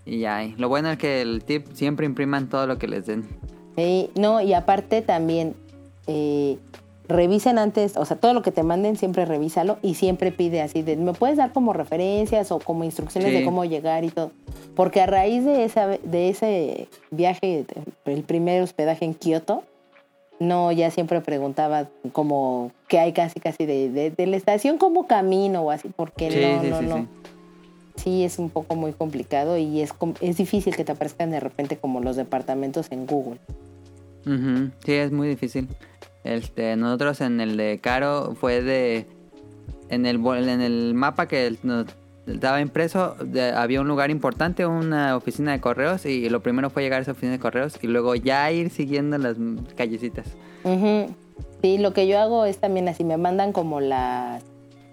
Y ya, lo bueno es que el tip siempre impriman todo lo que les den. Sí, no, y aparte también, eh, revisen antes, o sea, todo lo que te manden, siempre revísalo y siempre pide así, de, ¿me puedes dar como referencias o como instrucciones Sí. de cómo llegar y todo? Porque a raíz de, esa, de ese viaje, el primer hospedaje en Kioto, no, ya siempre preguntaba como qué hay casi casi de, de, de la estación como camino o así, porque Sí, no, sí, no, no. Sí. Es un poco muy complicado y es, es difícil que te aparezcan de repente como los departamentos en Google. Ujú, Sí, es muy difícil. Este, nosotros en el de Caro fue de en el en el mapa que nos estaba impreso de- había un lugar importante, una oficina de correos y lo primero fue llegar a esa oficina de correos y luego ya ir siguiendo las callecitas. Ujú. Sí, lo que yo hago es también así, me mandan como las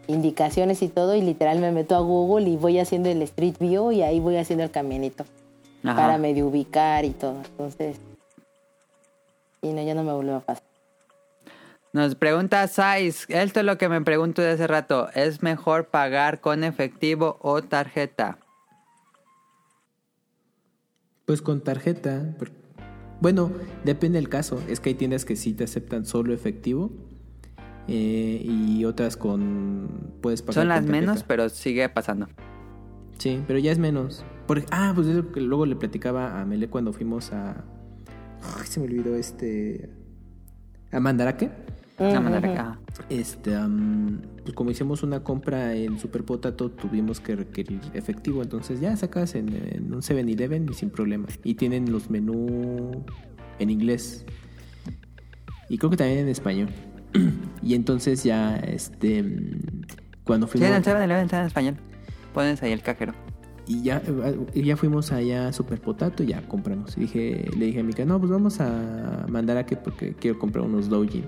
indicaciones y todo y literal me meto a Google y voy haciendo el Street View y ahí voy haciendo el caminito Ajá. para medio ubicar y todo. Entonces, Y no, ya no me volvió a pasar. Nos pregunta Sais, esto es lo que me pregunto de hace rato, ¿es mejor pagar con efectivo o tarjeta? Pues con tarjeta. Bueno, depende del caso. Es que hay tiendas que sí te aceptan solo efectivo. Eh, y otras con. Puedes pagar. Son las menos, pero sigue pasando. Sí, pero ya es menos. Por- ah, pues es lo que luego le platicaba a Mele cuando fuimos a. Ay, se me olvidó este. A Mandaraque. Ajá. Este, am, pues como hicimos una compra en Super Potato, tuvimos que requerir efectivo. Entonces ya sacas en, en un 7-Eleven y sin problema. Y tienen los menús en inglés. Y creo que también en español. y entonces ya, este, cuando Sí, fuimos... en el 7-Eleven está en español. Pones ahí el cajero. Y ya, y ya fuimos allá a Super Potato y ya compramos. Y dije, le dije a Mika, no, pues vamos a mandar a que porque quiero comprar unos doujin.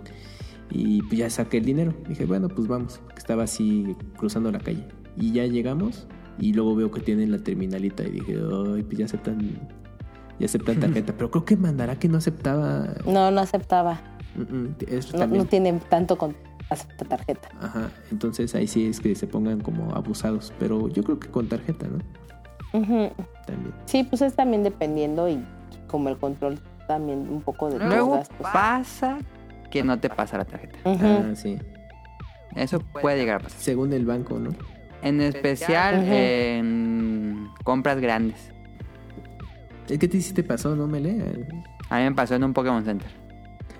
Y pues ya saqué el dinero. Dije, bueno, pues vamos. Que estaba así cruzando la calle. Y ya llegamos y luego veo que tienen la terminalita y dije, ay, pues ya aceptan, ya aceptan tarjeta. Pero creo que mandará que no aceptaba. No, no aceptaba. Mm, mm, eso No, también. no tiene tanto con acepta tarjeta. Ajá, entonces ahí sí es que se pongan como abusados. Pero yo creo que con tarjeta, ¿no? También. Sí, pues es también dependiendo y como el control también un poco de los Luego gastos. pasa que no te pasa la tarjeta. Ah, sí. Eso puede llegar a pasar. Según el banco, ¿no? En especial Ujú. en compras grandes. Es que te sí te pasó, ¿no, Mele? A mí me pasó en un Pokémon Center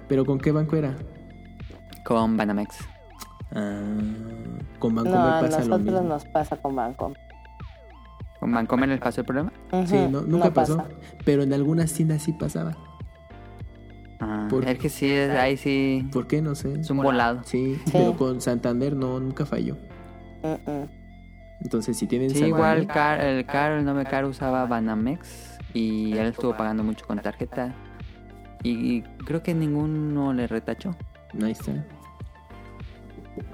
¿Pero con qué banco era? con Banamex. Ah, con No, Bancomer a pasa lo nosotros mismo. nos pasa con Banco. ¿Con Bancomer les pasó el problema? Ujú, Sí, no, nunca pasó. pasa. Pero en algunas tiendas sí pasaba. Ah, ¿Por- es que sí, es- ahí sí ¿Por qué? No sé. es un volado. Sí, Sí. pero con Santander no, nunca falló. Entonces, si tienen Sí, igual Car, el Caro, el nombre Caro usaba Banamex y él estuvo pagando mucho con tarjeta. Y creo que ninguno le retachó. Ahí está.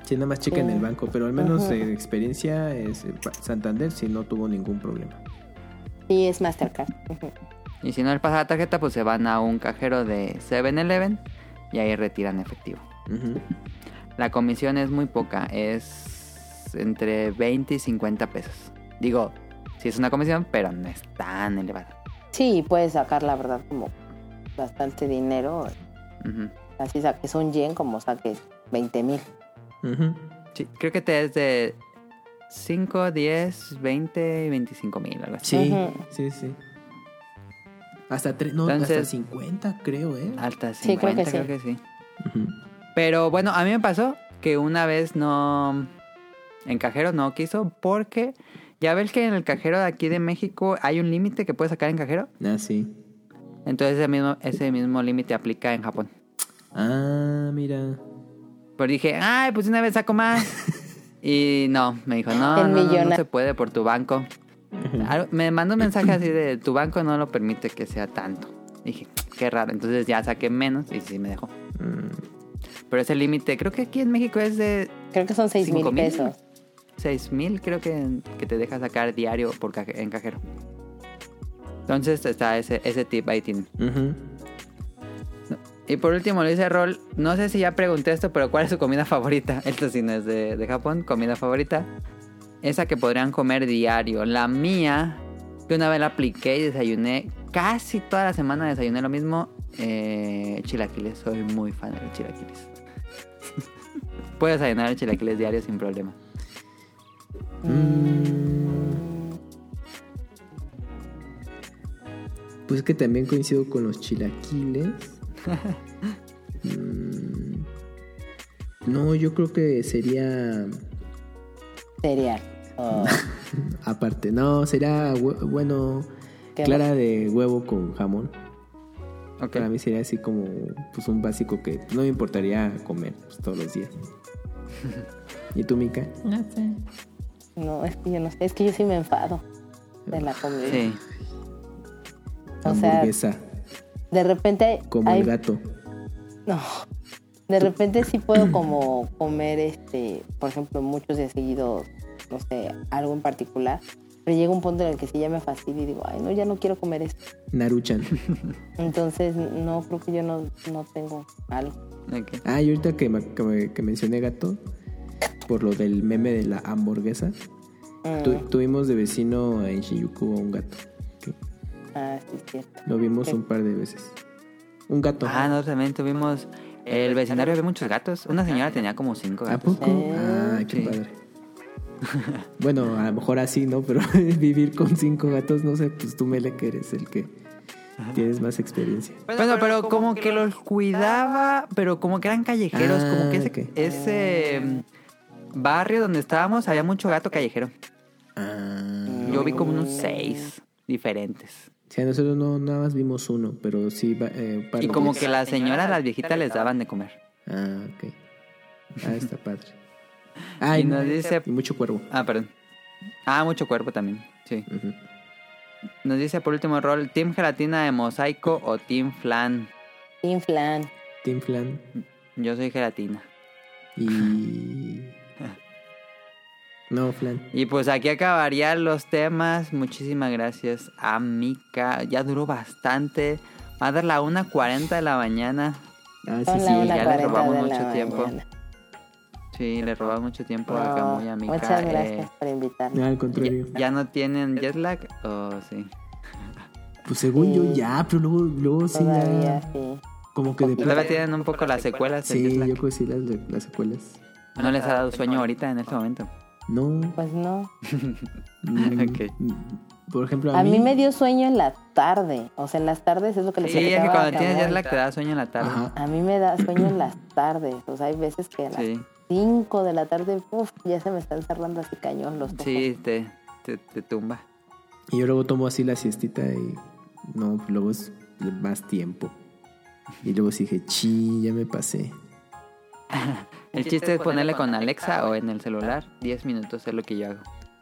Sí, nada más chequen Sí. el banco, pero al menos en experiencia es, eh, Santander sí no tuvo ningún problema. Sí, es Mastercard. Y si no les pasa la tarjeta, pues se van a un cajero de 7-Eleven y ahí retiran efectivo. La comisión es muy poca, es entre 20 y 50 pesos. Digo, sí es una comisión, pero no es tan elevada. Sí, puedes sacar la verdad como bastante dinero. Ujú. Así saques un yen como saques 20 mil. Sí, creo que te es de 5, 10, 20 y 25 mil, algo así. Sí, sí, sí. Hasta, tre- no, Entonces- hasta 50, creo, ¿eh? Hasta Sí, creo 50, que creo que sí. sí. Pero bueno, a mí me pasó que una vez no. En cajero no quiso porque. Ya ves que en el cajero de aquí de México hay un límite que puedes sacar en cajero. Ah, sí. Entonces ese mismo, ese mismo límite aplica en Japón. Ah, mira. Pero dije, ay, pues una vez saco más. y no, me dijo, no, no, no, se puede por tu banco. Me mandó un mensaje así de tu banco no lo permite que sea tanto. Dije, qué raro. Entonces ya saqué menos y sí me dejó. Mm, Pero ese límite, creo que aquí en México es de Creo que son 6 mil ¿Cinco mil? pesos. 6 mil, creo que, que te deja sacar diario por caje- en cajero. Entonces está ese, ese tip ahí tiene. ujú. Y por último lo dice Rol, no sé si ya pregunté esto, pero ¿cuál es su comida favorita? Esto sí no es de, de Japón, comida favorita. Esa que podrían comer diario. La mía, que una vez la apliqué y desayuné, casi toda la semana desayuné lo mismo, eh, chilaquiles. Soy muy fan de los chilaquiles. Puedo desayunar chilaquiles diarios sin problema. Pues que también coincido con los chilaquiles. Mm, no, yo creo que sería Cereal. Oh, aparte. No, sería bueno ¿Qué clara de huevo con jamón. Para mí sería así como pues un básico que no me importaría comer pues, todos los días. ¿Y tú, Mica? no, es que yo no sé. Es que yo sí me enfado de la comida. Sí. O sea, Hamburguesa, de repente como hay el gato. No. De repente sí puedo como comer, este, por ejemplo, muchos días seguidos, no sé, algo en particular. Pero llega un punto en el que sí ya me fastidio y digo, ay, no, ya no quiero comer esto. Naruchan. Entonces, no, creo que yo no, no tengo algo. Ah, y ahorita que, me- que me- que mencioné gato, por lo del meme de la hamburguesa, Mm, tu- tuvimos de vecino en Shinjuku a un gato. Ah, sí, es cierto. Lo vimos un par de veces. Un gato. Ah, nosotros también tuvimos. El vecindario había muchos gatos. Una señora tenía como cinco ¿A gatos. poco? Eh, ah, qué sí. padre. bueno, a lo mejor así, ¿no? Pero vivir con cinco gatos, no sé, pues tú, Mele, que eres el que tienes más experiencia. Bueno, pero como que los cuidaba, pero como que eran callejeros, Ah, como que ese, ok. ese mm, barrio donde estábamos había mucho gato callejero. Ah. Yo vi como unos seis diferentes. Sí, nosotros no nada más vimos uno, pero sí va- eh, Y como que las señoras, las viejitas les daban de comer. Ah, ok. Ah, está padre. Ah, Y nos dice- y mucho cuervo. Ah, perdón. Ah, mucho cuerpo también. Sí. Nos dice por último rol, Team Gelatina de Mosaico o Team Flan. Team Flan. Team Flan Yo soy gelatina. y... No, Flan. Y pues aquí acabarían los temas. Muchísimas gracias a Mika. Ya duró bastante. Va a dar la 1.40 de la mañana. Ah, sí, sí. ya le 1.40 robamos mucho tiempo. mañana. Sí, le robamos mucho tiempo a No, Camuy y a Mika. muchas Eh, gracias por invitarme. No, al contrario. ¿ya, ya no tienen jet lag? ¿O sí? Pues según yo Sí. ya, pero luego, luego sí Todavía, ya... sí. Como que de Todavía tienen un poco las secuelas Sí, yo creo que sí las, las secuelas. ¿No les ha dado sueño ahorita en este momento? No. Pues no. mm, Ok. mm, Por ejemplo, a, A mí me dio sueño en la tarde. O sea, en las tardes es lo que le Sí, es que cuando tienes Camuy. jet lag te da sueño en la tarde. Ajá. A mí me da sueño en las tardes. O sea, hay veces que a las Sí, 5 de la tarde, uf, ya se me están cerrando así cañón los ojos. sí, te, te, te tumba. Y yo luego tomo así la siestita y no, luego es más tiempo. Y luego sí dije, chi, ya me pasé. El chiste es ponerle con Alexa o en el celular 10 minutos es lo que yo hago.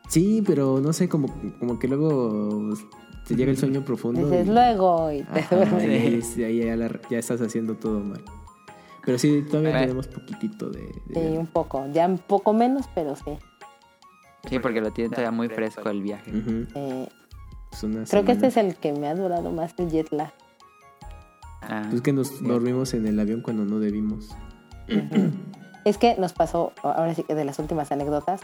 Sí, pero no sé, como, como que luego te llega el sueño profundo. Dices y- luego y te Ajá, duermes. y ahí, sí, ahí ya, la- ya estás haciendo todo mal. Pero sí, todavía tenemos poquitito de... de- Sí, un poco. Ya un poco menos, pero sí. Sí, porque lo tienen todavía muy fresco el viaje. Eh, pues una creo que este es el que me ha durado más el jet lag. Ah, Pues que nos dormimos en el avión cuando no debimos. Es que nos pasó, ahora sí que de las últimas anécdotas,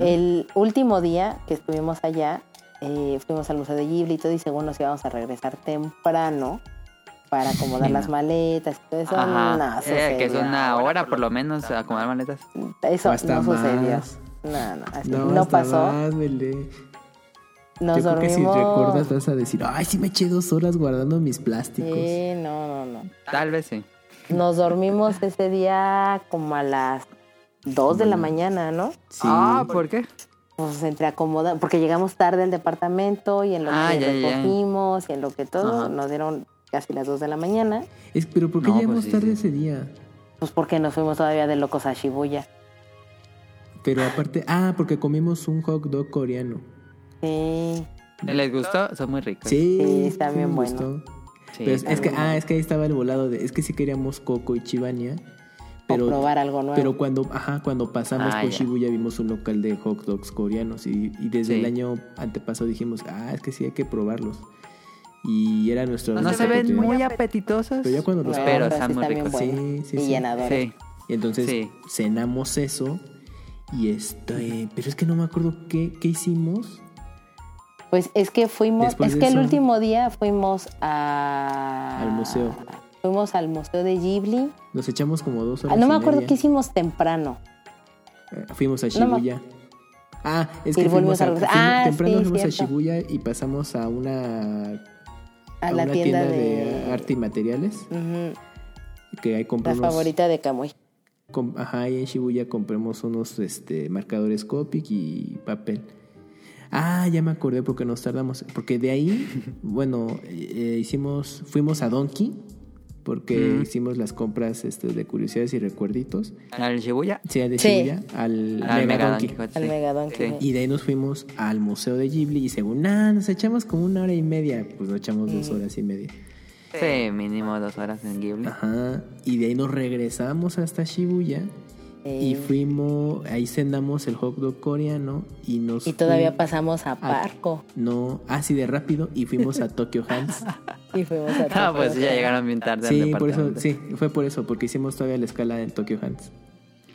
el último día que estuvimos allá, eh, fuimos al Museo de Ghibli y todo, y según nos íbamos a regresar temprano para acomodar las maletas y todo eso. Ajá. No, Eh, que es sucedió. una hora por lo menos a acomodar maletas. Eso O hasta no sucedió. más. No, no, así No, no, pasó. más. Nos Yo creo que si dormimos. recuerdas vas a decir, ay, sí me eché dos horas guardando mis plásticos. Sí, no, no, no. Tal vez sí. Nos dormimos ese día como a las 2 de la mañana, ¿no? Sí. Ah, ¿por qué? Pues entre acomodar, porque llegamos tarde al departamento y en lo Ah, que ya, ya. recogimos y en lo que todo, Ajá. nos dieron casi las 2 de la mañana. Es- pero ¿por qué No, pues llegamos sí, tarde sí. ese día? Pues porque nos fuimos todavía de locos a Shibuya. Pero aparte, ah, porque comimos un hot dog coreano. Sí. ¿Les gustó? Son muy ricos. Sí, Sí, está bien bueno. gustó. Sí, Pero es, que, ah, es que ahí estaba el volado de, es que sí queríamos Coco y Chivania, pero, o probar algo nuevo. pero cuando, ajá, cuando pasamos Ah, por ya. Shibuya vimos un local de hot dogs coreanos y, y desde Sí. el año antepasado dijimos, ah, es que sí hay que probarlos. Y era nuestro... No nuestra se ven muy apetitosos. Pero ya cuando los No, pero están sí muy ricos. Sí, sí, y llenadores. Sí. Y entonces Sí. cenamos eso y este, pero es que no me acuerdo qué, qué hicimos. Pues es que fuimos, Después es que el último día fuimos a... Al museo. Fuimos al museo de Ghibli. Nos echamos como dos Ah, horas. no me y acuerdo qué hicimos temprano. Eh, Fuimos a No me- Shibuya. Ah, es Y que fuimos a, a fuimos- Ah, temprano sí, fuimos a. Shibuya y pasamos a una A, la una tienda, de... arte y materiales Ujú, que ahí la compramos favorita de Kamui. com- ajá, ahí en Shibuya compramos unos este marcadores Copic y papel. Ah, ya me acordé porque nos tardamos, porque de ahí, bueno, eh, hicimos fuimos a Donkey porque hicimos las compras este, de curiosidades y recuerditos. ¿Al Shibuya? Sí, de Sí. Shibuya al, Al Mega Mega Don Donkey. Al sí. Megadon. Sí. Y de ahí nos fuimos al Museo de Ghibli y según, ah, nos echamos como una hora y media. Pues nos echamos dos horas y media. Sí, mínimo dos horas en Ghibli. Ajá. Y de ahí nos regresamos hasta Shibuya Y fuimos, ahí cenamos el hot dog coreano y nos Y todavía pasamos a Parco. No, así de rápido y fuimos a Tokyo Hands. Y fuimos a Ah, pues ya llegaron bien tarde al Sí, por eso, sí, fue por eso, porque hicimos todavía la escala en Tokyo Hands.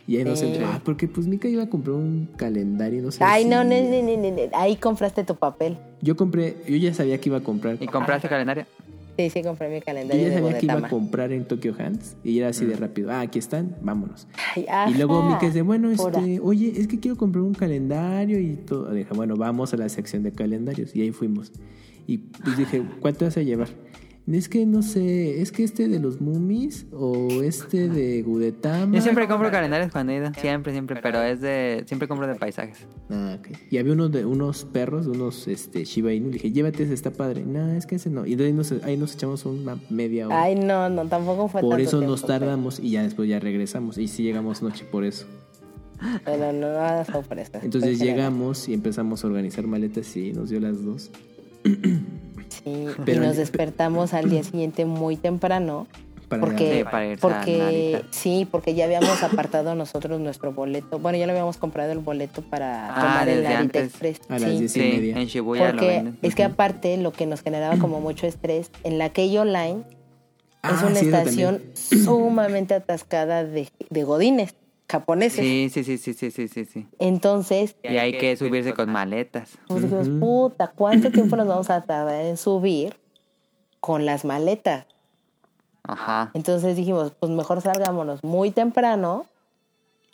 Y ahí nos Sí. entró, ah, porque pues Mika iba a comprar un calendario, no sé. Ay, si- no, no, no, no, no, no. Ahí compraste tu papel. Yo compré, yo ya sabía que iba a comprar. ¿Y compraste calendario? Sí, sí, compré mi calendario ya de sabía que iba a comprar en Tokyo Hands y era así de Mm. rápido. Ah, aquí están, vámonos. Ay, Y luego. Mika dice, bueno, Pura. este, oye, es que quiero comprar un calendario y todo. Dije, bueno, vamos a la sección de calendarios. Y ahí fuimos. Y pues dije, ¿cuál te vas a llevar? Es que no sé, es que este de los Mummies o este de Gudetama. Yo siempre compro calendarios cuando he ido. Siempre, siempre. Pero es de. Siempre compro de paisajes. Ah, ok. Y había uno de unos perros, unos este, Shiba Inu. Le dije, llévate ese, está padre. No, es que ese no. Y de ahí nos, ahí nos echamos una media hora. Ay, no, no, tampoco fue por tanto eso tiempo, nos tardamos y ya después ya regresamos. Y sí llegamos noche por eso. Pero no, por eso. Entonces llegamos y empezamos a organizar maletas y nos dio las dos. Sí, Pero- y nos despertamos al día siguiente muy temprano. Para Porque, para porque sí, porque ya habíamos apartado nosotros nuestro boleto. Bueno, ya lo habíamos comprado el boleto para Ah, tomar el Narita. Express. A las sí. diez y Sí, media. en Shibuya lo Porque venden. es que aparte lo que nos generaba como mucho estrés en la Keio Line es Ah, una sí, estación sumamente atascada de, de godines japoneses. Sí, sí, sí, sí, sí, sí, sí, sí. Entonces, Y hay que subirse con maletas. pues dijimos, puta, ¿cuánto tiempo nos vamos a tardar en subir con las maletas? Ajá. Entonces dijimos, pues mejor salgámonos muy temprano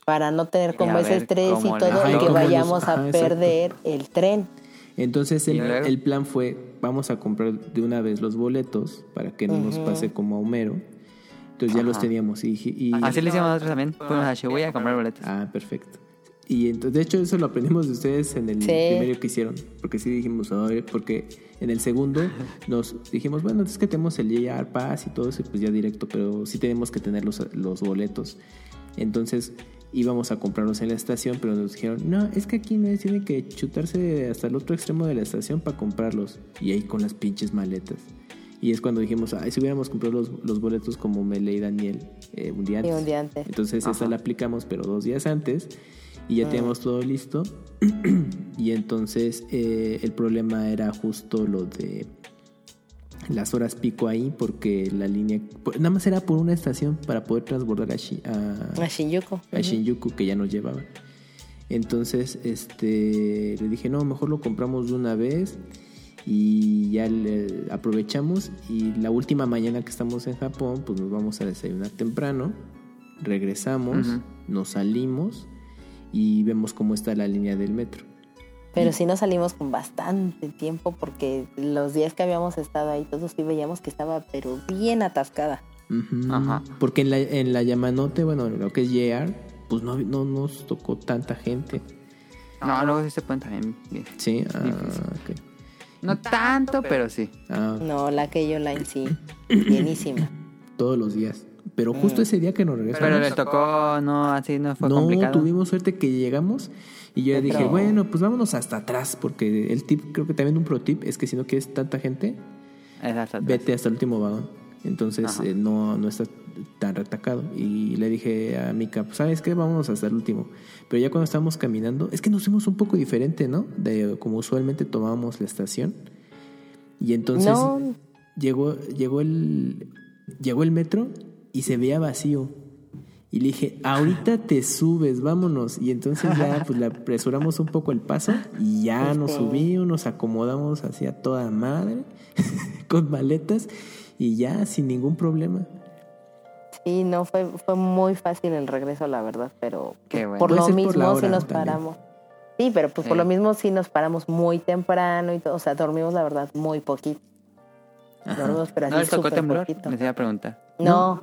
para no tener como ese estrés y todo y que vayamos a exacto. perder el tren. Entonces ¿Y el, el plan fue, vamos a comprar de una vez los boletos para que no nos pase como a Homero. Entonces ya los teníamos y, y- Así lo hicimos nosotros también. Fuimos a Shibuya a comprar boletos. Ah, perfecto. Y entonces, de hecho, eso lo aprendimos de ustedes en el Sí. primero que hicieron. Porque sí dijimos, porque en el segundo nos dijimos, bueno, es que tenemos el JR Pass y todo eso, pues ya directo, pero sí tenemos que tener los, los boletos. Entonces íbamos a comprarlos en la estación, pero nos dijeron, no, es que aquí no es, tiene que chutarse hasta el otro extremo de la estación para comprarlos. Y ahí con las pinches maletas. Y es cuando dijimos, ay, si hubiéramos comprado los, los boletos como Mele y Daniel eh, un día Sí, antes. un día antes. Entonces esa la aplicamos, pero dos días antes. Y ya teníamos todo listo. y entonces eh, el problema era justo lo de las horas pico ahí, porque la línea. Nada más era por una estación para poder transbordar a, Shi- a- A Shinjuku. a Shinjuku que ya nos llevaba. Entonces, este, le dije, no, mejor lo compramos de una vez y ya le aprovechamos y la última mañana que estamos en Japón, pues nos vamos a desayunar temprano, regresamos, nos salimos y vemos cómo está la línea del metro. Pero sí nos salimos con bastante tiempo porque los días que habíamos estado ahí todos sí veíamos que estaba pero bien atascada. Ajá. Porque en la, en la Yamanote, bueno, lo que es JR, pues no, no nos tocó tanta gente. No, luego sí se pueden también. bien. Sí, ah. No tanto, pero sí. Ah, No, la Keio Line sí, bienísima. todos los días. Pero justo ese día que nos regresamos. Pero les tocó, no, así no fue no, complicado. tuvimos suerte que llegamos y yo ya dije, bueno, pues vámonos hasta atrás, porque el tip, creo que también un pro tip es que si no quieres tanta gente, Exacto. vete hasta el último vagón. Entonces eh, no, no está tan retacado. Y le dije a Mika, pues sabes qué, vámonos hasta el último. Pero ya cuando estábamos caminando, es que nos fuimos un poco diferente, ¿no? De como usualmente tomábamos la estación. Y entonces No. llegó, llegó el llegó el metro y se veía vacío. Y le dije, ahorita te subes, vámonos. Y entonces ya pues le apresuramos un poco el paso y ya nos subimos, nos acomodamos así a toda madre, con maletas y ya sin ningún problema. Sí, no, fue, fue muy fácil el regreso, la verdad, pero Qué bueno. por Puede lo por mismo la sí nos también. paramos. Sí, pero pues por lo mismo sí nos paramos muy temprano y todo, o sea, dormimos la verdad muy poquito. Dormimos pero ¿No así les tocó temblor? poquito. Les iba a preguntar. No,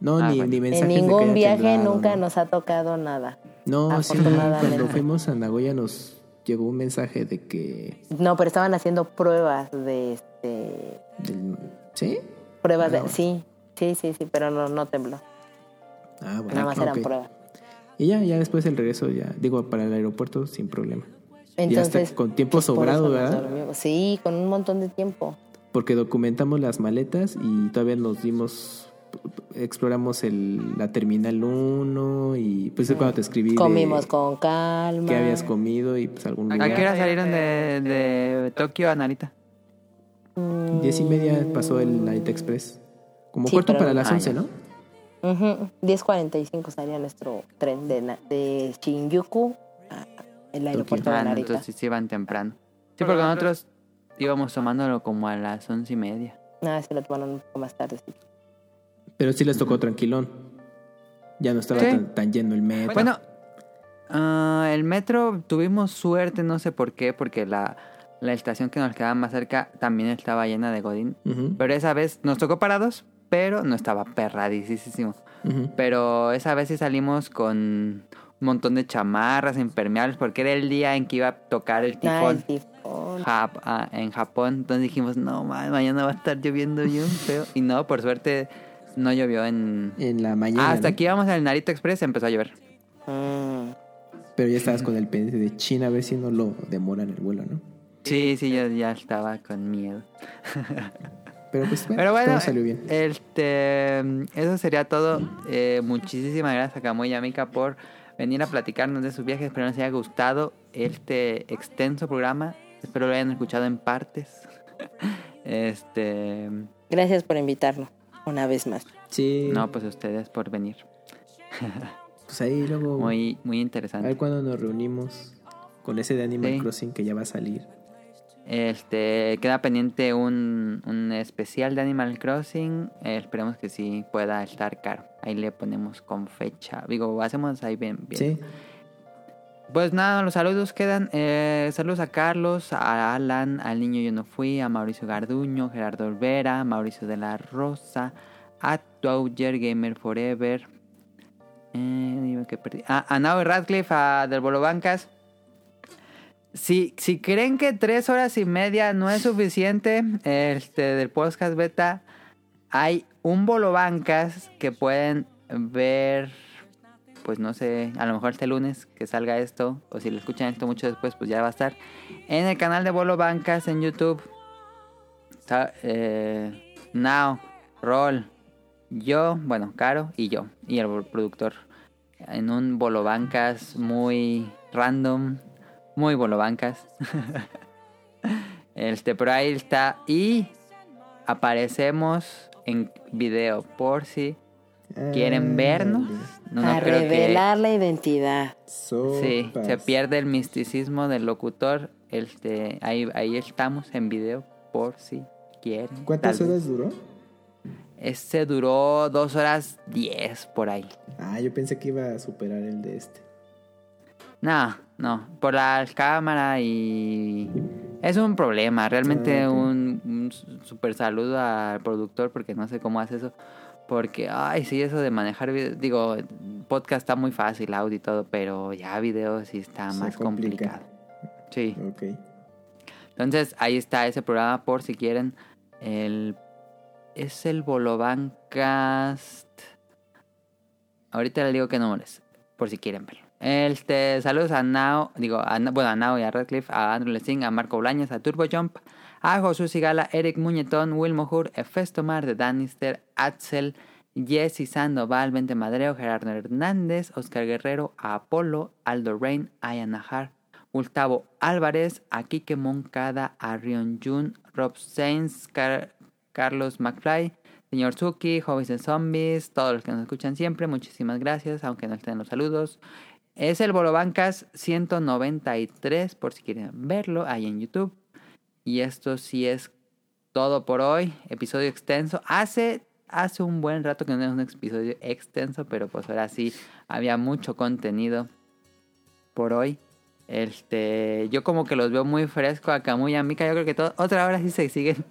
No, Ah, ni, bueno. ni en mensajes de que ningún viaje temblado, nunca ¿no? nos ha tocado nada. No, sí, cuando fuimos a Nagoya nos llegó un mensaje de que... No, pero estaban haciendo pruebas de este del- ¿Sí? pruebas de sí, sí, sí, sí, pero no no tembló. Ah, bueno. Nada más eran pruebas. Y ya, ya después el regreso, ya, digo, para el aeropuerto sin problema. Entonces, con tiempo pues, sobrado, ¿verdad? dormimos. Sí, con un montón de tiempo. Porque documentamos las maletas y todavía nos dimos, exploramos el, la Terminal 1 y pues es cuando te escribí de Comimos con calma. qué habías comido y pues algún ¿A qué hora salieron de, de Tokio a Narita? Diez y media pasó el Narita Express. Como Sí, cuarto para las Ah, 11, ya. ¿no? ujú, 10.45 salía nuestro tren de, de Shinjuku al aeropuerto de Ah, no, Narita. entonces sí iban temprano. Sí, porque nosotros íbamos tomándolo como a las once y media. Ah, se lo tomaron un poco más tarde. sí. Pero sí les tocó tranquilón. Ya no estaba Sí. tan, tan lleno el metro. Bueno, ah, el metro tuvimos suerte, no sé por qué, porque la, la estación que nos quedaba más cerca también estaba llena de Godín. Pero esa vez nos tocó parados, pero no estaba perradísimo. Pero esa vez sí salimos con un montón de chamarras impermeables porque era el día en que iba a tocar el Ah, tifón. el tifón. Jap- ah, en Japón. Entonces dijimos, no, ma- mañana va a estar lloviendo bien feo. Y no, por suerte no llovió en... En la mañana. Ah, hasta ¿no? aquí íbamos al Narita Express empezó a llover. Mm. Pero ya estabas con el pendiente de China a ver si no lo demoran el vuelo, ¿no? Sí, sí, yo ya estaba con miedo. Pero pues bueno, Pero bueno, todo salió bien. este, eso sería todo. Eh, muchísimas gracias a Kamui y a Mika por venir a platicarnos de sus viajes. Espero les haya gustado este extenso programa. Espero lo hayan escuchado en partes. Este, Gracias por invitarnos una vez más. Sí. no, pues a ustedes por venir. Pues ahí luego. Muy, muy A ver interesante. cuándo nos reunimos con ese de Animal Sí. Crossing que ya va a salir. Este, queda pendiente un, un especial de Animal Crossing. Eh, esperemos que sí pueda estar caro. Ahí le ponemos con fecha. Digo, hacemos ahí bien. bien. Sí. Pues nada, los saludos quedan. Eh, saludos a Carlos, a Alan, al niño yo no fui, a Mauricio Garduño, Gerardo Olvera, Mauricio de la Rosa, a Touger Gamer Forever. Eh, que perdí. A, a Nao Radcliffe, a Del Bolo Bancas. Si, si creen que tres horas y media no es suficiente este, del podcast beta, hay un Bolo Bancas que pueden ver pues no sé, a lo mejor este lunes que salga esto, o si lo escuchan esto mucho después, pues ya va a estar en el canal de Bolo Bancas en YouTube. Está, eh, Now, Roll, yo, bueno, Caro y yo, y el productor. En un Bolo Bancas muy random, muy Bolo Bancas. este, pero ahí está. Y aparecemos en video por si quieren vernos. No, no a creo que- revelar la identidad. Sí, se pierde el misticismo del locutor. Este, ahí, ahí estamos en video por si quieren. ¿Cuántas horas duró? Este duró dos horas diez por ahí. Ah, yo pensé que iba a superar el de este. No, no, por la cámara y... Es un problema, realmente Ah, un, un super saludo al productor porque no sé cómo hace eso. Porque, ay, sí, eso de manejar video, digo, podcast está muy fácil, audio y todo, pero ya video sí está Se más complica. complicado. Sí. Ok. Entonces ahí está ese programa por si quieren. El, es el Bolovancast. Ahorita les digo qué número es, por si quieren verlo. Este, saludos a Nao, digo, a, bueno, a Nao y a Radcliffe, a Andrew Lessing, a Marco Blañas, a Turbo Jump, a Josué Sigala, Eric Muñetón, Will Mohur, Efesto Mar de Danister, Axel, Jesse Sandoval, Vente Madreo, Gerardo Hernández, Oscar Guerrero, a Apolo, Aldo Rain, a Yanajar, Gustavo Álvarez, a Kike Moncada, a Rion Jun, Rob Sainz, Car- Carlos McFly, Señor Suki, Hobbies and Zombies, todos los que nos escuchan siempre, muchísimas gracias, aunque no estén los saludos. Es el Bolobancas 193, por si quieren verlo, ahí en YouTube. Y esto sí es todo por hoy. Episodio extenso. Hace, hace un buen rato que no es un episodio extenso, pero pues ahora sí había mucho contenido por hoy. Este, yo como que los veo muy fresco acá, muy a Mika. Yo creo que todo, otra hora sí se siguen.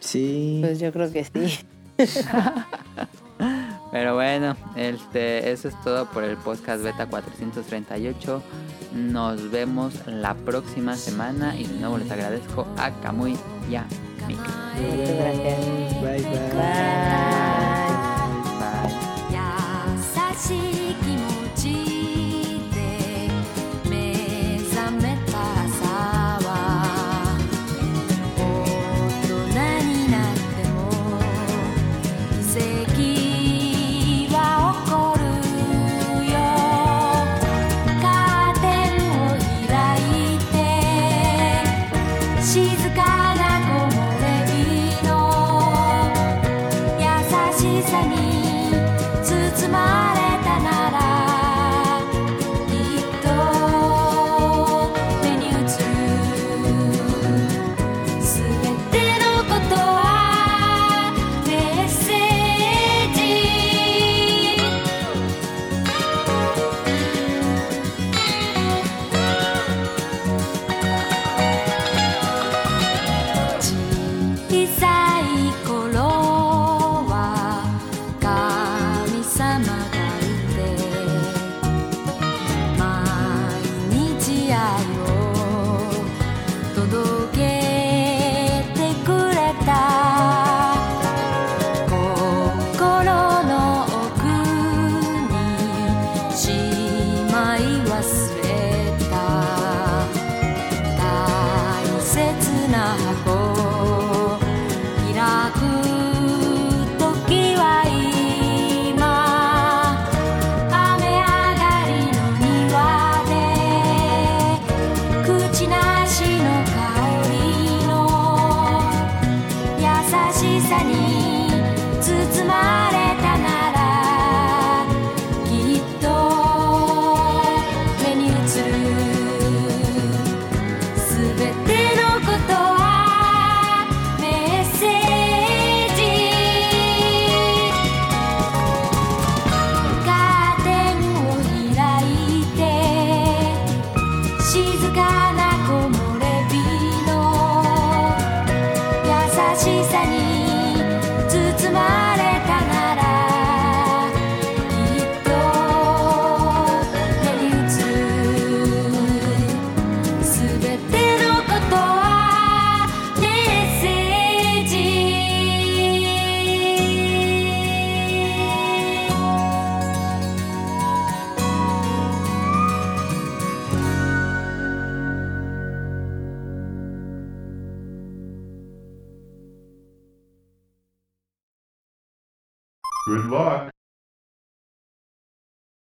Sí. Pues yo creo que sí. Pero bueno, este, eso es todo por el podcast beta 438. Nos vemos la próxima semana y de nuevo les agradezco a Kamui y a Mika. Muchas gracias. Bye, bye. Bye. Bye.